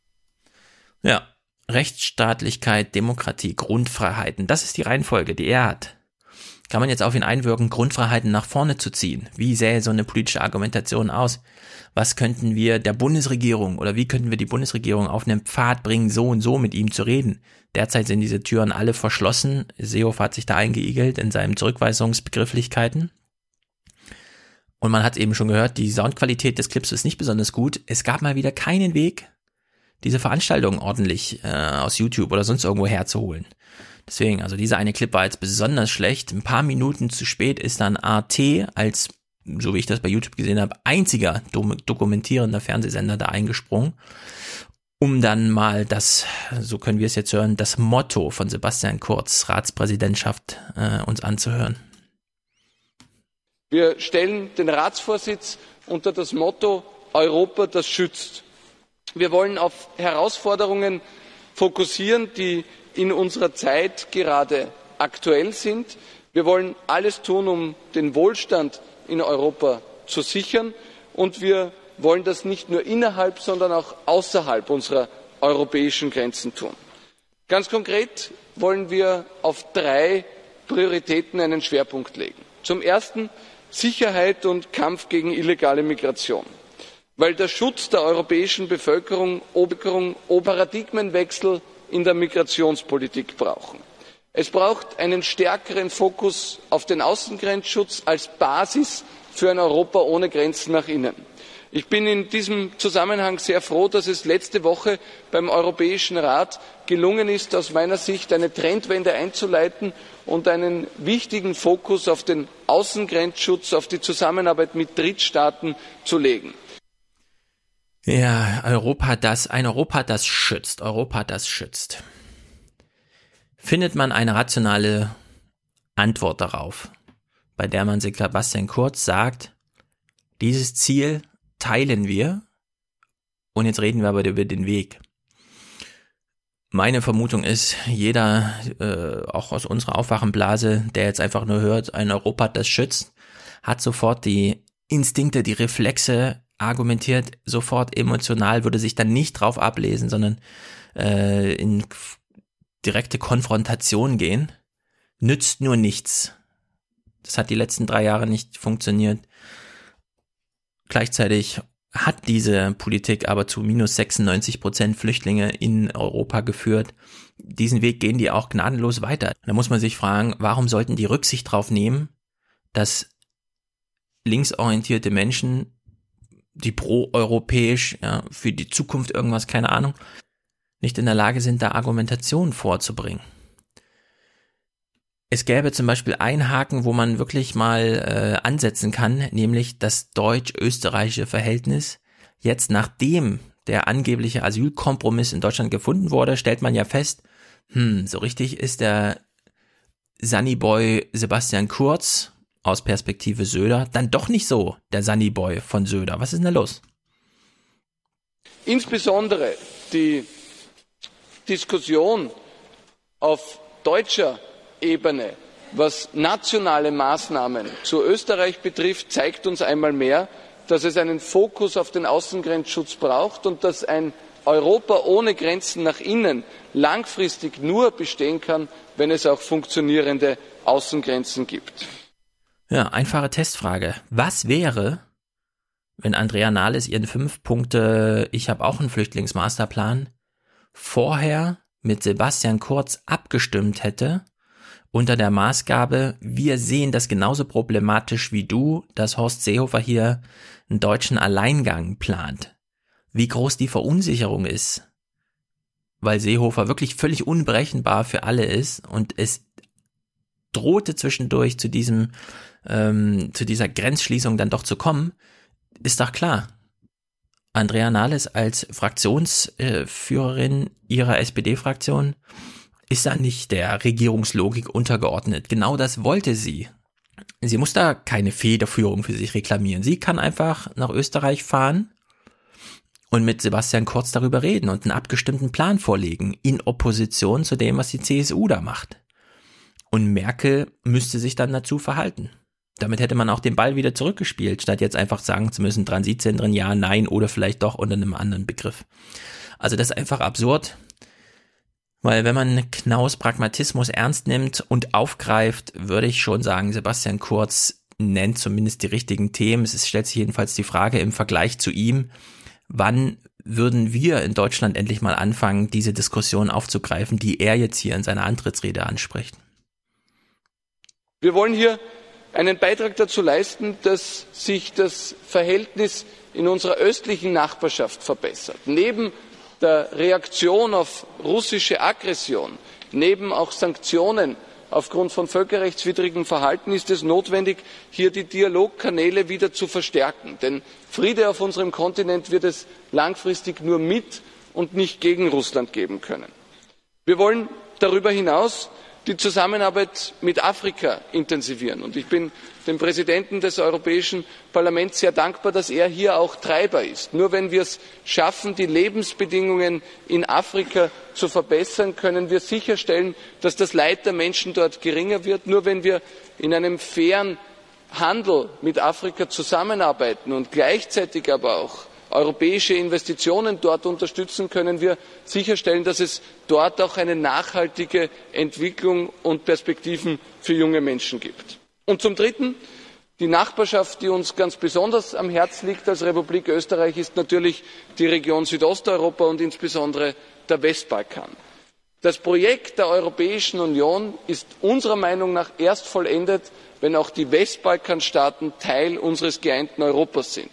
Ja, Rechtsstaatlichkeit, Demokratie, Grundfreiheiten, das ist die Reihenfolge, die er hat kann man jetzt auf ihn einwirken, Grundfreiheiten nach vorne zu ziehen? Wie sähe so eine politische Argumentation aus? Was könnten wir der Bundesregierung oder wie könnten wir die Bundesregierung auf einen Pfad bringen, so und so mit ihm zu reden? Derzeit sind diese Türen alle verschlossen. Seehofer hat sich da eingeigelt in seinen Zurückweisungsbegrifflichkeiten. Und man hat eben schon gehört, die Soundqualität des Clips ist nicht besonders gut. Es gab mal wieder keinen Weg, diese Veranstaltung ordentlich äh, aus YouTube oder sonst irgendwo herzuholen. Deswegen, also dieser eine Clip war jetzt besonders schlecht. Ein paar Minuten zu spät ist dann AT als, so wie ich das bei YouTube gesehen habe, einziger dokumentierender Fernsehsender da eingesprungen, um dann mal das, so können wir es jetzt hören, das Motto von Sebastian Kurz, Ratspräsidentschaft, äh, uns anzuhören. Wir stellen den Ratsvorsitz unter das Motto Europa, das schützt. Wir wollen auf Herausforderungen fokussieren, die in unserer Zeit gerade aktuell sind. Wir wollen alles tun, um den Wohlstand in Europa zu sichern. Und wir wollen das nicht nur innerhalb, sondern auch außerhalb unserer europäischen Grenzen tun. Ganz konkret wollen wir auf drei Prioritäten einen Schwerpunkt legen. Zum ersten Sicherheit und Kampf gegen illegale Migration. Weil der Schutz der europäischen Bevölkerung Paradigmenwechsel in der migrationspolitik brauchen. Es braucht einen stärkeren fokus auf den außengrenzschutz als basis für ein europa ohne grenzen nach innen. ich bin in diesem zusammenhang sehr froh dass es letzte woche beim europäischen rat gelungen ist aus meiner sicht eine trendwende einzuleiten und einen wichtigen fokus auf den außengrenzschutz auf die zusammenarbeit mit drittstaaten zu legen. Ja, Europa, das, ein Europa, das schützt, Europa, das schützt. Findet man eine rationale Antwort darauf, bei der man Sebastian Kurz sagt, dieses Ziel teilen wir und jetzt reden wir aber über den Weg. Meine Vermutung ist, jeder, äh, auch aus unserer Aufwachenblase, der jetzt einfach nur hört, ein Europa, das schützt, hat sofort die Instinkte, die Reflexe, argumentiert sofort emotional, würde sich dann nicht drauf ablesen, sondern äh, in direkte Konfrontation gehen, nützt nur nichts. Das hat die letzten drei Jahre nicht funktioniert. Gleichzeitig hat diese Politik aber zu minus 96 Prozent Flüchtlinge in Europa geführt. Diesen Weg gehen die auch gnadenlos weiter. Da muss man sich fragen, warum sollten die Rücksicht drauf nehmen, dass linksorientierte Menschen die pro-europäisch, ja, für die Zukunft irgendwas, keine Ahnung, nicht in der Lage sind, da Argumentationen vorzubringen. Es gäbe zum Beispiel einen Haken, wo man wirklich mal äh, ansetzen kann, nämlich das deutsch-österreichische Verhältnis. Jetzt, nachdem der angebliche Asylkompromiss in Deutschland gefunden wurde, stellt man ja fest, hm, so richtig ist der Sunnyboy Sebastian Kurz aus Perspektive Söder dann doch nicht so der Sunnyboy von Söder. Was ist denn da los? Insbesondere die Diskussion auf deutscher Ebene, was nationale Maßnahmen zu Österreich betrifft, zeigt uns einmal mehr, dass es einen Fokus auf den Außengrenzschutz braucht und dass ein Europa ohne Grenzen nach innen langfristig nur bestehen kann, wenn es auch funktionierende Außengrenzen gibt. Ja, einfache Testfrage. Was wäre, wenn Andrea Nahles ihren fünf Punkte Ich habe auch einen Flüchtlingsmasterplan vorher mit Sebastian Kurz abgestimmt hätte unter der Maßgabe, wir sehen das genauso problematisch wie du, dass Horst Seehofer hier einen deutschen Alleingang plant. Wie groß die Verunsicherung ist, weil Seehofer wirklich völlig unberechenbar für alle ist und es drohte zwischendurch zu diesem, ähm, zu dieser Grenzschließung dann doch zu kommen, ist doch klar. Andrea Nahles als Fraktionsführerin ihrer SPD-Fraktion ist da nicht der Regierungslogik untergeordnet. Genau das wollte sie. Sie muss da keine Federführung für sich reklamieren. Sie kann einfach nach Österreich fahren und mit Sebastian Kurz darüber reden und einen abgestimmten Plan vorlegen, in Opposition zu dem, was die CSU da macht. Und Merkel müsste sich dann dazu verhalten. Damit hätte man auch den Ball wieder zurückgespielt, statt jetzt einfach sagen zu müssen, Transitzentren ja, nein oder vielleicht doch unter einem anderen Begriff. Also das ist einfach absurd. Weil wenn man Knaus Pragmatismus ernst nimmt und aufgreift, würde ich schon sagen, Sebastian Kurz nennt zumindest die richtigen Themen. Es stellt sich jedenfalls die Frage im Vergleich zu ihm, wann würden wir in Deutschland endlich mal anfangen, diese Diskussion aufzugreifen, die er jetzt hier in seiner Antrittsrede anspricht? Wir wollen hier einen Beitrag dazu leisten, dass sich das Verhältnis in unserer östlichen Nachbarschaft verbessert. Neben der Reaktion auf russische Aggression, neben auch Sanktionen aufgrund von völkerrechtswidrigem Verhalten ist es notwendig, hier die Dialogkanäle wieder zu verstärken. Denn Friede auf unserem Kontinent wird es langfristig nur mit und nicht gegen Russland geben können. Wir wollen darüber hinaus die Zusammenarbeit mit Afrika intensivieren. Und ich bin dem Präsidenten des Europäischen Parlaments sehr dankbar, dass er hier auch Treiber ist. Nur wenn wir es schaffen, die Lebensbedingungen in Afrika zu verbessern, können wir sicherstellen, dass das Leid der Menschen dort geringer wird. Nur wenn wir in einem fairen Handel mit Afrika zusammenarbeiten und gleichzeitig aber auch europäische Investitionen dort unterstützen, können wir sicherstellen, dass es dort auch eine nachhaltige Entwicklung und Perspektiven für junge Menschen gibt. Und zum Dritten die Nachbarschaft, die uns ganz besonders am Herzen liegt als Republik Österreich, ist natürlich die Region Südosteuropa und insbesondere der Westbalkan. Das Projekt der Europäischen Union ist unserer Meinung nach erst vollendet, wenn auch die Westbalkanstaaten Teil unseres geeinten Europas sind.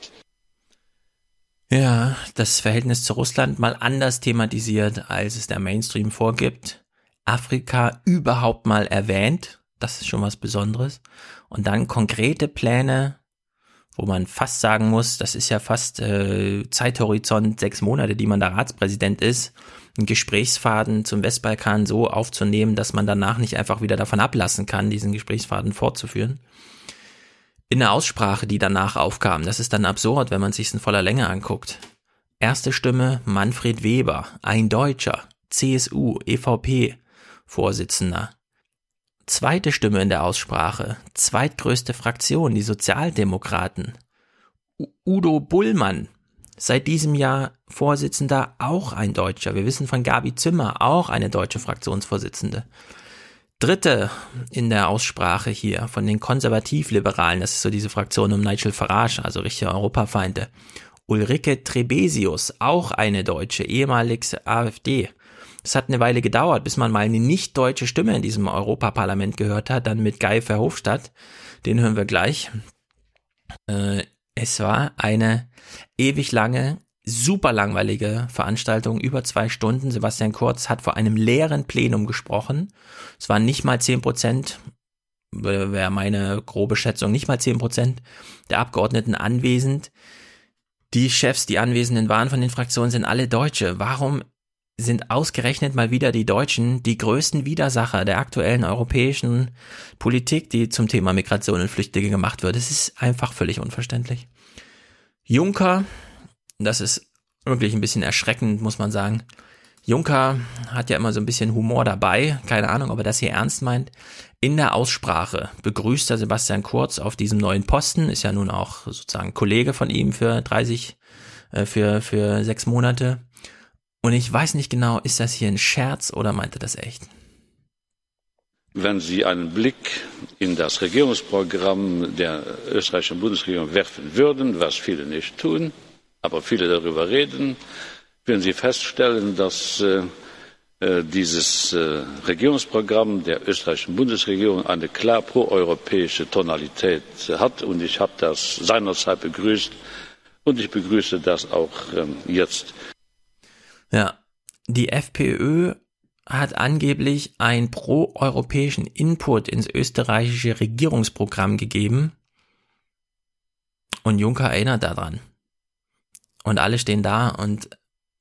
Ja, das Verhältnis zu Russland mal anders thematisiert, als es der Mainstream vorgibt. Afrika überhaupt mal erwähnt, das ist schon was Besonderes. Und dann konkrete Pläne, wo man fast sagen muss, das ist ja fast äh, Zeithorizont sechs Monate, die man da Ratspräsident ist, einen Gesprächsfaden zum Westbalkan so aufzunehmen, dass man danach nicht einfach wieder davon ablassen kann, diesen Gesprächsfaden fortzuführen in der Aussprache, die danach aufkam. Das ist dann absurd, wenn man sich in voller Länge anguckt. Erste Stimme Manfred Weber, ein Deutscher, CSU, EVP, Vorsitzender. Zweite Stimme in der Aussprache, zweitgrößte Fraktion, die Sozialdemokraten. Udo Bullmann, seit diesem Jahr Vorsitzender, auch ein Deutscher. Wir wissen von Gabi Zimmer, auch eine deutsche Fraktionsvorsitzende. Dritte in der Aussprache hier von den Konservativliberalen, das ist so diese Fraktion um Nigel Farage, also richtige Europafeinde. Ulrike Trebesius, auch eine Deutsche, ehemalige AfD. Es hat eine Weile gedauert, bis man mal eine nicht deutsche Stimme in diesem Europaparlament gehört hat, dann mit Guy Verhofstadt, den hören wir gleich. Äh, Es war eine ewig lange, super langweilige Veranstaltung, über zwei Stunden. Sebastian Kurz hat vor einem leeren Plenum gesprochen. Es waren nicht mal zehn Prozent, wäre meine grobe Schätzung, nicht mal zehn Prozent der Abgeordneten anwesend. Die Chefs, die Anwesenden waren von den Fraktionen, sind alle Deutsche. Warum sind ausgerechnet mal wieder die Deutschen die größten Widersacher der aktuellen europäischen Politik, die zum Thema Migration und Flüchtlinge gemacht wird. Es ist einfach völlig unverständlich. Juncker, das ist wirklich ein bisschen erschreckend, muss man sagen. Juncker hat ja immer so ein bisschen Humor dabei. Keine Ahnung, ob er das hier ernst meint. In der Aussprache begrüßt er Sebastian Kurz auf diesem neuen Posten. Ist ja nun auch sozusagen Kollege von ihm für 30, äh, für, für sechs Monate. Und ich weiß nicht genau, ist das hier ein Scherz oder meint er das echt? Wenn Sie einen Blick in das Regierungsprogramm der österreichischen Bundesregierung werfen würden, was viele nicht tun, aber viele darüber reden, würden Sie feststellen, dass äh, äh dieses äh, Regierungsprogramm der österreichischen Bundesregierung eine klar proeuropäische Tonalität hat. Und ich habe das seinerzeit begrüßt und ich begrüße das auch ähm, jetzt. Ja, die FPÖ hat angeblich einen proeuropäischen Input ins österreichische Regierungsprogramm gegeben. Und Juncker erinnert daran. Und alle stehen da und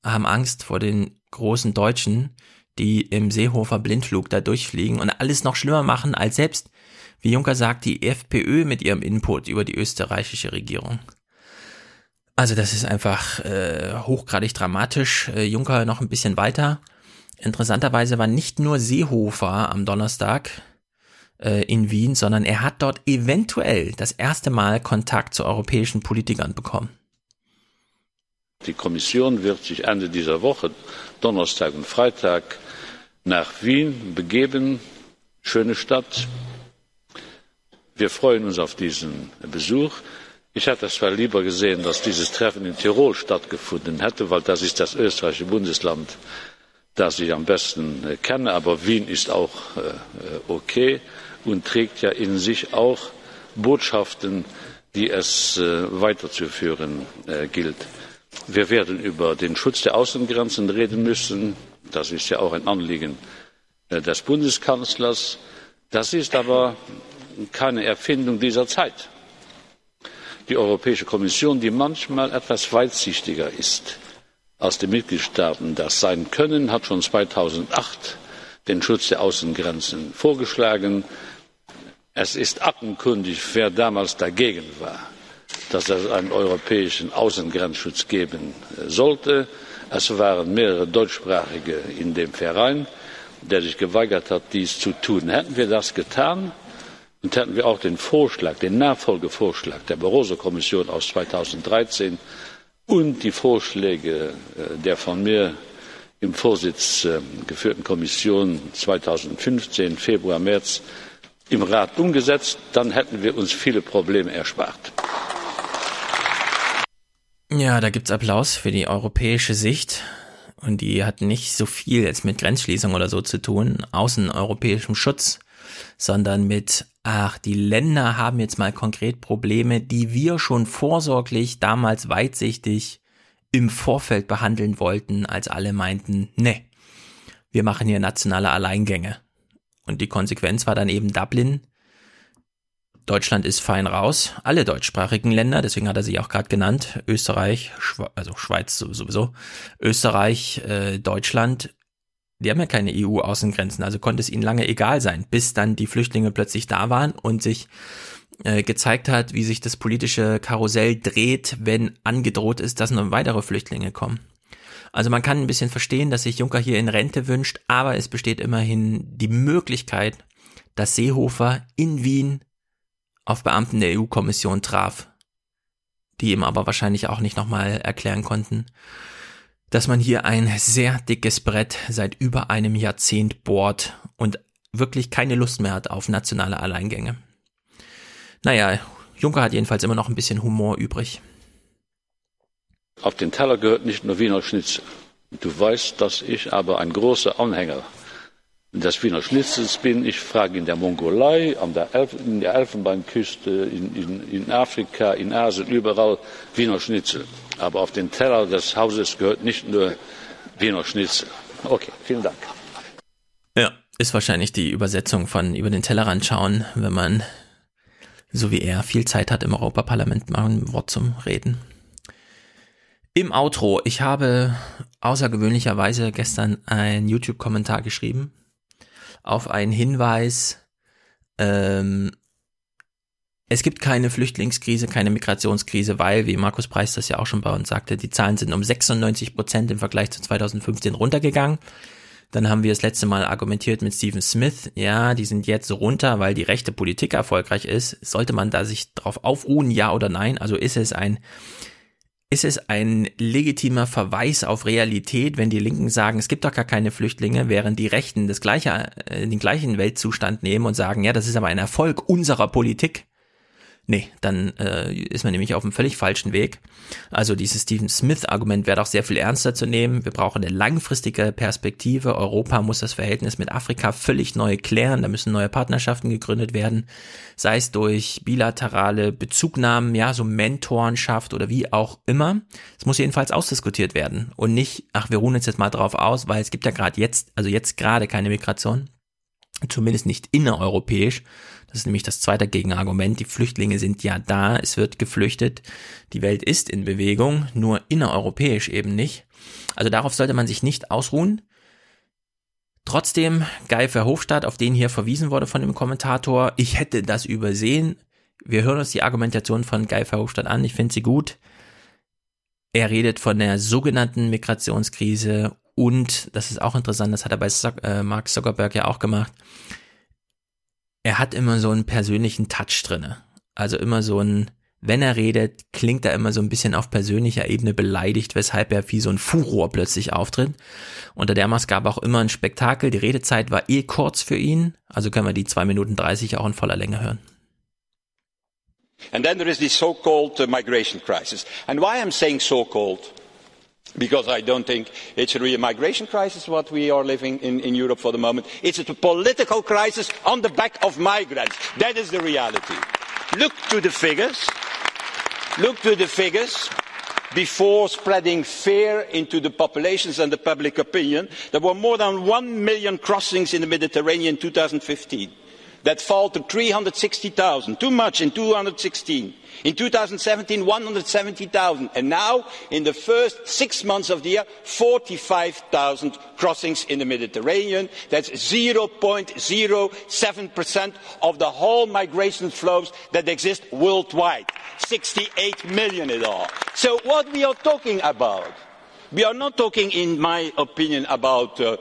haben Angst vor den großen Deutschen, die im Seehofer Blindflug da durchfliegen und alles noch schlimmer machen als selbst, wie Juncker sagt, die FPÖ mit ihrem Input über die österreichische Regierung. Also das ist einfach äh, hochgradig dramatisch. Äh, Juncker noch ein bisschen weiter. Interessanterweise war nicht nur Seehofer am Donnerstag äh, in Wien, sondern er hat dort eventuell das erste Mal Kontakt zu europäischen Politikern bekommen. Die Kommission wird sich Ende dieser Woche, Donnerstag und Freitag, nach Wien begeben. Schöne Stadt. Wir freuen uns auf diesen Besuch. Ich hätte es zwar lieber gesehen, dass dieses Treffen in Tirol stattgefunden hätte, weil das ist das österreichische Bundesland, das ich am besten äh, kenne. Aber Wien ist auch äh, okay und trägt ja in sich auch Botschaften, die es äh, weiterzuführen äh, gilt. Wir werden über den Schutz der Außengrenzen reden müssen. Das ist ja auch ein Anliegen äh, des Bundeskanzlers. Das ist aber keine Erfindung dieser Zeit die Europäische Kommission, die manchmal etwas weitsichtiger ist, als die Mitgliedstaaten das sein können, hat schon 2008 den Schutz der Außengrenzen vorgeschlagen. Es ist aktenkundig, wer damals dagegen war, dass es einen europäischen Außengrenzschutz geben sollte. Es waren mehrere Deutschsprachige in dem Verein, der sich geweigert hat, dies zu tun. Hätten wir das getan, und hätten wir auch den Vorschlag, den Nachfolgevorschlag der Barroso-Kommission aus 2013 und die Vorschläge äh, der von mir im Vorsitz äh, geführten Kommission 2015, Februar, März im Rat umgesetzt, dann hätten wir uns viele Probleme erspart. Ja, da gibt's Applaus für die europäische Sicht. Und die hat nicht so viel jetzt mit Grenzschließung oder so zu tun, außeneuropäischem Schutz, sondern mit ach, die Länder haben jetzt mal konkret Probleme, die wir schon vorsorglich damals weitsichtig im Vorfeld behandeln wollten, als alle meinten, ne, wir machen hier nationale Alleingänge. Und die Konsequenz war dann eben Dublin. Deutschland ist fein raus, alle deutschsprachigen Länder, deswegen hat er sie auch gerade genannt, Österreich, Schwe also Schweiz sowieso, Österreich, äh, Deutschland. Die haben ja keine EU-Außengrenzen, also konnte es ihnen lange egal sein, bis dann die Flüchtlinge plötzlich da waren und sich äh, gezeigt hat, wie sich das politische Karussell dreht, wenn angedroht ist, dass noch weitere Flüchtlinge kommen. Also man kann ein bisschen verstehen, dass sich Juncker hier in Rente wünscht, aber es besteht immerhin die Möglichkeit, dass Seehofer in Wien auf Beamten der EU-Kommission traf, die ihm aber wahrscheinlich auch nicht nochmal erklären konnten, dass man hier ein sehr dickes Brett seit über einem Jahrzehnt bohrt und wirklich keine Lust mehr hat auf nationale Alleingänge. Naja, Juncker hat jedenfalls immer noch ein bisschen Humor übrig. Auf den Teller gehört nicht nur Wiener Schnitzel. Du weißt, dass ich aber ein großer Anhänger des Wiener Schnitzels bin. Ich frage in der Mongolei, Elf in der Elfenbeinküste, in, in, in Afrika, in Asien, überall Wiener Schnitzel. Aber auf den Teller des Hauses gehört nicht nur Wiener Schnitzel. Okay, vielen Dank. Ja, ist wahrscheinlich die Übersetzung von über den Tellerrand schauen, wenn man, so wie er, viel Zeit hat im Europaparlament, mal ein Wort zum Reden. Im Outro, ich habe außergewöhnlicherweise gestern einen YouTube-Kommentar geschrieben auf einen Hinweis, ähm, es gibt keine Flüchtlingskrise, keine Migrationskrise, weil, wie Markus Preis das ja auch schon bei uns sagte, die Zahlen sind um 96 Prozent im Vergleich zu 2015 runtergegangen. Dann haben wir das letzte Mal argumentiert mit Stephen Smith. Ja, die sind jetzt runter, weil die rechte Politik erfolgreich ist. Sollte man da sich drauf aufruhen, ja oder nein? Also ist es ein ist es ein legitimer Verweis auf Realität, wenn die Linken sagen, es gibt doch gar keine Flüchtlinge, während die Rechten das gleiche, äh, den gleichen Weltzustand nehmen und sagen, ja, das ist aber ein Erfolg unserer Politik? Nee, dann äh, ist man nämlich auf einem völlig falschen Weg. Also dieses Stephen Smith-Argument wäre doch sehr viel ernster zu nehmen. Wir brauchen eine langfristige Perspektive. Europa muss das Verhältnis mit Afrika völlig neu klären. Da müssen neue Partnerschaften gegründet werden, sei es durch bilaterale Bezugnahmen, ja, so Mentorenschaft oder wie auch immer. Es muss jedenfalls ausdiskutiert werden und nicht, ach, wir ruhen uns jetzt mal drauf aus, weil es gibt ja gerade jetzt, also jetzt gerade keine Migration, zumindest nicht innereuropäisch das ist nämlich das zweite Gegenargument. Die Flüchtlinge sind ja da, es wird geflüchtet. Die Welt ist in Bewegung, nur innereuropäisch eben nicht. Also darauf sollte man sich nicht ausruhen. Trotzdem, Guy Verhofstadt, auf den hier verwiesen wurde von dem Kommentator, ich hätte das übersehen. Wir hören uns die Argumentation von Guy Verhofstadt an, ich finde sie gut. Er redet von der sogenannten Migrationskrise und, das ist auch interessant, das hat er bei äh, Mark Zuckerberg ja auch gemacht, er hat immer so einen persönlichen Touch drinne. Also immer so ein, wenn er redet, klingt er immer so ein bisschen auf persönlicher Ebene beleidigt, weshalb er wie so ein Furor plötzlich auftritt. Unter der Maske gab auch immer ein Spektakel. Die Redezeit war eh kurz für ihn, also können wir die zwei Minuten dreißig auch in voller Länge hören. And then there is the so-called uh, migration crisis. And why I'm saying so-called? Because I don't think it's really a migration crisis what we are living in, in Europe for the moment. It's a political crisis on the back of migrants. That is the reality. Look to the figures. Look to the figures before spreading fear into the populations and the public opinion. There were more than one million crossings in the Mediterranean in 2015. That fell to 360,000, too much in 2016 In 2017, 170,000. And now, in the first six months of the year, 45,000 crossings in the Mediterranean. That's 0.07% of the whole migration flows that exist worldwide. 68 million in all. So what we are talking about, we are not talking, in my opinion, about uh,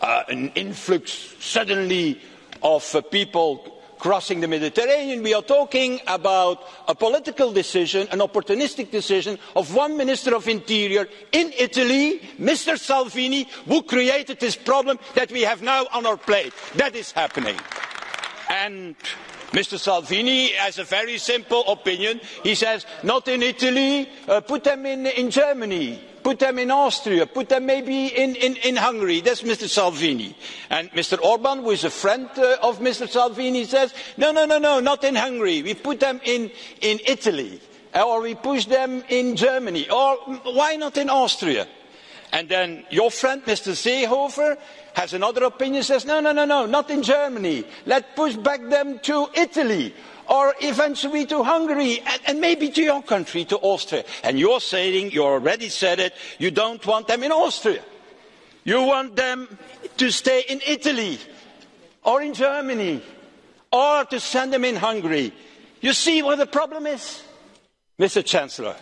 uh, an influx suddenly of uh, people crossing the Mediterranean, we are talking about a political decision, an opportunistic decision of one Minister of Interior in Italy, Mr. Salvini, who created this problem that we have now on our plate. That is happening. And Mr. Salvini has a very simple opinion. He says, not in Italy, uh, put them in, in Germany put them in Austria, put them maybe in, in, in Hungary. That's Mr. Salvini. And Mr. Orban, who is a friend uh, of Mr. Salvini, says, no, no, no, no, not in Hungary. We put them in, in Italy. Or we push them in Germany. Or why not in Austria? And then your friend, Mr. Seehofer, has another opinion, says, no, no, no, no, not in Germany. Let's push back them to Italy or eventually to Hungary and, and, maybe to your country, to Austria. And you're saying, you already said it, you don't want them in Austria. You want them to stay in Italy or in Germany or to send them in Hungary. You see what the problem is, Mr. Chancellor?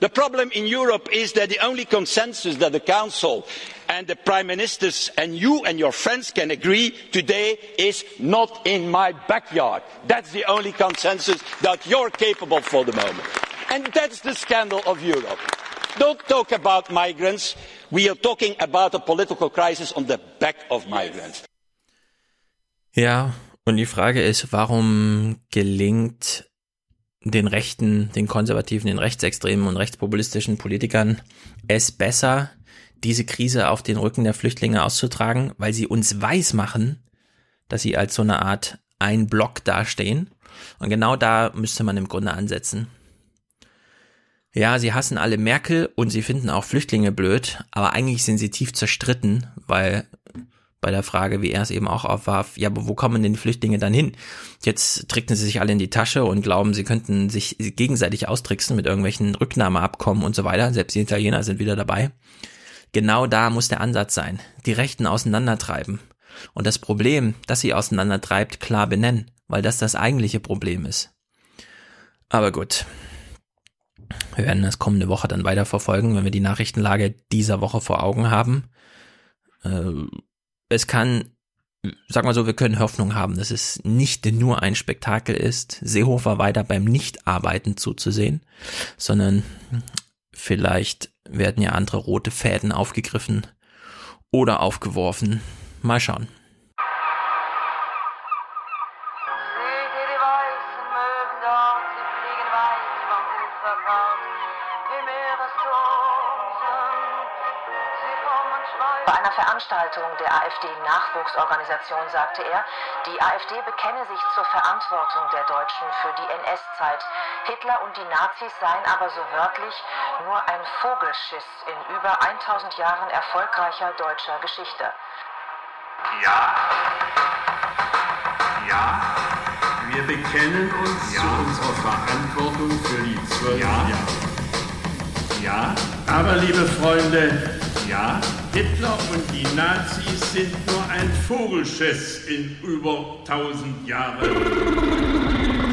The problem in Europe is that the only consensus that the Council and the Prime Ministers and you and your friends can agree today is not in my backyard. That's the only consensus that you're capable for the moment. And that's the scandal of Europe. Don't talk about migrants. We are talking about a political crisis on the back of migrants. Ja, und die Frage ist, warum gelingt den Rechten, den Konservativen, den Rechtsextremen und rechtspopulistischen Politikern es besser, diese Krise auf den Rücken der Flüchtlinge auszutragen, weil sie uns weismachen, dass sie als so eine Art ein Block dastehen. Und genau da müsste man im Grunde ansetzen. Ja, sie hassen alle Merkel und sie finden auch Flüchtlinge blöd, aber eigentlich sind sie tief zerstritten, weil bei der Frage, wie er es eben auch aufwarf, ja, aber wo kommen denn die Flüchtlinge dann hin? Jetzt trickten sie sich alle in die Tasche und glauben, sie könnten sich gegenseitig austricksen mit irgendwelchen Rücknahmeabkommen und so weiter. Selbst die Italiener sind wieder dabei. Genau da muss der Ansatz sein. Die Rechten auseinandertreiben. Und das Problem, das sie auseinandertreibt, klar benennen, weil das das eigentliche Problem ist. Aber gut. Wir werden das kommende Woche dann weiter verfolgen, wenn wir die Nachrichtenlage dieser Woche vor Augen haben. Äh, es kann, sag mal so, wir können Hoffnung haben, dass es nicht nur ein Spektakel ist, Seehofer weiter beim Nichtarbeiten zuzusehen, sondern vielleicht werden ja andere rote Fäden aufgegriffen oder aufgeworfen. Mal schauen. Veranstaltung der AfD-Nachwuchsorganisation sagte er, die AfD bekenne sich zur Verantwortung der Deutschen für die NS-Zeit. Hitler und die Nazis seien aber so wörtlich nur ein Vogelschiss in über 1000 Jahren erfolgreicher deutscher Geschichte. Ja. Ja. Wir bekennen uns ja. zu unserer Verantwortung für die zwölf ja. Jahre. Ja. Aber liebe Freunde, ja, Hitler und die Nazis sind nur ein Vogelschiss in über 1000 Jahren.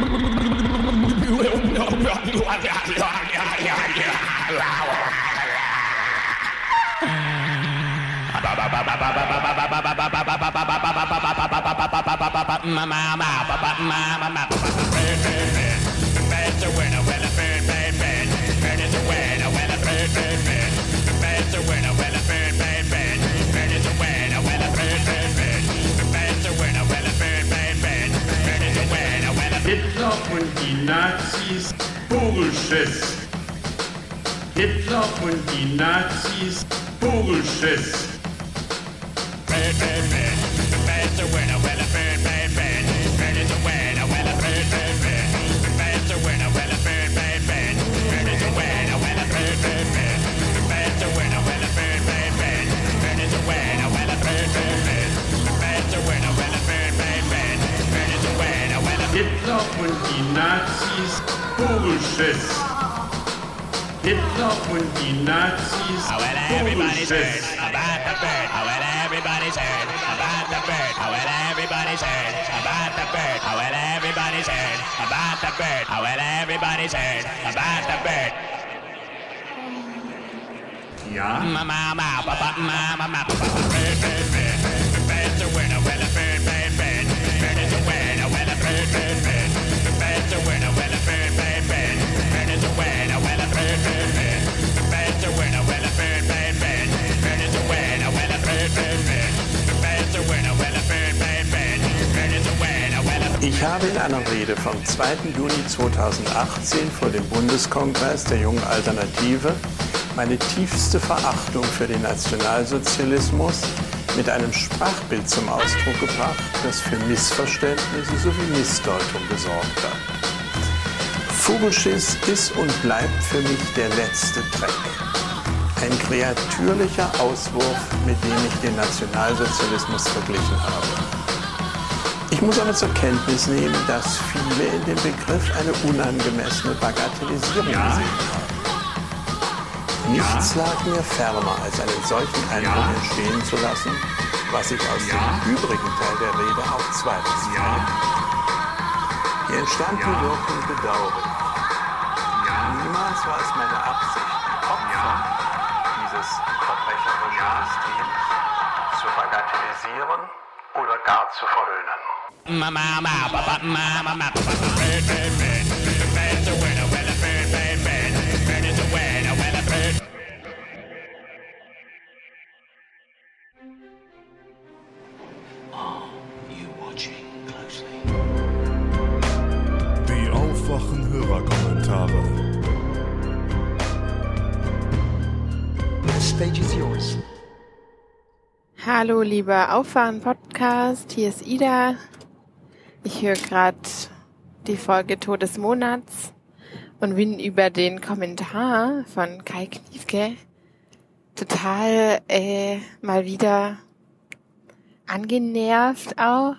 Hitler und die Nazis Vogelschiss. Hitler und die Nazis Vogelschiss. Hitler und die Nazis Vogelschiss. Hitler und die Nazis Vogelschiss. about the bird. Oh, well, everybody's heard about the bird. Oh, well, everybody's heard about the bird. Oh, well, everybody's heard about the bird. Oh, well, everybody's heard about the bird. Ja. Mama, mama, papa, mama, papa, bird, bird, bird. Bird's a winner, well, bird, bird, bird. Ich habe in einer Rede vom 2. Juni 2018 vor dem Bundeskongress der Jungen Alternative meine tiefste Verachtung für den Nationalsozialismus mit einem Sprachbild zum Ausdruck gebracht, das für Missverständnisse sowie Missdeutung gesorgt hat. Vogelschiss ist und bleibt für mich der letzte Dreck. Ein kreatürlicher Auswurf, mit dem ich den Nationalsozialismus verglichen habe. Ich muss aber zur Kenntnis nehmen, dass viele in dem Begriff eine unangemessene Bagatellisierung Ja. gesehen haben. Nichts lag mir ferner, als einen solchen Eindruck entstehen zu lassen, was ich aus dem übrigen Teil der Rede auch zweifelsfrei. Die entstandene Wirkung bedauere ich. Niemals war es meine Absicht, die Opfer dieses verbrecherischen Systems zu bagatellisieren oder gar zu verhöhnen. Die Aufwachen-Hörerkommentare. stage is yours. Hallo, lieber Auffahren-Podcast, hier ist Ida. Ich höre gerade die Folge Tod des Monats und bin über den Kommentar von Kai Kniefke total äh, mal wieder angenervt auch,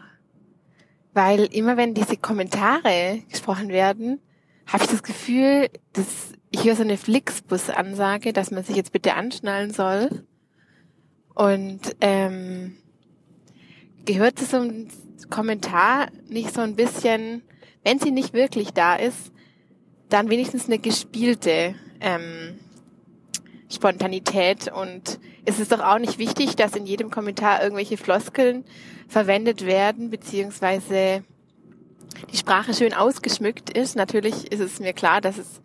weil immer wenn diese Kommentare gesprochen werden, habe ich das Gefühl, dass ich höre so eine Flixbus-Ansage, dass man sich jetzt bitte anschnallen soll. Und ähm, gehört so einem Kommentar nicht so ein bisschen, wenn sie nicht wirklich da ist, dann wenigstens eine gespielte ähm, Spontanität. Und es ist doch auch nicht wichtig, dass in jedem Kommentar irgendwelche Floskeln verwendet werden, beziehungsweise die Sprache schön ausgeschmückt ist. Natürlich ist es mir klar, dass es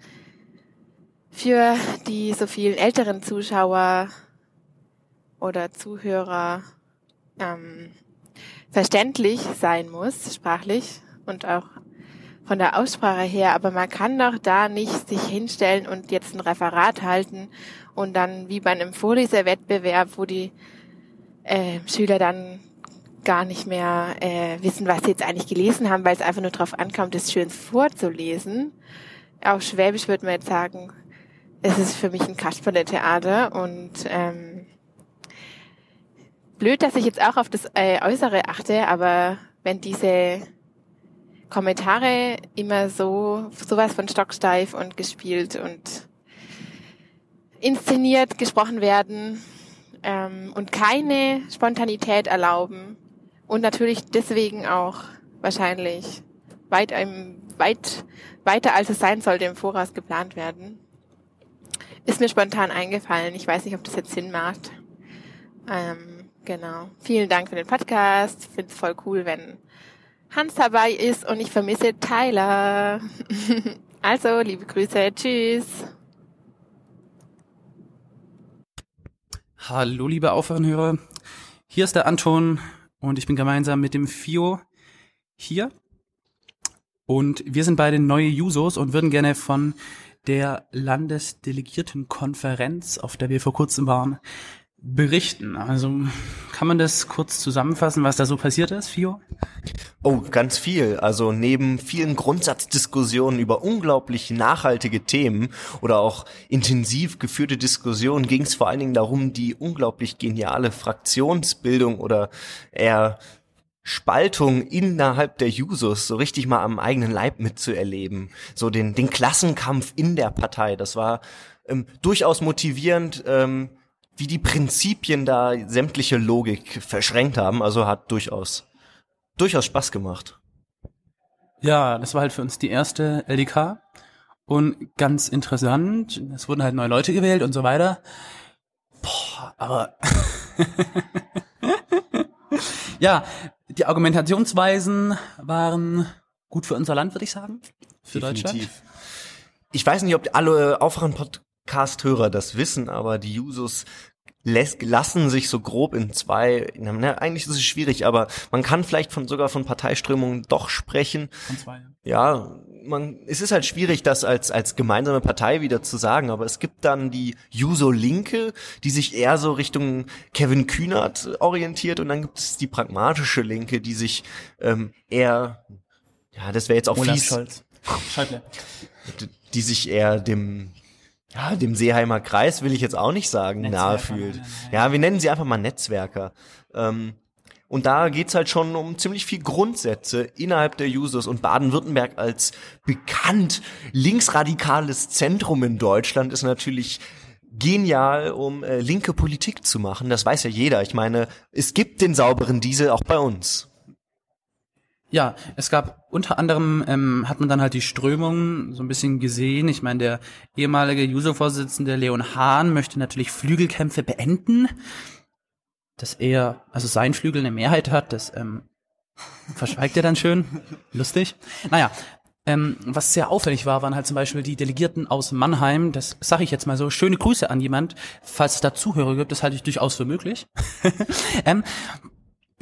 für die so vielen älteren Zuschauer oder Zuhörer ähm, verständlich sein muss, sprachlich und auch von der Aussprache her, aber man kann doch da nicht sich hinstellen und jetzt ein Referat halten und dann wie bei einem Vorleserwettbewerb, wo die äh, Schüler dann gar nicht mehr äh, wissen, was sie jetzt eigentlich gelesen haben, weil es einfach nur darauf ankommt, das schön vorzulesen. Auf Schwäbisch würde man jetzt sagen, es ist für mich ein Kasperle-Theater und ähm, blöd, dass ich jetzt auch auf das äh, Äußere achte, aber wenn diese Kommentare immer so sowas von stocksteif und gespielt und inszeniert gesprochen werden ähm, und keine Spontanität erlauben und natürlich deswegen auch wahrscheinlich weit, einem, weit weiter als es sein sollte im Voraus geplant werden, ist mir spontan eingefallen. Ich weiß nicht, ob das jetzt Sinn macht. Ähm, genau. Vielen Dank für den Podcast. Finde es voll cool, wenn Hans dabei ist und ich vermisse Tyler. also, liebe Grüße. Tschüss. Hallo, liebe Aufwachenhörer. Hier ist der Anton und ich bin gemeinsam mit dem Fio hier. Und wir sind beide neue Jusos und würden gerne von der Landesdelegiertenkonferenz, auf der wir vor kurzem waren, berichten. Also kann man das kurz zusammenfassen, was da so passiert ist, Fio? Oh, ganz viel. Also neben vielen Grundsatzdiskussionen über unglaublich nachhaltige Themen oder auch intensiv geführte Diskussionen ging es vor allen Dingen darum, die unglaublich geniale Fraktionsbildung oder eher Spaltung innerhalb der Jusos so richtig mal am eigenen Leib mitzuerleben. So den, den Klassenkampf in der Partei. Das war ähm, durchaus motivierend. Ähm, wie die Prinzipien da sämtliche Logik verschränkt haben. Also hat durchaus, durchaus Spaß gemacht. Ja, das war halt für uns die erste LDK. Und ganz interessant, es wurden halt neue Leute gewählt und so weiter. Boah, aber ja, die Argumentationsweisen waren gut für unser Land, würde ich sagen. Für Definitiv. Deutschland. Ich weiß nicht, ob alle Aufwachen Podcast-Hörer das wissen, aber die Jusos lassen sich so grob in zwei, na, eigentlich ist es schwierig, aber man kann vielleicht von sogar von Parteiströmungen doch sprechen. Von zwei, ja. Ja, man, es ist halt schwierig, das als, als gemeinsame Partei wieder zu sagen, aber es gibt dann die Juso Linke, die sich eher so Richtung Kevin Kühnert orientiert und dann gibt es die pragmatische Linke, die sich ähm, eher, ja, das wäre jetzt auch Olaf fies, Scholz. Die sich eher dem ja, dem Seeheimer Kreis will ich jetzt auch nicht sagen, nahe fühlt. Ja, wir nennen sie einfach mal Netzwerker. Ähm, und da geht's halt schon um ziemlich viel Grundsätze innerhalb der Users. Und Baden-Württemberg als bekannt linksradikales Zentrum in Deutschland ist natürlich genial, um äh, linke Politik zu machen. Das weiß ja jeder. Ich meine, es gibt den sauberen Diesel auch bei uns. Ja, es gab unter anderem, ähm, hat man dann halt die Strömung so ein bisschen gesehen. Ich meine, der ehemalige Juso-Vorsitzende Leon Hahn möchte natürlich Flügelkämpfe beenden. Dass er, also sein Flügel eine Mehrheit hat, das ähm, verschweigt er dann schön. Lustig. Naja, ähm, was sehr auffällig war, waren halt zum Beispiel die Delegierten aus Mannheim. Das sage ich jetzt mal so. Schöne Grüße an jemand. Falls es da Zuhörer gibt, das halte ich durchaus für möglich. ähm,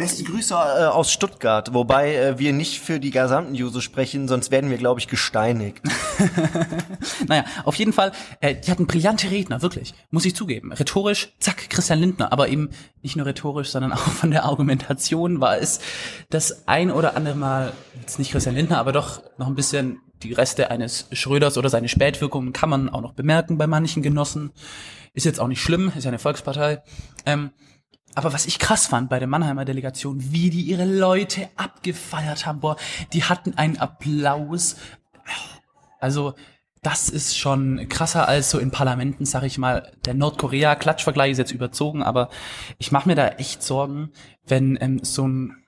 Beste Grüße äh, aus Stuttgart, wobei äh, wir nicht für die gesamten Jusos sprechen, sonst werden wir, glaube ich, gesteinigt. Naja, auf jeden Fall, äh, die hatten brillante Redner, wirklich, muss ich zugeben. Rhetorisch, zack, Christian Lindner, aber eben nicht nur rhetorisch, sondern auch von der Argumentation war es das ein oder andere Mal, jetzt nicht Christian Lindner, aber doch noch ein bisschen die Reste eines Schröders oder seine Spätwirkungen kann man auch noch bemerken bei manchen Genossen. Ist jetzt auch nicht schlimm, ist ja eine Volkspartei. Ähm, aber was ich krass fand bei der Mannheimer Delegation, wie die ihre Leute abgefeiert haben, boah, die hatten einen Applaus. Also, das ist schon krasser als so in Parlamenten, sag ich mal. Der Nordkorea-Klatschvergleich ist jetzt überzogen, aber ich mache mir da echt Sorgen, wenn ähm, so ein,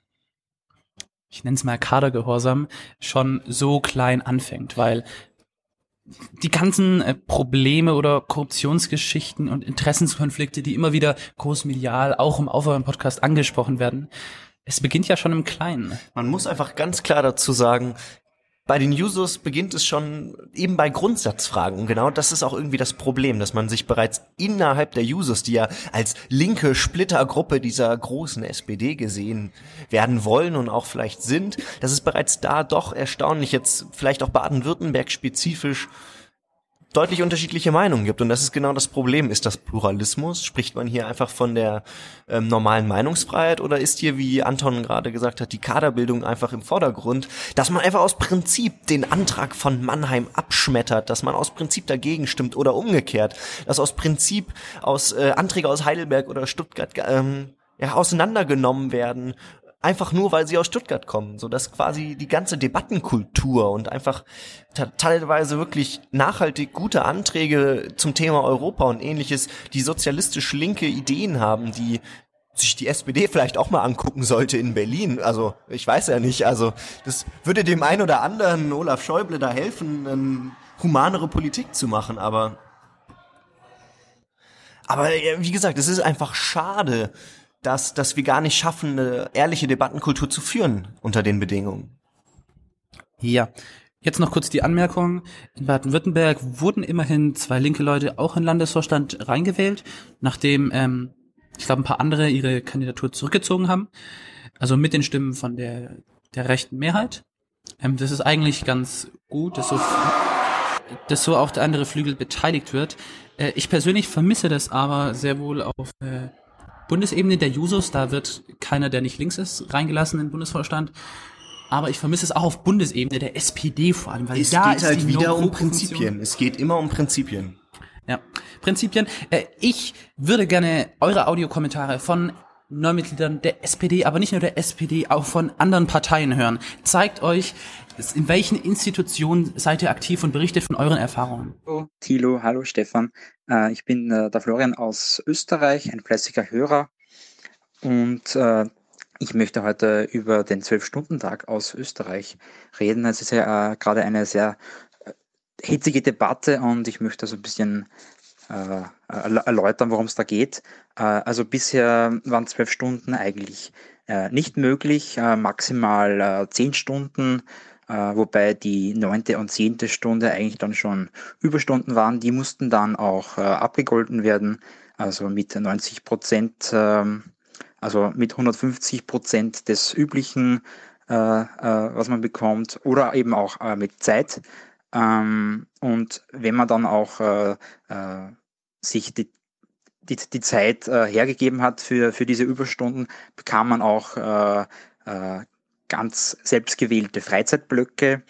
ich nenne es mal Kadergehorsam, schon so klein anfängt, weil die ganzen äh, Probleme oder Korruptionsgeschichten und Interessenskonflikte, die immer wieder großmedial, auch im Aufwachen-Podcast angesprochen werden, es beginnt ja schon im Kleinen. Man muss einfach ganz klar dazu sagen, bei den Jusos beginnt es schon eben bei Grundsatzfragen. Und genau das ist auch irgendwie das Problem, dass man sich bereits innerhalb der Jusos, die ja als linke Splittergruppe dieser großen SPD gesehen werden wollen und auch vielleicht sind, dass es bereits da doch erstaunlich jetzt vielleicht auch Baden-Württemberg spezifisch deutlich unterschiedliche Meinungen gibt. Und das ist genau das Problem. Ist das Pluralismus? Spricht man hier einfach von der ähm, normalen Meinungsfreiheit oder ist hier, wie Anton gerade gesagt hat, die Kaderbildung einfach im Vordergrund, dass man einfach aus Prinzip den Antrag von Mannheim abschmettert, dass man aus Prinzip dagegen stimmt oder umgekehrt, dass aus Prinzip aus äh, Anträge aus Heidelberg oder Stuttgart ähm, ja, auseinandergenommen werden einfach nur, weil sie aus Stuttgart kommen, so dass quasi die ganze Debattenkultur und einfach teilweise wirklich nachhaltig gute Anträge zum Thema Europa und ähnliches, die sozialistisch linke Ideen haben, die sich die SPD vielleicht auch mal angucken sollte in Berlin. Also ich weiß ja nicht. Also das würde dem einen oder anderen Olaf Schäuble da helfen, eine humanere Politik zu machen. Aber aber wie gesagt, es ist einfach schade, dass, dass wir gar nicht schaffen, eine ehrliche Debattenkultur zu führen unter den Bedingungen. Ja. Jetzt noch kurz die Anmerkung. In Baden-Württemberg wurden immerhin zwei linke Leute auch in Landesvorstand reingewählt, nachdem, ähm, ich glaube, ein paar andere ihre Kandidatur zurückgezogen haben. Also mit den Stimmen von der, der rechten Mehrheit. Ähm, das ist eigentlich ganz gut, dass so, dass so auch der andere Flügel beteiligt wird. Äh, ich persönlich vermisse das aber sehr wohl auf äh, Bundesebene der Jusos, da wird keiner, der nicht links ist, reingelassen in den Bundesvorstand. Aber ich vermisse es auch auf Bundesebene der SPD vor allem, weil es da geht ist halt wieder um. Prinzipien. Es geht immer um Prinzipien. Ja, Prinzipien. Äh, ich würde gerne eure Audiokommentare von Neumitgliedern der SPD, aber nicht nur der SPD, auch von anderen Parteien hören. Zeigt euch, in welchen Institutionen seid ihr aktiv und berichtet von euren Erfahrungen. Hallo Thilo, hallo Stefan. Äh, ich bin äh, der Florian aus Österreich, ein fleißiger Hörer. Und äh, ich möchte heute über den Zwölf-Stunden-Tag aus Österreich reden. Es ist ja gerade eine sehr hitzige Debatte und ich möchte so ein bisschen erl- erläutern, worum es da geht. Also bisher waren zwölf Stunden eigentlich nicht möglich, maximal zehn Stunden, wobei die neunte und zehnte Stunde eigentlich dann schon Überstunden waren. Die mussten dann auch äh, abgegolten werden, also mit 90 Prozent, ähm, also mit 150 Prozent des üblichen, äh, äh, was man bekommt, oder eben auch äh, mit Zeit. Ähm, und wenn man dann auch äh, äh, sich die, die, die Zeit äh, hergegeben hat für, für diese Überstunden, bekam man auch äh, äh, ganz selbstgewählte Freizeitblöcke.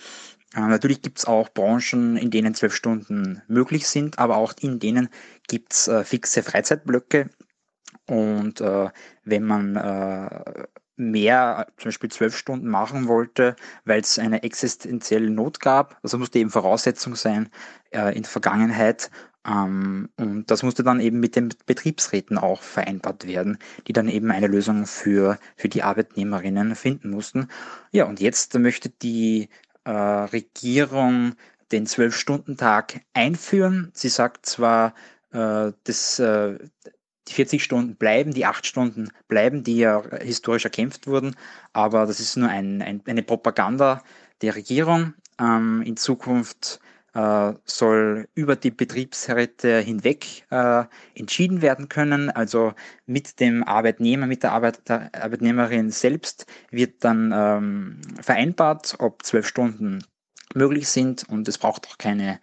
Äh, natürlich gibt es auch Branchen, in denen zwölf Stunden möglich sind, aber auch in denen gibt es äh, fixe Freizeitblöcke. Und äh, wenn man äh, mehr, zum Beispiel zwölf Stunden machen wollte, weil es eine existenzielle Not gab, also musste eben Voraussetzung sein äh, in der Vergangenheit, ähm, und das musste dann eben mit den Betriebsräten auch vereinbart werden, die dann eben eine Lösung für, für die Arbeitnehmerinnen finden mussten. Ja, und jetzt möchte die äh, Regierung den Zwölf-Stunden-Tag einführen. Sie sagt zwar, äh, das, äh, die 40 Stunden bleiben, die 8 Stunden bleiben, die ja historisch erkämpft wurden, aber das ist nur ein, ein, eine Propaganda der Regierung. Ähm, in Zukunft soll über die Betriebsräte hinweg äh, entschieden werden können. Also mit dem Arbeitnehmer, mit der, Arbeit, Arbeitnehmerin selbst wird dann ähm, vereinbart, ob zwölf Stunden möglich sind und es braucht auch keine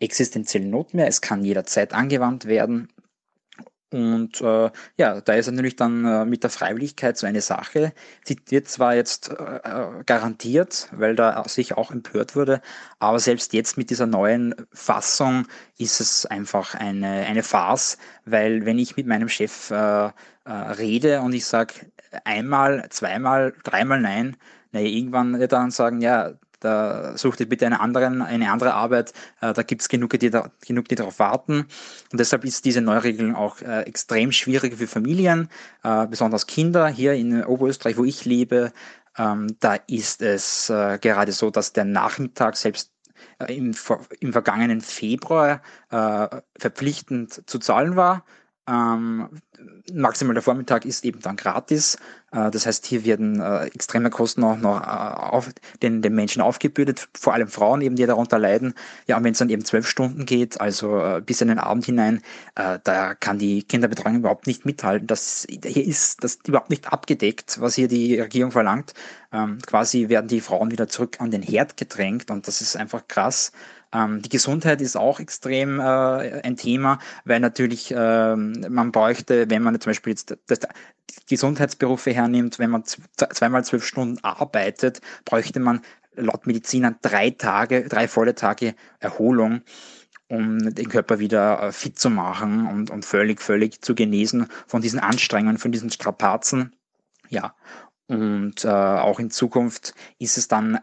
existenzielle Not mehr. Es kann jederzeit angewandt werden. Und äh, ja, da ist natürlich dann äh, mit der Freiwilligkeit so eine Sache. Sie wird zwar jetzt äh, äh, garantiert, weil da sich auch empört wurde, aber selbst jetzt mit dieser neuen Fassung ist es einfach eine, eine Farce, weil wenn ich mit meinem Chef äh, äh, rede und ich sage einmal, zweimal, dreimal nein, naja, irgendwann wird er dann sagen, ja, da such dir bitte eine, anderen, eine andere Arbeit, äh, da gibt es genug die, genug, die darauf warten. Und deshalb ist diese Neuregelung auch äh, extrem schwierig für Familien, äh, besonders Kinder. Hier in Oberösterreich, wo ich lebe, ähm, da ist es gerade so, dass der Nachmittag selbst im, im vergangenen Februar verpflichtend zu zahlen war. Ähm, maximal der Vormittag ist eben dann gratis. Äh, das heißt, hier werden äh, extreme Kosten auch noch äh, auf den, den Menschen aufgebürdet, vor allem Frauen eben, die darunter leiden. Ja, und wenn es dann eben zwölf Stunden geht, also äh, bis in den Abend hinein, äh, da kann die Kinderbetreuung überhaupt nicht mithalten. Das hier ist das überhaupt nicht abgedeckt, was hier die Regierung verlangt. Ähm, quasi werden die Frauen wieder zurück an den Herd gedrängt und das ist einfach krass. Ähm, die Gesundheit ist auch extrem äh, ein Thema, weil natürlich ähm, man bräuchte, wenn man zum Beispiel jetzt das, Gesundheitsberufe hernimmt, wenn man zweimal zwölf Stunden arbeitet, bräuchte man laut Medizinern drei Tage, drei volle Tage Erholung um den Körper wieder äh, fit zu machen und, und völlig, völlig zu genesen von diesen Anstrengungen, von diesen Strapazen. Ja, und äh, auch in Zukunft ist es dann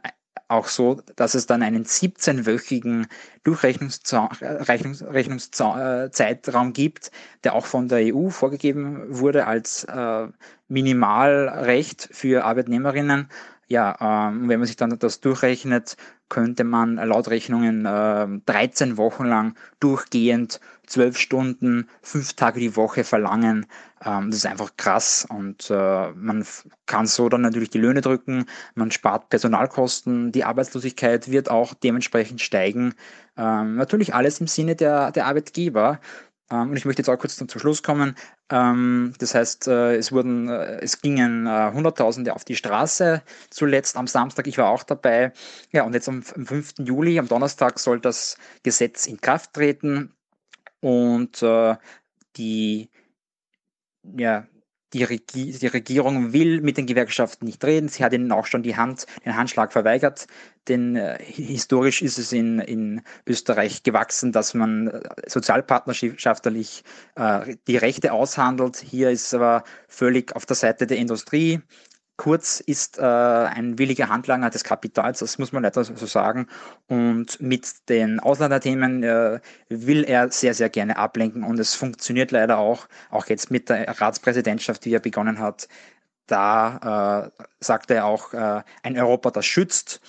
auch so, dass es dann einen 17-wöchigen Durchrechnungszeitraum gibt, der auch von der EU vorgegeben wurde als äh, Minimalrecht für Arbeitnehmerinnen. Ja, ähm, wenn man sich dann das durchrechnet, könnte man laut Rechnungen äh, 13 Wochen lang durchgehend zwölf Stunden, fünf Tage die Woche verlangen. Ähm, das ist einfach krass und äh, man kann so dann natürlich die Löhne drücken, man spart Personalkosten, die Arbeitslosigkeit wird auch dementsprechend steigen. Ähm, natürlich alles im Sinne der, der Arbeitgeber. Ähm, und ich möchte jetzt auch kurz zum Schluss kommen. Ähm, das heißt, äh, es wurden, äh, es gingen äh, Hunderttausende auf die Straße zuletzt am Samstag. Ich war auch dabei. Ja, und jetzt am 5. Juli, am Donnerstag, soll das Gesetz in Kraft treten und äh, die, ja, die, Regi die Regierung will mit den Gewerkschaften nicht reden. Sie hat ihnen auch schon die Hand, den Handschlag verweigert. Denn äh, historisch ist es in, in Österreich gewachsen, dass man äh, sozialpartnerschaftlich äh, die Rechte aushandelt. Hier ist es aber völlig auf der Seite der Industrie. Kurz ist äh, ein williger Handlanger des Kapitals, das muss man leider so sagen. Und mit den Ausländerthemen äh, will er sehr, sehr gerne ablenken. Und es funktioniert leider auch, auch jetzt mit der Ratspräsidentschaft, die er begonnen hat. Da äh, sagt er auch äh, ein Europa, das schützt.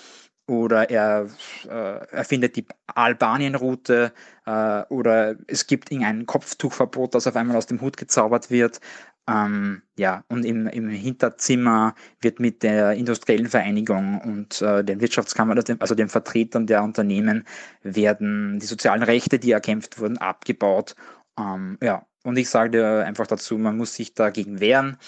Oder er äh, erfindet die Albanien-Route äh, oder es gibt irgendein Kopftuchverbot, das auf einmal aus dem Hut gezaubert wird. Ähm, ja, und im, im Hinterzimmer wird mit der industriellen Vereinigung und äh, den Wirtschaftskammern, also, den Vertretern der Unternehmen, werden die sozialen Rechte, die erkämpft wurden, abgebaut. Ähm, ja, und ich sage einfach dazu, man muss sich dagegen wehren.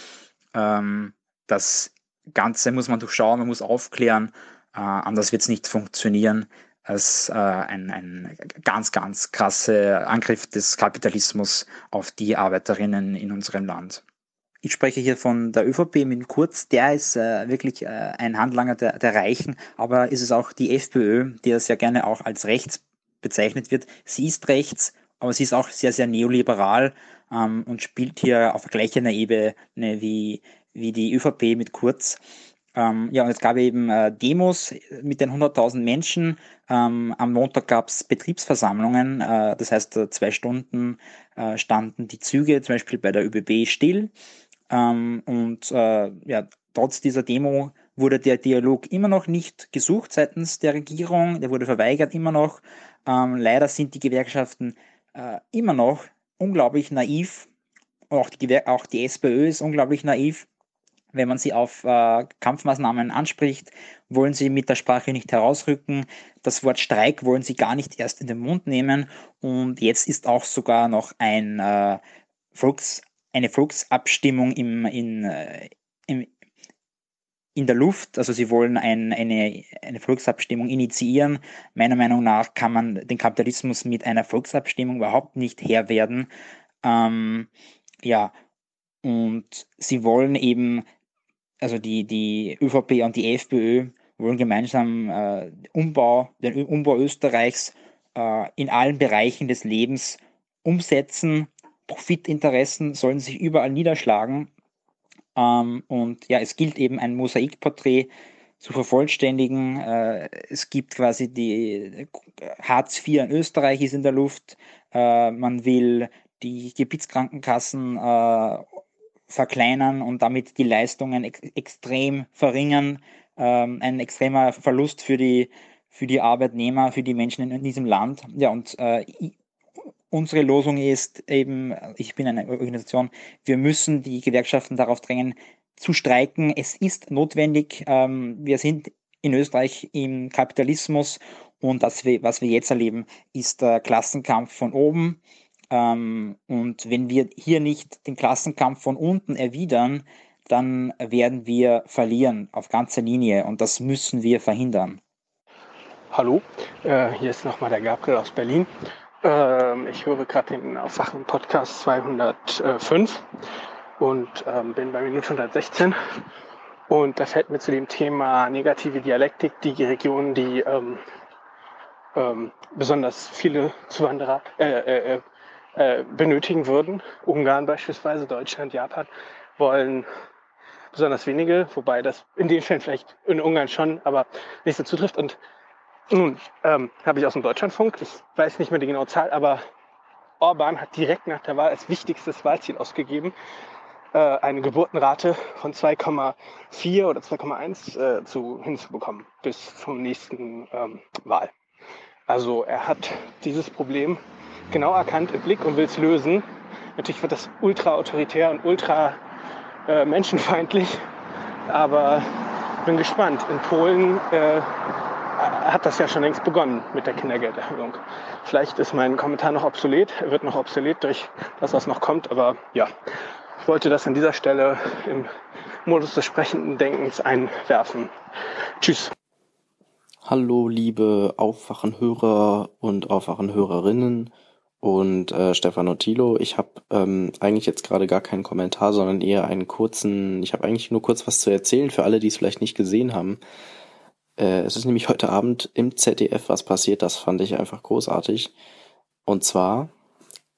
Ähm, das Ganze muss man durchschauen, man muss aufklären, äh, anders wird es nicht funktionieren als äh, ein, ein ganz, ganz krasser Angriff des Kapitalismus auf die Arbeiterinnen in unserem Land. Ich spreche hier von der ÖVP mit Kurz, der ist äh, wirklich äh, ein Handlanger der, der Reichen, aber ist es auch die FPÖ, die ja sehr gerne auch als rechts bezeichnet wird. Sie ist rechts, aber sie ist auch sehr, sehr neoliberal ähm, und spielt hier auf gleicher Ebene wie, wie die ÖVP mit Kurz. Ähm, ja, und es gab eben äh, Demos mit den 100.000 Menschen. Ähm, am Montag gab es Betriebsversammlungen, äh, das heißt, äh, zwei Stunden äh, standen die Züge zum Beispiel bei der ÖBB still. Ähm, und äh, ja, trotz dieser Demo wurde der Dialog immer noch nicht gesucht seitens der Regierung, der wurde verweigert immer noch. Ähm, leider sind die Gewerkschaften äh, immer noch unglaublich naiv. Auch die, auch die SPÖ ist unglaublich naiv. wenn man sie auf äh, Kampfmaßnahmen anspricht, wollen sie mit der Sprache nicht herausrücken. Das Wort Streik wollen sie gar nicht erst in den Mund nehmen. Und jetzt ist auch sogar noch ein, äh, Volks, eine Volksabstimmung im, in, äh, im, in der Luft. Also sie wollen ein, eine, eine Volksabstimmung initiieren. Meiner Meinung nach kann man den Kapitalismus mit einer Volksabstimmung überhaupt nicht Herr werden. Ähm, ja, und sie wollen eben also die, die ÖVP und die FPÖ wollen gemeinsam äh, Umbau, den Umbau Österreichs äh, in allen Bereichen des Lebens umsetzen. Profitinteressen sollen sich überall niederschlagen. Ähm, und ja, es gilt eben ein Mosaikporträt zu vervollständigen. Äh, es gibt quasi die Hartz IV in Österreich ist in der Luft. Äh, man will die Gebietskrankenkassen äh, verkleinern und damit die Leistungen ex extrem verringern. Ähm, ein extremer Verlust für die, für die Arbeitnehmer, für die Menschen in, diesem Land. Ja, und äh, unsere Losung ist eben, ich bin eine Organisation, wir müssen die Gewerkschaften darauf drängen, zu streiken. Es ist notwendig. Ähm, wir sind in Österreich im Kapitalismus und das, was wir jetzt erleben, ist der Klassenkampf von oben. Ähm, und wenn wir hier nicht den Klassenkampf von unten erwidern, dann werden wir verlieren auf ganzer Linie und das müssen wir verhindern. Hallo, äh, hier ist nochmal der Gabriel aus Berlin. Ähm, ich höre gerade den Aufwachen Podcast 205 und ähm, bin bei Minute 116. Und da fällt mir zu dem Thema negative Dialektik die Region, die ähm, ähm, besonders viele Zuwanderer, äh, äh, äh äh, benötigen würden. Ungarn beispielsweise, Deutschland, Japan wollen besonders wenige, wobei das in den Fällen vielleicht in Ungarn schon, aber nicht so zutrifft. Und nun ähm, habe ich aus dem Deutschlandfunk, ich weiß nicht mehr die genaue Zahl, aber Orban hat direkt nach der Wahl als wichtigstes Wahlziel ausgegeben, äh, eine Geburtenrate von 2,4 oder 2,1 äh, zu, hinzubekommen bis zum nächsten ähm, Wahl. Also er hat dieses Problem genau erkannt im Blick und will es lösen. Natürlich wird das ultra autoritär und ultra äh, menschenfeindlich, aber bin gespannt. In Polen äh, hat das ja schon längst begonnen mit der Kindergelderhöhung. Vielleicht ist mein Kommentar noch obsolet, er wird noch obsolet durch das, was noch kommt, aber ja, ich wollte das an dieser Stelle im Modus des sprechenden Denkens einwerfen. Tschüss. Hallo, liebe Aufwachenhörer und Aufwachenhörerinnen und äh, Stefano Tilo. Ich habe ähm, eigentlich jetzt gerade gar keinen Kommentar, sondern eher einen kurzen, ich habe eigentlich nur kurz was zu erzählen für alle, die es vielleicht nicht gesehen haben. Äh, es ist nämlich heute Abend im ZDF was passiert, das fand ich einfach großartig. Und zwar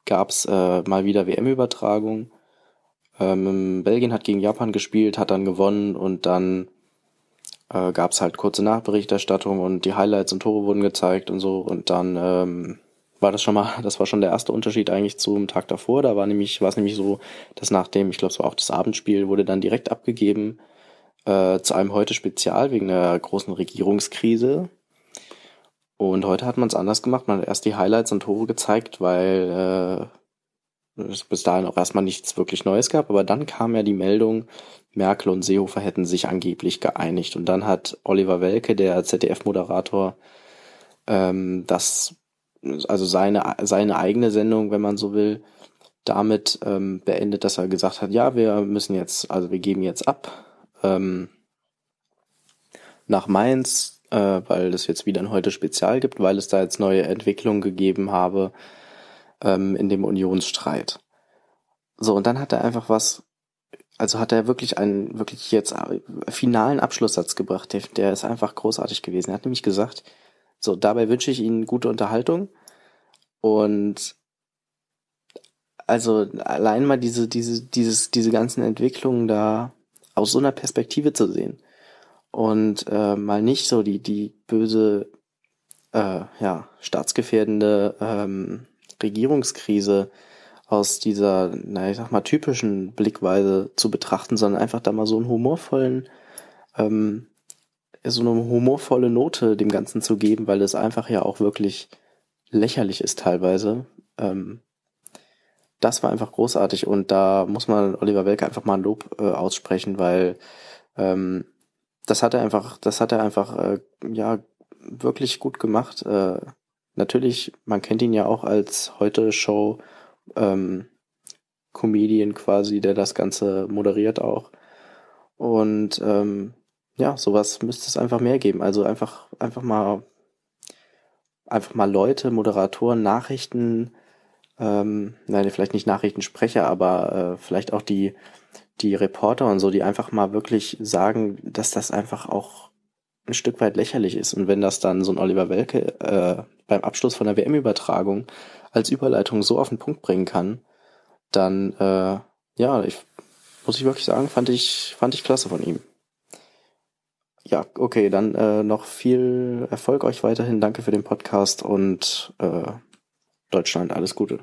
gab's äh, mal wieder WM-Übertragung. Ähm, Belgien hat gegen Japan gespielt, hat dann gewonnen und dann äh, gab's halt kurze Nachberichterstattung und die Highlights und Tore wurden gezeigt und so und dann ähm, war das schon mal, das war schon der erste Unterschied eigentlich zum Tag davor. Da war nämlich, war es nämlich so, dass nach dem, ich glaube, es war auch das Abendspiel, wurde dann direkt abgegeben äh, zu einem heute Spezial wegen der großen Regierungskrise. Und heute hat man es anders gemacht. Man hat erst die Highlights und Tore gezeigt, weil äh, es bis dahin auch erstmal nichts wirklich Neues gab. Aber dann kam ja die Meldung, Merkel und Seehofer hätten sich angeblich geeinigt. Und dann hat Oliver Welke, der ZDF-Moderator, ähm, das also seine, seine eigene Sendung, wenn man so will, damit ähm, beendet, dass er gesagt hat, ja, wir müssen jetzt, also wir geben jetzt ab ähm, nach Mainz, äh, weil es jetzt wieder ein heute Spezial gibt, weil es da jetzt neue Entwicklungen gegeben habe ähm, in dem Unionsstreit. So, und dann hat er einfach was, also hat er wirklich einen, wirklich jetzt äh, finalen Abschlusssatz gebracht, der, der ist einfach großartig gewesen. Er hat nämlich gesagt, so, dabei wünsche ich Ihnen gute Unterhaltung. Und also allein mal diese, diese, dieses, diese ganzen Entwicklungen da aus so einer Perspektive zu sehen. Und äh, mal nicht so die, die böse, äh, ja, staatsgefährdende ähm, Regierungskrise aus dieser, na ich sag mal, typischen Blickweise zu betrachten, sondern einfach da mal so einen humorvollen ähm, so eine humorvolle Note dem Ganzen zu geben, weil es einfach ja auch wirklich lächerlich ist teilweise, ähm, das war einfach großartig und da muss man Oliver Welke einfach mal ein Lob äh, aussprechen, weil ähm, das hat er einfach, das hat er einfach äh, ja wirklich gut gemacht. Äh, natürlich, man kennt ihn ja auch als heute Show ähm, Comedian quasi, der das Ganze moderiert auch. Und ähm, ja, sowas müsste es einfach mehr geben. Also einfach, einfach mal, einfach mal Leute, Moderatoren, Nachrichten, ähm, nein, vielleicht nicht Nachrichtensprecher, aber äh, vielleicht auch die, die Reporter und so, die einfach mal wirklich sagen, dass das einfach auch ein Stück weit lächerlich ist. Und wenn das dann so ein Oliver Welke äh, beim Abschluss von der WM-Übertragung als Überleitung so auf den Punkt bringen kann, dann äh, ja, ich muss ich wirklich sagen, fand ich fand ich klasse von ihm. Ja, okay, dann äh, noch viel Erfolg euch weiterhin. Danke für den Podcast und äh, Deutschland alles Gute.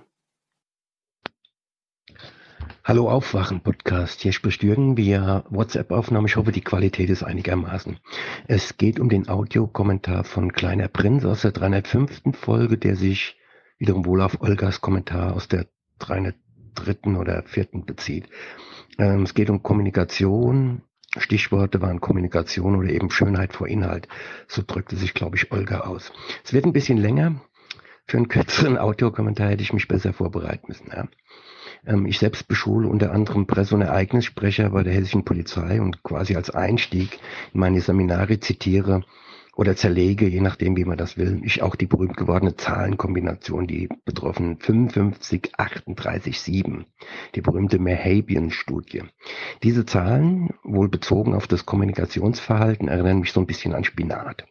Hallo Aufwachen Podcast. Hier spricht Jürgen via WhatsApp-Aufnahme. Ich hoffe, die Qualität ist einigermaßen. Es geht um den Audiokommentar von Kleiner Prinz aus der 305. Folge, der sich wiederum wohl auf Olgas Kommentar aus der 303. oder 4. bezieht. Ähm, es geht um Kommunikation. Stichworte waren Kommunikation oder eben Schönheit vor Inhalt. So drückte sich, glaube ich, Olga aus. Es wird ein bisschen länger. Für einen kürzeren Audiokommentar hätte ich mich besser vorbereiten müssen. Ja. Ähm, ich selbst beschule unter anderem Presse- und Ereignissprecher bei der hessischen Polizei und quasi als Einstieg in meine Seminare zitiere oder zerlege, je nachdem, wie man das will, ich auch die berühmt gewordene Zahlenkombination, die betroffen 55, 38, 7, die berühmte Merhabian-Studie. Diese Zahlen, wohl bezogen auf das Kommunikationsverhalten, erinnern mich so ein bisschen an Spinat.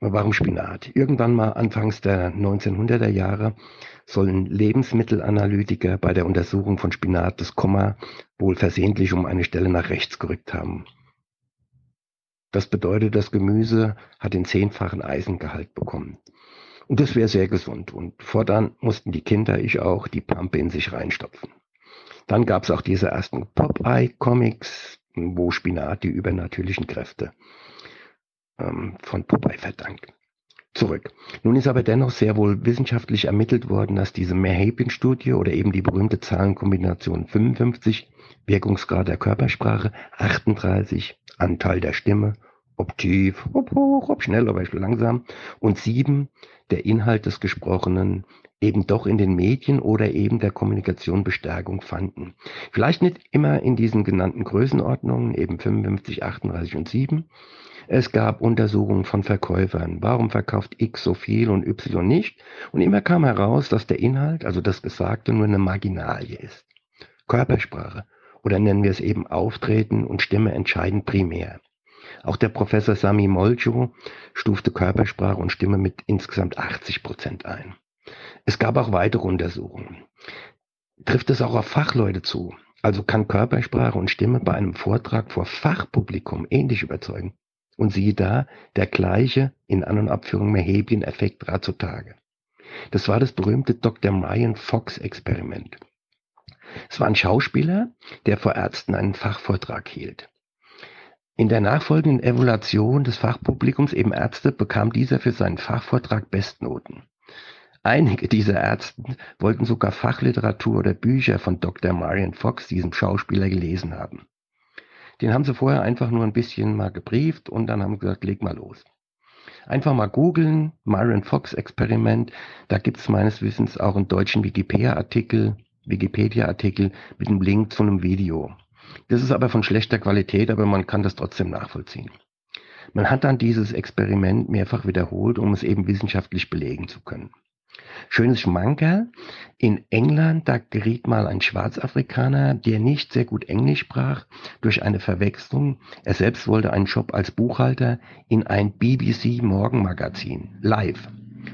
Warum Spinat? Irgendwann mal anfangs der 1900er Jahre sollen Lebensmittelanalytiker bei der Untersuchung von Spinat das Komma wohl versehentlich um eine Stelle nach rechts gerückt haben. Das bedeutet, das Gemüse hat den zehnfachen Eisengehalt bekommen. Und das wäre sehr gesund. Und fortan mussten die Kinder, ich auch, die Pampe in sich reinstopfen. Dann gab es auch diese ersten Popeye-Comics, wo Spinat die übernatürlichen Kräfte ähm, von Popeye verdankt zurück. Nun ist aber dennoch sehr wohl wissenschaftlich ermittelt worden, dass diese Merhabian-Studie oder eben die berühmte Zahlenkombination 55, Wirkungsgrad der Körpersprache, 38, Anteil der Stimme, ob tief, ob hoch, ob schnell, ob langsam und 7, der Inhalt des Gesprochenen eben doch in den Medien oder eben der Kommunikation Bestärkung fanden. Vielleicht nicht immer in diesen genannten Größenordnungen, eben 55, 38 und 7, es gab Untersuchungen von Verkäufern. Warum verkauft X so viel und Y nicht? Und immer kam heraus, dass der Inhalt, also das Gesagte, nur eine Marginalie ist. Körpersprache oder nennen wir es eben Auftreten und Stimme entscheiden primär. Auch der Professor Sami Molcho stufte Körpersprache und Stimme mit insgesamt 80 Prozent ein. Es gab auch weitere Untersuchungen. Trifft es auch auf Fachleute zu? Also kann Körpersprache und Stimme bei einem Vortrag vor Fachpublikum ähnlich überzeugen? Und siehe da, der gleiche, in An- und Abführung Merhebien-Effekt trat zutage. Das war das berühmte Dr. Ryan Fox-Experiment. Es war ein Schauspieler, der vor Ärzten einen Fachvortrag hielt. In der nachfolgenden Evaluation des Fachpublikums, eben Ärzte, bekam dieser für seinen Fachvortrag Bestnoten. Einige dieser Ärzte wollten sogar Fachliteratur oder Bücher von Dr. Marion Fox, diesem Schauspieler, gelesen haben. Den haben sie vorher einfach nur ein bisschen mal gebrieft und dann haben gesagt, leg mal los. Einfach mal googeln, Myron Fox Experiment. Da gibt es meines Wissens auch einen deutschen Wikipedia-Artikel, Wikipedia-Artikel mit einem Link zu einem Video. Das ist aber von schlechter Qualität, aber man kann das trotzdem nachvollziehen. Man hat dann dieses Experiment mehrfach wiederholt, um es eben wissenschaftlich belegen zu können. Schönes Schmankerl. In England, da geriet mal ein Schwarzafrikaner, der nicht sehr gut Englisch sprach, durch eine Verwechslung. Er selbst wollte einen Job als Buchhalter in ein BBC Morgenmagazin, live.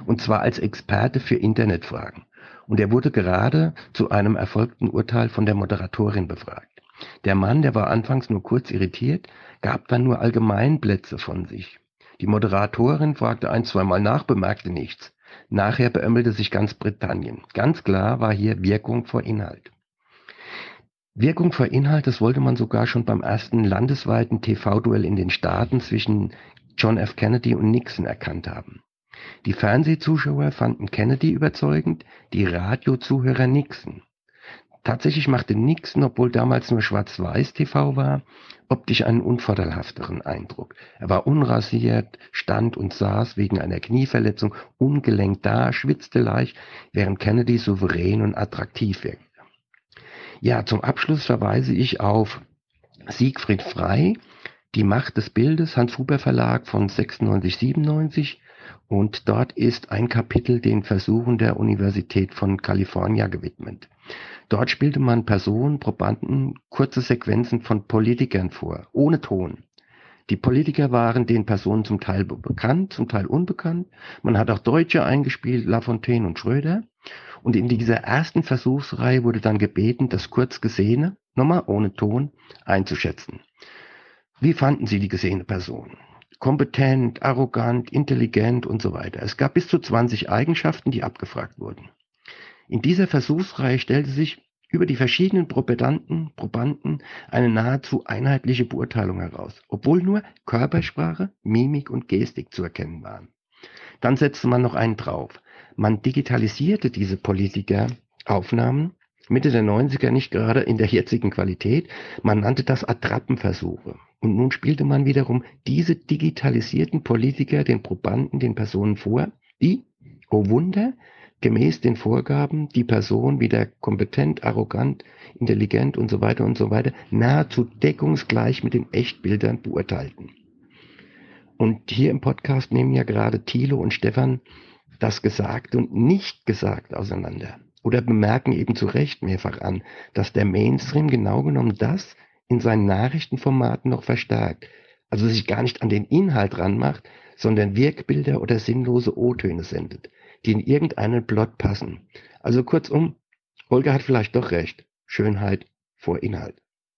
Und zwar als Experte für Internetfragen. Und er wurde gerade zu einem erfolgten Urteil von der Moderatorin befragt. Der Mann, der war anfangs nur kurz irritiert, gab dann nur Allgemeinplätze von sich. Die Moderatorin fragte ein, zweimal nach, bemerkte nichts. Nachher beömmelte sich ganz Britannien. Ganz klar war hier Wirkung vor Inhalt. Wirkung vor Inhalt, das wollte man sogar schon beim ersten landesweiten TV-Duell in den Staaten zwischen John F. Kennedy und Nixon erkannt haben. Die Fernsehzuschauer fanden Kennedy überzeugend, die Radiozuhörer Nixon. Tatsächlich machte Nixon, obwohl damals nur Schwarz-Weiß-TV war, optisch einen unvorteilhafteren Eindruck. Er war unrasiert, stand und saß wegen einer Knieverletzung ungelenkt da, schwitzte leicht, während Kennedy souverän und attraktiv wirkte. Ja, zum Abschluss verweise ich auf Siegfried Frey, Die Macht des Bildes, Hans Huber Verlag von 96, 97. Und dort ist ein Kapitel den Versuchen der Universität von California gewidmet. Dort spielte man Personen, Probanden kurze Sequenzen von Politikern vor, ohne Ton. Die Politiker waren den Personen zum Teil bekannt, zum Teil unbekannt. Man hat auch Deutsche eingespielt, Lafontaine und Schröder. Und in dieser ersten Versuchsreihe wurde dann gebeten, das kurz Gesehene, nochmal ohne Ton, einzuschätzen. Wie fanden Sie die gesehene Person? Kompetent, arrogant, intelligent und so weiter. Es gab bis zu 20 Eigenschaften, die abgefragt wurden. In dieser Versuchsreihe stellte sich über die verschiedenen Propedanten, Probanden eine nahezu einheitliche Beurteilung heraus, obwohl nur Körpersprache, Mimik und Gestik zu erkennen waren. Dann setzte man noch einen drauf. Man digitalisierte diese Politikeraufnahmen Mitte der 90er nicht gerade in der jetzigen Qualität. Man nannte das Attrappenversuche. Und nun spielte man wiederum diese digitalisierten Politiker den Probanden, den Personen vor, die, oh Wunder, gemäß den Vorgaben die Person wieder kompetent, arrogant, intelligent und so weiter und so weiter nahezu deckungsgleich mit den Echtbildern beurteilten. Und hier im Podcast nehmen ja gerade Thilo und Stefan das Gesagte und nicht gesagt auseinander. Oder bemerken eben zu Recht mehrfach an, dass der Mainstream genau genommen das in seinen Nachrichtenformaten noch verstärkt. Also sich gar nicht an den Inhalt ranmacht, sondern Wirkbilder oder sinnlose O-Töne sendet, die in irgendeinen Plot passen. Also kurzum, Olga hat vielleicht doch recht. Schönheit vor Inhalt.